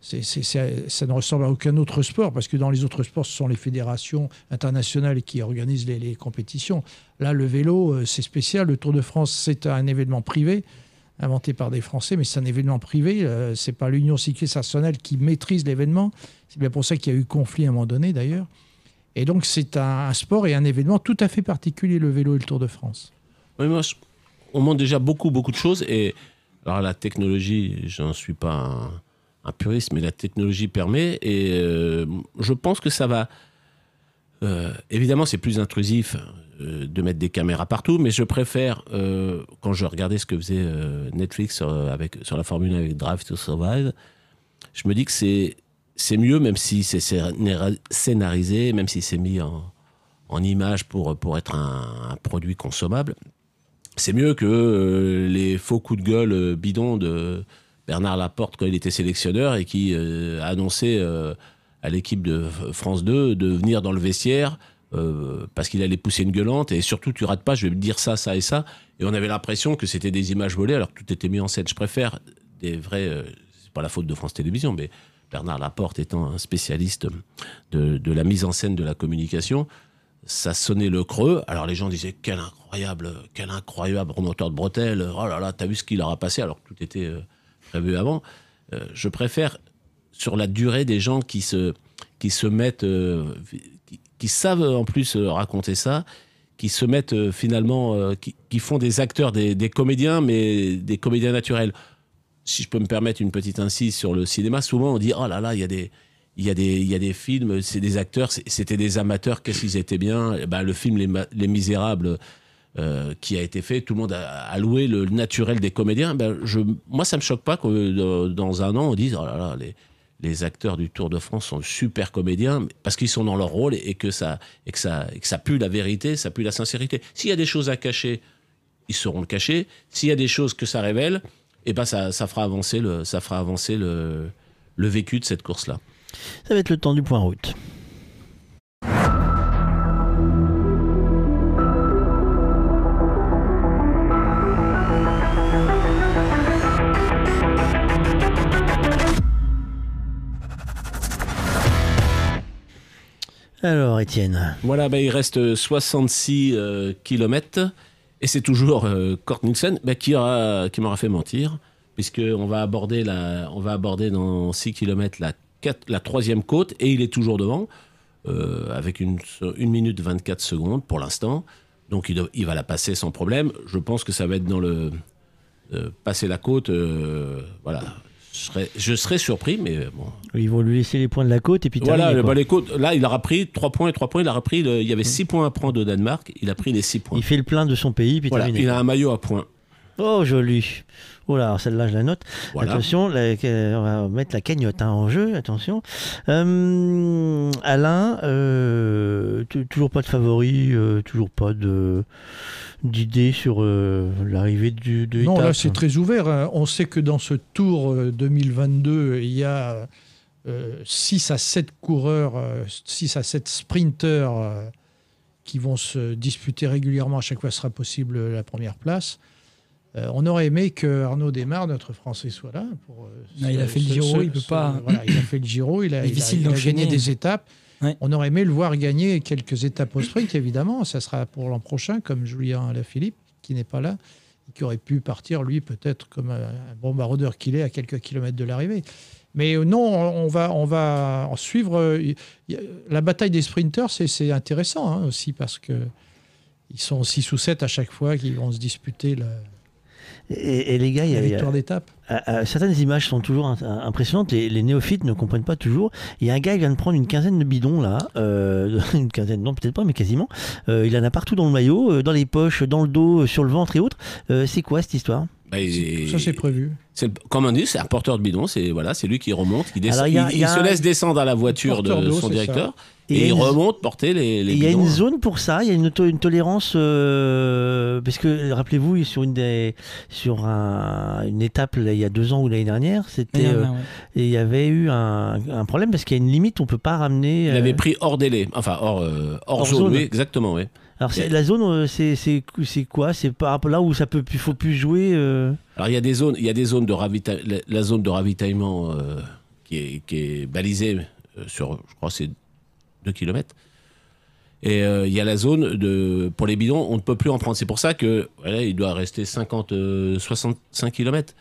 Ça ne ressemble à aucun autre sport, parce que dans les autres sports, ce sont les fédérations internationales qui organisent les, les compétitions. Là, le vélo, euh, c'est spécial. Le Tour de France, c'est un événement privé, inventé par des Français, mais c'est un événement privé. Euh, c'est pas l'Union cycliste nationale qui maîtrise l'événement. C'est bien pour ça qu'il y a eu conflit à un moment donné, d'ailleurs. Et donc, c'est un, sport et un événement tout à fait particulier, le vélo et le Tour de France. Oui, moi, on montre déjà beaucoup, beaucoup de choses. Et alors, la technologie, j'en suis pas un, puriste, mais la technologie permet. Et euh, je pense que ça va. euh, évidemment, c'est plus intrusif euh, de mettre des caméras partout, mais je préfère, quand je regardais ce que faisait Netflix avec, sur la Formule 1 avec Drive to Survive, je me dis que c'est c'est mieux, même si c'est scénar- scénarisé, même si c'est mis en, image pour, pour être un, produit consommable. C'est mieux que euh, les faux coups de gueule euh, bidons de Bernard Laporte quand il était sélectionneur et qui euh, a annoncé euh, à l'équipe de France 2 de venir dans le vestiaire parce qu'il allait pousser une gueulante et surtout tu rates pas, je vais dire ça, ça et ça. Et on avait l'impression que c'était des images volées alors que tout était mis en scène. Je préfère des vrais, c'est pas la faute de France Télévisions, mais Bernard Laporte étant un spécialiste de, la mise en scène de la communication, ça sonnait le creux. Alors les gens disaient quel incroyable, quel incroyable remonteur de bretelles. Oh là là, t'as vu ce qu'il leur a passé alors que tout était euh, prévu avant. Euh, je préfère sur la durée des gens qui se qui se mettent, euh, qui, savent en plus raconter ça, qui se mettent finalement, qui, qui font des acteurs, des comédiens, mais des comédiens naturels. Si je peux me permettre une petite incise sur le cinéma, souvent on dit oh là là, il y a des il y a des, il y a des films, c'est des acteurs, c'était des amateurs, qu'est-ce qu'ils étaient bien? Eh ben, le film Les, Misérables euh, qui a été fait, tout le monde a, loué le naturel des comédiens. Ben, je, moi, ça me choque pas que euh, dans un an, on dise oh là là, les, les acteurs du Tour de France sont super comédiens parce qu'ils sont dans leur rôle et que ça, et que ça, que ça pue la vérité, ça pue la sincérité. S'il y a des choses à cacher, ils sauront le cacher. S'il y a des choses que ça révèle, et ben ça, ça fera avancer le, ça fera avancer le, le vécu de cette course-là. Ça va être le temps du point route. Alors, Étienne. Voilà, ben, il reste 66 km et c'est toujours euh, Nielsen ben, qui, aura, qui m'aura fait mentir, puisqu'on va aborder, va aborder dans 6 km la, troisième côte et il est toujours devant, euh, avec une, minute 24 secondes pour l'instant. Donc il va la passer sans problème. Je pense que ça va être dans le. euh, passer la côte, euh, voilà. Je serais, je serais surpris, mais bon, Ils vont lui laisser les points de la côte et puis voilà, bah, les côtes, là, il aura pris 3 points et 3 points. Il a pris, le- il y avait 6 points à prendre au Danemark. Il a pris les 6 points. Il fait le plein de son pays, puis Voilà, terminé. il a un maillot à points. Oh, joli. Oh là, celle-là, je la note. Voilà. Attention, la- on va mettre la cagnotte hein, en jeu, attention. Euh, Alain, euh, toujours pas de favori, euh, toujours pas de d'idée sur euh, l'arrivée du de Non, étape. là, c'est très ouvert. hein. On sait que dans ce Tour euh, 2022, il y a 6 à 7 coureurs, 6 à 7 sprinteurs euh, qui vont se disputer régulièrement. À chaque fois, ce sera possible euh, la première place. Euh, on aurait aimé que Arnaud Desmar, notre Français, soit là. Pour, euh, Non, ce- il a fait le Giro, ce- il peut ce- pas. voilà, il a fait le Giro, il a, il a- Difficile il a d'enchaîner. gagné des étapes. On aurait aimé le voir gagner quelques étapes au sprint, évidemment. Ça sera pour l'an prochain, comme Julien Alaphilippe, qui n'est pas là, qui aurait pu partir, lui, peut-être comme un bon baroudeur qu'il est, à quelques kilomètres de l'arrivée. Mais euh, non, on va, on va en suivre. euh, La bataille des sprinters, c'est- c'est intéressant hein, aussi parce que ils sont 6 ou 7 à chaque fois qui vont se disputer la, Et, et les gars, il y a- victoire d'étape. Euh, euh, certaines images sont toujours euh, impressionnantes. Les, les néophytes ne comprennent pas toujours. Il y a un gars qui vient de prendre une quinzaine de bidons là, euh, une quinzaine, non peut-être pas, mais quasiment. Euh, il en a partout dans le maillot, euh, dans les poches, dans le dos, euh, sur le ventre et autres. Euh, c'est quoi cette histoire? Bah, Ça, c'est prévu. comme on dit, c'est un porteur de bidon. C'est voilà, c'est lui qui remonte, qui descend. Alors, il y a- il, il y a il se un- laisse descendre à la voiture de son directeur. Et il y et a il une- remonte porter les, les Il y a une zone pour ça, il y a une, to- une tolérance, euh, parce que rappelez-vous, sur, une, des, sur un- une étape là, il y a deux ans ou l'année dernière, c'était, euh, dernière, ouais. et il y avait eu un, un problème parce qu'il y a une limite, on peut pas ramener. Il euh, avait pris hors délai, enfin hors, euh, hors, Hors zone, zone. oui, exactement, oui. Alors c'est- la zone, euh, c'est c'est c'est quoi? C'est là où ça peut, plus- faut plus jouer. euh, Alors il y a des zones, il y a des zones de ravitaillement, la, la zone de ravitaillement euh, qui, est, qui est balisée sur, je crois, c'est 2 km. Et euh, il y a la zone de, pour les bidons, on ne peut plus en prendre. C'est pour ça que voilà, il doit rester 50, euh, 65 km.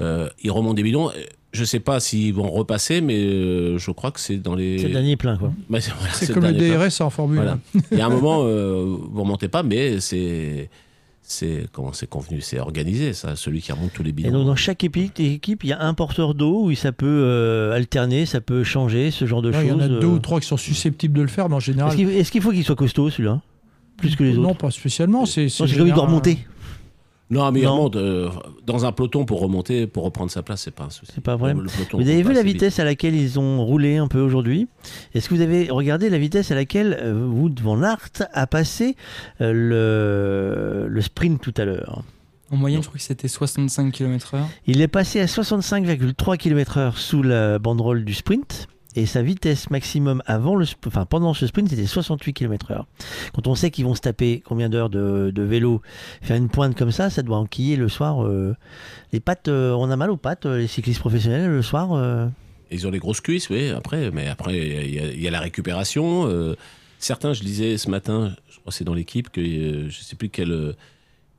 Euh, il remonte des bidons. Je ne sais pas s'ils vont repasser, mais euh, je crois que c'est dans les. C'est le dernier plein, quoi. Bah, c'est voilà, C'est le comme le plein. DRS en Formule Voilà. 1. Il y a un moment, euh, vous remontez pas, mais c'est c'est comment c'est convenu, c'est organisé ça. Celui qui remonte tous les Et bidons. donc dans chaque équipe, il y a un porteur d'eau où ça peut euh, alterner, ça peut changer, ce genre de choses. il y en a deux ou trois qui sont susceptibles de le faire, mais en général. Est-ce qu'il faut qu'il soit costaud celui-là? Plus que les autres Non, pas spécialement. C'est comme il doit remonter. Non, mais il remonte euh, dans un peloton pour remonter, pour reprendre sa place, c'est pas un souci. C'est pas. Le peloton Vous avez vu la vite. vitesse à laquelle ils ont roulé un peu aujourd'hui? Est-ce que vous avez regardé la vitesse à laquelle euh, Wood van Aert a passé euh, le, le sprint tout à l'heure? En moyenne, je crois que c'était 65 km/h. Il est passé à 65,3 km/h sous la banderole du sprint. Et sa vitesse maximum avant le, enfin pendant ce sprint, c'était 68 km/h. Quand on sait qu'ils vont se taper combien d'heures de, de vélo, faire une pointe comme ça, ça doit enquiller le soir. euh, les pattes, euh, on a mal aux pattes, euh, les cyclistes professionnels le soir. euh. Ils ont les grosses cuisses, oui, après, mais après, il y, a- il y a la récupération. certains, je lisais ce matin, je crois que c'est dans l'équipe, que je sais plus quel,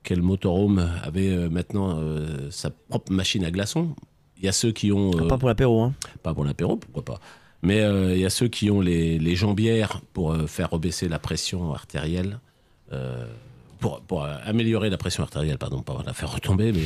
quel motorhome avait maintenant sa propre machine à glaçons. Il y a ceux qui ont. euh, Pas pour l'apéro, hein. Pas pour l'apéro, pourquoi pas. Mais euh, il y a ceux qui ont les, jambières pour euh, faire rebaisser la pression artérielle, euh, pour, euh, améliorer la pression artérielle, pardon, pas la faire retomber, mais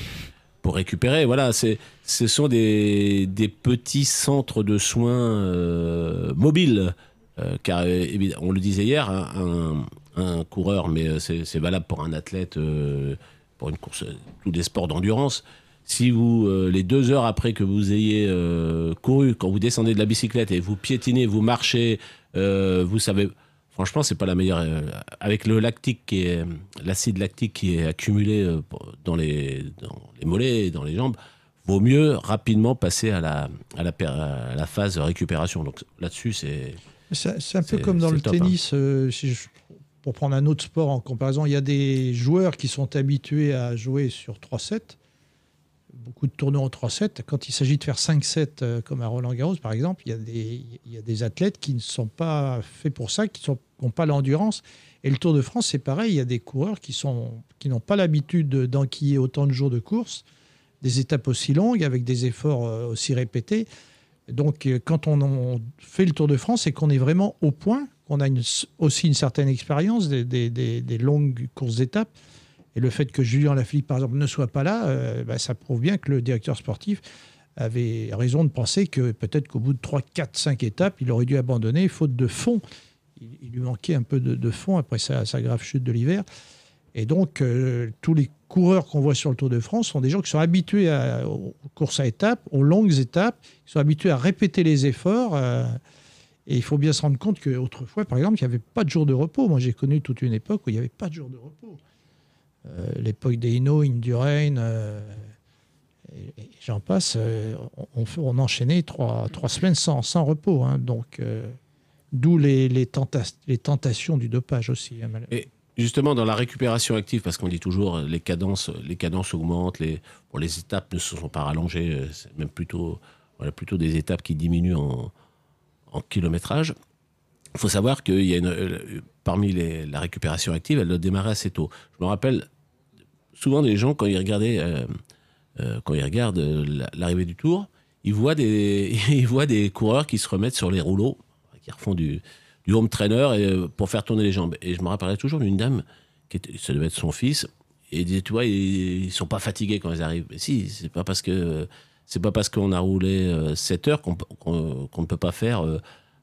pour récupérer. Voilà, ce sont des, petits centres de soins euh, mobiles. euh, car euh, on le disait hier, hein, un, coureur, mais euh, c'est, valable pour un athlète, euh, pour une course, euh, tous des sports d'endurance. Si vous, euh, les deux heures après que vous ayez euh, couru, quand vous descendez de la bicyclette et vous piétinez, vous marchez, euh, vous savez, franchement, c'est pas la meilleure. avec le lactique qui est, l'acide lactique qui est accumulé dans les, dans les mollets, et dans les jambes, vaut mieux rapidement passer à la, à la, per- à la phase récupération. Donc là-dessus, c'est. C'est un peu comme dans le top, hein. tennis. si je- pour prendre un autre sport en comparaison, il y a des joueurs qui sont habitués à jouer sur 3-7, beaucoup de tournois en 3-7. Quand il s'agit de faire 5-7, euh, comme à Roland Garros par exemple, il y, a des, athlètes qui ne sont pas faits pour ça, qui n'ont pas l'endurance. Et le Tour de France, c'est pareil, il y a des coureurs qui n'ont pas l'habitude de- d'enquiller autant de jours de course, des étapes aussi longues, avec des efforts euh, aussi répétés. Donc, euh, quand on, fait le Tour de France et qu'on est vraiment au point, qu'on a aussi une certaine expérience des- des longues courses d'étapes, et le fait que Julien Lafilippe, par exemple, ne soit pas là, euh, bah, ça prouve bien que le directeur sportif avait raison de penser que peut-être qu'au bout de 3, 4, 5 étapes, il aurait dû abandonner, faute de fond. Il, lui manquait un peu de, de fond après sa, sa grave chute de l'hiver. Et donc, euh, tous les coureurs qu'on voit sur le Tour de France sont des gens qui sont habitués à- aux courses à étapes, aux longues étapes, qui sont habitués à répéter les efforts. euh, et il faut bien se rendre compte qu'autrefois, par exemple, il n'y avait pas de jour de repos. Moi, j'ai connu toute une époque où il n'y avait pas de jour de repos. Euh, L'époque des Hino, Indurain, euh, et, et j'en passe, euh, on, enchaînait trois, trois semaines sans, repos. hein. donc, d'où les, les, tenta- les tentations du dopage aussi. hein, Et justement, dans la récupération active, parce qu'on dit toujours les cadences, les cadences augmentent, les, les étapes ne se sont pas rallongées, même plutôt, plutôt des étapes qui diminuent en, kilométrage. Il faut savoir qu'il parmi la récupération active, elle doit démarrer assez tôt. Je me rappelle souvent des gens quand ils regardaient, euh, euh, quand ils regardent euh, la- l'arrivée du Tour, il voit des, il voit des coureurs qui se remettent sur les rouleaux, qui refont du, home trainer pour faire tourner les jambes. Et je me rappellerai toujours d'une dame, qui était, ça devait être son fils, et il disait, tu vois, ils, ils sont pas fatigués quand ils arrivent. Mais si, c'est pas parce que c'est pas parce qu'on a roulé 7 heures qu'on ne peut pas faire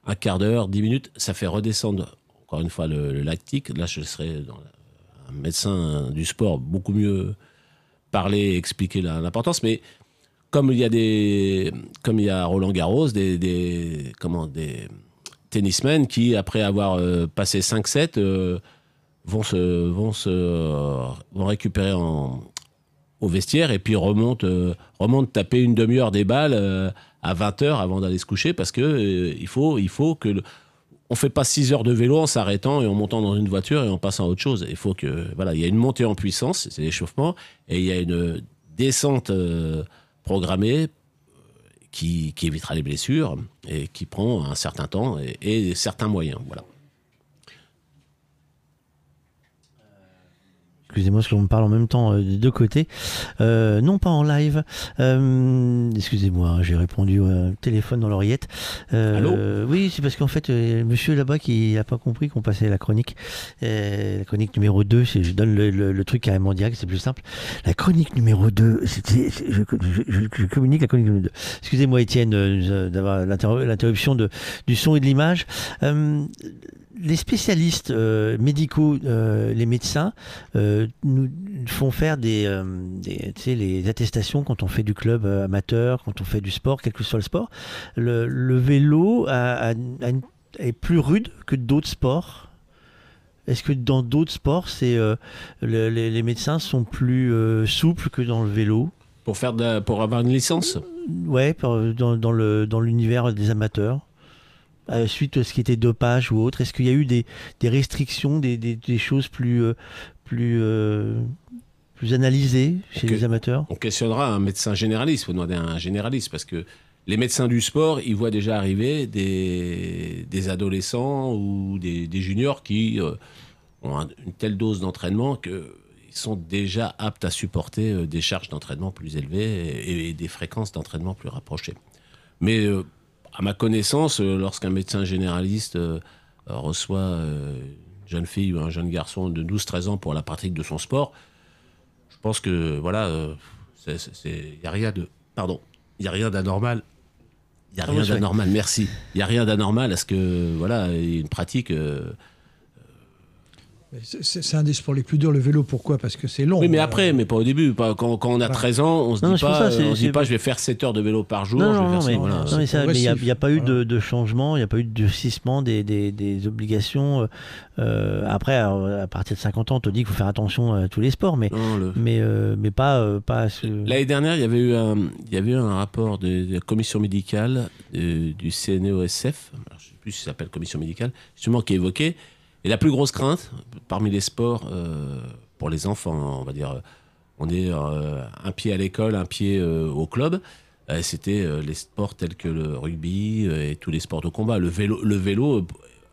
un quart d'heure, 10 minutes. Ça fait redescendre, encore une fois, le, le lactique. Là, je serais dans la- médecin du sport beaucoup mieux parler expliquer l'importance. Mais comme il y a des, comme il y a Roland Garros, des, des comment, des tennismen qui, après avoir euh, passé 5-7, euh, vont se, vont se, vont récupérer en, au vestiaire et puis remontent, euh, remontent taper une demi-heure des balles à 20 heures avant d'aller se coucher parce que il faut, il faut que on fait pas 6 heures de vélo en s'arrêtant et en montant dans une voiture et en passant à autre chose. Il faut que voilà, il y a une montée en puissance, c'est l'échauffement, et il y a une descente euh, programmée euh, qui, évitera les blessures et qui prend un certain temps et, et certains moyens. Voilà. Excusez-moi, parce qu'on me parle en même temps euh, des deux côtés. Euh, non, pas en live. Euh, Excusez-moi, hein, j'ai répondu au téléphone dans l'oreillette. Euh, Allô Oui, c'est parce qu'en fait, euh, monsieur là-bas qui n'a pas compris qu'on passait à la chronique. Euh, la chronique numéro 2, c'est- je donne le, le- le truc carrément direct, c'est plus simple. La chronique numéro 2, c'était, c'est- je, je- je- je communique la chronique numéro 2. Excusez-moi, Étienne, euh, d'avoir l'interru- l'interruption de, du son et de l'image. Les spécialistes euh, médicaux, euh, les médecins, euh, nous font faire des, des- les attestations quand on fait du club amateur, quand on fait du sport, quel que soit le sport. Le, le vélo a- a- a une- est plus rude que d'autres sports. Est-ce que dans d'autres sports, c'est le- les, les médecins sont plus souples que dans le vélo? Pour, faire de pour avoir une licence? Ouais, par- dans, dans le dans l'univers des amateurs. Euh, suite à ce qui était dopage ou autre, est-ce qu'il y a eu des, des restrictions, des, des, des choses plus euh, plus euh, plus analysées chez les amateurs? On questionnera un médecin généraliste, il faut demander à un généraliste, parce que les médecins du sport, ils voient déjà arriver des, des adolescents ou des, des juniors qui euh, ont un- une telle dose d'entraînement qu'ils sont déjà aptes à supporter euh, des charges d'entraînement plus élevées et, et des fréquences d'entraînement plus rapprochées. Mais euh, à ma connaissance, euh, lorsqu'un médecin généraliste euh, euh, reçoit une jeune fille ou un jeune garçon de 12-13 ans pour la pratique de son sport, je pense que voilà, il n'y a rien de, pardon, il y a rien d'anormal. Il n'y a Ah, rien d'anormal, merci. Il n'y a rien d'anormal à ce que voilà, y une pratique. C'est un des sports les plus durs, le vélo. Pourquoi? Parce que c'est long. oui, mais Euh, après, mais pas au début. Pas, quand, quand on a Voilà. 13 ans, on se Non, dit pas, ça, euh, on se dit pas, je vais faire 7 heures de vélo par jour. Non, je vais non, faire non, ça, mais, voilà. il n'y a, pas eu Voilà. de, de changement, il n'y a pas eu de durcissement des, des, des obligations. euh, euh, après, à, à partir de 50 ans, on te dit qu'il faut faire attention à tous les sports, mais, Non, le- mais, euh, mais pas, euh, pas à ce... L'année dernière, il y avait eu un, il y avait eu un rapport de, de la commission médicale de- du CNEOSF, je ne sais plus si ça s'appelle commission médicale, justement qui évoquait, et la plus grosse crainte parmi les sports euh, pour les enfants, on va dire, on est euh, un pied à l'école, un pied euh, au club, c'était les sports tels que le rugby et tous les sports de combat. Le vélo, le vélo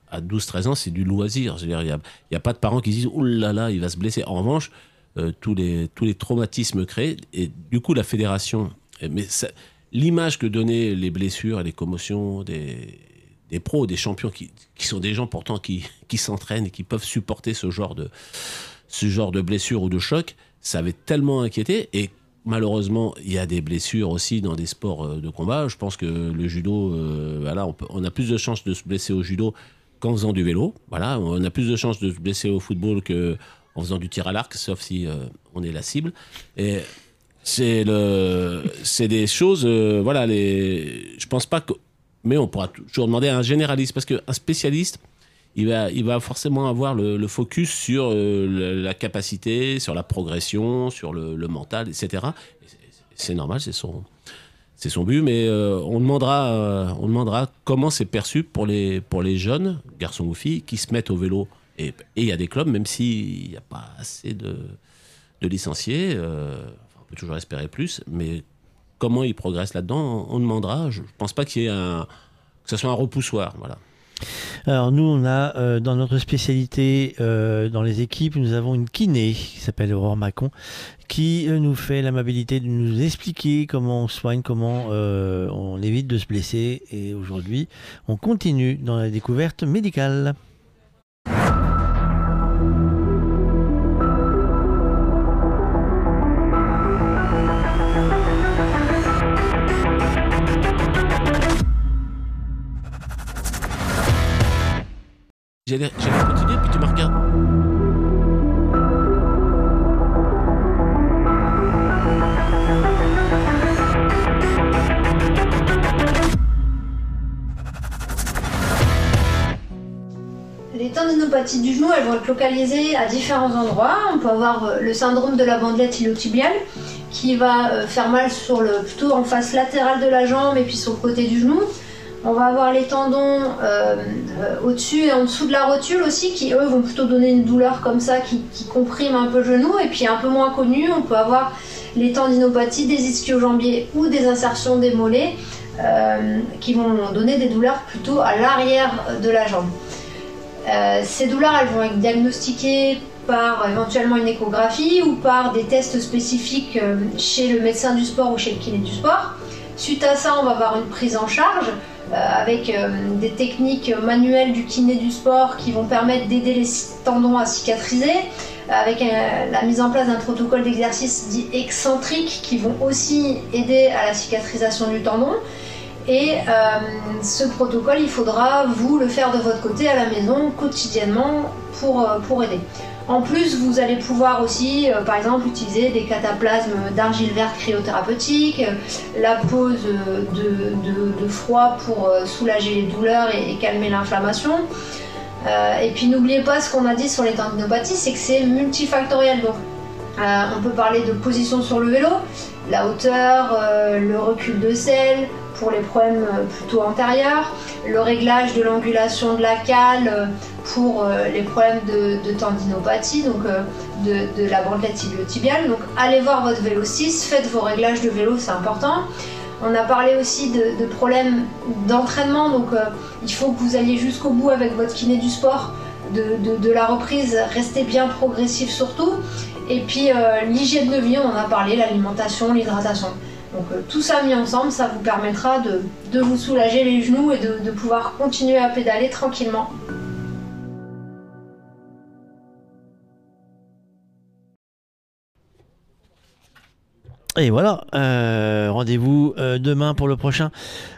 à 12-13 ans, c'est du loisir. Il n'y a, pas de parents qui se disent « Ouh là là, il va se blesser ». En revanche, tous, les, tous les traumatismes créés. Et du coup, la fédération, mais l'image que donnaient les blessures et les commotions des, des pros, des champions, qui, qui sont des gens pourtant qui, qui s'entraînent et qui peuvent supporter ce genre de, ce genre de blessures ou de chocs, ça avait tellement inquiété. Et malheureusement, il y a des blessures aussi dans des sports euh, de combat. Je pense que le judo, euh, voilà, on, a plus de chances de se blesser au judo qu'en faisant du vélo. Voilà, on a plus de chances de se blesser au football que en faisant du tir à l'arc, sauf si euh, on est la cible. Et c'est c'est des choses, euh, voilà, les, je pense pas que, mais on pourra toujours demander à un généraliste parce qu'un spécialiste, il va, il va forcément avoir le, focus sur euh, la capacité, sur la progression, sur le, mental, etc. Et c'est- normal, c'est son, c'est son but, mais euh, on, demandera, euh, on demandera comment c'est perçu pour les, pour les jeunes, garçons ou filles, qui se mettent au vélo. Et il y a des clubs, même s'il n'y a pas assez de, de licenciés, on peut toujours espérer plus, mais comment ils progressent là-dedans, on, demandera. Je ne pense pas qu'il y ait un, que ce soit un repoussoir. Voilà. Alors nous, on a euh, dans notre spécialité, euh, dans les équipes, nous avons une kiné qui s'appelle Aurore Macon, qui euh, nous fait l'amabilité de nous expliquer comment on soigne, comment on évite de se blesser. Et aujourd'hui, on continue dans la découverte médicale. J'allais continuer, puis tu me regardes. Les tendinopathies du genou, elles vont être localisées à différents endroits. On peut avoir euh, le syndrome de la bandelette iliotibiale qui va euh, faire mal sur le, plutôt en face latérale de la jambe et puis sur le côté du genou. On va avoir les tendons euh, euh, au-dessus et en dessous de la rotule aussi, qui eux vont plutôt donner une douleur comme ça, qui, comprime un peu le genou. Et puis un peu moins connu, on peut avoir les tendinopathies des ischio-jambiers ou des insertions des mollets, euh, qui vont donner des douleurs plutôt à l'arrière de la jambe. ces douleurs, elles vont être diagnostiquées par éventuellement une échographie ou par des tests spécifiques chez le médecin du sport ou chez le kiné du sport. Suite à ça, on va avoir une prise en charge avec euh, des techniques manuelles du kiné du sport qui vont permettre d'aider les tendons à cicatriser, avec euh, la mise en place d'un protocole d'exercice dit excentrique qui vont aussi aider à la cicatrisation du tendon. Et ce protocole, il faudra vous le faire de votre côté à la maison quotidiennement pour, pour aider. En plus, vous allez pouvoir aussi, euh, par exemple, utiliser des cataplasmes d'argile verte cryothérapeutique, euh, la pose de, froid pour euh, soulager les douleurs et, calmer l'inflammation. et puis n'oubliez pas ce qu'on a dit sur les tendinopathies, c'est que c'est multifactoriel. Donc, on peut parler de position sur le vélo, la hauteur, le recul de selle, pour les problèmes plutôt antérieurs, le réglage de l'angulation de la cale pour euh, les problèmes de, tendinopathie, donc euh, de, la bandelette iliotibiale. Donc allez voir votre vélo 6, faites vos réglages de vélo, c'est important. On a parlé aussi de, problèmes d'entraînement, donc euh, il faut que vous alliez jusqu'au bout avec votre kiné du sport, de, la reprise, restez bien progressif surtout. Et puis l'hygiène de vie, on en a parlé, l'alimentation, l'hydratation. Donc tout ça mis ensemble, ça vous permettra de, vous soulager les genoux et de pouvoir continuer à pédaler tranquillement. Et voilà, euh, rendez-vous euh, demain pour le prochain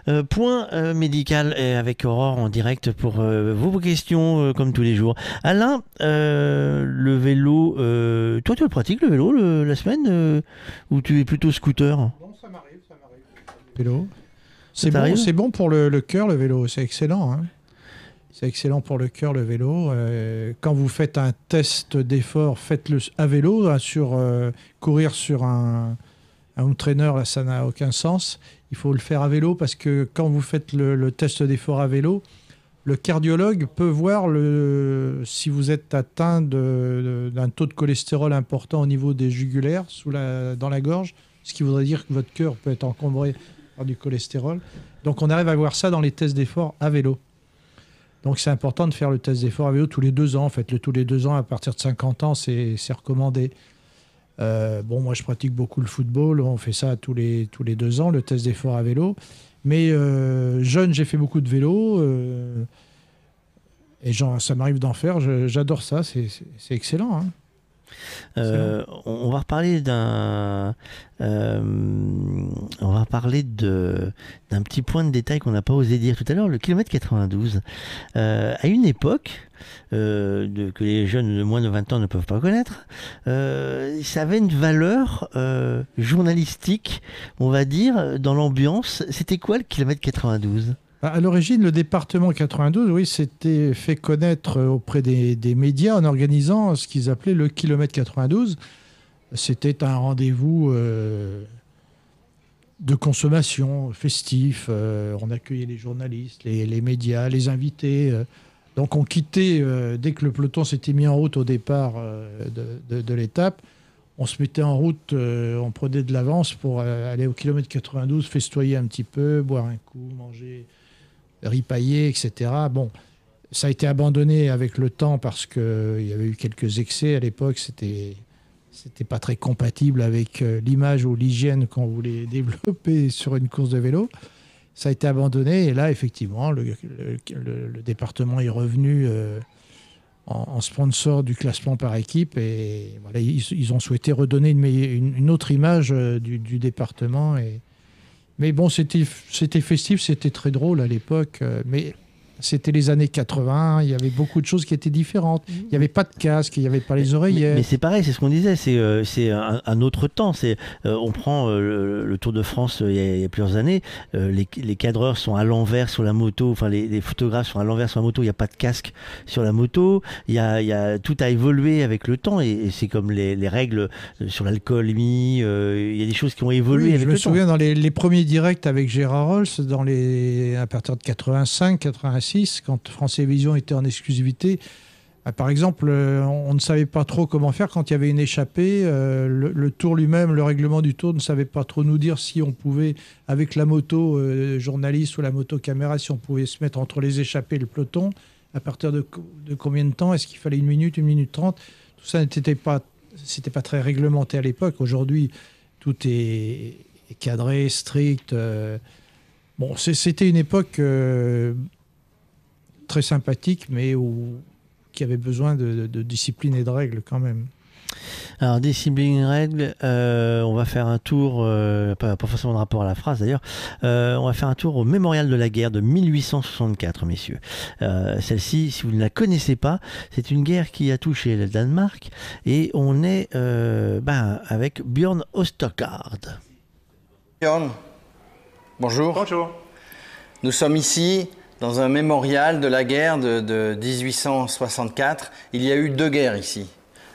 euh, point médical avec Aurore en direct pour vos questions comme tous les jours. Alain, le vélo, toi tu le pratiques le vélo la semaine ou tu es plutôt scooter Non, ça m'arrive, ça m'arrive. Vélo. C'est bon, c'est bon pour le, cœur le vélo, c'est excellent. Hein. c'est excellent pour le cœur le vélo. quand vous faites un test d'effort, faites-le à vélo, hein, sur courir sur un un entraîneur, là, ça n'a aucun sens. Il faut le faire à vélo parce que quand vous faites le, test d'effort à vélo, le cardiologue peut voir le, si vous êtes atteint d'un taux de cholestérol important au niveau des jugulaires, sous la, dans la gorge, ce qui voudrait dire que votre cœur peut être encombré du cholestérol. Donc on arrive à voir ça dans les tests d'effort à vélo. Donc c'est important de faire le test d'effort à vélo tous les deux ans. En fait, le tous les deux ans, à partir de 50 ans, c'est recommandé. Euh, bon, moi, je pratique beaucoup le football. On fait ça tous les, tous les deux ans, le test d'effort à vélo. Mais euh, jeune, j'ai fait beaucoup de vélo. Euh, et genre, ça m'arrive d'en faire. J'adore ça. C'est excellent. Hein. Euh, on, va reparler d'un, euh, on va parler de d'un petit point de détail qu'on n'a pas osé dire tout à l'heure. Le kilomètre 92, euh, à une époque de, que les jeunes de moins de 20 ans ne peuvent pas connaître, ça avait une valeur journalistique, on va dire, dans l'ambiance. C'était quoi le kilomètre 92 bah, à l'origine, le département 92, oui, s'était fait connaître auprès des, médias en organisant ce qu'ils appelaient le kilomètre 92. C'était un rendez-vous euh, de consommation festif. Euh, on accueillait les journalistes, les, médias, les invités. Euh. donc on quittait, dès que le peloton s'était mis en route au départ de, de l'étape, on se mettait en route, on prenait de l'avance pour aller au kilomètre 92, festoyer un petit peu, boire un coup, manger ripailler, etc. Bon, Ça a été abandonné avec le temps parce qu'il y avait eu quelques excès à l'époque. C'était c'était pas très compatible avec euh, l'image ou l'hygiène qu'on voulait développer sur une course de vélo. Ça a été abandonné et là, effectivement, le, département est revenu euh, en, sponsor du classement par équipe et ils, ont souhaité redonner une autre image euh, du, du département. Et... Mais bon, c'était festif, c'était très drôle à l'époque, euh, mais c'était les années 80, il y avait beaucoup de choses qui étaient différentes. Il n'y avait pas de casque, il n'y avait pas les oreillères. mais c'est pareil, c'est ce qu'on disait, c'est euh, un, un autre temps. C'est euh, on prend euh, le, le Tour de France euh, il y a, il y a plusieurs années, les, les cadreurs sont à l'envers sur la moto, enfin les, les photographes sont à l'envers sur la moto. Il n'y a pas de casque sur la moto. Il y a, il y a tout a évolué avec le temps et, et c'est comme les, les règles sur l'alcoolémie. euh, il y a des choses qui ont évolué Oui, avec je me le souviens temps. dans les, les premiers directs avec Gérard Rolls, dans les, à partir de 85, 86, quand France Télévisions était en exclusivité. bah, Par exemple, euh, on ne savait pas trop comment faire quand il y avait une échappée. euh, le, tour lui-même, le règlement du tour ne savait pas trop nous dire si on pouvait, avec la moto euh, journaliste ou la moto caméra, si on pouvait se mettre entre les échappées et le peloton. À partir de, co- de combien de temps? Est-ce qu'il fallait une minute, une minute trente? Tout ça n'était pas, c'était pas très réglementé à l'époque. Aujourd'hui, tout est, cadré, strict. euh. Bon, c'était une époque euh, très sympathique, mais où, qui avait besoin de, de- de discipline et de règles quand même. Alors, discipline règles, euh, on va faire un tour, euh, pas, pas forcément de rapport à la phrase d'ailleurs, euh, on va faire un tour au mémorial de la guerre de 1864, messieurs. Euh, Celle-ci, si vous ne la connaissez pas, c'est une guerre qui a touché le Danemark et on est euh, ben, avec Björn Ostergaard. Björn, bonjour. Bonjour. Nous sommes ici dans un mémorial de la guerre de, de 1864. Il y a eu deux guerres ici,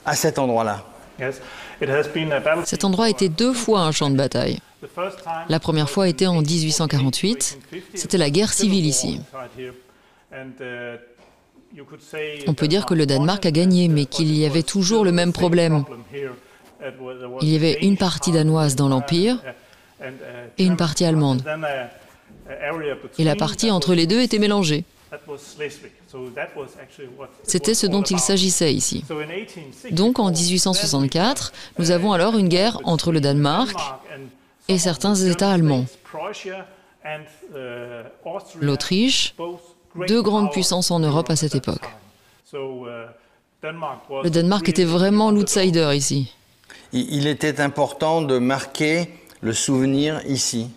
à cet endroit-là. Yes, it has been a battle. Cet endroit était deux fois un champ de bataille. The first time La première fois était en 1848. C'était la guerre civile ici. uh, you could say On peut dire que le Danemark a gagné, mais qu'il y avait toujours le même problème. Il y avait une partie danoise dans l'Empire et une partie allemande. Et la partie entre les deux était mélangée. C'était ce dont il s'agissait ici. Donc en 1864, nous avons alors une guerre entre le Danemark et certains États allemands. L'Autriche, deux grandes puissances en Europe à cette époque. Le Danemark était vraiment l'outsider ici. Il était important de marquer le souvenir ici.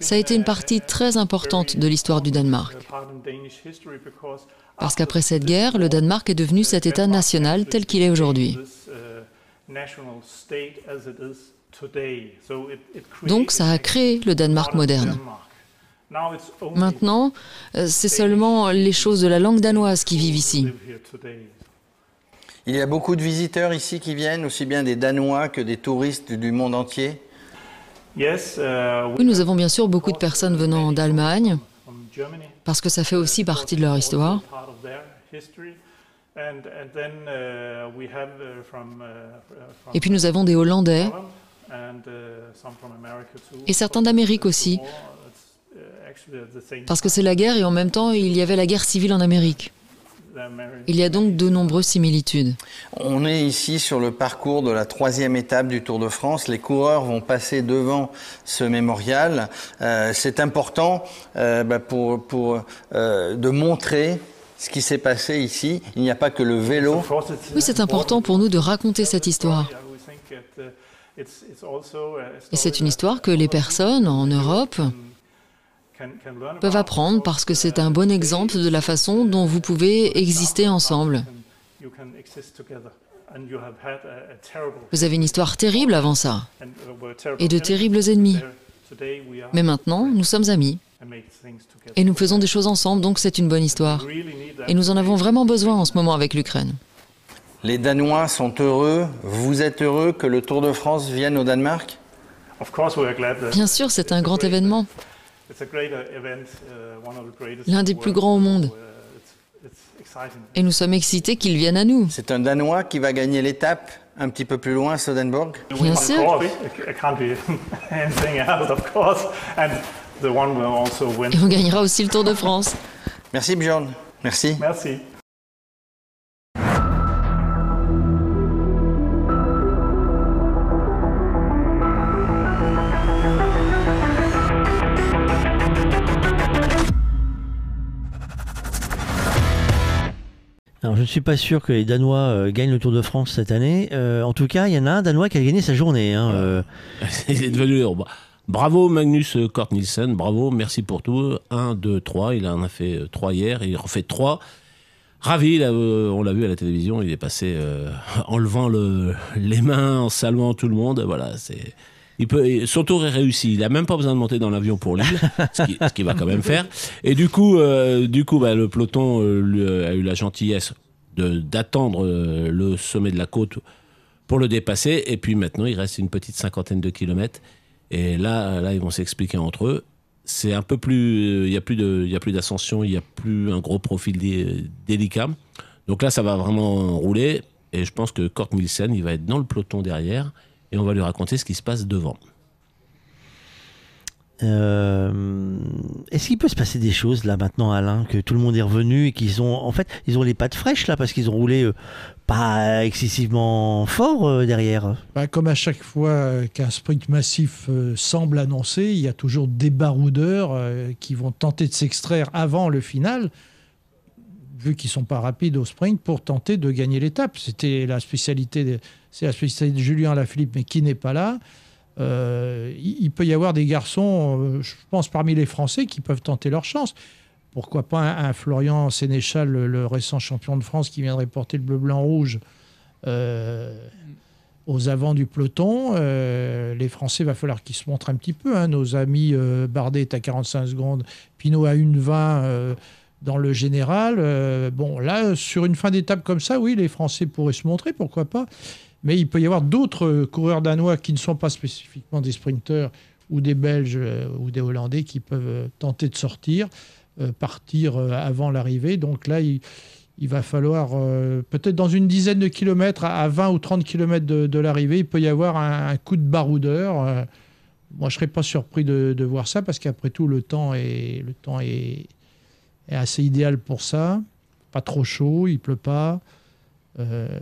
Ça a été une partie très importante de l'histoire du Danemark. Parce qu'après cette guerre, le Danemark est devenu cet État national tel qu'il est aujourd'hui. Donc ça a créé le Danemark moderne. Maintenant, euh, c'est seulement les choses de la langue danoise qui vivent ici. Il y a beaucoup de visiteurs ici qui viennent, aussi bien des Danois que des touristes du monde entier. Yes, uh, Oui, nous avons bien sûr beaucoup de personnes venant d'Allemagne, parce que ça fait aussi partie de leur histoire. uh, uh, Et puis nous avons des Hollandais et certains d'Amérique aussi, parce que c'est la guerre et en même temps il y avait la guerre civile en Amérique. Il y a donc de nombreuses similitudes. On est ici sur le parcours de la troisième étape du Tour de France. Les coureurs vont passer devant ce mémorial. Euh, c'est important euh, bah, pour, pour euh, de montrer ce qui s'est passé ici. Il n'y a pas que le vélo. Oui, c'est important pour nous de raconter cette histoire. Et c'est une histoire que les personnes en Europe peuvent apprendre parce que c'est un bon exemple de la façon dont vous pouvez exister ensemble. Vous avez une histoire terrible avant ça uh, et de terribles ennemis. Mais maintenant, nous sommes amis et nous faisons des choses ensemble, donc c'est une bonne histoire. Et nous en avons vraiment besoin en ce moment avec l'Ukraine. Les Danois sont heureux. Vous êtes heureux que le Tour de France vienne au Danemark? Of course, we are glad that Bien sûr, c'est un grand événement, it's a great uh, event, uh, one of the greatest l'un des in the plus world. grands au monde. It's exciting. Et nous sommes excités qu'ils viennent à nous. C'est un Danois qui va gagner l'étape un petit peu plus loin à Sodenborg Bien sûr. course, it can't be anything else, of course. And the one will also win. Et on gagnera aussi le Tour de France. Merci Bjorn. Merci. Merci. Alors, je ne suis pas sûr que les Danois euh, gagnent le Tour de France cette année. Euh, en tout cas, il y en a un Danois qui a gagné sa journée. hein, euh. Il est devenu. Bah, Bravo Magnus Kort Nielsen, bravo, merci pour tout. 1, 2, 3, il en a fait 3 hier, il refait 3. Ravi, là, euh, on l'a vu à la télévision, il est passé euh, en levant le- les mains, en saluant tout le monde. Voilà, c'est. Il peut, son tour est réussi. Il a même pas besoin de monter dans l'avion pour Lille, ce qui- ce qu'il va quand même faire. Et du coup, euh, du coup, bah, le peloton euh, lui, euh, a eu la gentillesse d'attendre euh, le sommet de la côte pour le dépasser. Et puis maintenant, il reste une petite cinquantaine de kilomètres. Et là, là, ils vont s'expliquer entre eux. C'est un peu plus, il y a plus de, il y a plus d'ascension, il y a plus un gros profil dé- délicat. Donc là, ça va vraiment rouler. Et je pense que Kort Nielsen, il va être dans le peloton derrière, et on va lui raconter ce qui se passe devant. Euh, Est-ce qu'il peut se passer des choses là maintenant, Alain, que tout le monde est revenu et qu'ils ont, en fait, ils ont les pattes fraîches là parce qu'ils ont roulé euh, pas excessivement fort euh, derrière? Bah, comme à chaque fois qu'un sprint massif euh, semble annoncé, il y a toujours des baroudeurs euh, qui vont tenter de s'extraire avant le final, vu qu'ils sont pas rapides au sprint, pour tenter de gagner l'étape. C'était la spécialité, c'est la spécialité de Julien Lafilippe, mais qui n'est pas là. Euh, il, peut y avoir des garçons, euh, je pense parmi les Français, qui peuvent tenter leur chance. Pourquoi pas un, Florian Sénéchal, le, récent champion de France, qui viendrait porter le bleu-blanc-rouge euh, aux avants du peloton. Les Français, va falloir qu'ils se montrent un petit peu. hein. Nos amis Bardet est à 45 secondes, Pinot à 1,20 euh, dans le général. Euh, bon, là, sur une fin d'étape comme ça, oui, les Français pourraient se montrer, pourquoi pas. Mais il peut y avoir d'autres euh, coureurs danois qui ne sont pas spécifiquement des sprinteurs ou des Belges euh, ou des Hollandais qui peuvent tenter de sortir, partir avant l'arrivée. Donc là, il, va falloir peut-être dans une dizaine de kilomètres, à à 20 ou 30 kilomètres de, l'arrivée, il peut y avoir un, coup de baroudeur. Moi, je serais pas surpris de, de voir ça parce qu'après tout, le temps est, le temps est, est assez idéal pour ça. Pas trop chaud, il pleut pas. Euh,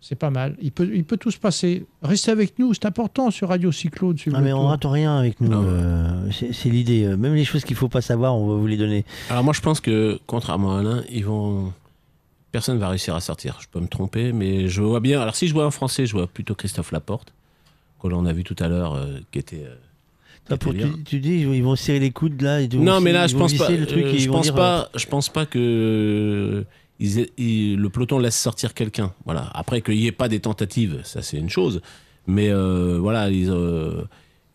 c'est pas mal. Il peut, il peut tout se passer. Restez avec nous, c'est important sur Radio Cyclone. Ah mais on rate rien avec nous. euh, c'est c'est l'idée. Même les choses qu'il faut pas savoir, on va vous les donner. Alors moi, je pense que contrairement à Alain, ils vont. Personne va réussir à sortir. Je peux me tromper, mais je vois bien. Alors si je vois un Français, je vois plutôt Christophe Laporte, qu'on en a vu tout à l'heure, euh, qui était. euh, pour- tu, tu dis ils vont serrer les coudes là. Non, mais là, je pense pas. Le truc euh, je pense dire, pas. Je pense pas que euh, ils aient- ils- le peloton laisse sortir quelqu'un. Voilà. Après qu'il n'y ait pas des tentatives, ça c'est une chose. Mais euh, voilà, ils. euh,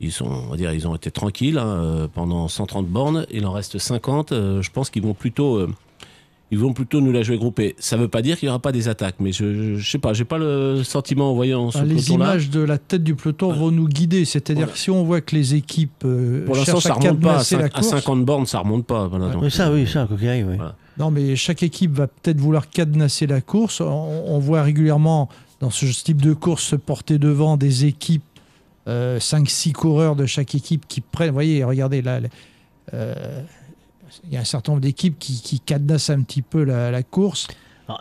ils sont, on va dire, ils ont été tranquilles hein, euh, pendant 130 bornes. Il en reste 50. euh, je pense qu'ils vont plutôt, euh, ils vont plutôt nous la jouer groupée. Ça ne veut pas dire qu'il n'y aura pas des attaques, mais je, je sais pas, j'ai pas le sentiment en voyant ce Ah, les images de la tête du peloton vont nous guider. C'est-à-dire que si on voit que les équipes euh, Pour l'instant, ça à remonte pas. À, cadenasser la cinq- à course, 50 bornes, ça remonte pas. Voilà, donc, Oui, ça, oui, ça, quoi qu'il arrive. oui. Non, mais chaque équipe va peut-être vouloir cadenasser la course. On, on voit régulièrement dans ce type de course se porter devant des équipes, 5-6 coureurs de chaque équipe qui prennent. Vous voyez, regardez là, euh, il y a un certain nombre d'équipes qui, qui cadenassent un petit peu la, la course.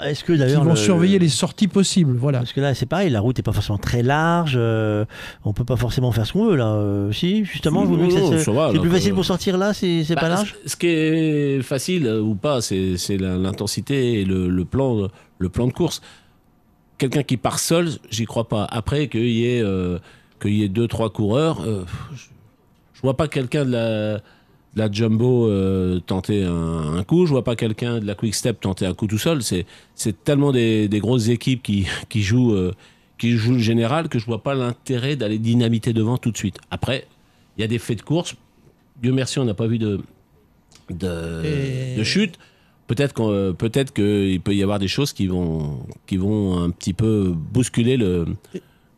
Est-ce que Qui d'ailleurs vont le- surveiller les sorties possibles. Voilà. Parce que là, c'est pareil, la route n'est pas forcément très large. euh, on peut pas forcément faire ce qu'on veut là. euh, si, justement, vous c'est plus facile pour sortir là, c'est c'est Bah, pas large? Ce qui est facile euh, ou pas, c'est l'intensité et le, le plan, le plan de course. Quelqu'un qui part seul, j'y crois pas. Après, qu'il y ait, euh, qu'il y ait deux, trois coureurs, euh, je, je vois pas quelqu'un de la, la Jumbo euh, tenter un, un coup. Je vois pas quelqu'un de la Quick Step tenter un coup tout seul. C'est c'est tellement des, des grosses équipes qui, qui jouent. euh, qui jouent le général que je vois pas l'intérêt d'aller dynamiter devant tout de suite. Après, il y a des faits de course. Dieu merci, on n'a pas vu de, de, Et- de chute. Peut-être qu'on- euh, peut-être qu'il peut y avoir des choses qui vont, qui vont un petit peu bousculer, le,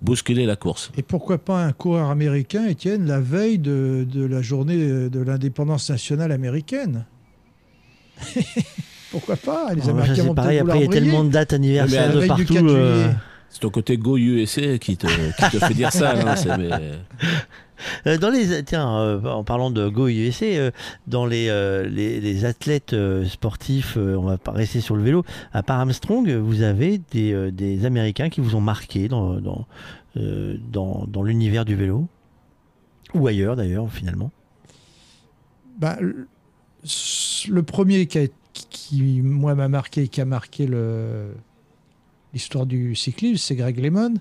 bousculer la course. Et pourquoi pas un coureur américain, Étienne, la veille de, de la journée de l'indépendance nationale américaine? Pourquoi pas? Les ça, Américains c'est vont pareil, après, il y a tellement de dates anniversaires de partout. 4 euh. C'est ton côté Go USA qui te, qui te fait dire ça. Euh, Dans les tiens, euh, en parlant de Go USA, euh, dans les, euh, les, athlètes euh, sportifs, euh, on va rester sur le vélo. À part Armstrong, vous avez des, euh, des Américains qui vous ont marqué dans dans euh, dans, l'univers du vélo? Ou ailleurs d'ailleurs finalement? Bah, le- premier qui, moi, m'a marqué, qui a marqué l'histoire du cyclisme, c'est Greg Lemon.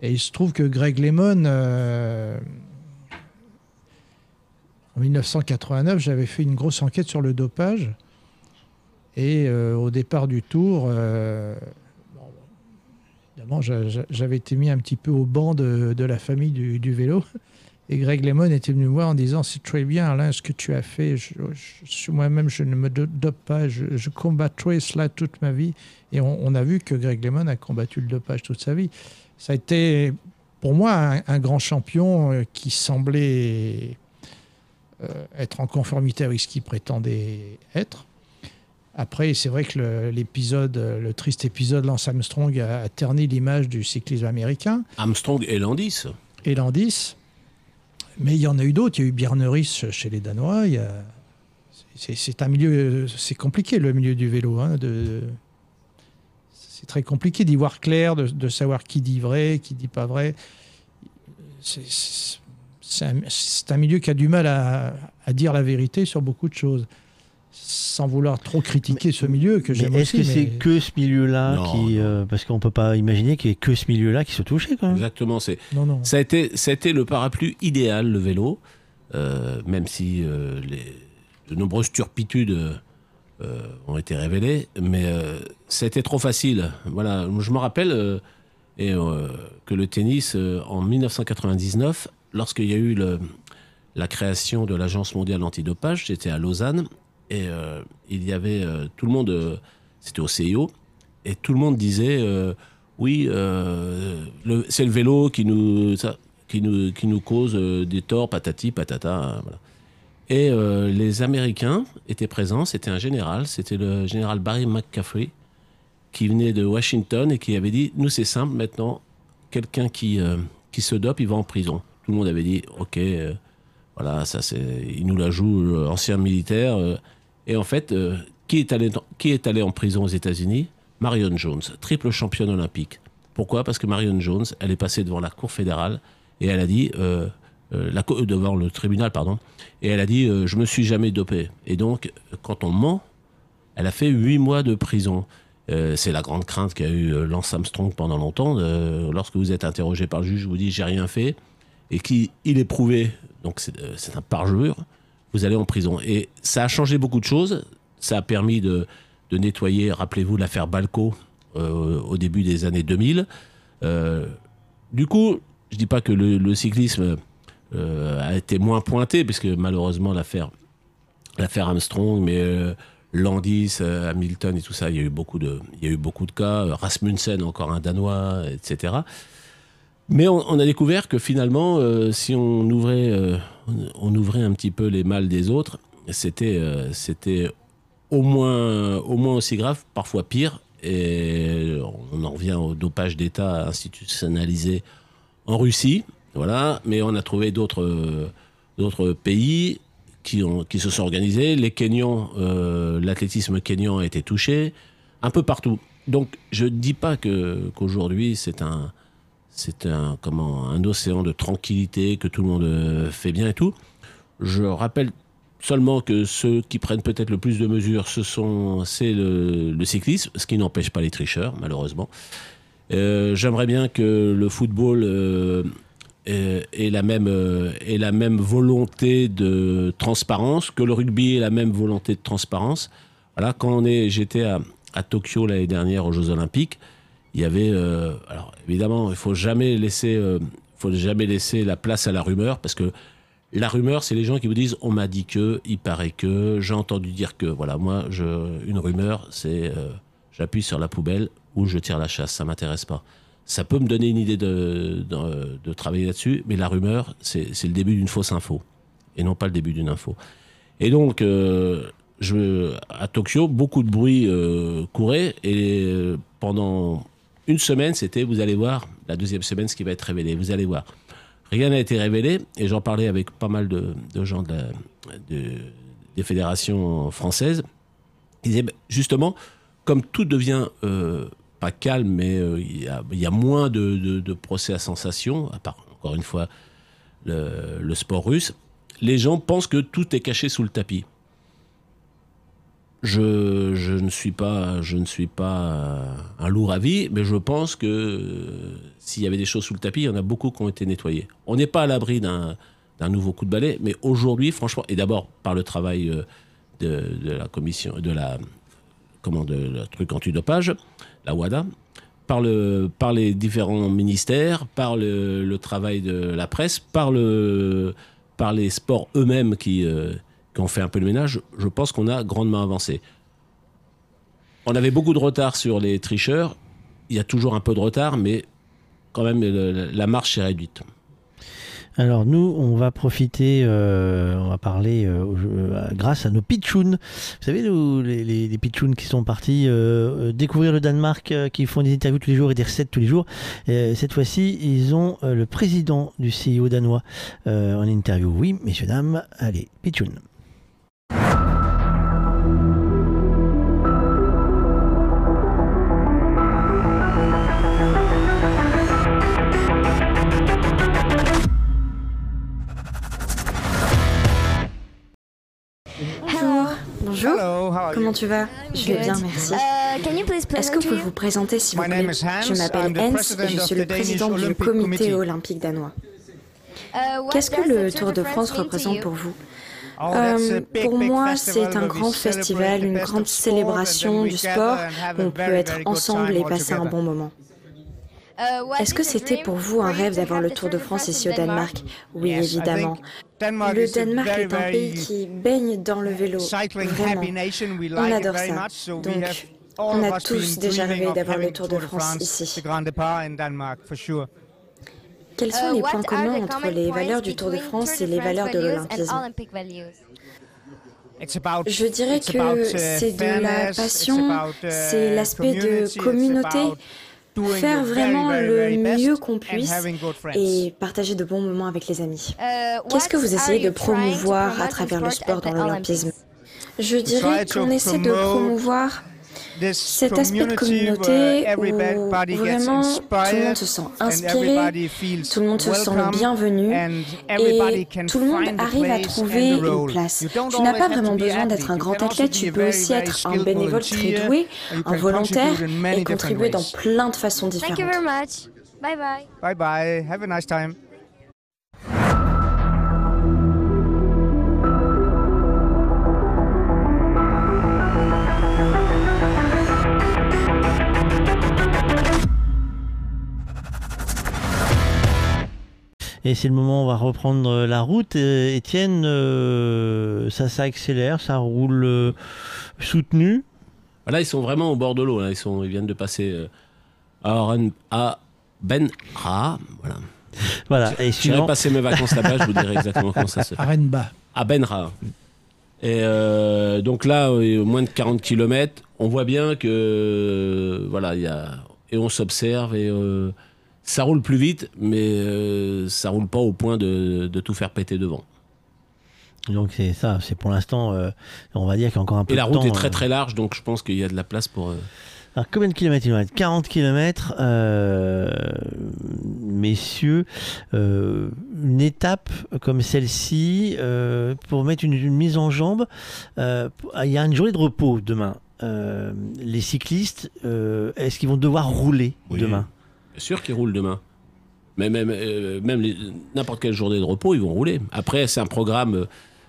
Et il se trouve que Greg Lemon, euh, en 1989, j'avais fait une grosse enquête sur le dopage. Et euh, au départ du tour, euh, évidemment, j'a- j'a- j'avais été mis un petit peu au banc de, la famille du, vélo. Et Greg Lemon était venu me voir en disant C'est très bien, Alain, ce que tu as fait. Moi-même, je ne me do- dope pas. Je, je combattrai cela toute ma vie. Et on, on a vu que Greg Lemon a combattu le dopage toute sa vie. Ça a été, pour moi, un, un grand champion euh, qui semblait euh, être en conformité avec ce qu'il prétendait être. Après, c'est vrai que le- l'épisode, le triste épisode Lance Armstrong a, a terni l'image du cyclisme américain Armstrong et Landis. et Landis. Mais il y en a eu d'autres. Il y a eu Bjerneris chez les Danois. A... c'est, c'est un milieu, c'est compliqué le milieu du vélo. hein, de... C'est très compliqué d'y voir clair, de, de savoir qui dit vrai, qui dit pas vrai. C'est, un, milieu qui a du mal à, à dire la vérité sur beaucoup de choses. Sans vouloir trop critiquer ce milieu que j'aime Est-ce aussi. que c'est que ce milieu-là qui euh, parce qu'on peut pas imaginer qu'il y ait que ce milieu-là qui se touchait quand même. Exactement. C'est, Non, non. Ça, a été, ça a été le parapluie idéal, le vélo, euh, même si euh, les, de nombreuses turpitudes euh, ont été révélées, mais euh, c'était trop facile. Voilà, je me rappelle euh, que le tennis, en 1999, lorsqu'il y a eu la création de l'Agence mondiale antidopage, j'étais à Lausanne, et il y avait tout le monde, c'était au CIO, et tout le monde disait oui, c'est le vélo qui nous, cause des torts, patati, patata. hein. Et euh, les Américains étaient présents, c'était un général, c'était le général Barry McCaffrey, qui venait de Washington et qui avait dit Nous, c'est simple, maintenant, quelqu'un qui, euh, se dope, il va en prison. Tout le monde avait dit Ok, euh, voilà, ça c'est. Il nous la joue, ancien militaire. et en fait, qui, est allé, qui est allé en prison aux États-Unis? Marion Jones, triple championne olympique. Pourquoi? Parce que Marion Jones, elle est passée devant la Cour fédérale et elle a dit. Euh, euh, devant le tribunal, pardon, et elle a dit euh, Je me suis jamais dopé. Et donc, quand on ment, elle a fait huit mois de prison. C'est la grande crainte qu'a eu Lance Armstrong pendant longtemps. Lorsque vous êtes interrogé par le juge, vous dit j'ai rien fait, et qu'il est prouvé, donc c'est un parjure, vous allez en prison. Et ça a changé beaucoup de choses. Ça a permis de, nettoyer, rappelez-vous, l'affaire Balco au début des années 2000. Euh, du coup, je dis pas que le, cyclisme a été moins pointé, puisque malheureusement l'affaire Armstrong, mais euh, Landis, euh, Hamilton et tout ça, il y a eu beaucoup de, il y a eu beaucoup de cas. Euh, Rasmussen, encore un Danois, etc. Mais on, a découvert que finalement, euh, si on ouvrait, euh, on ouvrait un petit peu les mâles des autres, c'était, euh, c'était au moins, au moins aussi grave, parfois pire. Et on en revient au dopage d'État institutionnalisé en Russie, voilà. Mais on a trouvé d'autres, euh, d'autres pays qui, ont, qui se sont organisés. Les Kenyans, euh, l'athlétisme kenyan a été touché, un peu partout. Donc, je ne dis pas que, qu'aujourd'hui, c'est un, un, un océan de tranquillité, que tout le monde euh, fait bien et tout. Je rappelle seulement que ceux qui prennent peut-être le plus de mesures, ce c'est le, cyclisme, ce qui n'empêche pas les tricheurs, malheureusement. J'aimerais bien que le football euh, ait la même volonté de transparence, que le rugby ait la même volonté de transparence. Voilà, quand j'étais à, Tokyo l'année dernière aux Jeux Olympiques, il y avait, euh, alors évidemment, il faut euh, faut jamais laisser la place à la rumeur parce que la rumeur, c'est les gens qui vous disent on m'a dit que, il paraît que, j'ai entendu dire que. Voilà, moi, une rumeur, c'est euh, j'appuie sur la poubelle ou je tire la chasse, ça m'intéresse pas. Ça peut me donner une idée de, de, travailler là-dessus, mais la rumeur, c'est le début d'une fausse info et non pas le début d'une info. Et donc, euh, je, à Tokyo, beaucoup de bruit euh, courait et euh, pendant une semaine, c'était vous allez voir, la deuxième semaine, ce qui va être révélé. Vous allez voir. Rien n'a été révélé, et j'en parlais avec pas mal de, gens de la- de- des fédérations françaises. Ils disaient, ben, justement, comme tout devient pas calme, mais euh, il y, a, moins de, de- procès à sensation, à part, encore une fois, le, sport russe, les gens pensent que tout est caché sous le tapis. Je, je ne suis pas, je ne suis pas un lourd à vie, mais je pense que euh, s'il y avait des choses sous le tapis, il y en a beaucoup qui ont été nettoyées. On n'est pas à l'abri d'un d'un nouveau coup de balai, mais aujourd'hui, franchement, et d'abord par le travail euh, de, de la commission, de la comment de le truc antidopage, la WADA, par, le, par les différents ministères, par le, travail de la presse, par, le, par les sports eux-mêmes qui, euh, qui ont fait un peu le ménage, je pense qu'on a grandement avancé. On avait beaucoup de retard sur les tricheurs, il y a toujours un peu de retard, mais quand même la marche est réduite. Alors nous, on va profiter, euh, on va parler euh, euh, grâce à nos pitchouns. Vous savez, nous, les, les, qui sont partis découvrir le Danemark, qui font des interviews tous les jours et des recettes tous les jours. Cette fois-ci, ils ont le président du CIO danois en interview. Oui, messieurs, dames, allez, pitchouns. Comment tu vas? Je vais bien, merci. Est-ce que vous pouvez vous présenter, s'il vous plaît? Je m'appelle Hans. et je suis le président du comité olympique danois. Qu'est-ce que le Tour de France représente pour vous? Euh, pour moi, c'est un grand festival, une grande célébration du sport. où on peut être ensemble et passer un bon moment. Est-ce que c'était pour vous un rêve d'avoir le Tour de France ici au Danemark? Oui, évidemment. Le Danemark est un pays qui baigne dans le vélo, vraiment. On adore ça. Donc, on a tous déjà rêvé d'avoir le Tour de France ici. Quels sont les points communs entre les valeurs du Tour de France et les valeurs de l'Olympisme? Je dirais que c'est de la passion, c'est l'aspect de communauté, faire vraiment le mieux qu'on puisse et partager de bons moments avec les amis. Qu'est-ce que vous essayez de promouvoir à travers le sport dans l'Olympisme? Je dirais qu'on essaie de promouvoir cet aspect de communauté où vraiment tout le monde se sent inspiré, tout le monde se sent le bienvenu et tout le monde arrive à trouver une place. Tu n'as pas vraiment besoin d'être un grand athlète, tu peux aussi être un bénévole très doué, un volontaire et contribuer dans plein de façons différentes. Bye bye. Bye bye. Have a nice time. Et c'est le moment où on va reprendre la route. Euh, Étienne, euh, ça s'accélère, ça roule euh, soutenu. Là, ils sont vraiment au bord de l'eau. là. Ils, sont, ils viennent de passer euh, à, à Ben Ra. Voilà. Voilà. Et suivant- passer mes vacances là-bas, je vous dirai exactement comment ça se fait. Arenba. À Benra. Et euh, donc là, euh, moins de 40 km, on voit bien que euh, voilà, il y a et on s'observe et euh, ça roule plus vite, mais euh, ça roule pas au point de, de tout faire péter devant. Donc c'est ça, c'est pour l'instant, euh, on va dire qu'il y a encore un peu Et la de route temps, est très euh. très large, donc je pense qu'il y a de la place pour. euh, Alors, combien de kilomètres il nous reste? 40 kilomètres, euh, messieurs. euh, une étape comme celle-ci, euh, pour mettre une, une mise en jambe, euh, il y a une journée de repos demain. Les cyclistes, est-ce qu'ils vont devoir rouler Oui. demain? Sûr qu'ils roulent demain. Mais même, euh, même n'importe quelle journée de repos, ils vont rouler. Après, c'est un programme. euh,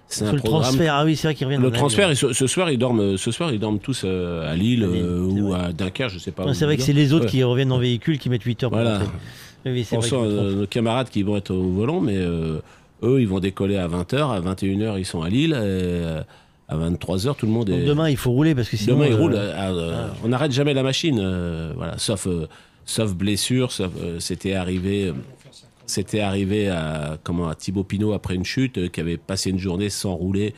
C'est un le programme. transfert, ah oui, c'est vrai qu'ils reviennent Le transfert, et ce, ce soir, ils dorment. Ce soir, ils dorment tous euh, à Lille, euh, ou à Dunkerque, je sais pas. C'est vrai que c'est les autres Ouais. qui reviennent en véhicule qui mettent 8 heures pour Voilà. rentrer. Oui, à trompe. nos camarades qui vont être au volant, mais euh, eux, ils vont décoller à 20h, à 21h, ils sont à Lille, et euh, à 23h, tout le monde Donc est. demain, il faut rouler parce que sinon. Demain, ils euh, roulent. euh, euh, On n'arrête jamais la machine, euh, voilà, sauf, euh, sauf blessure. sauf, euh, C'était arrivé. C'était arrivé à, comment, à Thibaut Pinot après une chute, euh, qui avait passé une journée sans rouler.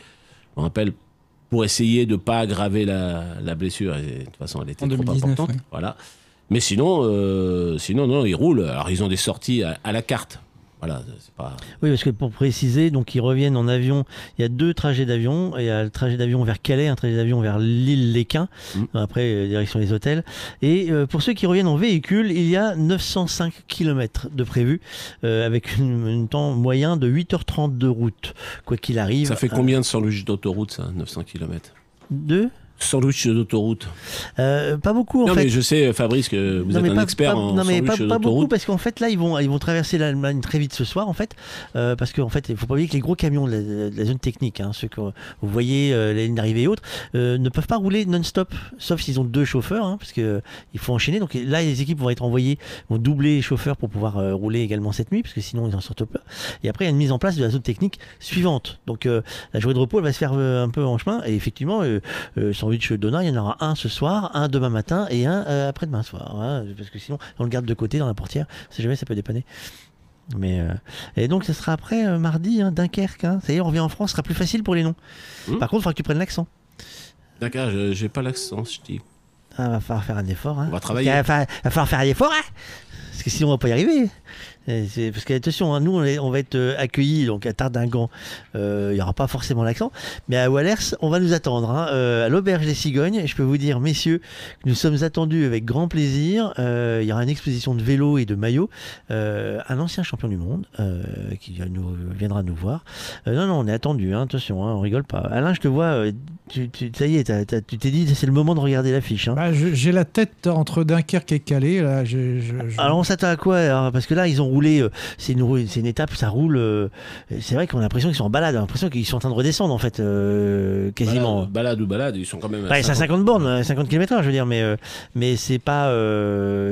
Je me rappelle, pour essayer de ne pas aggraver la, la blessure. Et, de toute façon, elle était En trop 2019, importante. ouais. Voilà. Mais sinon, euh, sinon, non, ils roulent. Alors, ils ont des sorties à, la carte. Voilà, c'est pas... Oui, parce que pour préciser, donc ils reviennent en avion. Il y a deux trajets d'avion. Il y a le trajet d'avion vers Calais, un trajet d'avion vers l'île Léquin. Mmh. Après, euh, direction les hôtels. Et euh, pour ceux qui reviennent en véhicule, il y a 905 km de prévu, avec un temps moyen de 8h30 de route, quoi qu'il arrive. Ça fait combien de sandwichs d'autoroute, ça, 900 km Deux? Sandwich d'autoroute euh, Pas beaucoup en non, fait. mais je sais, Fabrice, que vous êtes un expert en Non, mais pas, pas beaucoup parce qu'en fait là, ils vont, ils vont traverser l'Allemagne très vite ce soir en fait. Euh, parce qu'en fait, il faut pas oublier que les gros camions de la, zone technique, hein, ceux que vous voyez, euh, les lignes d'arrivée et autres, ne peuvent pas rouler non-stop, sauf s'ils ont deux chauffeurs, hein, parce qu'il faut enchaîner. Donc là, les équipes vont être envoyées, vont doubler les chauffeurs pour pouvoir rouler également cette nuit, parce que sinon ils en sortent pas. Et après, il y a une mise en place de la zone technique suivante. Donc la journée de repos, elle va se faire un peu en chemin. Et effectivement, sandwich Donna, il y en aura un ce soir, un demain matin et un euh, après-demain soir. Hein, parce que sinon, on le garde de côté dans la portière. Si jamais, ça peut dépanner. Mais euh, et donc, ce sera après euh, mardi, hein, Dunkerque. Hein. Ça y est, on revient en France, ce sera plus facile pour les noms. Hmm. Par contre, il faudra que tu prennes l'accent. D'accord, j'ai pas l'accent, je dis. Ah, va falloir faire un effort. Hein. On va travailler. Il va, falloir faire un effort, hein parce que sinon, on va pas y arriver. Parce que attention, hein, nous on, va être euh, accueillis donc à Tardingan, euh, il n'y aura pas forcément l'accent, mais à Wallers on va nous attendre hein, euh, à l'auberge des cigognes. Je peux vous dire, messieurs, que nous sommes attendus avec grand plaisir. il y aura une exposition de vélo et de maillots. un ancien champion du monde qui nous, viendra nous voir. non, non, on est attendu. Hein, attention, on rigole pas. Alain, je te vois. Tu, ça y est, tu t'es dit c'est le moment de regarder l'affiche. Bah, J'ai la tête entre Dunkerque et Calais. Là, Alors on s'attend à quoi Parce que là, ils ont rouler. Euh, c'est une, une, étape, ça roule. Euh, c'est vrai qu'on a l'impression qu'ils sont en balade, on a l'impression qu'ils sont en train de redescendre en fait, euh, quasiment. Balade, ou balade, ils sont quand même. À 50... 50 bornes, 50 km/h, je veux dire, mais mais c'est pas,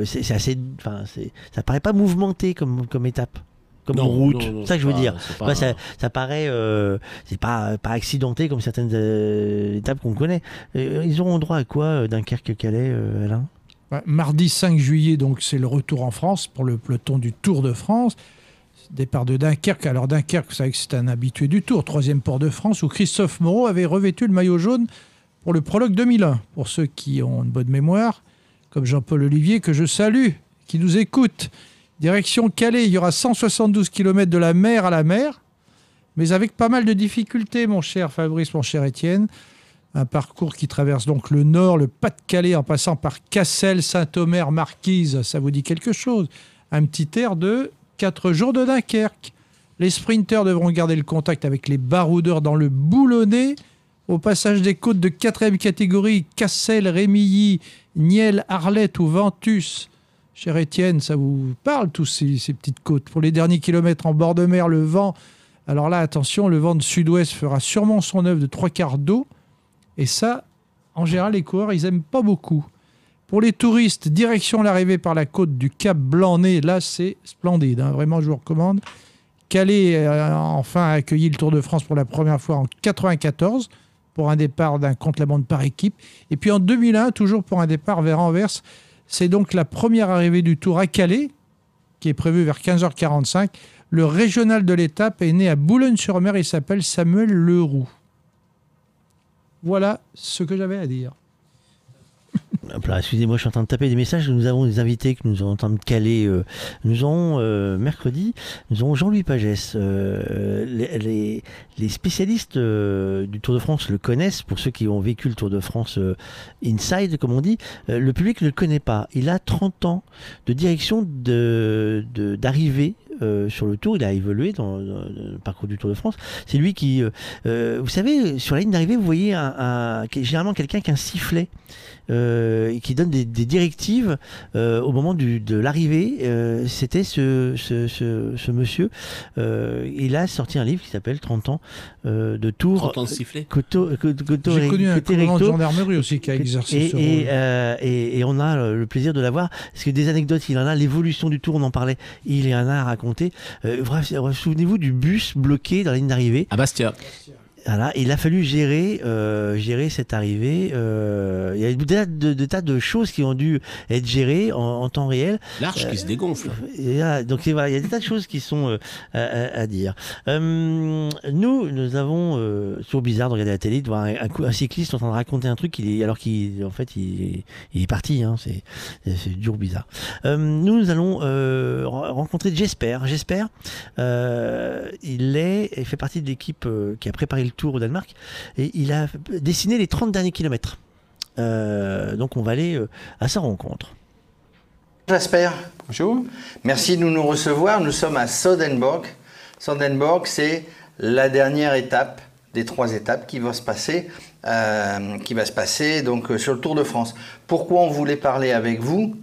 c'est assez, enfin, ça paraît pas mouvementé comme comme étape comme route. C'est ça que je veux dire. ça, ça, paraît, c'est pas, pas accidenté comme certaines étapes qu'on connaît. ils auront droit à quoi Dunkerque-Calais, Alain? Mardi 5 juillet, donc c'est le retour en France pour le peloton du Tour de France. Départ de Dunkerque. Alors Dunkerque, vous savez que c'est un habitué du Tour, troisième port de France, où Christophe Moreau avait revêtu le maillot jaune pour le prologue 2001. Pour ceux qui ont une bonne mémoire, comme Jean-Paul Olivier, que je salue, qui nous écoute. Direction Calais, il y aura 172 km de la mer à la mer, mais avec pas mal de difficultés, mon cher Fabrice, mon cher Étienne. Un parcours qui traverse donc le nord, le Pas-de-Calais, en passant par Cassel, Saint-Omer, Marquise. Ça vous dit quelque chose? Un petit air de 4 jours de Dunkerque. Les sprinteurs devront garder le contact avec les baroudeurs dans le boulonnais. Au passage des côtes de 4 catégorie, Cassel, Rémilly, Niel, Arlette ou Ventus. Cher Étienne, ça vous parle tous ces, ces, petites côtes? Pour les derniers kilomètres en bord de mer, le vent. Alors là, attention, le vent de sud-ouest fera sûrement son œuvre de trois quarts d'eau. Et ça, en général, les coureurs, ils n'aiment pas beaucoup. Pour les touristes, direction l'arrivée par la côte du Cap Blanc-Nez, là, c'est splendide. Hein. vraiment, je vous recommande. Calais a enfin accueilli le Tour de France pour la première fois en 94 pour un départ d'un contre-la-montre par équipe. Et puis en 2001, toujours pour un départ vers Anvers. C'est donc la première arrivée du Tour à Calais, qui est prévue vers 15h45. Le régional de l'étape est né à Boulogne-sur-Mer. Il s'appelle Samuel Leroux. Voilà ce que j'avais à dire. Excusez-moi, je suis en train de taper des messages. Nous avons des invités que nous sommes en train de caler. Euh, nous aurons euh, mercredi, nous aurons Jean-Louis Pagès. Euh, les, spécialistes du Tour de France le connaissent. Pour ceux qui ont vécu le Tour de France inside, comme on dit, le public ne le connaît pas. Il a 30 ans de direction d'arrivée euh, sur le Tour. Il a évolué dans, le parcours du Tour de France. C'est lui qui, euh, euh, vous savez, sur la ligne d'arrivée, vous voyez un, généralement quelqu'un qui a un sifflet. et qui donne des, directives au moment de l'arrivée. C'était ce, ce, monsieur. il a sorti un livre qui s'appelle 30 ans de Tour. 30 ans de sifflet. J'ai connu un commandant de gendarmerie aussi qui a exercé et, ce et, et, et, on a le plaisir de l'avoir. Parce que des anecdotes, il en a. L'évolution du Tour, on en parlait. Il en a raconté. Euh, souvenez-vous du bus bloqué dans la ligne d'arrivée. À Bastia. Voilà, il a fallu gérer, euh, gérer cette arrivée. Euh, il y a des tas de, de, tas de choses qui ont dû être gérées en, en temps réel. L'arche qui se dégonfle. Et là, donc voilà, il y a des tas de choses qui sont à, à, dire. nous, nous avons toujours bizarre de regarder la télé, de voir un, un, cycliste en train de raconter un truc, il est, alors qu'il en fait il, il est parti. Hein, c'est c'est dur bizarre. nous, nous allons rencontrer Jesper. Jesper, il est, il fait partie de l'équipe qui a préparé le tour au Danemark et il a dessiné les 30 derniers kilomètres. Euh, donc on va aller euh, à sa rencontre. Jasper. Bonjour. Merci de nous recevoir. Nous sommes à Sodenborg. Sodenborg, c'est la dernière étape des trois étapes qui va se passer, euh, qui va se passer donc sur le Tour de France. Pourquoi on voulait parler avec vous?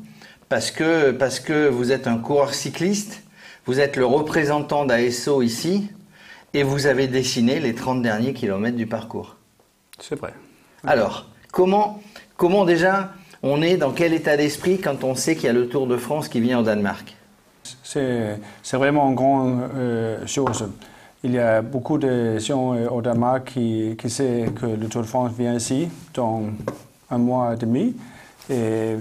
Parce que parce que vous êtes un coureur cycliste, vous êtes le représentant d'ASO ici, et vous avez dessiné les 30 derniers kilomètres du parcours. C'est vrai. Alors, comment, comment déjà on est dans quel état d'esprit quand on sait qu'il y a le Tour de France qui vient au Danemark? C'est vraiment une grande euh, chose. Il y a beaucoup de gens euh, au Danemark qui, qui savent que le Tour de France vient ici dans un mois et demi. Et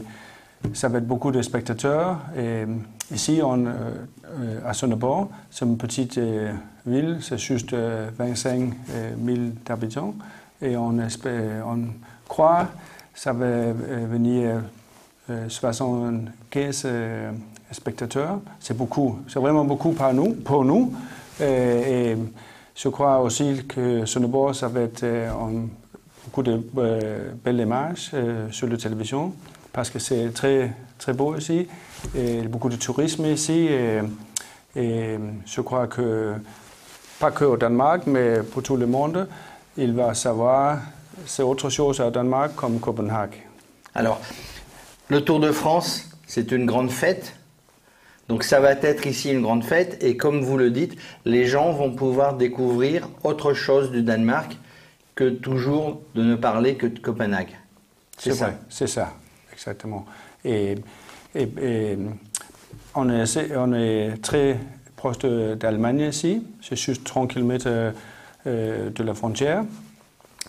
ça va être beaucoup de spectateurs. Et ici, on, euh, à Sonneborg, c'est une petite ville, c'est juste 25 000 habitants. Et on, espère, on croit que ça va venir 75 spectateurs. C'est beaucoup, c'est vraiment beaucoup pour nous. Pour nous. Et, je crois aussi que Sonneborg, ça va être beaucoup de belles images sur la télévision parce que c'est très, très beau ici. Et beaucoup de tourisme ici. Et je crois que pas que au Danemark, mais pour tout le monde, il va savoir c'est autre chose au Danemark comme Copenhague. Alors, le Tour de France, c'est une grande fête. Donc ça va être ici une grande fête et comme vous le dites, les gens vont pouvoir découvrir autre chose du Danemark que toujours de ne parler que de Copenhague. C'est ça. C'est ça, exactement. Et, et, et on, est, on est très proche d'Allemagne ici. C'est juste 30 km euh, de la frontière.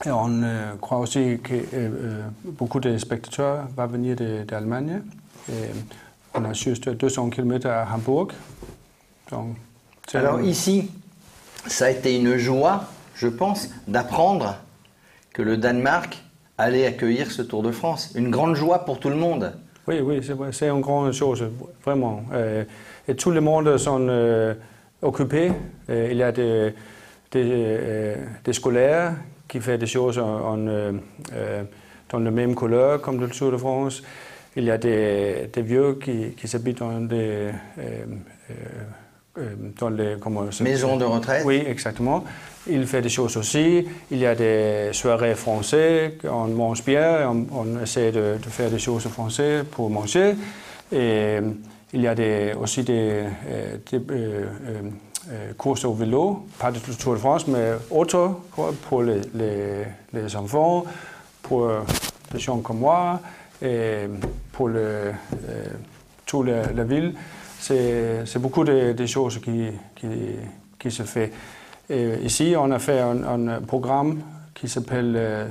Et on euh, croit aussi que euh, beaucoup de spectateurs vont venir d'Allemagne. On a juste 200 km à Hambourg. Donc, Alors ici, ça a été une joie, je pense, d'apprendre que le Danemark allait accueillir ce Tour de France. Une grande joie pour tout le monde. Oui, oui, c'est une grande chose, vraiment tout le monde sont euh, occupés. il y a des, des, euh, des, scolaires qui font des choses en, en, euh, dans la même couleur comme le Tour de France. Il y a des, des vieux qui, qui s'habitent dans des dans les maisons de retraite. Oui, exactement. Il fait des choses aussi. Il y a des soirées françaises, on mange bien, on, on essaie de, de, faire des choses françaises pour manger. Et il y a des, aussi des, euh, des euh, euh, euh courses au vélo, pas du Tour de France, mais auto pour les, les, les, enfants, pour des gens comme moi, et pour le, euh, toute la, la ville. C'est beaucoup de, de, choses qui, qui, qui se fait. Et ici, on a fait un, un programme qui s'appelle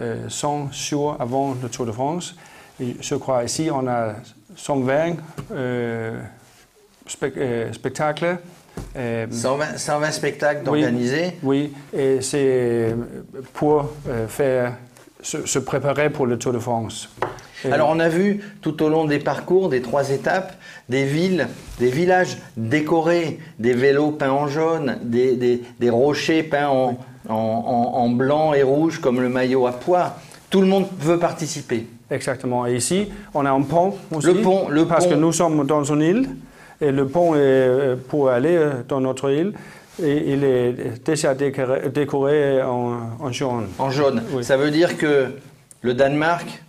euh, 100 jours avant le Tour de France. Et je crois ici, on a 120 euh, spe euh, spectacles. Euh, 120, 120, spectacles d'organiser oui, c'est pour euh, faire, se, se, préparer pour le Tour de France. Alors on a vu tout au long des parcours, des trois étapes, des villes, des villages décorés, des vélos peints en jaune, des, des, des rochers peints en, oui. en, en, en, blanc et rouge comme le maillot à pois. Tout le monde veut participer. Exactement. Et ici, on a un pont aussi. Le pont, le Parce pont. que nous sommes dans une île et le pont est euh, pour aller euh, dans notre île. Et il est déjà décoré, décoré en, en, jaune. En jaune. Oui. Ça veut dire que le Danemark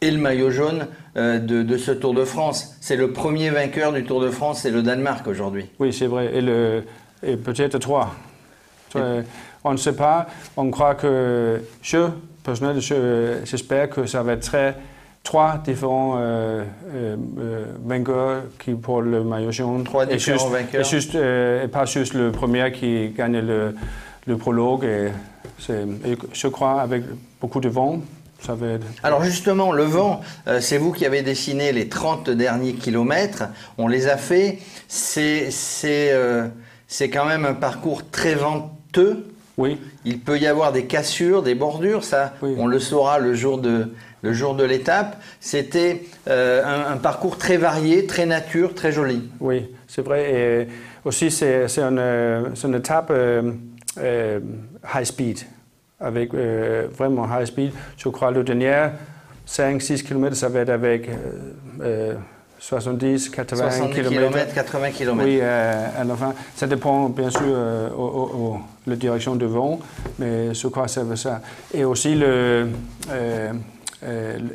est le maillot jaune euh, de, de, ce Tour de France. C'est le premier vainqueur du Tour de France, c'est le Danemark aujourd'hui. Oui, c'est vrai. Et, le, et peut-être trois. Et... On ne sait pas. On croit que je j'espère que ça va être très, trois différents euh, euh, vainqueurs qui pour le maillot jaune. Trois différents et juste, vainqueurs. Et, juste, euh, et, pas juste le premier qui gagne le, le prologue, et, je crois avec beaucoup de vent, ça va être... Alors justement, le vent, euh, c'est vous qui avez dessiné les 30 derniers kilomètres, on les a fait, c'est euh, quand même un parcours très venteux. Oui. Il peut y avoir des cassures, des bordures, ça, on le saura le jour de, le jour de l'étape. C'était euh, un, un, parcours très varié, très nature, très joli. Oui, c'est vrai. Et aussi, c'est une, une, étape euh, high speed, avec euh, vraiment high speed. Je crois le dernier 5-6 km, ça va être avec 70, 80 km. 80 km. Oui, à la fin. Ça dépend bien sûr de la direction de vent, mais crois que ça va ça. Et aussi le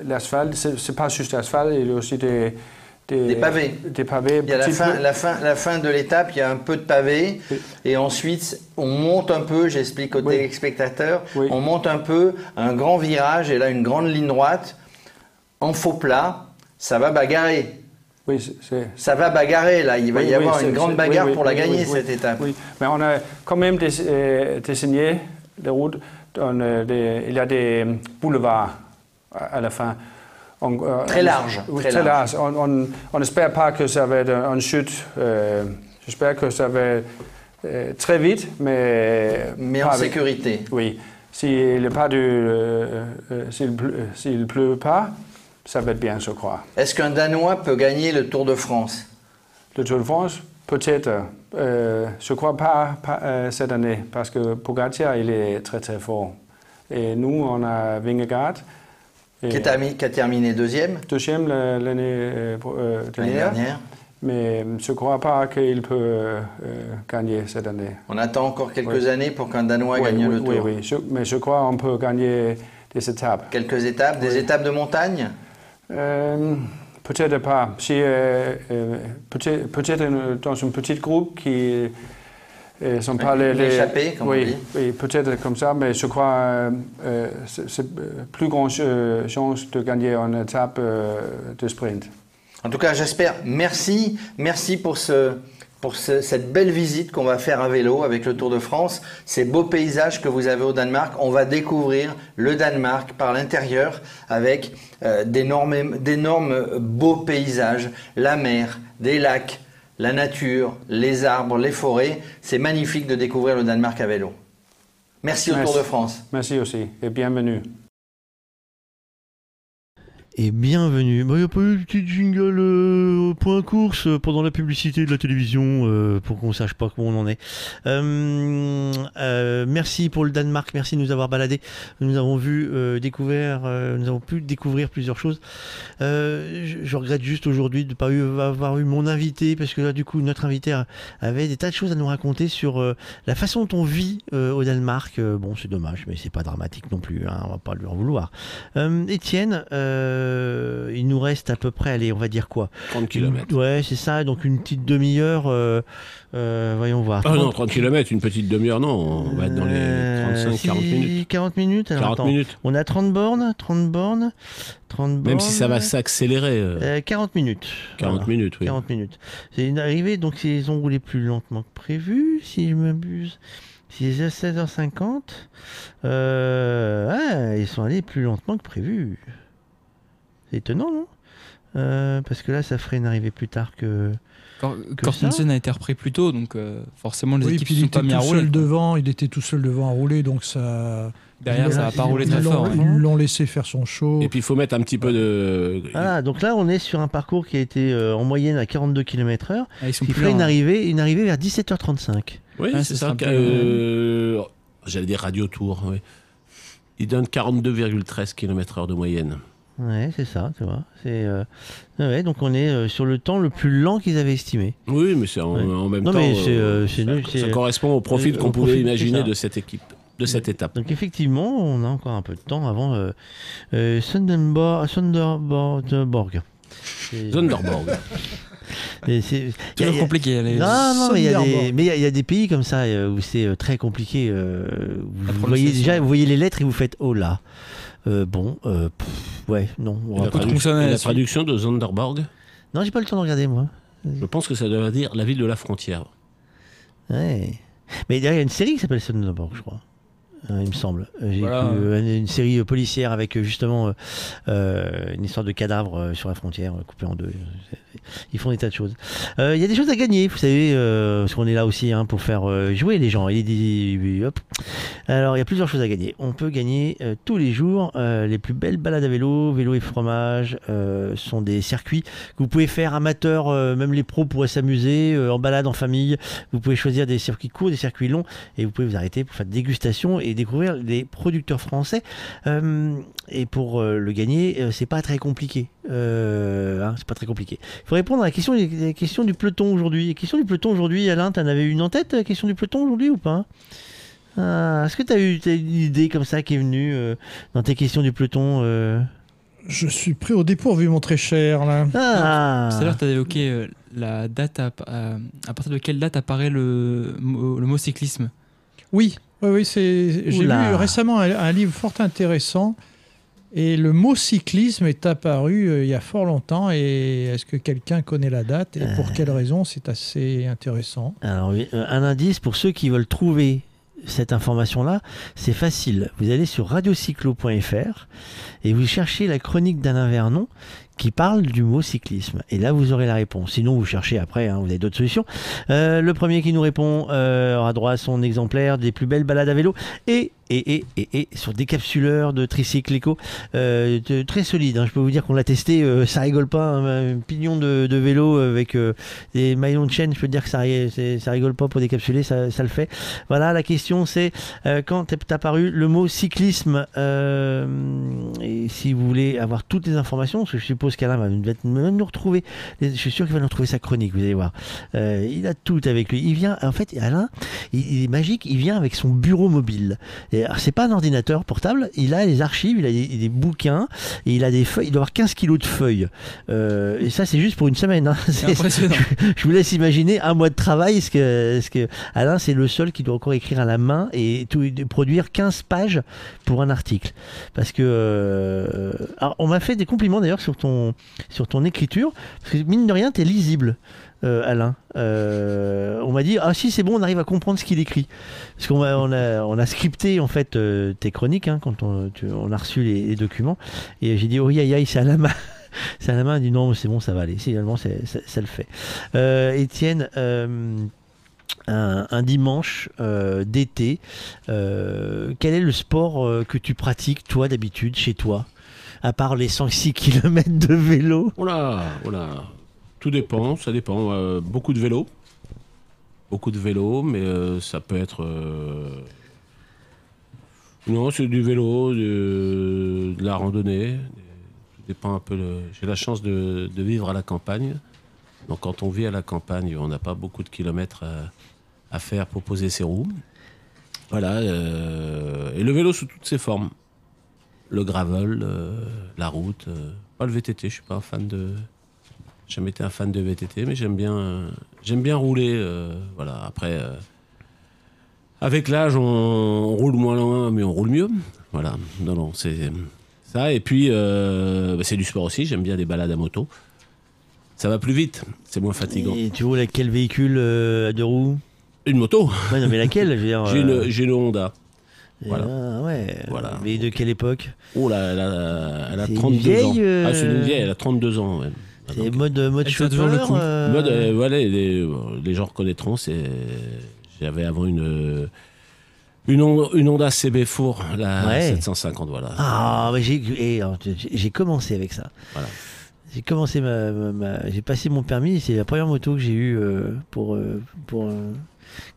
l'asphalte, c'est pas juste l'asphalte, il y a aussi des, des, pavés. Des pavés. Il y a la fin, la, fin, la fin, de l'étape, il y a un peu de pavés. Et ensuite, on monte un peu, j'explique aux téléspectateurs, on monte un peu, un grand virage, et là, une grande ligne droite, en faux plat, ça va bagarrer. Oui, ça va bagarrer, là. Il va y avoir une grande bagarre pour la gagner, cette étape. Oui, mais on a quand même euh, dessiné les routes. il y a des boulevards à la fin. On, très large. très, large. On n'espère pas que ça va être une chute. Euh, J'espère que ça va être euh, très vite, mais. Mais en sécurité. Oui. S'il ne pas du, euh, s'il pleut, pas, ça va être bien, je crois. Est-ce qu'un Danois peut gagner le Tour de France? Le Tour de France, peut-être. je ne crois pas, pas cette année, parce que Pogacar, il est très très fort. Et nous, on a Vingegaard. Qui, a, terminé deuxième? Deuxième l'année euh, euh, dernière. Mais je ne crois pas qu'il peut euh, gagner cette année. On attend encore quelques années pour qu'un Danois gagne le Tour. Oui, oui. mais je crois qu'on peut gagner des étapes. Quelques étapes Des étapes de montagne? Peut-être pas. Si, peut-être peut dans un petit groupe qui et sont pas les, les... comme oui, on dit. Oui, peut-être comme ça, mais je crois euh, euh c'est plus grande euh, chance de gagner en étape euh, de sprint. En tout cas, j'espère. Merci, merci pour ce, pour ce, cette belle visite qu'on va faire à vélo avec le Tour de France, ces beaux paysages que vous avez au Danemark. On va découvrir le Danemark par l'intérieur avec euh, d'énormes beaux paysages, la mer, des lacs, la nature, les arbres, les forêts. C'est magnifique de découvrir le Danemark à vélo. Merci au Tour de France. Merci aussi et bienvenue et bienvenue. Il n'y a pas eu de petit jingle euh, point course euh, pendant la publicité de la télévision euh, pour qu'on sache pas comment on en est. merci pour le Danemark, merci de nous avoir baladé. Nous avons vu, découvert, nous avons pu découvrir plusieurs choses. Je, regrette juste aujourd'hui de ne pas avoir eu mon invité parce que là du coup notre invité avait des tas de choses à nous raconter sur la façon dont on vit au Danemark. bon c'est dommage mais c'est pas dramatique non plus, hein, on va pas lui en vouloir. Étienne, euh, il nous reste à peu près, allez, on va dire quoi 30 km. ouais, c'est ça, donc une petite demi-heure, euh, euh, voyons voir. Ah non, 30 km, une petite demi-heure, non, on va être dans les 35-40 minutes. 40 minutes, alors 40 minutes. On a 30 bornes, 30 bornes, 30 bornes. Même si ça va s'accélérer. 40 minutes. 40 minutes, oui. 40 minutes. C'est une arrivée, donc ils ont roulé plus lentement que prévu, si je m'abuse. Si c'est à 16h50, euh, ils sont allés plus lentement que prévu. C'est étonnant, non? Euh, Parce que là, ça ferait une arrivée plus tard que. Kortensen a été repris plus tôt, donc euh, forcément les équipes ne sont pas mis à rouler. Seul devant, il était tout seul devant à rouler, donc ça. Derrière, ça n'a pas roulé très fort. Ils l'ont laissé faire son show. Et puis il faut mettre un petit peu de. Ah, donc là, on est sur un parcours qui a été euh, en moyenne à 42 km/h. Ah, ils sont qui ferait une arrivée, une arrivée vers 17h35. Oui, c'est ça. J'allais dire radio tour. Oui. Il donne 42,13 km/h de moyenne. Ouais, c'est ça, tu vois. C'est euh, ouais, donc on est euh, sur le temps le plus lent qu'ils avaient estimé. Oui, mais c'est en, même temps. Mais euh, ça, correspond au profil qu'on pouvait imaginer de cette équipe, de cette étape. Donc effectivement, on a encore un peu de temps avant euh, Sunderborg. Sunderborg. Sunderborg. c'est toujours compliqué. Les... Non, non, mais il y, a des, mais il y, a des pays comme ça où c'est très compliqué. vous voyez déjà, vous voyez les lettres et vous faites oh là. Euh, bon, euh, ouais, non. la, la traduction de Zonderborg Non, j'ai pas le temps de regarder, moi. Je pense que ça doit dire la ville de la frontière. Ouais. Mais il y a une série qui s'appelle Sonderborg, je crois. Euh, il me semble. Euh, J'ai Voilà. vu, euh, une série euh, policière avec justement euh, une histoire de cadavre sur la frontière, coupé en deux. Ils font des tas de choses. Euh, Il y a des choses à gagner, vous savez, parce qu'on est là aussi hein, pour faire jouer les gens. Et des- hop. Alors, il y a plusieurs choses à gagner. On peut gagner tous les jours les plus belles balades à vélo, vélo et fromage. sont des circuits que vous pouvez faire amateurs, euh, même les pros pourraient s'amuser en balade en famille. Vous pouvez choisir des circuits courts, des circuits longs, et vous pouvez vous arrêter pour faire des dégustations et découvrir les producteurs français. Euh, et pour euh, le gagner, euh, c'est pas très compliqué. Euh, hein, c'est pas très compliqué. Il faut répondre à la question, la question du peloton aujourd'hui. La question du peloton aujourd'hui, Alain, t'en avais une en tête, la question du peloton aujourd'hui ou pas? Ah, Est-ce que tu as eu t'as une idée comme ça qui est venue euh, dans tes questions du peloton euh? Je suis pris au dépourvu, mon très cher. Là. Ah Tout à l'heure, tu as évoqué euh, la date, à, à- à partir de quelle date apparaît le mot cyclisme? Oui, oui, oui, c'est. J'ai lu récemment un, un livre fort intéressant. Et le mot cyclisme est apparu euh, il y a fort longtemps. Et est-ce que quelqu'un connaît la date et pour quelle raison? C'est assez intéressant. Alors, euh, un indice pour ceux qui veulent trouver cette information-là, c'est facile. Vous allez sur radiocyclo.fr et vous cherchez la chronique d'Alain Vernon qui parle du mot cyclisme. Et là, vous aurez la réponse. Sinon, vous cherchez après, hein, vous avez d'autres solutions. Euh, le premier qui nous répond euh, aura droit à son exemplaire des plus belles balades à vélo et, et, et, et, et sur des capsuleurs de tricycle éco euh, très solide. hein. Je peux vous dire qu'on l'a testé, euh, ça rigole pas. hein. un pignon de, vélo avec euh, des maillons de chaîne, je peux te dire que ça, rigole pas pour décapsuler, ça, ça le fait. Voilà, la question c'est quand est apparu le mot cyclisme si vous voulez avoir toutes les informations, parce que je suppose qu'Alain va nous- retrouver, je suis sûr qu'il va nous retrouver sa chronique, vous allez voir. Il a tout avec lui. Il vient, en fait, Alain, il est magique, il vient avec son bureau mobile. Et alors, c'est pas un ordinateur portable, il a les archives, il a des, des bouquins, et il a des feuilles, il doit avoir 15 kilos de feuilles. Euh, et ça, c'est juste pour une semaine. hein. C'est- impressionnant. Je, je vous laisse imaginer un mois de travail, ce que, que Alain, c'est le seul qui doit encore écrire à la main et tout, produire 15 pages pour un article. Parce que, euh, alors, on m'a fait des compliments d'ailleurs sur ton, sur ton écriture, parce que mine de rien, t'es lisible. Euh, Alain, Euh, on m'a dit ah si c'est bon on arrive à comprendre ce qu'il écrit. Parce qu'on a, on a, scripté en fait euh, tes chroniques hein, quand on, tu- a reçu les, documents. Et j'ai dit oh aïe aïe c'est à la main. C'est à la main. Il dit non c'est bon ça va aller. Finalement ça, ça le fait. Étienne un, un dimanche d'été, quel est le sport que tu pratiques toi d'habitude chez toi? À part les 106 km de vélo. Oh là, oh là. Tout dépend, ça dépend. Euh, beaucoup de vélo. Beaucoup de vélo, mais euh, ça peut être. euh, Non, c'est du vélo, de, la randonnée. Tout dépend un peu. J'ai la chance de, vivre à la campagne. Donc quand on vit à la campagne, on n'a pas beaucoup de kilomètres à, faire pour poser ses roues. Voilà. Et le vélo sous toutes ses formes. Le gravel, la route. pas le VTT, je suis pas un fan de. J'ai jamais été un fan de VTT, mais j'aime bien, euh, j'aime bien rouler. euh, voilà. Après, euh, avec l'âge, on, on roule moins loin, mais on roule mieux. Voilà. Non, non, c'est ça. Et puis, bah, c'est du sport aussi. J'aime bien les balades à moto. Ça va plus vite, c'est moins fatigant. Et tu roules avec quel véhicule à deux roues Une moto Ouais, non, mais laquelle? J'ai une, Honda. Et Voilà. là, ouais. Voilà. Mais de quelle époque? Oh là, elle a, elle a C'est une 32 ans. vieille, euh, Ah, c'est une vieille, elle a 32 ans. ouais. C'est mode, mode Elle tient toujours le coup. euh, Mode, euh, voilà, les, les gens reconnaîtront. C'est, j'avais avant une une, Hon- une Honda CB Four, la Ouais. 750, voilà. Ah, mais j'ai alors, j'ai- commencé avec ça. Voilà. J'ai commencé ma, ma- ma- j'ai passé mon permis. C'est la première moto que j'ai eue euh, pour euh, pour euh,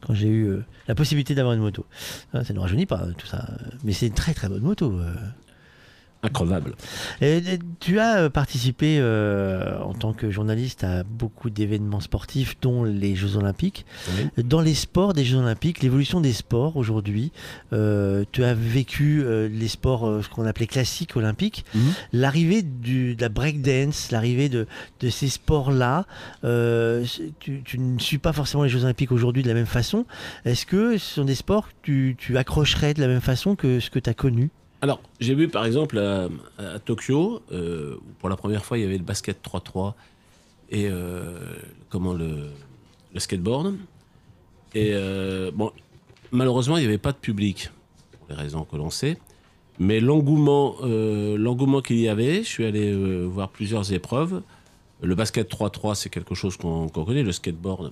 quand j'ai eu euh, la possibilité d'avoir une moto. Ah, ça ne rajeunit pas tout ça, mais c'est une très très bonne moto. Et, et tu as euh, participé euh, en tant que journaliste à beaucoup d'événements sportifs, dont les Jeux Olympiques. Dans les sports des Jeux Olympiques, l'évolution des sports aujourd'hui, euh, tu as vécu euh, les sports, ce qu'on appelait classiques olympiques, l'arrivée du- de la breakdance, l'arrivée de, de ces sports-là. tu ne suis pas forcément les Jeux Olympiques aujourd'hui de la même façon. Est-ce que ce sont des sports que tu, tu accrocherais de la même façon que ce que tu as connu? Alors, j'ai vu par exemple à, Tokyo, euh, pour la première fois, il y avait le basket 3-3 et euh, comment le, le skateboard. Et euh, bon, malheureusement, il n'y avait pas de public, pour les raisons que l'on sait. Mais l'engouement, l'engouement qu'il y avait, je suis allé voir plusieurs épreuves. Le basket 3-3, c'est quelque chose qu'on connaît, le skateboard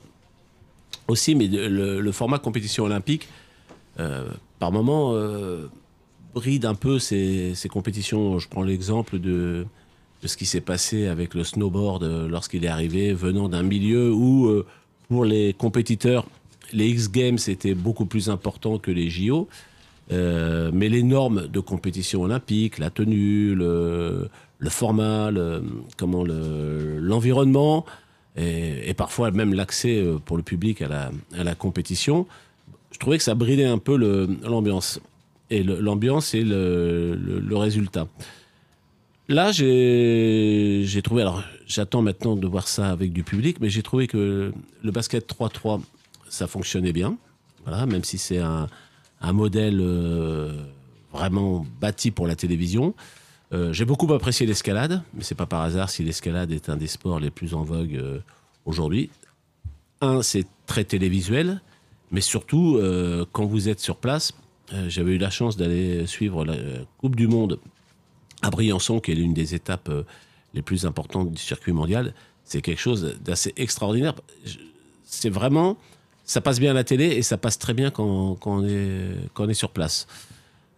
aussi, mais le, format compétition olympique, par moment, bride un peu ces, compétitions. Je prends l'exemple de, ce qui s'est passé avec le snowboard lorsqu'il est arrivé, venant d'un milieu où, pour les compétiteurs, les X Games étaient beaucoup plus importants que les JO. Euh, mais les normes de compétition olympique, la tenue, le, format, comment l'environnement et, parfois même l'accès euh, pour le public à la, à la, compétition, je trouvais que ça bridait un peu l'ambiance. Et l'ambiance et le, résultat. Là, j'ai trouvé, alors j'attends maintenant de voir ça avec du public, mais j'ai trouvé que le basket 3-3, ça fonctionnait bien. Voilà, même si c'est un, un modèle euh, vraiment bâti pour la télévision. Euh, j'ai beaucoup apprécié l'escalade, mais c'est pas par hasard si l'escalade est un des sports les plus en vogue euh, aujourd'hui. Un, c'est très télévisuel, mais surtout quand vous êtes sur place. J'avais eu la chance d'aller suivre la Coupe du Monde à Briançon, qui est l'une des étapes les plus importantes du circuit mondial. C'est quelque chose d'assez extraordinaire. C'est vraiment ça passe bien à la télé et ça passe très bien quand, on, est, sur place.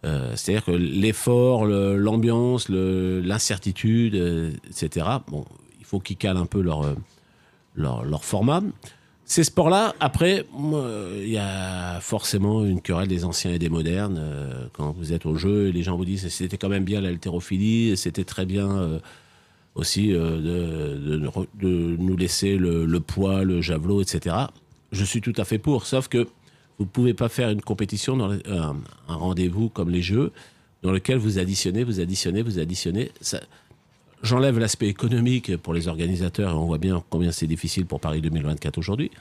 Euh, c'est-à-dire que l'effort, l'ambiance, l'incertitude, euh, etc., bon, il faut qu'ils calent un peu euh, leur format. Ces sports-là, après, il y a forcément une querelle des anciens et des modernes. quand vous êtes au jeu, les gens vous disent c'était quand même bien l'haltérophilie, c'était très bien aussi de, de, nous laisser le, poids, le javelot, etc je suis tout à fait pour, sauf que vous ne pouvez pas faire une compétition, dans un, rendez-vous comme les Jeux, dans lequel vous additionnez, vous additionnez, vous additionnez. J'enlève l'aspect économique pour les organisateurs, on voit bien combien c'est difficile pour Paris 2024 aujourd'hui.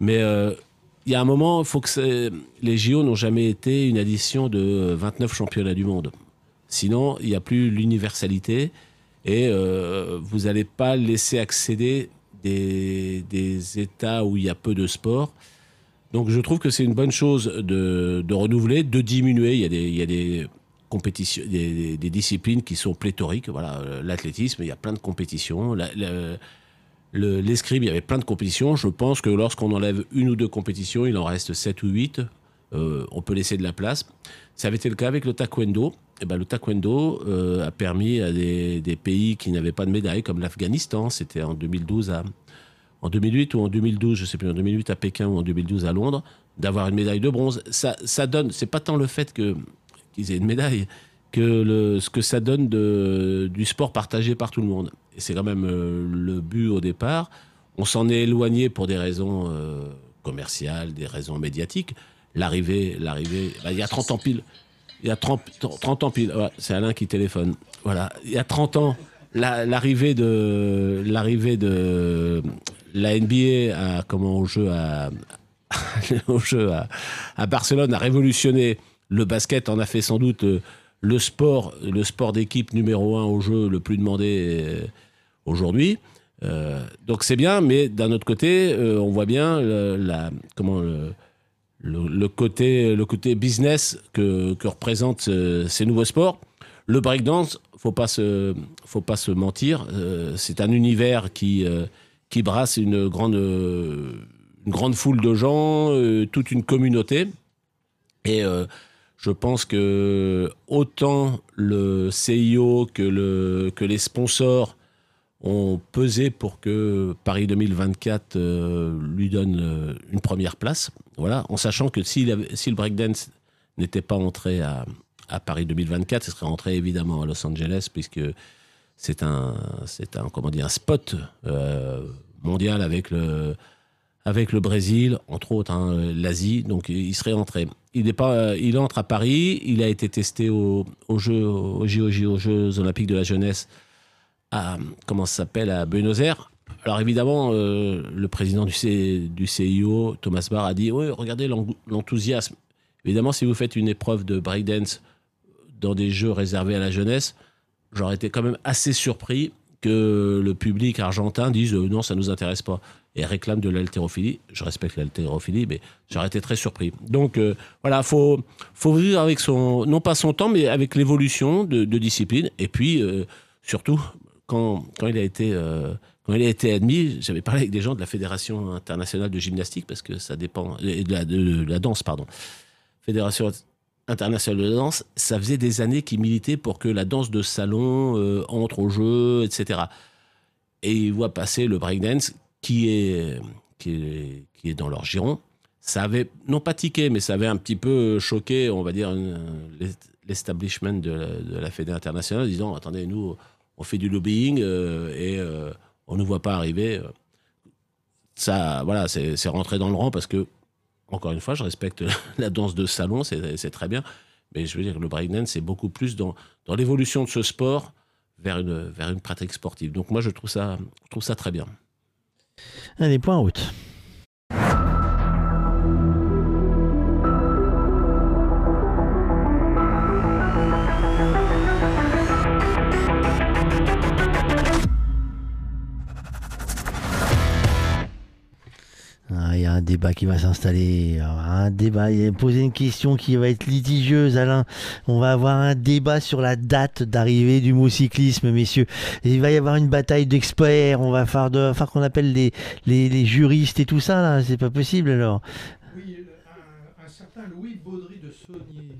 Mais euh, il y a un moment, faut que les JO n'ont jamais été une addition de 29 championnats du monde. Sinon, il n'y a plus l'universalité et euh, vous n'allez pas laisser accéder des, États où il y a peu de sport. Donc je trouve que c'est une bonne chose de, renouveler, de diminuer. Il y a des, il y a des des, disciplines qui sont pléthoriques. Voilà, l'athlétisme, il y a plein de compétitions. L'escrime, il y avait plein de compétitions. Je pense que lorsqu'on enlève une ou deux compétitions, il en reste sept ou huit. Euh, on peut laisser de la place. Ça avait été le cas avec le taekwondo. Et eh ben, le taekwondo euh, a permis à des, pays qui n'avaient pas de médaille, comme l'Afghanistan, c'était en 2012 à, en 2008 ou en 2012, je sais plus, en 2008 à Pékin ou en 2012 à Londres, d'avoir une médaille de bronze. Ça, ça donne, c'est pas tant le fait que qu'ils aient une médaille que le, ce que ça donne de, du sport partagé par tout le monde. Et c'est quand même euh, le but au départ. On s'en est éloigné pour des raisons commerciales, des raisons médiatiques l'arrivée, l'arrivée, bah, il y a 30 ans pile. Il y a 30, 30 ans c'est Alain qui téléphone. Voilà. Il y a 30 ans, l'arrivée de, de la NBA à, comment, au jeu à, au jeu à, Barcelone a révolutionné le basket, en a fait sans doute euh, le sport, le sport d'équipe numéro un au jeu le plus demandé euh, aujourd'hui. Euh, donc c'est bien, mais d'un autre côté, on voit bien la, comment le, le, côté, le côté business que, que représentent ces nouveaux sports. Le breakdance, faut pas se, faut pas se mentir, c'est un univers qui, qui brasse une grande, une grande foule de gens, toute une communauté. Et je pense que autant le CIO que, le, que les sponsors ont pesé pour que Paris 2024 euh, lui donne euh, une première place. Voilà, en sachant que si, si le breakdance n'était pas entré à, Paris 2024, ce serait entré évidemment à Los Angeles, puisque c'est un, c'est un, comment dire, un spot euh, mondial avec le, avec le Brésil, entre autres hein, l'Asie, donc il serait entré. Il, entre à Paris, il a été testé aux Jeux Olympiques de la jeunesse à, comment ça s'appelle, à Buenos Aires. Alors évidemment, euh, le président du, du CIO, Thomas Barr, a dit, oui, regardez l'enthousiasme. Évidemment, si vous faites une épreuve de breakdance dans des jeux réservés à la jeunesse, j'aurais été quand même assez surpris que le public argentin dise euh, non, ça ne nous intéresse pas. Et réclame de l'haltérophilie. Je respecte l'haltérophilie, mais j'aurais été très surpris. Donc euh, voilà, faut faut vivre avec son non pas son temps, mais avec l'évolution de, discipline. Et puis euh, surtout quand quand il a été euh, quand il a été admis, j'avais parlé avec des gens de la Fédération internationale de gymnastique parce que ça dépend de la, danse, pardon. Fédération internationale de danse, ça faisait des années qu'ils militaient pour que la danse de salon entre au jeu, etc. Et ils voient passer le breakdance qui est, qui est, dans leur giron. Ça avait, non pas tiqué, mais ça avait un petit peu choqué, on va dire, l'establishment de, de, la Fédération internationale, disant attendez, nous, on fait du lobbying euh, et euh, on ne voit pas arriver. Ça, voilà, c'est rentré dans le rang parce que, encore une fois, je respecte la danse de salon, c'est très bien. Mais je veux dire que le breakdance, c'est beaucoup plus dans, dans l'évolution de ce sport vers une, vers une pratique sportive. Donc moi, je trouve ça, je trouve ça très bien. Allez, point route. Il y a un débat qui va s'installer. Un débat. Il posé une question qui va être litigieuse, Alain. On va avoir un débat sur la date d'arrivée du mot cyclisme, messieurs. il va y avoir une bataille d'experts. On va faire faire qu'on appelle les, les, juristes et tout ça, là. C'est pas possible, alors. Oui, un, certain Louis Baudry de Saunier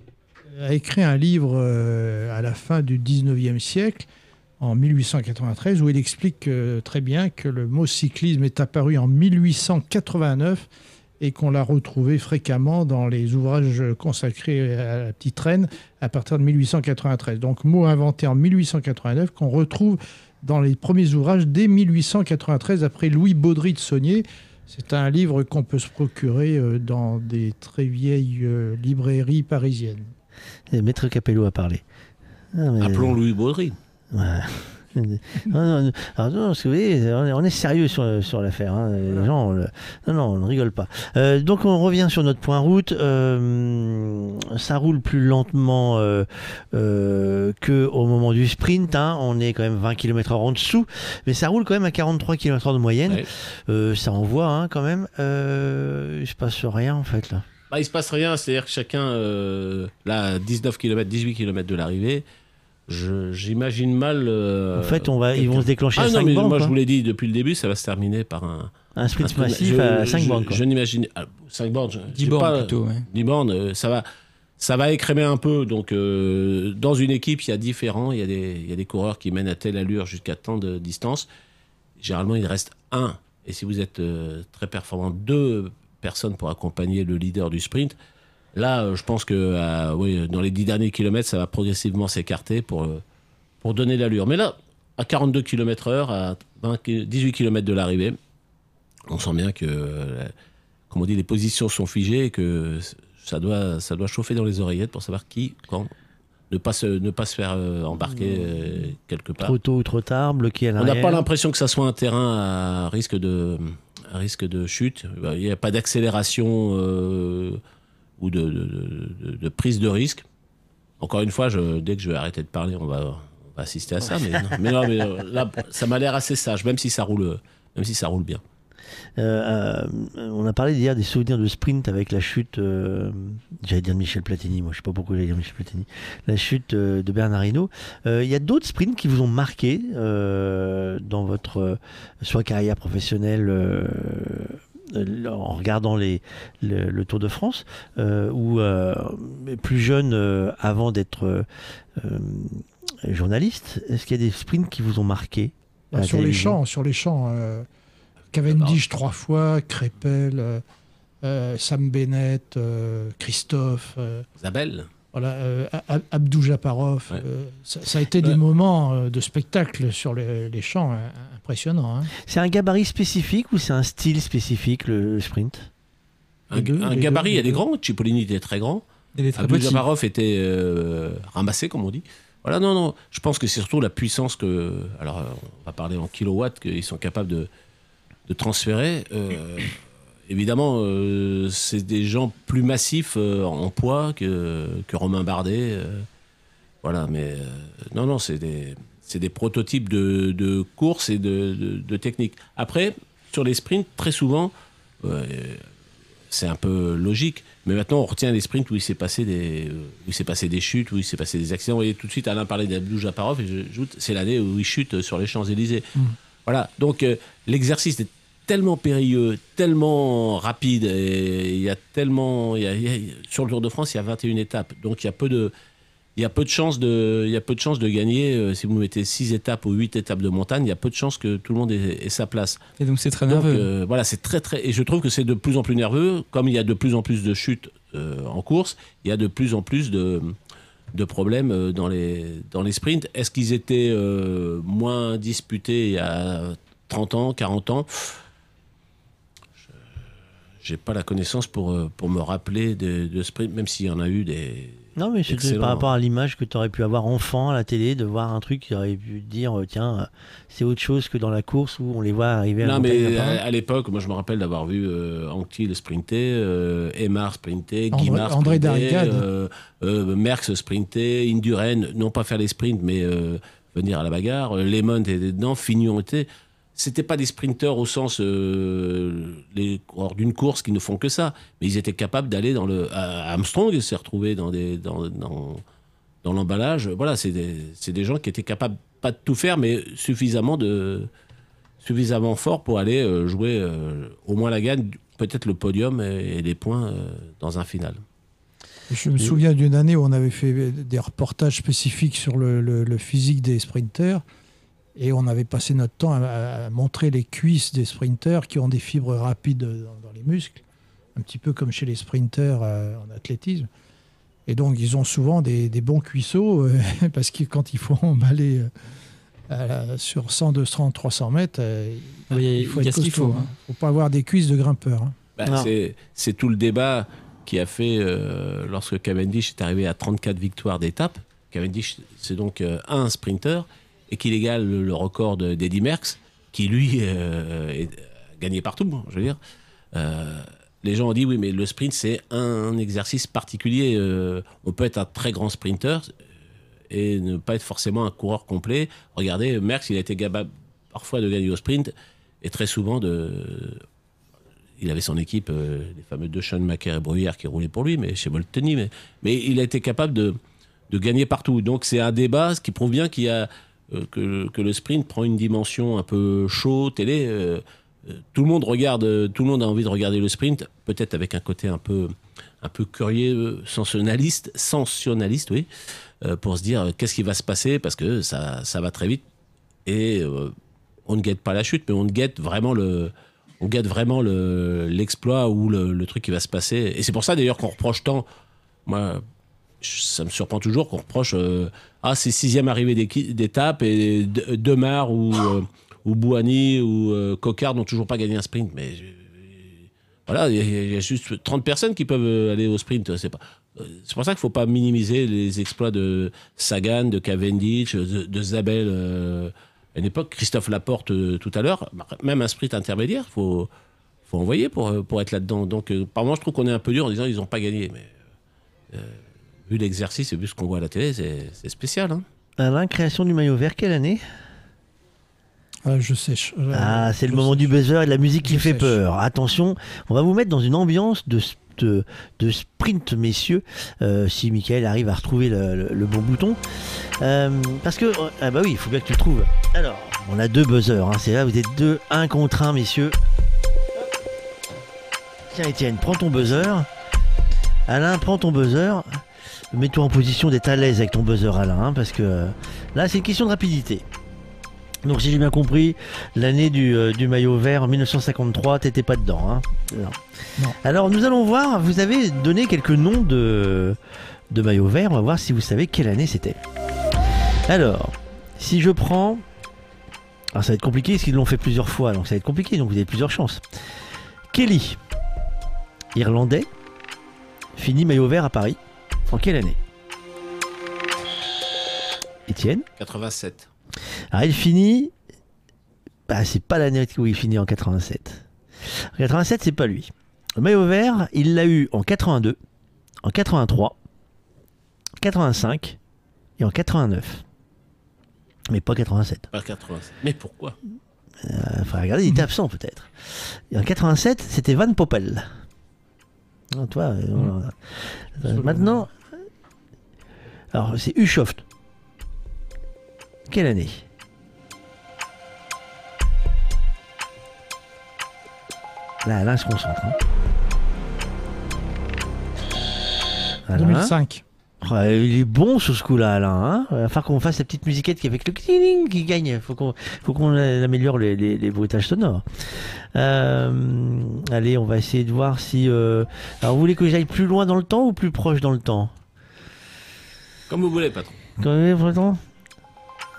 a écrit un livre euh, à la fin du 19e siècle en 1893, où il explique euh, très bien que le mot cyclisme est apparu en 1889 et qu'on l'a retrouvé fréquemment dans les ouvrages consacrés à la petite reine à partir de 1893. Donc mot inventé en 1889 qu'on retrouve dans les premiers ouvrages dès 1893 après Louis Baudry de Saunier. C'est un livre qu'on peut se procurer euh, dans des très vieilles euh, librairies parisiennes. Maître Capello a parlé. Ah, Appelons Louis Baudry. Ouais. non, non, on est sérieux sur, sur l'affaire. Hein. Les gens, non, non, on ne rigole pas. Euh, donc on revient sur notre point route. Euh, ça roule plus lentement euh, euh que au moment du sprint. Hein. On est quand même 20 km/h en dessous, mais ça roule quand même à 43 km/h de moyenne. Ça envoie hein, quand même. il se passe rien en fait là. Bah, il se passe rien, c'est-à-dire que chacun, là, 19 km, 18 km de l'arrivée. J'imagine mal. Euh, en fait, on va, ils vont se déclencher ah, à 5 Moi, je vous l'ai dit depuis le début, ça va se terminer par un. Un sprint massif à 5 bornes. Je, n'imagine. 5 bornes. 10 bornes plutôt. 10 bornes, euh, ça va. Ça va écrémer un peu. Donc, euh, dans une équipe, il y a différents. Il y a, des, il y a des coureurs qui mènent à telle allure jusqu'à tant de distance. Généralement, il reste un. Et si vous êtes très performant, deux personnes pour accompagner le leader du sprint. Là, euh, je pense que euh, oui, dans les 10 derniers kilomètres, ça va progressivement s'écarter pour, euh, pour donner l'allure. Mais là, à 42 km/h, à 18 km de l'arrivée, on sent bien que, comme on dit, les positions sont figées et que ça doit, ça doit chauffer dans les oreillettes pour savoir qui, quand. Ne pas se, ne pas se faire embarquer quelque part. Trop tôt ou trop tard, bloqué à l'arrière. On n'a pas l'impression que ça soit un terrain à risque de, risque de chute. Il n'y a pas d'accélération ou de, prise de risque. Encore une fois, dès que je vais arrêter de parler, on va, assister à ça. Mais, non, mais, euh, là, ça m'a l'air assez sage, même si ça roule, même si ça roule bien. Euh, euh, on a parlé hier des souvenirs de sprint avec la chute, j'allais dire Michel Platini, moi je sais pas pourquoi j'allais dire Michel Platini, la chute de Bernard Hinault. Il y a d'autres sprints qui vous ont marqué dans votre soit carrière professionnelle en regardant les, le, Tour de France, euh, ou euh, plus jeune avant d'être journaliste, est-ce qu'il y a des sprints qui vous ont marqué bah, Sur les champs, sur les champs. Cavendish trois fois, Crépel, Sam Bennett, Christophe. Isabelle voilà, euh, Abdou Japarov. Euh, ça, a été des moments euh, de spectacle sur les, champs impressionnants. Hein. C'est un gabarit spécifique ou c'est un style spécifique, le, sprint? Un, gabarit, il y a des grands. Cipollini était très grand. Abdou Japarov était ramassé, comme on dit. Voilà, non, non. Je pense que c'est surtout la puissance que. Alors, on va parler en kilowatts qu'ils sont capables de, de transférer évidemment, euh, c'est des gens plus massifs euh, en poids que, que Romain Bardet. Euh. voilà, mais non, non, c'est des, des, prototypes de, de course et de, de, technique. Après, sur les sprints, très souvent, euh, c'est un peu logique. Mais maintenant, on retient les sprints où il s'est passé des, où il s'est passé des chutes, où il s'est passé des accidents. Vous voyez, tout de suite, Alain parlait d'Abdou Japarov, et j'ajoute, c'est l'année où il chute sur les Champs-Élysées. Mm. Voilà. Donc, euh, l'exercice est tellement périlleux, tellement rapide, et il y a tellement, il y a- il y a- sur le Tour de France, il y a 21 étapes. Donc, il y a peu de, il y a peu de chances de, il y a peu de chances de gagner. euh, si vous mettez 6 étapes ou 8 étapes de montagne, il y a peu de chances que tout le monde ait, ait sa place. Et donc c'est très Donc, nerveux. euh, voilà, c'est très très. Et je trouve que c'est de plus en plus nerveux. Comme il y a de plus en plus de chutes euh, en course, il y a de plus en plus de, de problèmes euh, dans les, dans les sprints. Est-ce qu'ils étaient euh, moins disputés il y a 30 ans, 40 ans J'ai pas la connaissance pour, euh, pour me rappeler de, de sprints, même s'il y en a eu des. Non, mais c'était par rapport à l'image que tu aurais pu avoir enfant à la télé, de voir un truc qui aurait pu te dire, euh, tiens, euh, c'est autre chose que dans la course où on les voit arriver à la Non, mais à, l'époque, moi je me rappelle d'avoir vu euh, Anquetil sprinter, euh, Aymar sprinter, André- Guimard André sprinter, Darricade. euh, euh, Merckx sprinter, Indurain, non pas faire les sprints, mais euh, venir à la bagarre. Lemon était dedans, Fignon était. C'était pas des sprinteurs au sens euh, les coureurs d'une course qui ne font que ça, mais ils étaient capables d'aller dans le. Armstrong s'est retrouvé dans dans, dans, dans l'emballage. Voilà, c'est des, des gens qui étaient capables pas de tout faire, mais suffisamment de suffisamment fort pour aller euh, jouer euh, au moins la gagne, peut-être le podium et, les points euh, dans un final. Je me souviens d'une année où on avait fait des reportages spécifiques sur le physique des sprinteurs et on avait passé notre temps à, à montrer les cuisses des sprinteurs qui ont des fibres rapides dans, dans les muscles, un petit peu comme chez les sprinteurs euh, en athlétisme. Et donc ils ont souvent des, des bons cuisseaux euh, parce que quand il faut emballer euh, sur 100, 200, 300 mètres, euh, oui, il faut il y a être ce qu'il costaud. faut, hein. hein. faut pas avoir des cuisses de grimpeur. hein. Bah, c'est- tout le débat qui a fait euh, lorsque Cavendish est arrivé à 34 victoires d'étape. Cavendish, c'est donc euh, un sprinter et qu'il égale le, record de- d'Eddie Merckx, qui lui euh, gagné partout. Je veux dire, Euh, les gens ont dit oui, mais le sprint c'est un exercice particulier. Euh, on peut être un très grand sprinter et ne pas être forcément un coureur complet. Regardez, Merckx, il a été capable parfois de gagner au sprint et très souvent de. Il avait son équipe, euh, les fameux deux Schoenmaker et Bruyère qui roulaient pour lui, mais chez Molteni, mais, mais il a été capable de, gagner partout. Donc c'est un débat, ce qui prouve bien qu'il y a euh, que, le- que le sprint prend une dimension un peu chaud, télé. euh, euh, tout le monde regarde, euh, tout le monde a envie de regarder le sprint, peut-être avec un côté un peu, un peu curieux, euh, sensationnaliste, sensationnaliste, oui, euh, pour se dire euh, qu'est-ce qui va se passer parce que ça, ça va très vite et euh, on ne guette pas la chute, mais on guette vraiment le, on guette vraiment le- l'exploit ou le, le truc qui va se passer. Et c'est pour ça d'ailleurs qu'on reproche tant. Moi, ça me surprend toujours qu'on reproche euh, ah c'est sixième arrivée d'étape et De- Demar ou euh, ou Bouhanni ou euh, Cocard n'ont toujours pas gagné un sprint. Mais euh, voilà, il y, a- juste 30 personnes qui peuvent euh, aller au sprint. C'est pas. C'est pour ça qu'il faut pas minimiser les exploits de Sagan, de Cavendish, de, de Zabel à une époque, Christophe Laporte tout à l'heure. Même un sprint intermédiaire, faut, faut envoyer pour, pour être là-dedans. Donc, euh, par moment, je trouve qu'on est un peu dur en disant ils n'ont pas gagné. Mais vu l'exercice et vu ce qu'on voit à la télé, c'est spécial. Hein. Alain, création du maillot vert, quelle année? Ah, je sèche. Ah, c'est le moment du buzzer et de la musique qui fait peur. Attention, on va vous mettre dans une ambiance de, de, de sprint, messieurs, euh, si Michael arrive à retrouver le, le- le bon bouton. Euh, parce que, ah bah oui, il faut bien que tu le trouves. Alors, on a deux buzzers, hein, c'est là, vous êtes deux, un contre un, messieurs. Tiens, Étienne, prends ton buzzer. Alain, prends ton buzzer. Mets-toi en position d'être à l'aise avec ton buzzer, Alain, hein, parce que euh, là, c'est une question de rapidité. Donc si j'ai bien compris, l'année du, euh, du maillot vert en 1953, t'étais pas dedans. Hein Non. Alors nous allons voir, vous avez donné quelques noms de, de maillots verts, on va voir si vous savez quelle année c'était. Alors, si je prends... Alors ça va être compliqué parce qu'ils l'ont fait plusieurs fois, donc ça va être compliqué, donc vous avez plusieurs chances. Kelly, Irlandais, fini maillot vert à Paris. En quelle année Étienne 87. alors il finit. Bah, c'est pas l'année où il finit en 87. En 87, c'est pas lui. Le maillot vert, il l'a eu en 82, en 83, 85 et en 89. Mais pas 87. Pas 87. Mais pourquoi? Euh, faut regarder, il était absent peut-être. Et en 87, c'était Van Poppel. Ah, toi, euh, voilà. Euh, maintenant, alors c'est Ushoft. Quelle année? Là, Alain se concentre. hein. Alain? 2005. Oh, il est bon sur ce coup-là, Alain. Hein Il va falloir qu'on fasse la petite musiquette qui avec le cling qui gagne. Faut qu'on, faut qu'on améliore les, les, les bruitages sonores. Euh, allez, on va essayer de voir si. euh, Alors, vous voulez que j'aille plus loin dans le temps ou plus proche dans le temps? Comme vous voulez, patron. Même, pour le temps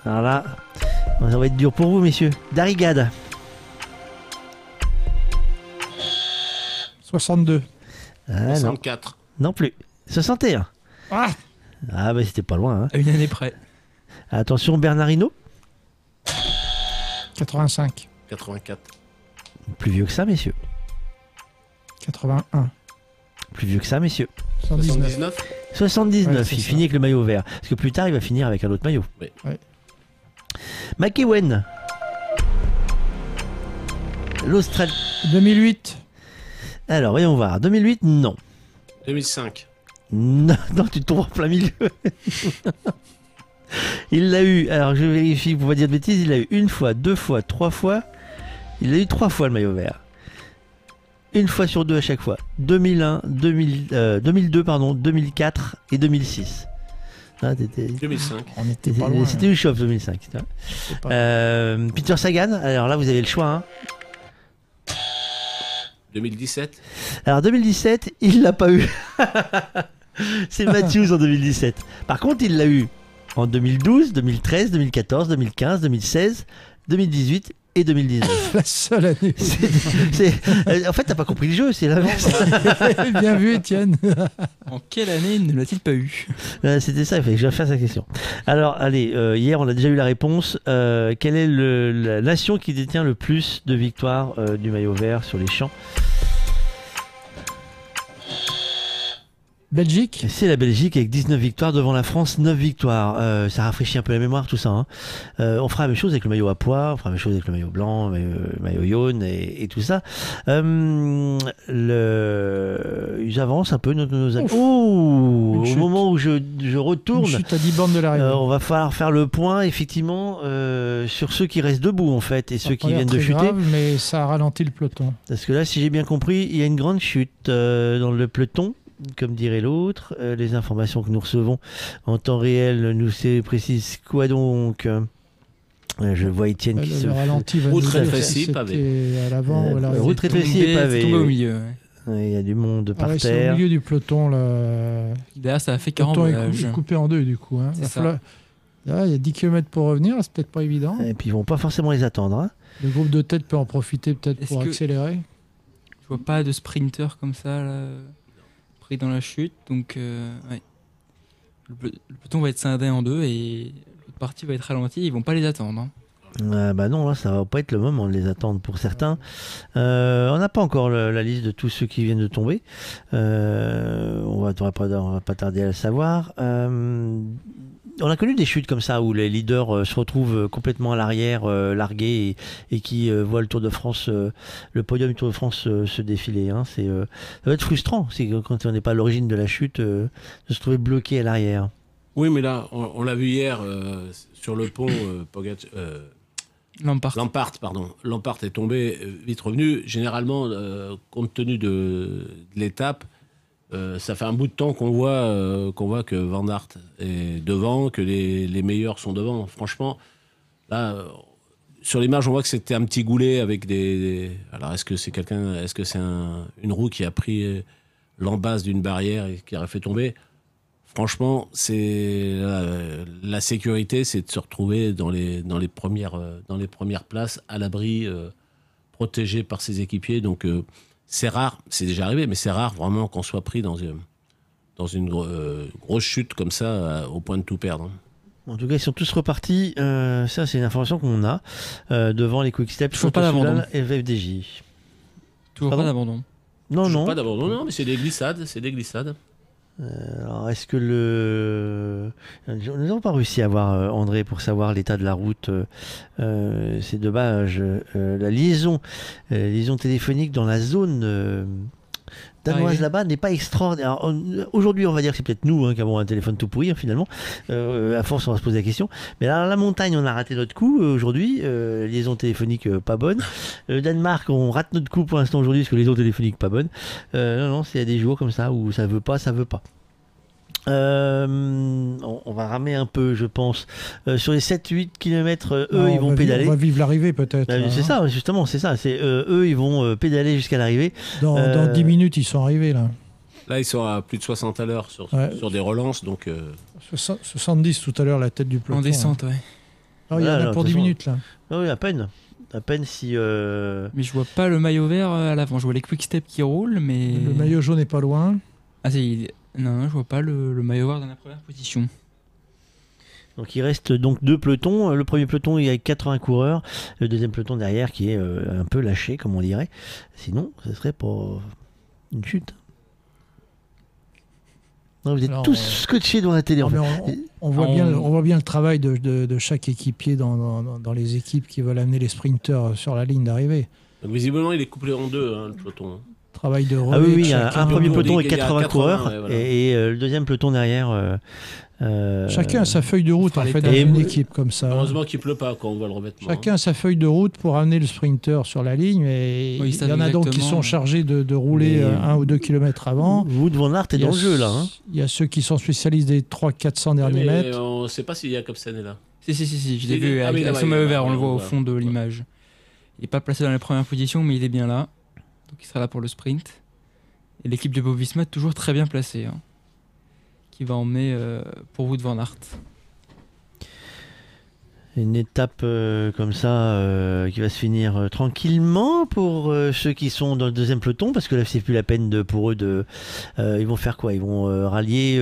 Alors là, ça va être dur pour vous, messieurs. Darigade. 62. Ah, non. 64. Non plus. 61. Ah Ah, bah c'était pas loin. Hein. À une année près. Attention, Bernardino. 85. 84. Plus vieux que ça, messieurs. 81. Plus vieux que ça, messieurs. 79. 79, Ouais, c'est il ça. finit avec le maillot vert. Parce que plus tard, il va finir avec un autre maillot. Oui. Ouais. McEwen. L'Australie. 2008. Alors, voyons voir. 2008, non. 2005. Non, non, tu te tombes en plein milieu. il l'a eu, alors je vérifie pour pas dire de bêtises, il l'a eu une fois, deux fois, trois fois. Il l'a eu trois fois le maillot vert. Une fois sur deux à chaque fois. 2001, 2000, euh, 2002, pardon, 2004 et 2006. Ah, t'étais- 2005. On était t'étais- pas loin. C'était 2005. vois. pas Euh, Peter Sagan, alors là vous avez le choix. hein. 2017. Alors 2017, il l'a pas eu. C'est Matthews en 2017. Par contre, il l'a eu en 2012, 2013, 2014, 2015, 2016, 2018 et 2019. La seule année. C'est- c'est- euh, en fait, t'as pas compris le jeu, c'est l'inverse. Bien vu, Étienne. En quelle année ne l'a-t-il pas eu? Euh, C'était ça, il fallait que je fasse la question. Alors, allez, euh, hier on a déjà eu la réponse. Euh, quelle est le- la nation qui détient le plus de victoires euh, du maillot vert sur les champs? Belgique C'est la Belgique avec 19 victoires devant la France, 9 victoires. Euh, ça rafraîchit un peu la mémoire tout ça. hein. Euh, on fera la même chose avec le maillot à pois, on fera la même chose avec le maillot blanc, le maillot, le maillot jaune et, et tout ça. Euh, le... Ils avancent un peu nos, nos. Ouf. Oh, au moment où je, je retourne. Une chute à 10 bornes de l'arrivée. Euh, on va falloir faire le point effectivement sur ceux qui restent debout en fait et Ça ceux qui viennent de chuter. grave, mais ça a ralenti le peloton. Parce que là, si j'ai bien compris, il y a une grande chute dans le peloton, comme dirait l'autre. Euh, les informations que nous recevons en temps réel nous c'est- précisent quoi donc? Euh, Je vois Étienne qui Le, se le ralenti va Route rétrécie, pavé. à l'avant ou à Euh, l'arrière. route rétrécie et pavé. c'est tombé au milieu, ouais. Ouais, Il y a du monde Ah par c'est terre. au milieu du peloton. Là. Derrière, ça a fait Le peloton 40 est, coupé en deux du coup. Hein. C'est Va ça. falloir- Là, il y a 10 km pour revenir, c'est peut-être pas évident. Et puis ils vont pas forcément les attendre. hein. Le groupe de tête peut en profiter peut-être pour accélérer. Je vois pas de sprinter comme ça, là, pris dans la chute. Donc, euh. Le, le peloton va être scindé en deux et l'autre partie va être ralentie. Ils vont pas les attendre. hein. Bah non, là, ça va pas être le moment de les attendre pour certains. Euh, on n'a pas encore la liste de tous ceux qui viennent de tomber. Euh, on, va, on va pas tarder à le savoir. On a connu des chutes comme ça où les leaders euh, se retrouvent euh, complètement à l'arrière, euh, largués, et, et qui euh, voient le Tour de France, euh, le podium du Tour de France euh, se défiler. Hein. C'est, euh, ça va être frustrant c'est quand on n'est pas à l'origine de la chute, euh, de se trouver bloqué à l'arrière. Oui, mais là, on, on l'a vu hier euh, sur le pont. Euh, Pogac- euh, Lampard. Lampard, pardon. Lampard est tombé, vite revenu. Généralement, euh, compte tenu de, de l'étape, euh, ça fait un bout de temps qu'on voit, euh, qu'on voit que Van Aert est devant, que les, les meilleurs sont devant. Franchement, là, euh, sur l'image, on voit que c'était un petit goulet avec des. Alors, est-ce que c'est quelqu'un, est-ce que c'est un- une roue qui a pris l'embase d'une barrière et qui aurait fait tomber? Franchement, c'est la, sécurité, c'est de se retrouver dans les dans les premières dans les premières places, à l'abri, protégé par ses équipiers. Donc c'est rare, c'est déjà arrivé, mais c'est rare vraiment qu'on soit pris dans une dans une euh, grosse chute comme ça, euh, au point de tout perdre. En tout cas, ils sont tous repartis. Euh, ça, c'est une information qu'on a euh, devant les Quick Steps, Toujours pas d'abandon. Et FDJ. Toujours Pardon pas d'abandon. Non, Toujours non. Pas d'abandon, non, mais c'est des glissades, c'est des glissades. Euh, alors, est-ce que le. Nous n'avons pas réussi à voir euh, André pour savoir l'état de la route. Euh, c'est dommage. la liaison, liaison téléphonique dans la zone danoise là-bas n'est pas extraordinaire. Aujourd'hui, on va dire que c'est peut-être nous hein, qui avons un téléphone tout pourri, hein, finalement. à force, on va se poser la question. Mais là, la montagne, on a raté notre coup aujourd'hui. liaison téléphonique pas bonne. Danemark, on rate notre coup pour l'instant aujourd'hui parce que liaison téléphonique pas bonne. non, non, c'est des jours comme ça où ça veut pas, ça veut pas. Euh, on, va ramer un peu, je pense. Euh, sur les 7-8 km, euh, eux, ils vont pédaler. on va vivre l'arrivée peut-être. Bah, c'est ça, justement, c'est ça. C'est eux, ils vont pédaler jusqu'à l'arrivée. Dans, dans, 10 minutes, ils sont arrivés là. Là, ils sont à plus de 60 à l'heure sur, sur, des relances, donc. 70 tout à l'heure, la tête du peloton. En descente, ouais. Ah, il y en a pour 10 minutes là. Ah oui, à peine. À peine si. Mais je vois pas le maillot vert à l'avant. Je vois les quick steps qui roulent, mais. Le maillot jaune n'est pas loin. Ah, c'est non, je vois pas le, maillot vert dans la première position. Donc il reste donc deux pelotons. Le premier peloton il y a 80 coureurs. Le deuxième peloton derrière qui est euh, un peu lâché comme on dirait. Sinon ce serait pas une chute. vous êtes tous euh, scotchés dans la télé. on, voit bien, on voit bien le travail de, chaque équipier dans, dans, les équipes qui veulent amener les sprinteurs sur la ligne d'arrivée. visiblement il est couplé en deux hein, le peloton. Hein. Travail de Ah oui, oui, un premier peloton et 80, coureurs et, euh, le deuxième peloton derrière. Euh, euh, Chacun a sa feuille de route en fait dans une équipe comme ça. Heureusement qu'il pleut pas quand on voit le revêtement. Chacun a sa feuille de route pour amener le sprinter sur la ligne et il y en a donc qui sont chargés de, rouler un ou deux kilomètres avant. Vous devant l'art est dans le jeu là. Hein. Il y a ceux qui sont spécialistes des 300-400 derniers mètres. On ne sait pas si Jacobsen est là. Si, si, si, si je l'ai vu. Ah avec, son maillot vert, on le voit au fond de l'image. Il n'est pas placé dans les premières positions, mais il est bien là. Donc il sera là pour le sprint. Et l'équipe de Bovisma toujours très bien placée, hein, qui va emmener euh, pour vous devant Van une étape euh, comme ça euh, qui va se finir euh, tranquillement pour ceux qui sont dans le deuxième peloton parce que là c'est plus la peine de, pour eux de ils vont faire quoi? Ils vont rallier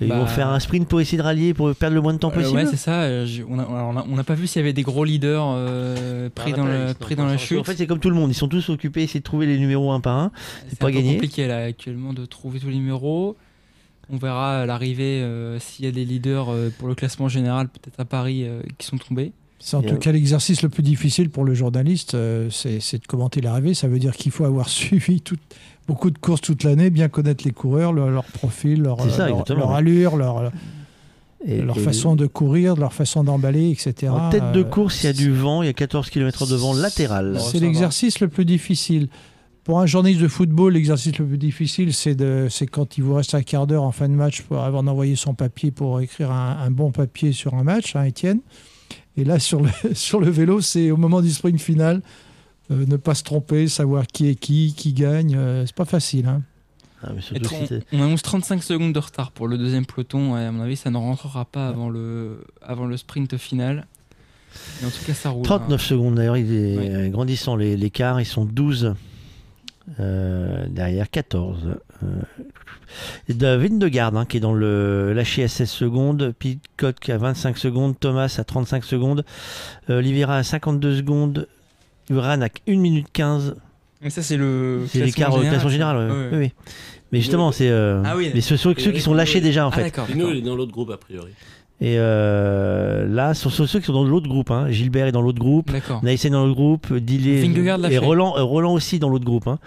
ils vont bah. faire un sprint pour essayer de rallier pour perdre le moins de temps possible? ouais c'est ça on n'a pas vu s'il y avait des gros leaders pris, dans, le, pris dans la chute en fait c'est comme tout le monde ils sont tous occupés essayer de trouver les numéros un par un. C'est pas gagné. c'est compliqué là actuellement de trouver tous les numéros on verra à l'arrivée euh, s'il y a des leaders euh, pour le classement général, peut-être à Paris, euh, qui sont tombés. C'est en tout cas l'exercice le plus difficile pour le journaliste, c'est de commenter l'arrivée. Ça veut dire qu'il faut avoir suivi beaucoup de courses toute l'année, bien connaître les coureurs, leur, profil, leur, allure, leur, leur façon de courir, leur façon d'emballer, etc. En tête de course, il y a du vent, il y a 14 km de vent latéral. C'est l'exercice le plus difficile. Pour un journaliste de football, l'exercice le plus difficile, c'est quand il vous reste un quart d'heure en fin de match pour, avant d'envoyer son papier pour écrire un, bon papier sur un match, hein, Étienne. Et là, sur le, sur le vélo, c'est au moment du sprint final, euh, ne pas se tromper, savoir qui est qui, qui gagne. Euh, c'est pas facile. Hein. Ah, on, annonce 35 secondes de retard pour le deuxième peloton. à mon avis, ça ne rentrera pas avant le, avant le sprint final. Mais en tout cas, ça roule. 39 hein. secondes d'ailleurs, il est grandissant l'écart. Ils sont 12 euh, derrière 14. Euh, David de Garde hein, qui est dans le lâché à 16 secondes, Pitcock à 25 secondes, Thomas à 35 secondes, euh, Oliveira à 52 secondes, Uran à 1 minute 15. Mais ça c'est le c'est l'écart au classement général. Oui, oui. Mais justement, c'est ah mais ce sont ceux qui sont lâchés déjà en ah, fait. nous, il est dans l'autre groupe a priori. Et euh, là, ce sont ceux qui sont dans l'autre groupe. Hein. Gilbert est dans l'autre groupe. Naïsen dans l'autre groupe. Dillet et Roland, euh, Roland aussi dans l'autre groupe. Hein.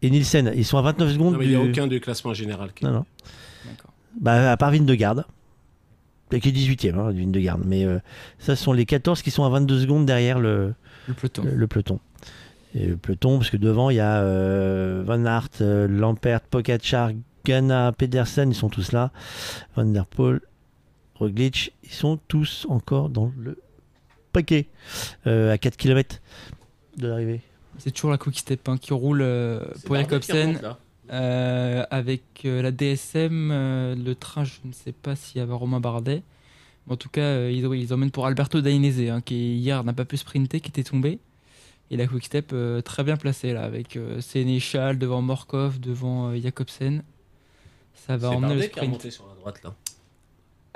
Et, Nielsen, ils sont à 29 secondes. Non, mais il n'y a aucun du classement général. Non, non. Bah, à part Vindegarde. Qui est 18ème, hein, Vindegarde. Mais euh, ça, ce sont les 14 qui sont à 22 secondes derrière le, le peloton. Le, peloton. Et le peloton, parce que devant, il y a Van Aert, Lampert, Pogacar, Ghana, Pedersen, ils sont tous là. Van der Poel, Roglic, ils sont tous encore dans le paquet euh, à 4 km de l'arrivée. C'est toujours la Quick Step hein, qui roule euh, pour Jacobsen. Euh, avec la DSM, le train, je ne sais pas s'il y avait Romain Bardet. en tout cas, ils, ils, emmènent pour Alberto Dainese, hein, qui hier n'a pas pu sprinter, qui était tombé. Et la Quick Step très bien placée là, avec Sénéchal devant Morkov, devant Jacobsen. Ça va emmener le sprint. sur la droite là.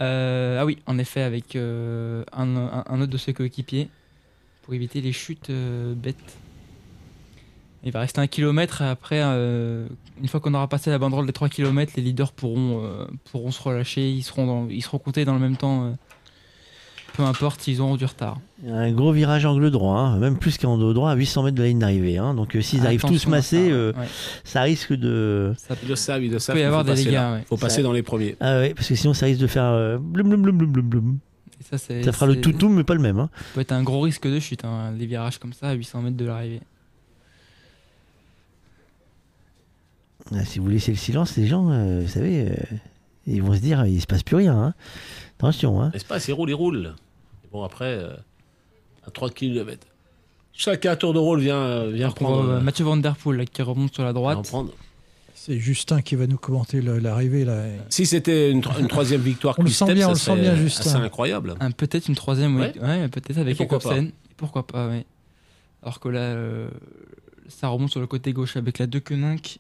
Euh, ah oui, en effet, avec euh, un, autre de ses coéquipiers pour éviter les chutes euh, bêtes. Il va rester un kilomètre et après, une fois qu'on aura passé la banderole des 3 km, les leaders pourront, pourront se relâcher, ils seront, dans- ils seront comptés dans le même temps, peu importe s'ils auront du retard. Il Un gros virage angle droit, hein, même plus qu'en dos droit, à 800 mètres de la ligne d'arrivée. hein. Donc euh, s'ils arrivent tous massés, ça, euh, ouais. ça risque de. Ils le savent, ils le savent. peut y avoir faut des passer dégâts, ouais. faut passer Ça- dans les premiers. Ah ouais, parce que sinon ça risque de faire euh, blum blum blum blum blum blum. Et ça, Ça fera le c'est- toutou, mais pas le même. Hein. Ça peut être un gros risque de chute, hein, les virages comme ça à 800 mètres de l'arrivée. Ah, Si vous laissez le silence, les gens, euh, vous savez, euh, ils vont se dire, il se passe plus rien. Attention. Hein. Pas Il roule, il roule. Et bon, après, euh, à 3 km. Chacun tour de rôle vient, euh, vient Donc, on voit, prendre. euh, Mathieu Van Der Poel là, qui remonte sur la droite. C'est Justin qui va nous commenter l'arrivée là. Si c'était une, tro- une troisième victoire On le sent bien, ça on le sent bien, Justin. assez incroyable. Un- peut-être une troisième, oui. Ouais. Ouais, peut-être avec Et pourquoi Jacobsen. Et Pourquoi pas, oui. Alors que là, euh, ça remonte sur le côté gauche avec la De Koninck,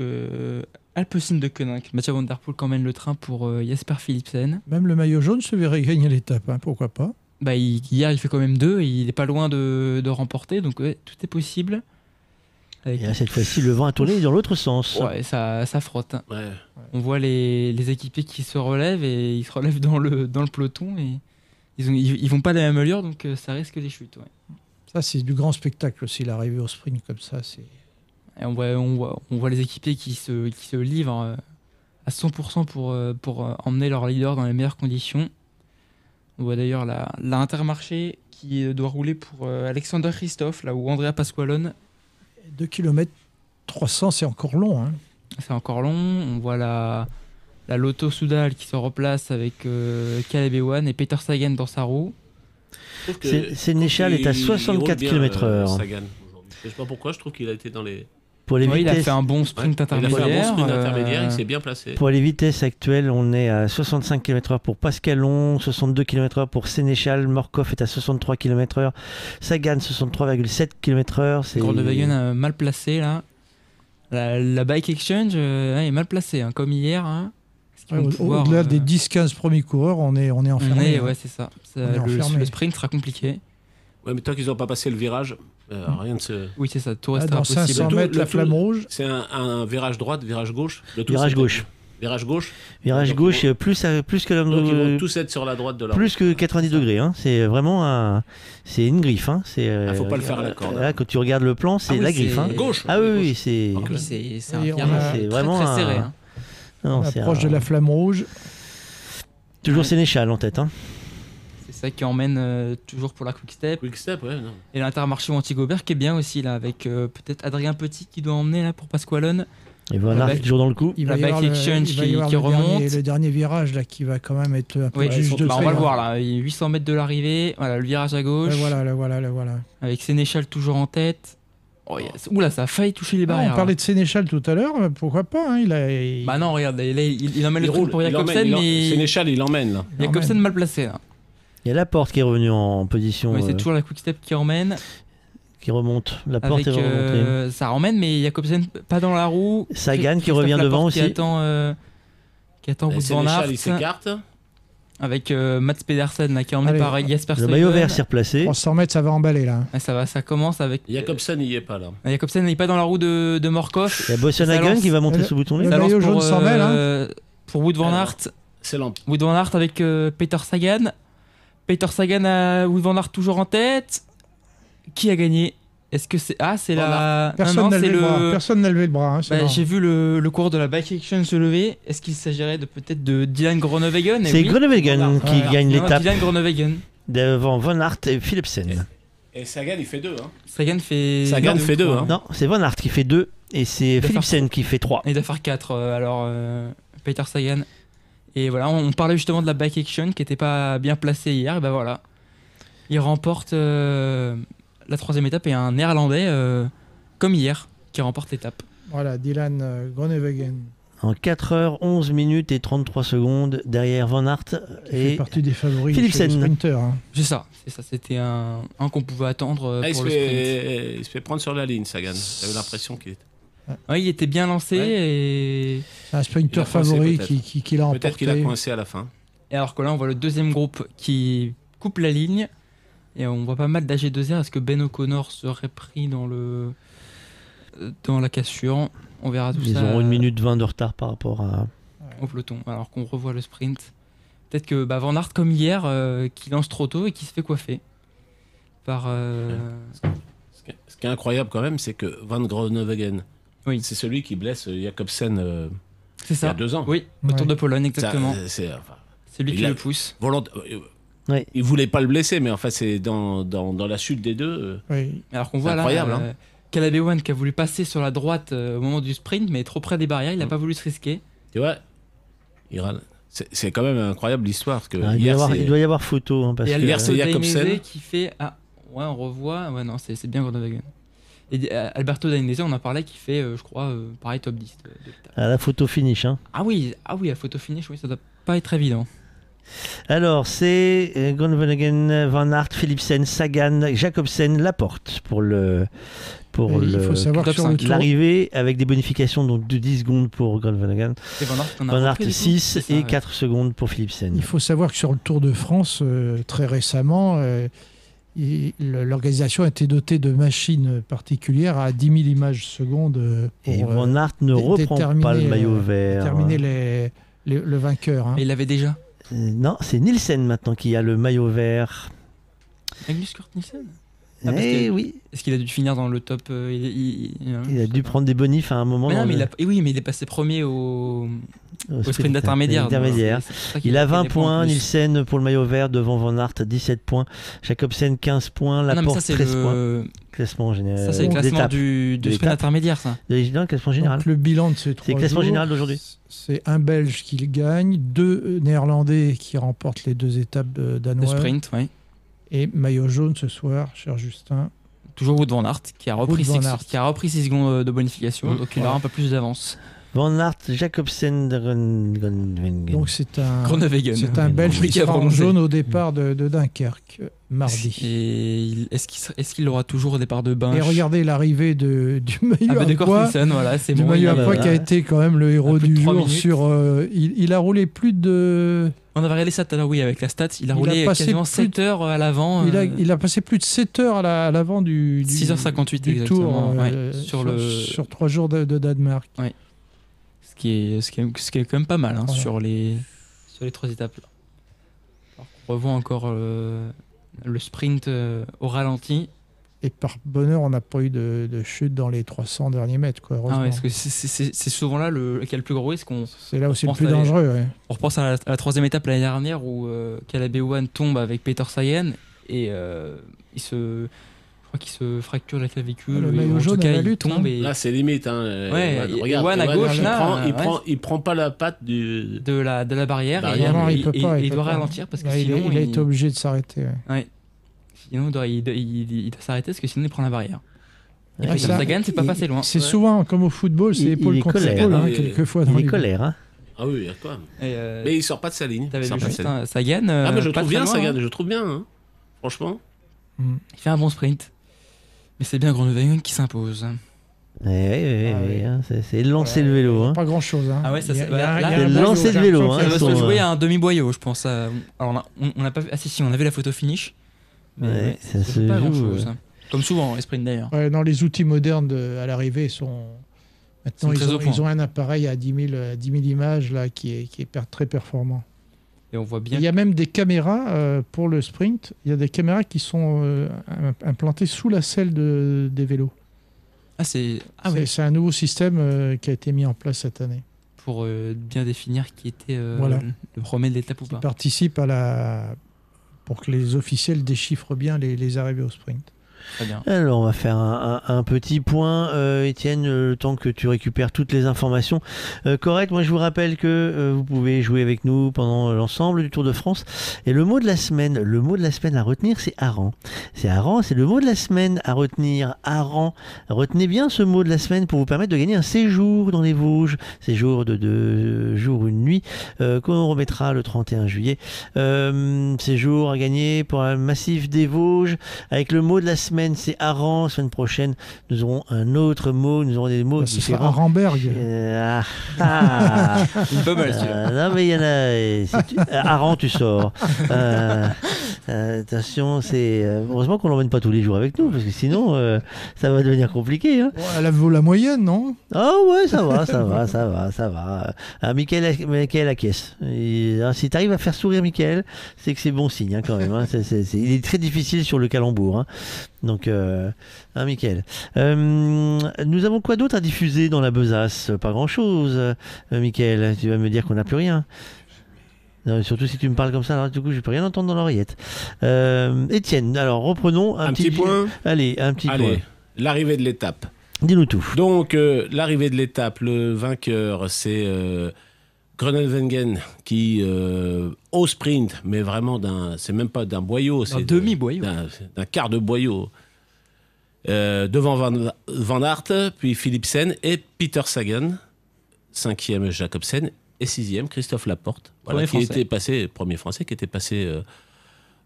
euh, Alpecin de Koninck. Mathieu Van Der Poel qui emmène le train pour euh, Jesper Philipsen. Même le maillot jaune se verrait gagner l'étape, hein, pourquoi pas. Bah, il- hier, il fait quand même deux. et il est pas loin de, de remporter, donc ouais, tout est possible. Avec- Et là, cette fois-ci, le vent a tourné dans l'autre sens. Ouais, ça, ça frotte. hein. Ouais. On voit les, les équipiers qui se relèvent et ils se relèvent dans le, dans le peloton et ils, ont, ils, ils vont pas la même allure donc euh, ça risque des chutes. ouais. Ça, c'est du grand spectacle aussi, l'arrivée au sprint comme ça. c'est Et on, voit, on, voit, on voit les équipiers qui se, qui se livrent euh, à 100% pour, euh, pour euh, emmener leur leader dans les meilleures conditions. On voit d'ailleurs la, la Intermarché qui euh, doit rouler pour euh, Alexander Christophe, là où Andrea Pasqualone. 2 km 300, c'est encore long. Hein. C'est encore long. On voit la, la Lotto Soudal qui se replace avec euh, Caleb Ewan et Peter Sagan dans sa roue. C'est- Sénéchal est à qu'il- il 64 roule bien, km/h. euh. Je sais pas pourquoi, je trouve qu'il a été dans les. Pour les Ouais, il a vitesses, fait un bon sprint Ouais, il a fait un bon intermédiaire. sprint euh, intermédiaire, il s'est bien placé. pour les vitesses actuelles, on est à 65 km/h pour Pascalon, 62 km/h pour Sénéchal, Morkov est à 63 km/h, Sagan 63,7 km/h. Groenewegen a mal placé là. La, la bike exchange euh, est mal placée, hein, comme hier. hein. Au- Au-delà euh, des 10-15 premiers coureurs, on est, on est on enfermé. est- hein. ouais, c'est ça. Le, le sprint sera compliqué. Ouais, mais tant qu'ils n'ont pas passé le virage, euh, rien de se. Oui, c'est ça. Tout Ah, restera dans possible. 500 Le tout- mètres, la tout- flamme rouge. C'est un, un virage droite, virage gauche. Le tout, Virage gauche. Virage gauche. Virage Donc, gauche, euh, plus, à- plus que Donc ils vont tous être sur la droite de la plus que 90 degrés. Hein. C'est vraiment un, c'est une griffe. Hein. C'est. Ah, faut pas le faire à la corde. Là, quand tu regardes le plan, c'est Ah oui, la griffe. Hein. Gauche. Ah oui, oui, c'est. Ah oui, c'est c'est très, vraiment très serré. un- hein. Non, On c'est approche un- de la flamme rouge. Toujours Sénéchal en tête. Hein. C'est ça qui emmène euh, toujours pour la quick step. Quick step, ouais, non. Et l'Intermarché Antigobert qui est bien aussi là, avec euh, peut-être Adrien Petit qui doit emmener là pour Pasqualone. Et La Aert bike- toujours dans le coup. Il La va y avoir le- exchange il va y qui- avoir qui le dernier- remonte. le dernier virage là qui va quand même être un peu Oui, juge de bah, on va le voir là. Il y a 800 mètres de l'arrivée. Voilà, le virage à gauche. Voilà, le voilà, le voilà. Avec Sénéchal toujours en tête. Oh, a- Oula, ça a failli toucher les Ah, barrières. on parlait là. de Sénéchal tout à l'heure, euh, pourquoi pas hein, il a, il- Bah non, regarde, il, il, il emmène Il le truc roule, pour il Jacobsen, emmène, il en- mais Sénéchal, il emmène là. Jacobsen mal placé. Là. Il y a la porte qui est revenue en position, Oui, euh, c'est toujours la quick step qui emmène. qui remonte. La porte Avec, est remontée. euh, ça emmène, mais Jacobsen pas dans la roue. Sagan qui revient devant qui aussi. Attend, euh, qui attend Wout van Aert. Il s'écarte. Avec euh, Mats Pedersen là, qui est emmené Allez, par Jesper Le maillot vert s'est replacé. 300 mètres, ça va emballer là. Ça va, ça commence avec. Jacobsen, il y est pas là. Euh, Jacobsen n'est pas dans la roue de, de Morkov. Il y a Bossenhagen qui va monter Le- ce bouton le maillot jaune pour, s'en mêle, hein. euh, pour Wood Van. Aert. C'est lent. Wood Van Aert avec euh, Peter Sagan. Peter Sagan a Wood Van Aert toujours en tête. Qui a gagné? Est-ce que c'est ah c'est la Personne n'a levé le bras. le Personne n'a levé le bras. hein, Bah, j'ai vu le, le cours de la bike action se lever. Est-ce qu'il s'agirait de peut-être de Dylan Groenewegen? Eh C'est oui. Groenewegen qui Ouais. gagne l'étape Dylan Groenewegen. devant Van Aert et Philipsen. Et Sagan, il fait deux. Hein. Sagan fait Sagan deux fait deux, trois. hein. Non, c'est Van Aert qui fait 2 et c'est Philipsen qui fait 3. Il doit faire 4 alors euh, Peter Sagan. Et voilà, on, on parlait justement de la bike action qui était pas bien placée hier. Et ben voilà, il remporte euh, la troisième étape et un néerlandais euh, comme hier qui remporte l'étape. Voilà, Dylan euh, Groenewegen. En 4 heures 11 minutes et 33 secondes derrière Van Aert qui fait et partie des favoris Philipsen. hein. C'est ça, c'est ça. C'était un, un qu'on pouvait attendre euh, Ah, il, pour le sprint. il se fait prendre sur la ligne, Sagan. J'avais l'impression qu'il était. Ouais, il était bien lancé Ouais. et C'est un sprinter favori qui, qui, qui l'a Peut-être qu'il a emporté. coincé à la fin. Et alors que là, on voit le deuxième groupe qui coupe la ligne. Et on voit pas mal d'AG2R. Est-ce que Ben O'Connor serait pris dans le dans la cassure? On verra tout Ils ça. Ils auront une minute 20 de retard par rapport à... Au peloton, alors qu'on revoit le sprint. Peut-être que bah, Van Aert, comme hier, euh, qui lance trop tôt et qui se fait coiffer. Par, euh... Ce qui est incroyable quand même, c'est que Van Groenewegen, oui. c'est celui qui blesse Jacobsen euh, c'est ça. il y a deux ans. Oui, au Tour de Pologne, exactement. C'est enfin, lui qui le pousse. Volont... Oui. Il voulait pas le blesser, mais en fait, c'est dans, dans, dans, la chute des deux. Oui. Alors qu'on voit là, incroyable, euh, Calabewan qui a voulu passer sur la droite euh, au moment du sprint, mais trop près des barrières, il n'a Mm. pas voulu se risquer. Tu vois, il râle. C'est quand même incroyable l'histoire. que Ah, il, hier, doit avoir, c'est- il doit y avoir photo. Hein, parce et que, hier, c'est Jacobsen. Qui fait. Ah, ouais, on revoit. Ouais, non, c'est c'est bien Groenewegen. Et euh, Alberto Dainese, on en parlait, qui fait, euh, je crois, euh, pareil, top 10 de, de l'étape. à la photo finish. Hein. Ah oui, ah oui, la photo finish, oui, ça doit pas être évident. Alors, c'est Groenewegen, Van Aert, Philipsen, Sagan, Jacobsen, Laporte pour le pour il le faut savoir l'arrivée avec des bonifications donc de 10 secondes pour Groenewegen, Van coup 6 C'est ça, et ouais. 4 secondes pour Philipsen. il faut savoir que sur le Tour de France, euh, très récemment, euh, l'organisation a été dotée de machines particulières à 10 000 images secondes euh, pour Et euh, Van Aert ne reprend pas le déterminer, maillot euh, vert. déterminer les- les- le vainqueur. hein. Mais il l'avait déjà? Euh, non, c'est Nielsen maintenant qui a le maillot vert. Magnus Kurt Nielsen Ah, parce Eh que- oui, Est-ce qu'il a dû finir dans le top euh, il, il- il- il a dû prendre des bonifs à un moment. Mais non, mais le- il a- et oui, mais il est passé premier au, au au sprint intermédiaire. intermédiaire. Il a pris 20 des en points. Nielsen pour le maillot vert devant Van Aert 17 points, Jacobsen 15 points, Ah Laporte ça, c'est 13 points. le, Classement général. ça, c'est le classement d'étape. du, du De sprint intermédiaire, ça. De- non, le classement général. Donc, le bilan de ces trois C'est le classement jours, général d'aujourd'hui. C'est un Belge qui gagne, deux euh, Néerlandais qui remportent les deux étapes de Le danois sprint, oui. Et maillot jaune ce soir, cher Justin. Toujours Wood Van Aert qui a repris, Aert. qui a repris 6 secondes de bonification, Mmh. donc il aura un peu plus d'avance. Van Aert, Jacobsen, Donc c'est un, c'est un Belge qui sera en jaune au départ de, de Dunkerque euh, mardi. Et est-ce qu'il est-ce qu'il aura toujours au départ de bain Et regardez l'arrivée de, du maillot ah, bah, de à poids, voilà, c'est du bon. maillot il à poids qui a été quand même le héros du jour. minutes. Sur, euh, il, il a roulé plus de, On avait regardé ça tout à l'heure, oui, avec la stat. Il a Il a roulé passé quasiment plus 7 de- heures à l'avant. il, a, euh, il a passé plus de 7 heures à la- à l'avant du, du 6h58 du exactement, tour ouais, euh, sur le- sur trois jours de, de Danemark. ce, qui est, ce, qui est, ce qui est quand même pas mal hein, Voilà. sur, les, sur les trois étapes. Alors qu'on revoit encore euh, le sprint euh, au ralenti. Et par bonheur, on n'a pas eu de, de chute dans les 300 derniers mètres. Quoi, Ah ouais, parce que c'est- souvent là le, qui a le plus gros risque. C'est là où c'est le plus dangereux. ouais. On repense à la, à la troisième étape l'année dernière où euh, Caleb Ewan tombe avec Peter Sagan et euh, il se, je crois qu'il se fracture la clavicule. Ah, le en jaune tout cas, la il lutte, tombe hein. et Là, c'est limite. Hein. Ouais, Ewan, et- regarde, Ewan à gauche, il, là, prend, il, ouais. prend, il prend pas la patte du. de la, de la barrière, Barrière, et, Non, il, il peut il- pas, il il peut doit pas. ralentir parce que sinon il été obligé de s'arrêter. ouais. Ouais. Sinon, il doit, il, doit- il- il doit s'arrêter parce que sinon il prend la barrière. Et Ah, Peter ça, Sagan, c'est pas passé loin. C'est Ouais. souvent comme au football, c'est épaule contre colère, épaule, hein. hein, Il- quelquefois dans Il est colère. Hein. Ah oui, il y a quoi. Et, euh, Mais il sort pas de sa ligne. T'avais vu juste un Sagan. euh, Ah, mais je trouve bien loin, Sagan, hein. je trouve bien. Franchement. Il fait un bon sprint. Mais c'est bien Groenewegen qui s'impose. Eh, eh, eh, Ah oui. hein, c'est- lancer le vélo. Hein. Pas grand chose. Hein. Ah ouais, ça, c'est- bah, lancer un vélo, hein, Ça va se jouer euh, à un demi-boyau, je pense. euh, Alors, on a, on- on a pas vu. Ah si, si, on a vu la photo finish. Mais Ouais, ça se pas joue, grand-chose. euh. Comme souvent, les sprints d'ailleurs. Ouais, non, les outils modernes de- à l'arrivée sont. Maintenant, ils, ont, ils ont un appareil à 10 000, à 10 000 images là, qui est, qui est per- très performant. Et on voit bien. Il y a même des caméras euh, pour le sprint. Il y a des caméras qui sont euh, im- implantées sous la selle de- des vélos. Ah, c'est. Ah C'est ouais. c'est un nouveau système euh, qui a été mis en place cette année. Pour euh, bien définir qui était euh, Voilà. le premier de l'étape ou Qui pas. participe à la. Pour que les officiels déchiffrent bien les, arrivées au sprint. Alors, on va faire un, petit point, euh, Étienne, euh, le temps que tu récupères toutes les informations. Euh, correct, moi je vous rappelle que euh, vous pouvez jouer avec nous pendant l'ensemble du Tour de France. Et le mot de la semaine, le mot de la semaine à retenir, c'est Aran. C'est Aran, c'est le mot de la semaine à retenir. Aran. Retenez bien ce mot de la semaine pour vous permettre de gagner un séjour dans les Vosges. Séjour de deux jours, une nuit, qu'on remettra le 31 juillet. Séjour à gagner pour un massif des Vosges avec le mot de la semaine, c'est Aran. La semaine prochaine, nous aurons un autre mot, nous aurons des mots Bah, différents. Arenberg. Euh, ah, ah. Pas mal, celui-là. Euh, non mais il y en a. si tu- Aran, tu sors. Euh, Euh, attention, c'est euh, heureusement qu'on l'emmène pas tous les jours avec nous parce que sinon euh, ça va devenir compliqué. Hein. Bon, elle vaut la moyenne, non? Ah ouais, ça va, ça va, ça va, ça va. Ah, Michael, Michael acquiesce. Et, hein, si tu arrives à faire sourire Michael, c'est que c'est bon signe hein, quand même. Hein. Il est très difficile sur le calembour. Hein. Donc, euh, hein, Michael. Euh, nous avons quoi d'autre à diffuser dans la besace? Pas grand-chose, euh, Michael. Tu vas me dire qu'on n'a plus rien. Non, surtout si tu me parles comme ça, alors du coup je peux rien entendre dans l'oreillette. Euh, Étienne, alors reprenons un, Un petit point? Allez, un petit Allez, point. l'arrivée de l'étape. Dis-nous tout. Donc, euh, l'arrivée de l'étape, le vainqueur, c'est Groenewegen qui, euh, au sprint, mais vraiment d'un. C'est même pas d'un boyau, c'est. de- demi-boyau. D'un quart de boyau. Euh, devant Van, Van Aert, puis Philipsen et Peter Sagan. Cinquième Jacobsen et sixième Christophe Laporte. Voilà, qui Français. était passé, premier français, qui était passé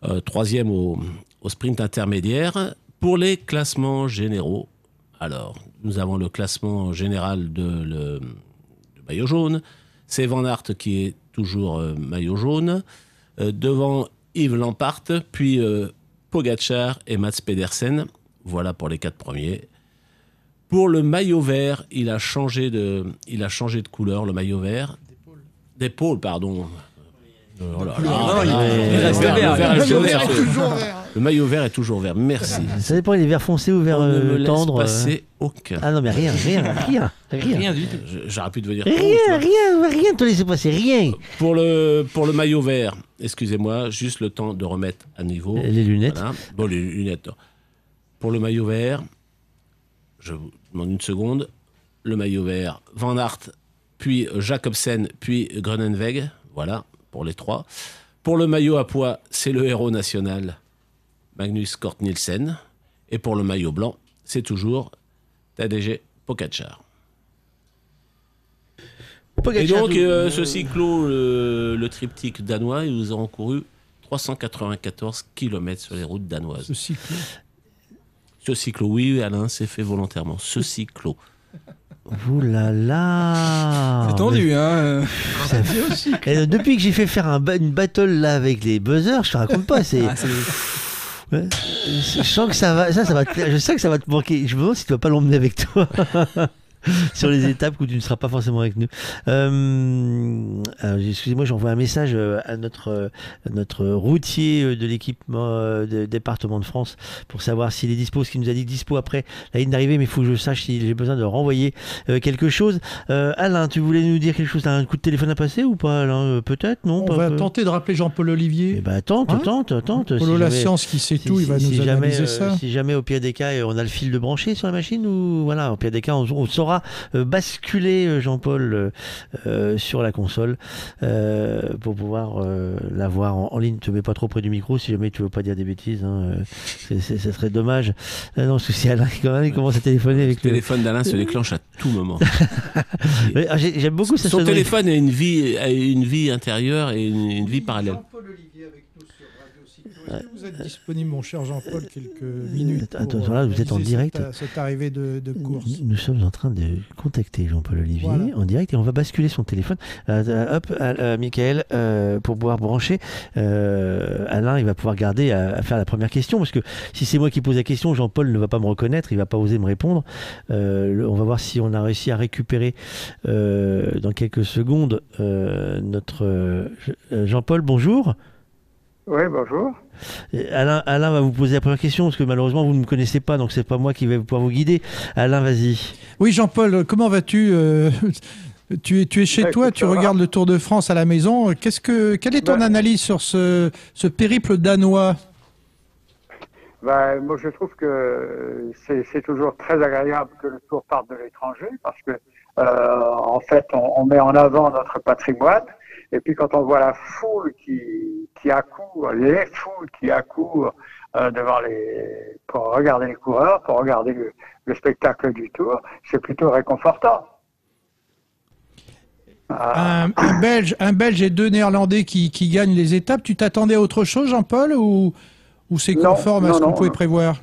euh, troisième au, au sprint intermédiaire. Pour les classements généraux, alors, nous avons le classement général de le, maillot jaune. C'est Van Aert qui est toujours euh, maillot jaune. Euh, devant Yves Lampart, puis euh, Pogacar et Mats Pedersen. Voilà pour les quatre premiers. Pour le maillot vert, il a changé de, il a changé de couleur, le maillot vert. D'épaule, pardon. Oh là là, Non, il- reste vert- vert. toujours vert. Le maillot vert est toujours vert. Merci. Ça dépend, il est vert foncé ou vert On ne me euh, laisse tendre. euh. passer aucun. Ah non, mais rien, rien, rien. Rien, Rien du tout. J'aurais pu devenir. Rien, rien, rien, te laisser passer, rien. Pour le, pour le maillot vert, excusez-moi, juste le temps de remettre à niveau. Les lunettes. Voilà. Bon, les lunettes. Pour le maillot vert, je vous demande une seconde. Le maillot vert, Van Aert, puis Jacobsen, puis Groeneweg. Voilà, pour les trois. Pour le maillot à poids, c'est le héros national, Magnus Cort Nielsen. Et pour le maillot blanc, c'est toujours Tadej Pogacar. Et donc, euh, ce cyclo, le, le triptyque danois, ils ont couru 394 km sur les routes danoises. Ce cyclo. Ce cyclo, oui, Alain, c'est fait volontairement. Ce cyclo. Ouh là là C'est tendu, hein. Ça- Et, euh, depuis que j'ai fait faire un ba- une battle là avec les buzzers, je te raconte pas, c'est. Ah, c'est- Je sens que ça va, ça, ça va te, je sais que ça va te manquer. Je me demande si tu vas pas l'emmener avec toi sur les étapes où tu ne seras pas forcément avec nous. Euh, alors, excusez-moi, j'envoie un message euh, à notre euh, notre routier euh, de l'équipement euh, département de France pour savoir s'il est dispo, ce qu'il nous a dit dispo après la ligne d'arrivée, mais il faut que je sache si j'ai besoin de renvoyer euh, quelque chose. Euh, Alain, tu voulais nous dire quelque chose? T'as un coup de téléphone à passer ou pas Alain? Euh, Peut-être, non? On pas- va tenter de rappeler Jean-Paul Olivier. eh ben, tente, Hein? tente, tente. Polo La Science qui sait tout, il va nous analyser euh, ça. Si jamais au pire des cas, euh, on a le fil de branché sur la machine ou voilà, au pire des cas, on, on saura euh, basculer euh, Jean-Paul euh, sur la console euh, pour pouvoir euh, l'avoir en, en ligne. Ne te mets pas trop près du micro si jamais tu veux pas dire des bêtises. Hein, euh, c'est- c'est- ça serait dommage. Euh, non, parce que si Alain quand même, il commence à téléphoner avec Le téléphone d'Alain se déclenche à tout moment. Mais, ah, j'ai- J'aime beaucoup Son téléphone a une vie, a une vie intérieure et une, une vie parallèle. Vous êtes disponible, mon cher Jean-Paul, quelques minutes Attends, pour, là, euh, vous êtes en direct. Cette, cette arrivée de, de course. Nous sommes en train de contacter Jean-Paul Olivier Voilà. en direct et on va basculer son téléphone. Euh, euh, hop, euh, euh, Michael, euh, pour pouvoir brancher. Euh, Alain, il va pouvoir garder à, à faire la première question parce que si c'est moi qui pose la question, Jean-Paul ne va pas me reconnaître, il va pas oser me répondre. Euh, on va voir si on a réussi à récupérer euh, dans quelques secondes euh, notre euh, Je- Jean-Paul. Bonjour. Oui, bonjour. Et Alain, Alain va vous poser la première question parce que malheureusement vous ne me connaissez pas, donc c'est pas moi qui vais pouvoir vous guider. Alain, vas-y. Oui, Jean-Paul, comment vas-tu euh, tu, es, tu es chez Bah, toi, écoute, tu va. regardes le Tour de France à la maison. Qu'est-ce que, quelle est ton Bah. analyse sur ce, ce périple danois? Ben, moi, je trouve que c'est c'est toujours très agréable que le tour parte de l'étranger parce que, euh, en fait, on, on met en avant notre patrimoine. Et puis, quand on voit la foule qui, qui accourt, les foules qui accourent euh, devant les, pour regarder les coureurs, pour regarder le, le spectacle du tour, c'est plutôt réconfortant. un, un Belge, un Belge et deux Néerlandais qui, qui gagnent les étapes. Tu t'attendais à autre chose, Jean-Paul, ou, ou c'est Non, conforme à ce qu'on pouvait non. prévoir?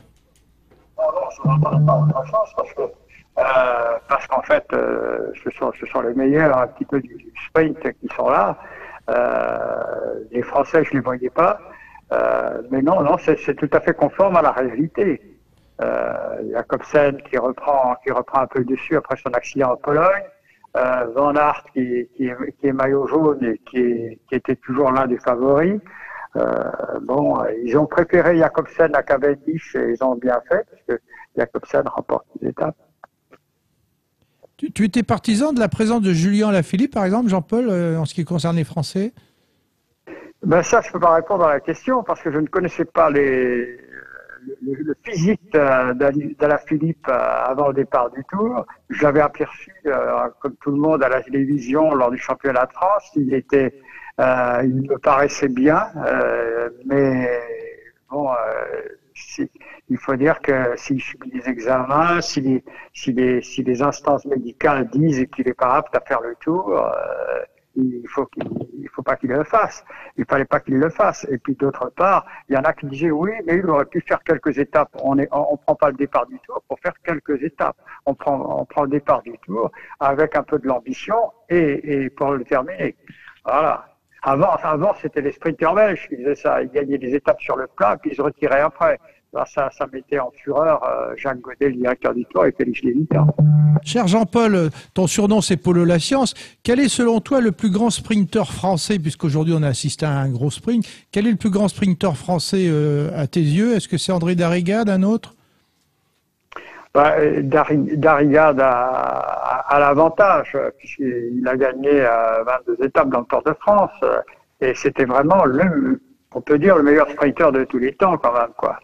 Non, non, je ne m'attendais pas à autre chose parce que euh, parce qu'en fait, euh, ce, sont, ce sont les meilleurs un petit peu du, du sprint qui sont là. Euh, les Français, je ne les voyais pas. mais non, non, c'est tout à fait conforme à la réalité. Euh, Jacobsen qui reprend, qui reprend un peu dessus après son accident en Pologne. Euh, Van Aert qui, est, maillot jaune et qui, était toujours l'un des favoris. Euh, bon, ils ont préféré Jacobsen à Cavendish et ils ont bien fait parce que Jacobsen remporte l'étape. Tu, étais partisan de la présence de Julien Lafilippe, par exemple, Jean-Paul, euh, en ce qui concerne les Français? Ben ça, je ne peux pas répondre à la question parce que je ne connaissais pas le, le, physique Philippe euh, avant le départ du Tour. Je l'avais aperçu, euh, comme tout le monde, à la télévision lors du championnat de France. Il était, euh, il me paraissait bien, euh, mais bon, il faut dire que s'il subit des examens, si les, si les, si les instances médicales disent qu'il n'est pas apte à faire le Tour il faut il faut pas qu'il le fasse. Il fallait pas qu'il le fasse. Et puis d'autre part, il y en a qui disaient oui, mais il aurait pu faire quelques étapes. On est, on, prend pas le départ du tour pour faire quelques étapes. On prend, on prend le départ du tour avec un peu de l'ambition et, et pour le terminer. Voilà. Avant, avant c'était les sprinters belges qui faisaient ça. Ils gagnaient des étapes sur le plat, puis ils se retiraient après ça, ça mettait en fureur euh, Jacques Godet, le directeur du tour, et Félix Lévita. Cher Jean-Paul, ton surnom c'est Polo La Science. Quel est selon toi le plus grand sprinter français, puisqu'aujourd'hui on a assisté à un gros sprint, quel est le plus grand sprinter français euh, à tes yeux? Est-ce que c'est André Darrigade, un autre? Bah, Darrigade a, a, l'avantage, puisqu'il a gagné 22 étapes dans le Tour de France, et c'était vraiment le, on peut dire, le meilleur sprinter de tous les temps quand même, quoi.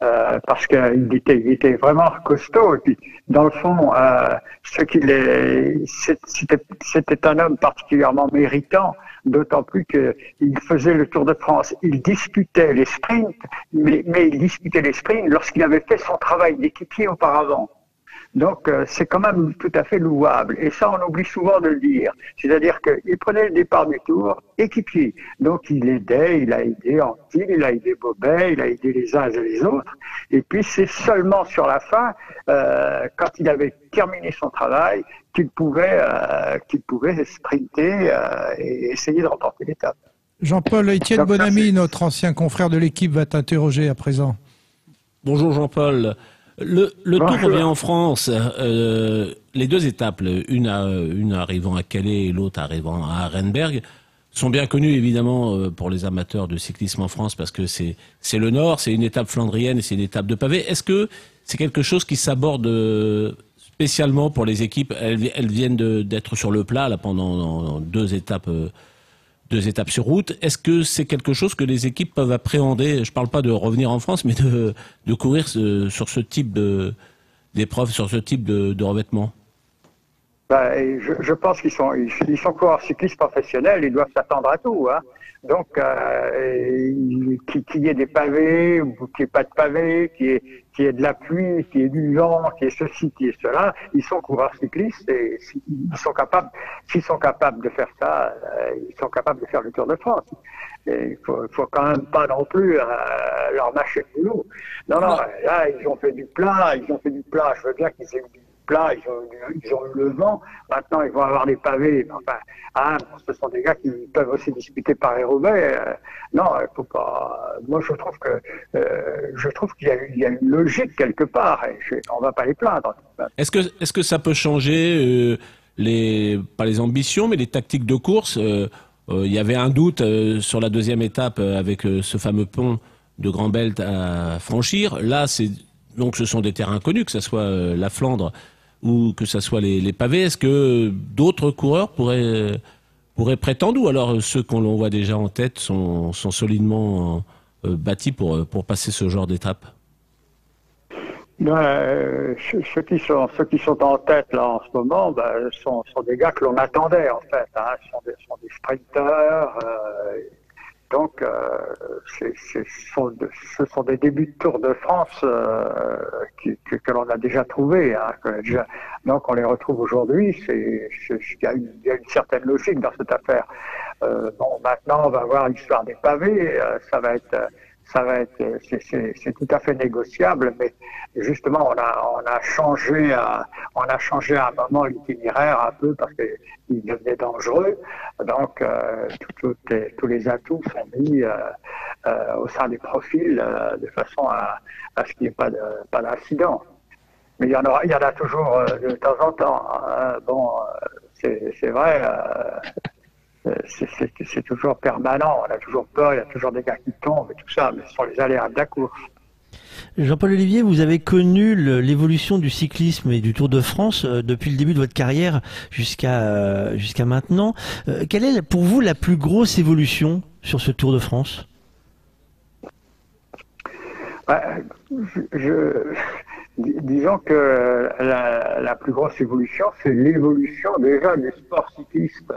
Euh, parce qu'il était, il était vraiment costaud. Et puis, dans le fond, euh, ce qu'il est, c'était, un homme particulièrement méritant, d'autant plus qu'il faisait le Tour de France. Il disputait les sprints, mais, mais il disputait les sprints lorsqu'il avait fait son travail d'équipier auparavant. Donc euh, c'est quand même tout à fait louable. Et ça, on oublie souvent de le dire. C'est-à-dire qu'il prenait le départ du tour équipier. Donc il aidait, il a aidé Antil, il a aidé Bobet, il a aidé les uns et les autres. Et puis c'est seulement sur la fin, euh, quand il avait terminé son travail, qu'il pouvait, euh, qu'il pouvait sprinter euh, et essayer de remporter l'étape. Jean-Paul Étienne Bonamy, notre ancien confrère de l'équipe, va t'interroger à présent. Bonjour Jean-Paul. Le, le Tour revient en France. Euh, les deux étapes, une, une arrivant à Calais et l'autre arrivant à Arenberg, sont bien connues évidemment euh, pour les amateurs de cyclisme en France parce que c'est c'est le Nord, c'est une étape flandrienne et c'est une étape de pavé. Est-ce que c'est quelque chose qui s'aborde euh, spécialement pour les équipes? Elles, elles viennent d'être sur le plat là pendant deux étapes deux étapes sur route. Est-ce que c'est quelque chose que les équipes peuvent appréhender? Je ne parle pas de revenir en France, mais de, de courir sur ce type d'épreuve, sur ce type de, de revêtement? Je, je, pense qu'ils sont, ils, sont coureurs cyclistes professionnels, ils doivent s'attendre à tout. Hein. Donc, euh, qu'il y ait des pavés ou qu'il n'y ait pas de pavés, qu'il y, ait, y ait de la pluie, qu'il y ait du vent, qu'il y ait ceci, qu'il y ait cela, ils sont coureurs cyclistes et ils sont capables, s'ils sont capables de faire ça, euh, ils sont capables de faire le Tour de France. Il faut, faut quand même pas non plus euh, leur mâcher le boulot. Non, non, là, ils ont fait du plat, ils ont fait du plat. Je veux bien qu'ils aient du plat, ils ont, eu le vent. Maintenant, ils vont avoir les pavés. Enfin, ah, ce sont des gars qui peuvent aussi discuter par Roubaix. Euh, non, il faut pas. Moi, je trouve que euh, je trouve qu'il y, a une logique quelque part. Et je, on va pas les plaindre. Est-ce que est-ce que ça peut changer euh, les pas les ambitions, mais les tactiques de course? Il y avait un doute sur la deuxième étape avec ce fameux pont de Grand Belt à franchir. Là, c'est donc ce sont des terrains connus, que ce soit la Flandre ou que ce soit les, les pavés. Est-ce que d'autres coureurs pourraient, pourraient prétendre ou alors ceux qu'on voit déjà en tête sont, sont solidement euh, bâtis pour, pour passer ce genre d'étape? Ben, euh, ceux, qui sont, ceux qui sont en tête là en ce moment ben, sont, des gars que l'on attendait en fait. Hein. Sont des, sont sprinteurs. Euh, donc, euh, ce, sont ce sont des débuts de Tour de France euh, que, que l'on a déjà trouvés. Hein, donc, on les retrouve aujourd'hui. Il y, a une, certaine logique dans cette affaire. Euh, bon, maintenant, on va voir l'histoire des pavés. Euh, ça va être ça va être, c'est tout à fait négociable, mais justement, on a, changé, à, on a changé à un moment l'itinéraire un peu parce qu'il devenait dangereux. Donc, euh, tous les atouts sont mis euh, euh, au sein des profils de façon à, ce qu'il n'y ait pas d'incident. Mais il y en a, il y en a toujours de temps en temps. Hein. Bon, c'est vrai c'est toujours permanent. On a toujours peur, il y a toujours des gars qui tombent et tout ça, mais ce sont les aléas de la course. Jean-Paul Olivier, vous avez connu l'évolution du cyclisme et du Tour de France euh, depuis le début de votre carrière jusqu'à euh, jusqu'à maintenant. Euh, quelle est pour vous la plus grosse évolution sur ce Tour de France? Bah, Disons que la, la plus grosse évolution, c'est l'évolution déjà du sport cycliste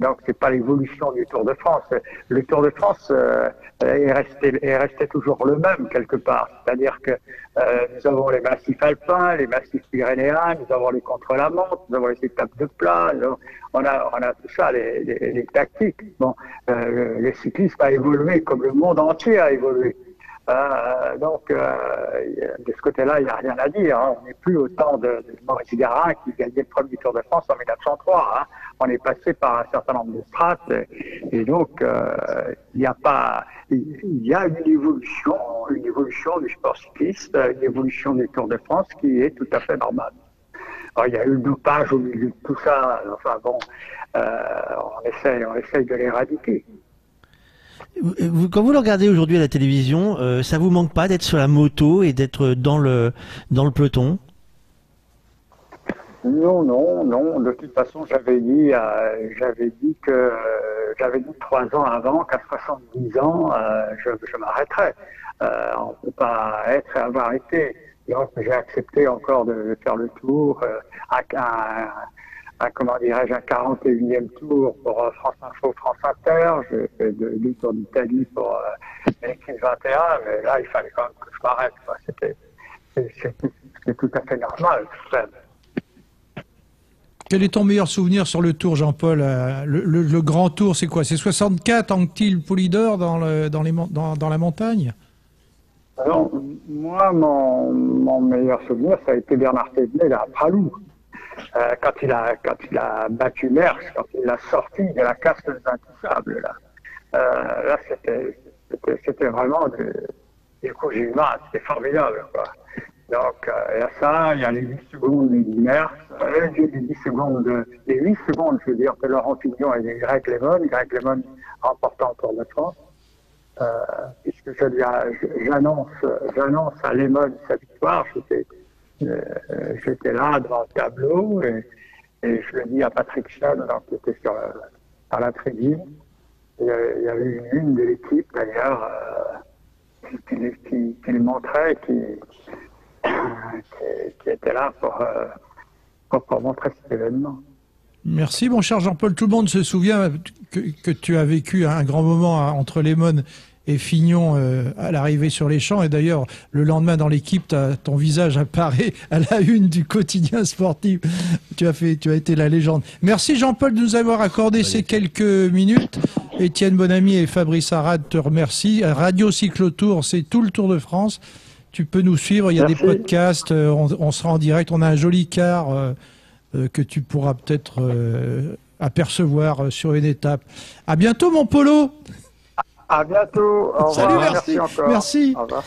donc c'est pas l'évolution du Tour de France. Le Tour de France euh, est, resté, est resté toujours le même quelque part. C'est-à-dire que euh, nous avons les massifs alpins, les massifs pyrénéens, nous avons les contre-la-montre, nous avons les étapes de plat, on a, on a tout ça, les, les, les tactiques. Bon, euh, le cyclisme a évolué comme le monde entier a évolué. Euh, donc, euh, de ce côté-là, il n'y a rien à dire. Hein. On n'est plus au temps de, de, Maurice Garin qui gagnait le premier Tour de France en 1903. Hein. On est passé par un certain nombre de strates et, donc euh, il n'y a pas, il y a une évolution, une évolution du sport cycliste, une évolution du Tour de France qui est tout à fait normale. Alors, il y a eu le dopage au milieu de tout ça. Enfin bon, on essaye, on essaye de l'éradiquer. Quand vous le regardez aujourd'hui à la télévision, euh, ça vous manque pas d'être sur la moto et d'être dans le dans le peloton? Non, non, non. De toute façon, j'avais dit, euh, j'avais dit que euh, j'avais dit trois ans avant qu'à 70 ans, je, je m'arrêterais. on ne peut pas être et avoir été. Donc, j'ai accepté encore de faire le tour à, à un, comment dirais-je, un 41e tour pour euh, France Info, France Inter. J'ai fait deux tours d'Italie pour euh, l'équipe 21, mais là, il fallait quand même que je m'arrête. C'était, tout à fait normal, Quel est ton meilleur souvenir sur le tour, Jean-Paul euh, le, grand tour, c'est quoi? C'est 64 Anctil Poulidor dans, le, la montagne? Alors, moi, mon, meilleur souvenir, ça a été Bernard Thévenet, à Pralou. Euh, quand, il a, a battu Merckx, quand il l'a sorti de la caste des intouchables. Là, euh, là c'était, vraiment du, coup humain, c'était formidable. Quoi. Donc, il y a ça, il y a les 8 secondes de Merckx, euh, les 10 secondes, de, les 8 secondes, je veux dire, de Laurent Fignon et de Greg Lemon, Greg Lemon remportant pour de France. Euh, puisque je lui j'annonce, j'annonce à Lemon sa victoire, j'étais euh, là devant le tableau et, je le dis à Patrick Chan, qui était sur la, la tribune. Il y, avait, une de l'équipe d'ailleurs qui, qui, le montrait, qui, qui, était là pour, euh, pour, pour, montrer cet événement. Merci mon cher Jean-Paul. Tout le monde se souvient que, que, tu as vécu un grand moment entre les Lemon et Fignon euh, à l'arrivée sur les champs. Et d'ailleurs, le lendemain dans l'équipe, ton visage apparaît à la une du quotidien sportif. Tu as fait, tu as été la légende. Merci Jean-Paul de nous avoir accordé ces quelques minutes. Étienne Bonamy et Fabrice Arad te remercient. Radio Cyclotour, c'est tout le Tour de France. Tu peux nous suivre. Il y a des podcasts. Euh, on, sera en direct. On a un joli car euh, que tu pourras peut-être apercevoir sur une étape. À bientôt, mon polo. À bientôt. Au revoir. Salut, merci. Merci. Au revoir.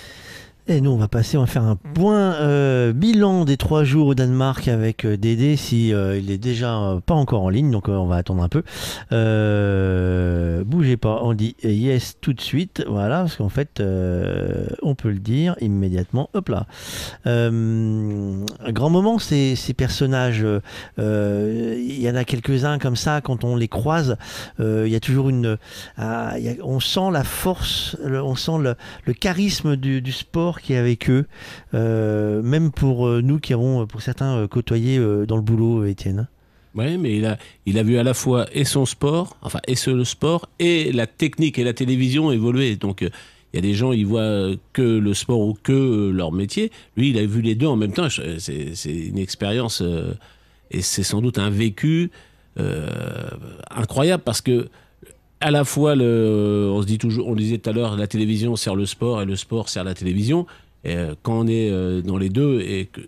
Et nous, on va passer, on va faire un point euh, bilan des trois jours au Danemark avec euh, Dédé, si euh, il est déjà euh, pas encore en ligne, donc on va attendre un peu. bougez pas, on dit yes tout de suite, voilà, parce qu'en fait, on peut le dire immédiatement. Hop là. un grand moment, ces, ces personnages, il y en a quelques-uns comme ça, quand on les croise, il y a toujours une, ah, on sent la force, on sent le, le charisme du, du sport qui est avec eux, euh, même pour euh, nous qui avons, pour certains, euh, côtoyé dans le boulot, Étienne. Oui, mais il a, il a vu à la fois et son sport, enfin, et ce, le sport, et la technique et la télévision évoluer. Donc, il y a des gens, ils voient que le sport ou que leur métier. Lui, il a vu les deux en même temps. C'est une expérience et c'est sans doute un vécu incroyable parce que à la fois, on se dit toujours, on disait tout à l'heure, la télévision sert le sport et le sport sert la télévision. Et quand on est dans les deux et que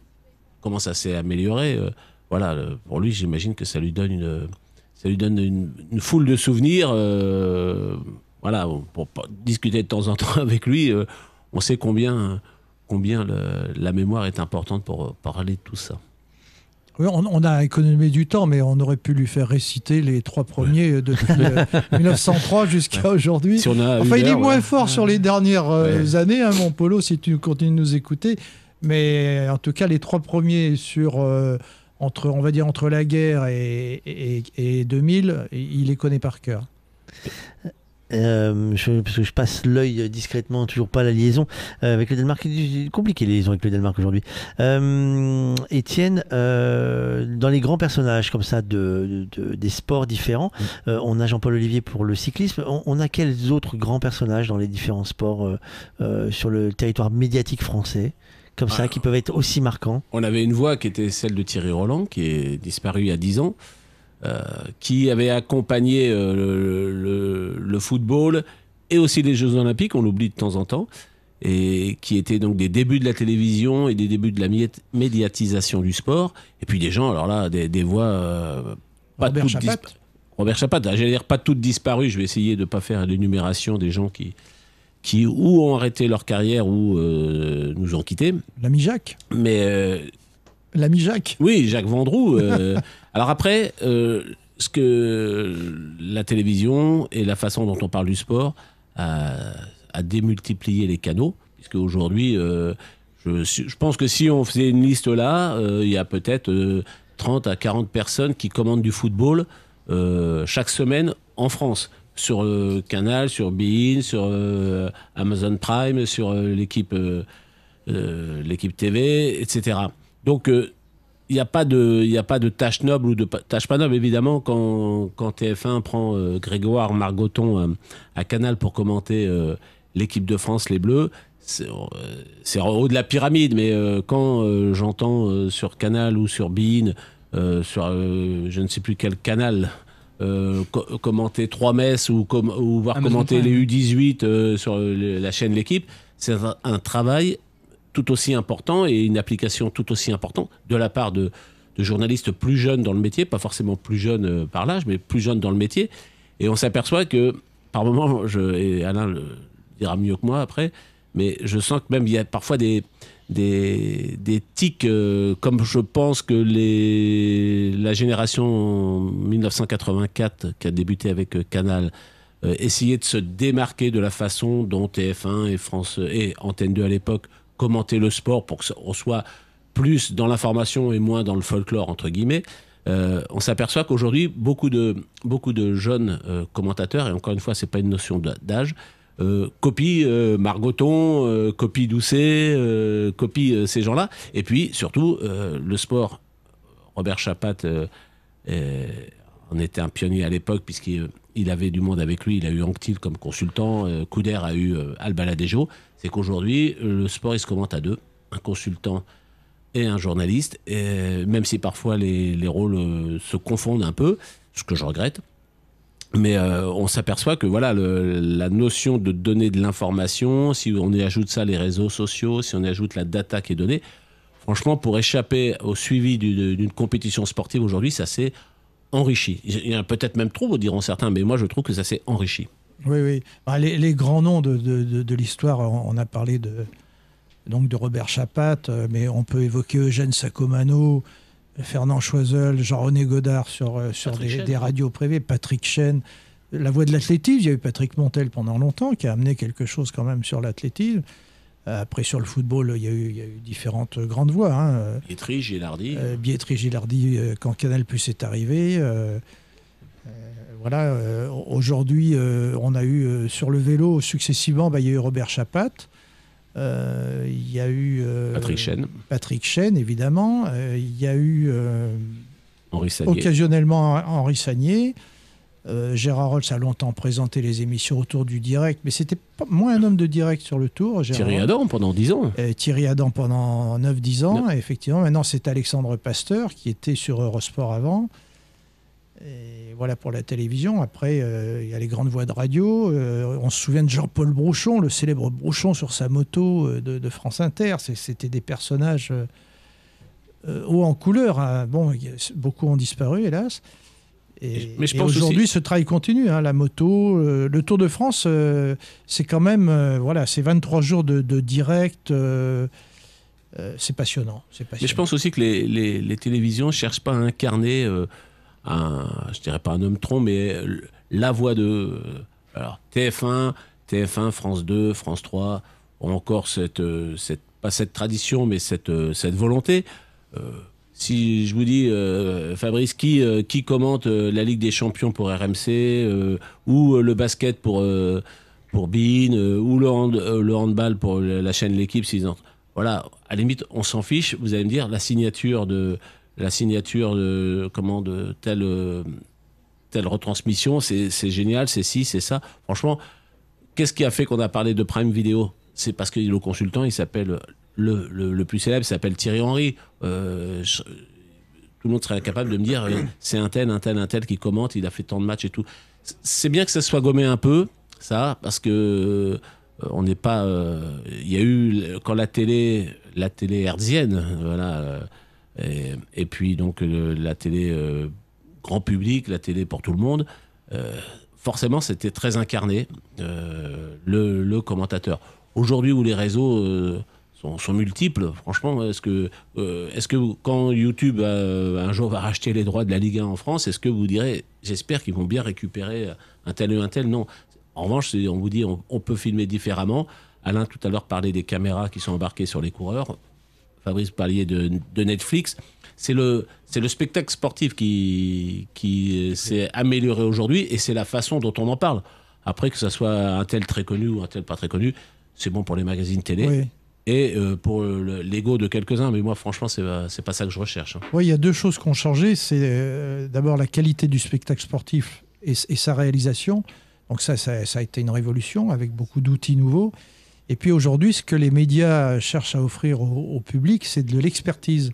comment ça s'est amélioré, voilà, pour lui, j'imagine que ça lui donne une, ça lui donne une, foule de souvenirs. voilà, pour, discuter de temps en temps avec lui, on sait combien, combien la mémoire est importante pour parler de tout ça. Oui, on, a économisé du temps, mais on aurait pu lui faire réciter les trois premiers depuis 1903 jusqu'à aujourd'hui. enfin, il est moins fort sur les dernières euh, années, hein, mon Polo, si tu continues de nous écouter. Mais en tout cas, les trois premiers sur euh, entre, on va dire entre la guerre et, et, et 2000, il les connaît par cœur. Euh, je, parce que je passe l'œil discrètement, toujours pas la liaison euh, avec le Danemark. C'est compliqué les liaisons avec le Danemark aujourd'hui. Euh, Étienne, euh, dans les grands personnages comme ça de, de des sports différents, mm. on a Jean-Paul Olivier pour le cyclisme. On, on, a quels autres grands personnages dans les différents sports sur le territoire médiatique français comme ça, qui peuvent être aussi marquants? On avait une voix qui était celle de Thierry Roland, qui est disparu il y a 10 ans. Euh, qui avait accompagné euh, le, football et aussi les Jeux Olympiques, on l'oublie de temps en temps, et qui étaient donc des débuts de la télévision et des débuts de la médiatisation du sport. Et puis des gens, alors là, des, voix euh, pas Robert Chapat. Robert Chapat, j'allais dire pas toutes disparues, je vais essayer de ne pas faire l'énumération des gens qui, qui ou ont arrêté leur carrière ou nous ont quittés. L'ami Jacques. Mais L'ami Jacques. Oui, Jacques Vendroux. Euh, alors après, euh, ce que la télévision et la façon dont on parle du sport a, démultiplié les canaux, puisque aujourd'hui, euh, je, pense que si on faisait une liste là, il y a peut-être 30 à 40 personnes qui commandent du football chaque semaine en France sur Canal, sur Bein, sur Amazon Prime, sur l'équipe l'équipe TV, etc. Donc, il euh, n'y a pas de, il a pas de tâche noble ou de tâche pas noble évidemment quand, quand TF1 prend euh, Grégoire Margoton euh, à Canal pour commenter l'équipe de France les Bleus. C'est en haut de la pyramide, mais quand j'entends sur Canal ou sur Bein, sur je ne sais plus quel canal, commenter trois messes ou, ou voir commenter les U18 sur la chaîne L'équipe, c'est un, travail tout aussi important et une application tout aussi importante de la part de, journalistes plus jeunes dans le métier, pas forcément plus jeunes euh, par l'âge, mais plus jeunes dans le métier. Et on s'aperçoit que, par moments, je, et Alain le dira mieux que moi après, mais je sens que même il y a parfois des, des, des tics, euh, comme je pense que les, la génération 1984 qui a débuté avec euh, Canal, essayait de se démarquer de la façon dont TF1 et France et Antenne 2 à l'époque commenter le sport pour qu'on soit plus dans l'information et moins dans le folklore, entre guillemets, euh, on s'aperçoit qu'aujourd'hui, beaucoup de, beaucoup de jeunes euh, commentateurs, et encore une fois, c'est pas une notion d'âge, euh, copient Margoton, copient Doucet, copient ces gens-là. Et puis, surtout, le sport. Robert Chapat en était un pionnier à l'époque, puisqu'il avait du monde avec lui. Il a eu Anctil comme consultant, Couder a eu Albaladejo c'est qu'aujourd'hui, le sport, il se commente à deux, un consultant et un journaliste, et même si parfois les, rôles euh, se confondent un peu, ce que je regrette. Mais euh, on s'aperçoit que voilà la notion de donner de l'information, si on y ajoute ça les réseaux sociaux, si on y ajoute la data qui est donnée, franchement pour échapper au suivi d'une compétition sportive aujourd'hui, ça s'est enrichi. Il y a peut-être même trop, diront certains, mais moi je trouve que ça s'est enrichi. Oui, oui. Bah, les, grands noms de, de, l'histoire, on, a parlé de, donc de Robert Chapat, euh, mais on peut évoquer Eugène Sacomano, Fernand Choiseul, Jean-René Godard sur, euh, sur des, radios privées, Patrick Chen. La voix de l'athlétisme, il y a eu Patrick Montel pendant longtemps qui a amené quelque chose quand même sur l'athlétisme. Euh, après, sur le football, il y a eu, il y a eu différentes grandes voix. Hein. Bietri, Gilardi. Bietri, Gilardi, quand Canal Plus est arrivé voilà, euh, aujourd'hui, euh, on a eu euh, sur le vélo successivement, bah, il y a eu Robert Chapat, il y a eu Patrick Chen. Patrick Chen, évidemment. il y a eu occasionnellement Henri Sagnier. Gérard Rolls a longtemps présenté les émissions autour du direct, mais c'était moins un homme de direct sur le tour. Thierry Adam pendant 10 ans. Thierry Adam pendant 9-10 ans, effectivement. Maintenant, c'est Alexandre Pasteur qui était sur Eurosport avant. Et voilà pour la télévision. Après, euh, il y a les grandes voix de radio. Euh, on se souvient de Jean-Paul Brouchon, le célèbre Brouchon sur sa moto euh, de, France Inter. C'était des personnages hauts en couleur. Hein. Bon, beaucoup ont disparu, hélas. Et, mais aujourd'hui, ce travail continue. Hein. la moto, le Tour de France, c'est quand même, voilà, c'est 23 jours de, direct. c'est passionnant, passionnant, Mais je pense aussi que les, les, les télévisions cherchent pas à incarner un, je dirais pas un homme tronc, mais la voix de alors TF1, TF1, France 2, France 3 ont encore cette, cette pas cette tradition, mais cette, cette volonté. Euh, si je vous dis, euh, Fabrice, qui, euh, qui commente la Ligue des Champions pour RMC, ou le basket pour, pour Bein, ou le, handball pour la chaîne L'équipe, voilà, à la limite, on s'en fiche. Vous allez me dire, la signature de, la signature de, comment, de telle, telle retransmission, c'est génial, c'est ci, c'est ça. Franchement, qu'est-ce qui a fait qu'on a parlé de Prime Video? C'est parce que le consultant, il s'appelle, le, le, plus célèbre s'appelle Thierry Henry. Euh, tout le monde serait capable de me dire, euh, c'est un tel, un tel, un tel qui commente, il a fait tant de matchs et tout. C'est bien que ça soit gommé un peu, ça, parce que euh, on n'est pas. Il y a eu quand la télé, la télé hertzienne, voilà et, puis donc la télé grand public, la télé pour tout le monde, forcément c'était très incarné, euh, le, commentateur. Aujourd'hui où les réseaux sont, multiples, franchement, est-ce que, est que quand YouTube un jour va racheter les droits de la Ligue 1 en France, est-ce que vous direz, j'espère qu'ils vont bien récupérer un tel ou un tel? Non. En revanche, on vous dit, on, peut filmer différemment. Alain tout à l'heure parlait des caméras qui sont embarquées sur les coureurs. Fabrice parliez de, de Netflix, c'est le, le spectacle sportif qui, qui s'est amélioré aujourd'hui et c'est la façon dont on en parle. Après, que ce soit un tel très connu ou un tel pas très connu, c'est bon pour les magazines télé. Et euh, pour l'ego de quelques-uns, mais moi, franchement, c'est c'est pas ça que je recherche. Hein. Oui, il y a deux choses qui ont changé. C'est euh, d'abord la qualité du spectacle sportif et, sa réalisation. Donc ça, ça, a été une révolution avec beaucoup d'outils nouveaux. Et puis aujourd'hui, ce que les médias cherchent à offrir au, public, c'est de l'expertise.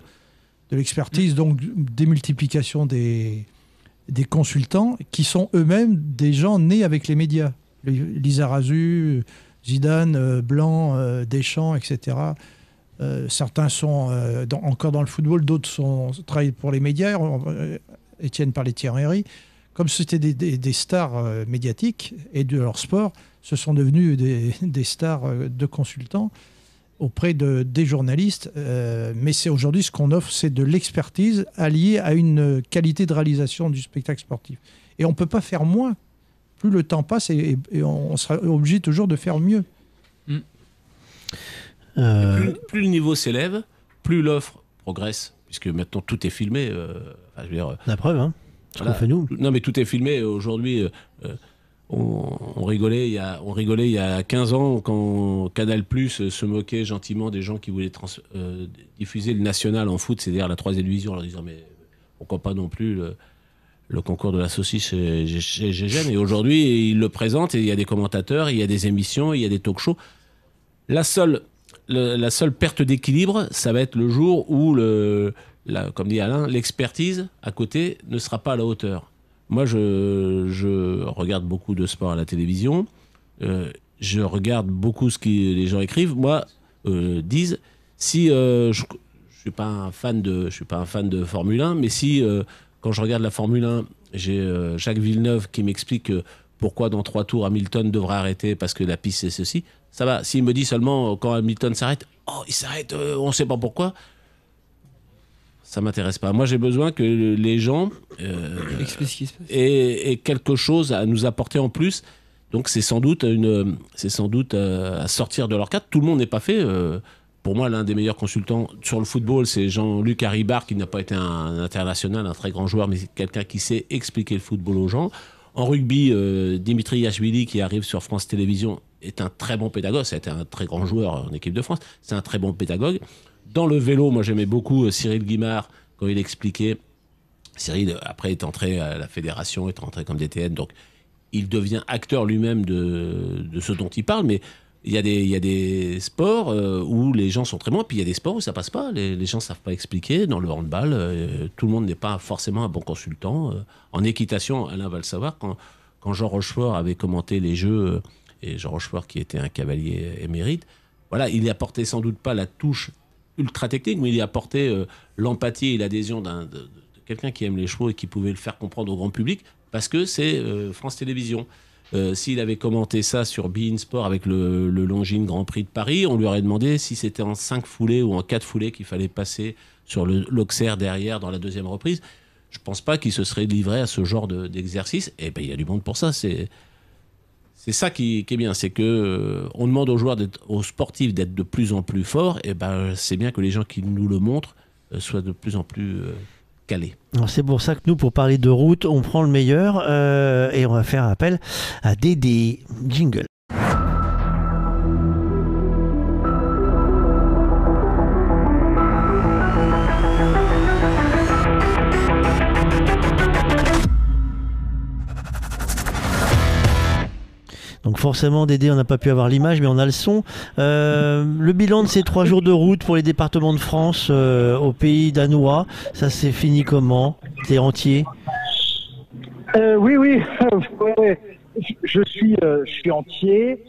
De l'expertise, donc démultiplication des, des consultants qui sont eux-mêmes des gens nés avec les médias. Lisa Razu, Zidane, euh, Blanc, euh, Deschamps, etc. Euh, certains sont encore dans le football, d'autres sont travaillent pour les médias. Étienne parlait Thierry Henry. Comme c'était des, des, stars médiatiques et de leur sport, ce sont devenus des, stars de consultants auprès de, des journalistes. Mais c'est aujourd'hui ce qu'on offre, c'est de l'expertise alliée à une qualité de réalisation du spectacle sportif. Et on ne peut pas faire moins. Plus le temps passe et, on sera obligé toujours de faire mieux. Mm. Euh, plus, le niveau s'élève, plus l'offre progresse, puisque maintenant tout est filmé. La preuve, hein. fait nous. Non, mais tout est filmé. Aujourd'hui, on, rigolait il y a, on rigolait il y a 15 ans quand Canal Plus se moquait gentiment des gens qui voulaient euh, diffuser le national en foot, c'est-à-dire la troisième division, en leur disant mais pourquoi pas non plus le, concours de la saucisse chez, chez, Et aujourd'hui, ils le présentent et il y a des commentateurs, il y a des émissions, il y a des talk-shows. La seule, la seule perte d'équilibre, ça va être le jour où, le, comme dit Alain, l'expertise à côté ne sera pas à la hauteur. Moi, je, regarde beaucoup de sport à la télévision. Euh, je regarde beaucoup ce que les gens écrivent. Moi, euh, disent si euh, je, ne suis pas un fan de, je suis pas un fan de Formule 1, mais si quand je regarde la Formule 1, j'ai Jacques Villeneuve qui m'explique pourquoi dans trois tours Hamilton devrait arrêter parce que la piste c'est ceci, ça va. S'il me dit seulement quand Hamilton s'arrête, oh il s'arrête, on ne sait pas pourquoi ça m'intéresse pas. Moi, j'ai besoin que les gens euh, aient, quelque chose à nous apporter en plus. Donc, c'est sans doute une, c'est sans doute euh, à sortir de leur cadre. Tout le monde n'est pas fait. Euh, pour moi, l'un des meilleurs consultants sur le football, c'est Jean-Luc Haribar, qui n'a pas été un, international, un très grand joueur, mais quelqu'un qui sait expliquer le football aux gens. En rugby, Dimitri Yachvili, qui arrive sur France Télévisions, est un très bon pédagogue. C'était un très grand joueur en équipe de France. C'est un très bon pédagogue. Dans le vélo, moi j'aimais beaucoup euh, Cyril Guimard quand il expliquait. Cyril, après, est entré à la fédération, est entré comme DTN, donc il devient acteur lui-même de, ce dont il parle. Mais il y, a des, sports où les gens sont très bons, puis il y a des sports où ça passe pas. Les, les gens savent pas expliquer. Dans le handball, tout le monde n'est pas forcément un bon consultant. en équitation, Alain va le savoir, quand, Jean Rochefort avait commenté les jeux, et Jean Rochefort qui était un cavalier émérite, voilà, il apportait sans doute pas la touche ultra technique, mais il y apportait l'empathie et l'adhésion d'un quelqu'un qui aime les chevaux et qui pouvait le faire comprendre au grand public, parce que c'est euh, France Télévisions. Euh, s'il avait commenté ça sur Bein Sport avec le, Longines Grand Prix de Paris, on lui aurait demandé si c'était en 5 foulées ou en 4 foulées qu'il fallait passer sur l'Auxerre derrière dans la deuxième reprise. Je pense pas qu'il se serait livré à ce genre d'exercice. et ben il y a du monde pour ça. C'est ça qui, est bien, c'est que euh, on demande aux joueurs, aux sportifs d'être de plus en plus forts. Et ben c'est bien que les gens qui nous le montrent soient de plus en plus c'est pour ça que nous, pour parler de route, on prend le meilleur euh, et on va faire appel à Dédé. Jingle. Donc forcément, Dédé, on n'a pas pu avoir l'image, mais on a le son. Euh, le bilan de ces trois jours de route pour les départements de France euh, au pays danois, ça s'est fini comment? T'es entier? Euh, Oui, oui. je suis, je suis entier.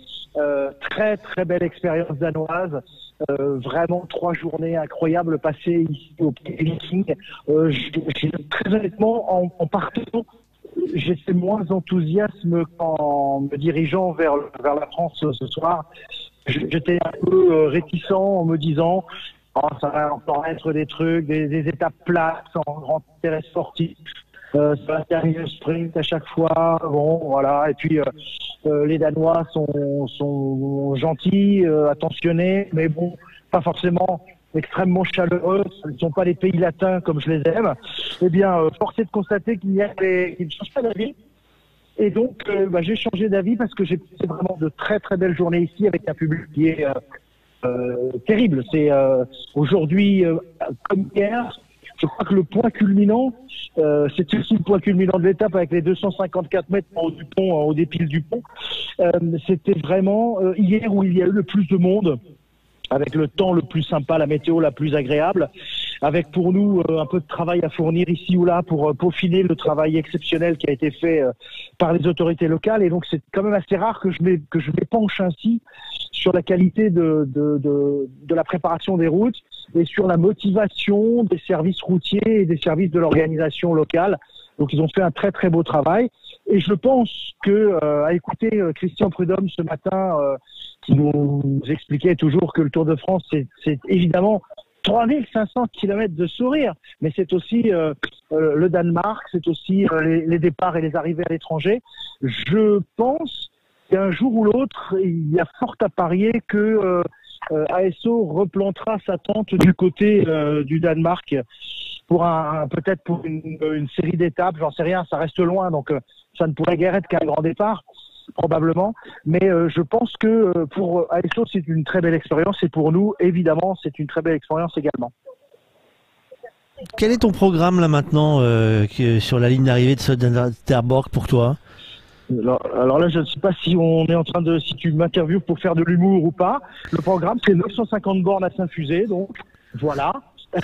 très très belle expérience danoise. vraiment trois journées incroyables passées ici au Pays euh, très honnêtement, en, en partant j'étais moins enthousiasme qu'en me dirigeant vers, vers la France ce soir. J'étais un peu euh, réticent en me disant oh, ça va encore être des trucs, des, étapes plates sans grand intérêt sportif. Euh, ça va terminer sprint à chaque fois. Bon, voilà. Et puis euh, euh, les Danois sont, sont gentils, attentionnés, mais bon, pas forcément extrêmement chaleureux, ce ne sont pas les pays latins comme je les aime, eh bien, euh, force est de constater qu'il qu'ils ne changent pas d'avis. Et donc, euh, bah, j'ai changé d'avis parce que j'ai passé vraiment de très très belles journées ici avec un public qui est euh, terrible. C'est aujourd'hui comme hier. Je crois que le point culminant, c'est aussi le point culminant de l'étape avec les 254 mètres en haut du pont, en haut des piles du pont. C'était vraiment hier où il y a eu le plus de monde avec le temps le plus sympa, la météo la plus agréable, avec pour nous euh, un peu de travail à fournir ici ou là pour euh, peaufiner le travail exceptionnel qui a été fait euh, par les autorités locales. Et donc c'est quand même assez rare que je que m'épanche ainsi sur la qualité de, de, de, de, la préparation des routes et sur la motivation des services routiers et des services de l'organisation locale. Donc ils ont fait un très très beau travail. Et je pense que à écouter Christian Prudhomme ce matin qui nous expliquait toujours que le Tour de France, c'est évidemment 3500 km de sourire, mais c'est aussi euh, euh, le Danemark, c'est aussi euh, les, départs et les arrivées à l'étranger. Je pense qu'un jour ou l'autre, il y a fort à parier que ASO replantera sa tente du côté du Danemark pour un, peut-être pour une, une série d'étapes, j'en sais rien, ça reste loin, donc ça ne pourrait guère être qu'un grand départ probablement. Mais euh, je pense que euh, pour ASO, c'est une très belle expérience et pour nous, évidemment, c'est une très belle expérience également. Quel est ton programme là maintenant euh, sur la ligne d'arrivée de Söderborg pour toi? Alors, là, je ne sais pas si on est en train de, si tu m'interviews pour faire de l'humour ou pas. Le programme, c'est 950 bornes à s'infuser, donc voilà.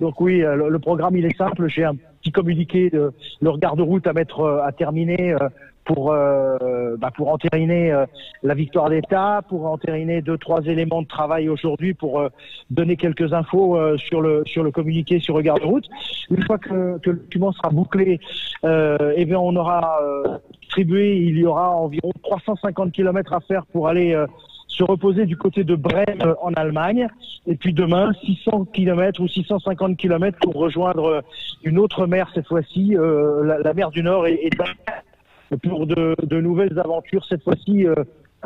donc oui, le, programme il est simple. J'ai un petit communiqué de le regard de route à mettre à terminer pour euh, bah pour entériner euh, la victoire d'État, pour entériner deux trois éléments de travail aujourd'hui, pour euh, donner quelques infos sur le sur le communiqué sur regard de route. Une fois que, que le document sera bouclé, eh bien on aura distribué, il y aura environ 350 km à faire pour aller se reposer du côté de Brême en Allemagne, et puis demain 600 km ou 650 km pour rejoindre une autre mer cette fois-ci, la, mer du Nord et, et pour de, de nouvelles aventures, cette fois-ci euh,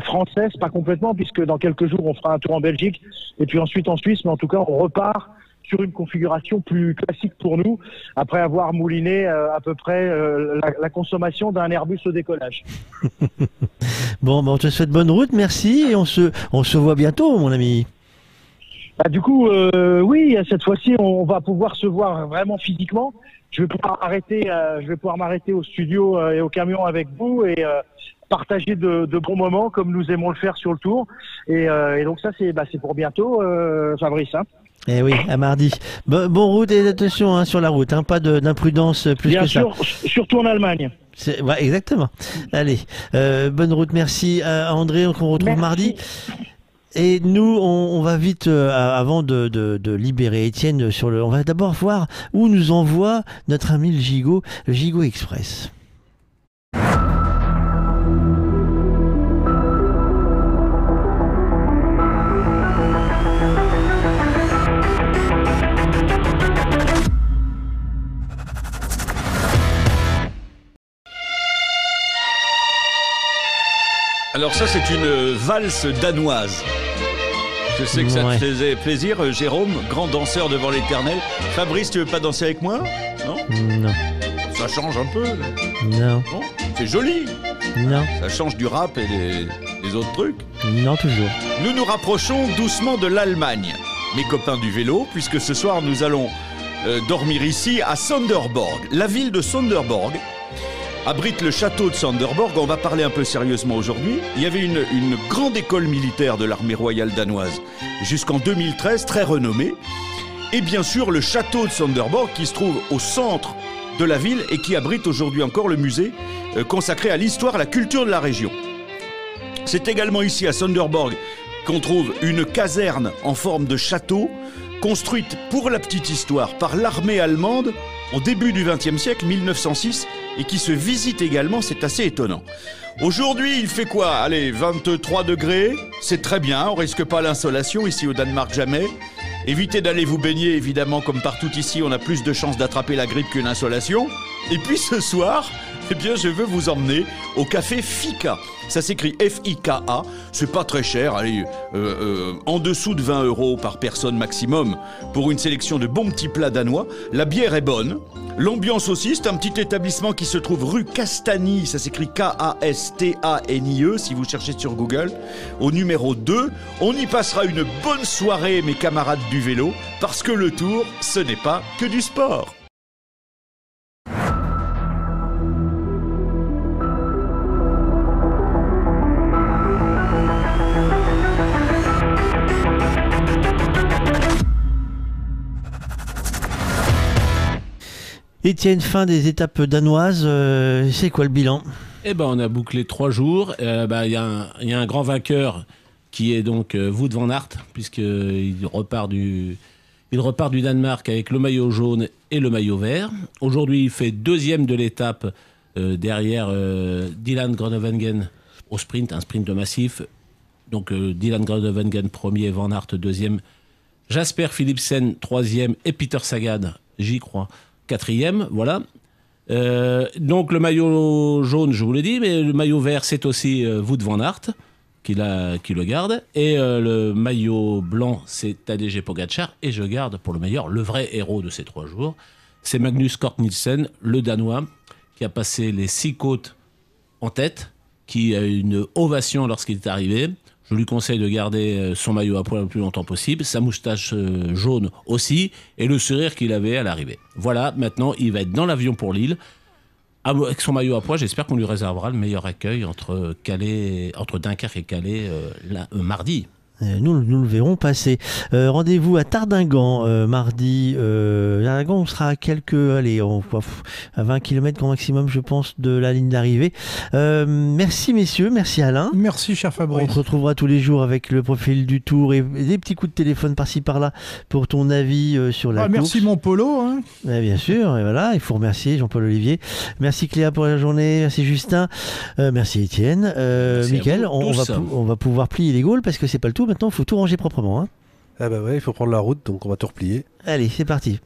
françaises, pas complètement, puisque dans quelques jours, on fera un tour en Belgique et puis ensuite en Suisse, mais en tout cas, on repart sur une configuration plus classique pour nous, après avoir mouliné euh, à peu près euh, la, la, consommation d'un Airbus au décollage. bon, ben on te souhaite bonne route, merci, et on se, on se voit bientôt, mon ami. Bah, du coup, euh, oui, cette fois-ci, on va pouvoir se voir vraiment physiquement je vais pouvoir arrêter, euh, je vais pouvoir m'arrêter au studio euh, et au camion avec vous et, euh, partager de, bons moments comme nous aimons le faire sur le tour. Et, donc ça, c'est bah, pour bientôt, Fabrice. Hein. Eh oui, à mardi. Bon, route et attention hein, sur la route, hein, pas d'imprudence plus Bien que sûr, ça. surtout en Allemagne. Ouais, exactement. Allez, bonne route, merci à André, on retrouve mardi. Et nous, on, va vite, euh, avant de, de, libérer Étienne, sur le, on va d'abord voir où nous envoie notre ami le Gigot, le Gigot Express. Alors ça, c'est une valse danoise. Je sais que ça te faisait plaisir, euh, Jérôme, grand danseur devant l'éternel. Fabrice, tu veux pas danser avec moi? Non? Non. Ça change un peu. Non. C'est joli. Non. Ça change du rap et des, autres trucs. Non, toujours. Nous nous rapprochons doucement de l'Allemagne, mes copains du vélo, puisque ce soir nous allons euh, dormir ici à Sonderborg. La ville de Sonderborg abrite le château de Sonderborg. On va parler un peu sérieusement aujourd'hui. Il y avait une, grande école militaire de l'armée royale danoise jusqu'en 2013, très renommée. Et bien sûr, le château de Sonderborg qui se trouve au centre de la ville et qui abrite aujourd'hui encore le musée euh, consacré à l'histoire et la culture de la région. C'est également ici à Sonderborg qu'on trouve une caserne en forme de château construite pour la petite histoire par l'armée allemande au début du XXe siècle, 1906, et qui se visite également, c'est assez étonnant. Aujourd'hui, il fait quoi? Allez, 23 degrés, c'est très bien, on risque pas l'insolation ici au Danemark jamais. Évitez d'aller vous baigner, évidemment, comme partout ici, on a plus de chances d'attraper la grippe qu'une insolation. Et puis ce soir, eh bien, je veux vous emmener au café Fika. Ça s'écrit F-I-K-A. C'est pas très cher, allez, euh, euh, en dessous de 20 euros par personne maximum pour une sélection de bons petits plats danois. La bière est bonne. L'ambiance aussi, c'est un petit établissement qui se trouve rue Castagny, ça s'écrit K-A-S-T-A-N-I-E si vous cherchez sur Google, au numéro 2. On y passera une bonne soirée, mes camarades du vélo, parce que le tour, ce n'est pas que du sport. Étienne, fin des étapes danoises, euh, c'est quoi le bilan? Eh ben, on a bouclé trois jours. Euh, bah, il y, a un grand vainqueur qui est donc euh, van Aert, puisqu'il repart du, il repart du Danemark avec le maillot jaune et le maillot vert. Aujourd'hui, il fait deuxième de l'étape derrière Dylan Groenewegen au sprint, un sprint massif. Donc Dylan Groenewegen premier, Van Aert deuxième, Jasper Philipsen troisième et Peter Sagan, j'y crois, quatrième, voilà. Euh, donc le maillot jaune, je vous l'ai dit, mais le maillot vert, c'est aussi euh, Wout van Aert qui, qui le garde. Et euh, le maillot blanc, c'est Tadej Pogacar. Et je garde pour le meilleur, le vrai héros de ces trois jours, c'est Magnus Kort Nielsen, le Danois, qui a passé les six côtes en tête, qui a eu une ovation lorsqu'il est arrivé. Je lui conseille de garder euh, son maillot à poil le plus longtemps possible, sa moustache euh, jaune aussi, et le sourire qu'il avait à l'arrivée. Voilà, maintenant il va être dans l'avion pour Lille. Avec son maillot à poids, j'espère qu'on lui réservera le meilleur accueil entre, Dunkerque et Calais euh, mardi. Nous, nous le verrons passer. Euh, rendez-vous à Tardingan euh, mardi. Tardingan, on sera à quelques, allez, on, à 20 km grand maximum, je pense, de la ligne d'arrivée. merci messieurs, merci Alain. Merci cher Fabrice. On se retrouvera tous les jours avec le profil du tour et, des petits coups de téléphone par-ci par-là pour ton avis sur la ah, Merci mon polo. Hein. bien sûr, et voilà, il faut remercier Jean-Paul Olivier. Merci Cléa pour la journée, merci Justin, merci Étienne, Mickaël. On, va on va pouvoir plier les Gaules parce que c'est pas le tout maintenant, il faut tout ranger proprement. Hein. Ah bah ouais, il faut prendre la route, donc on va tout replier. Allez, c'est parti.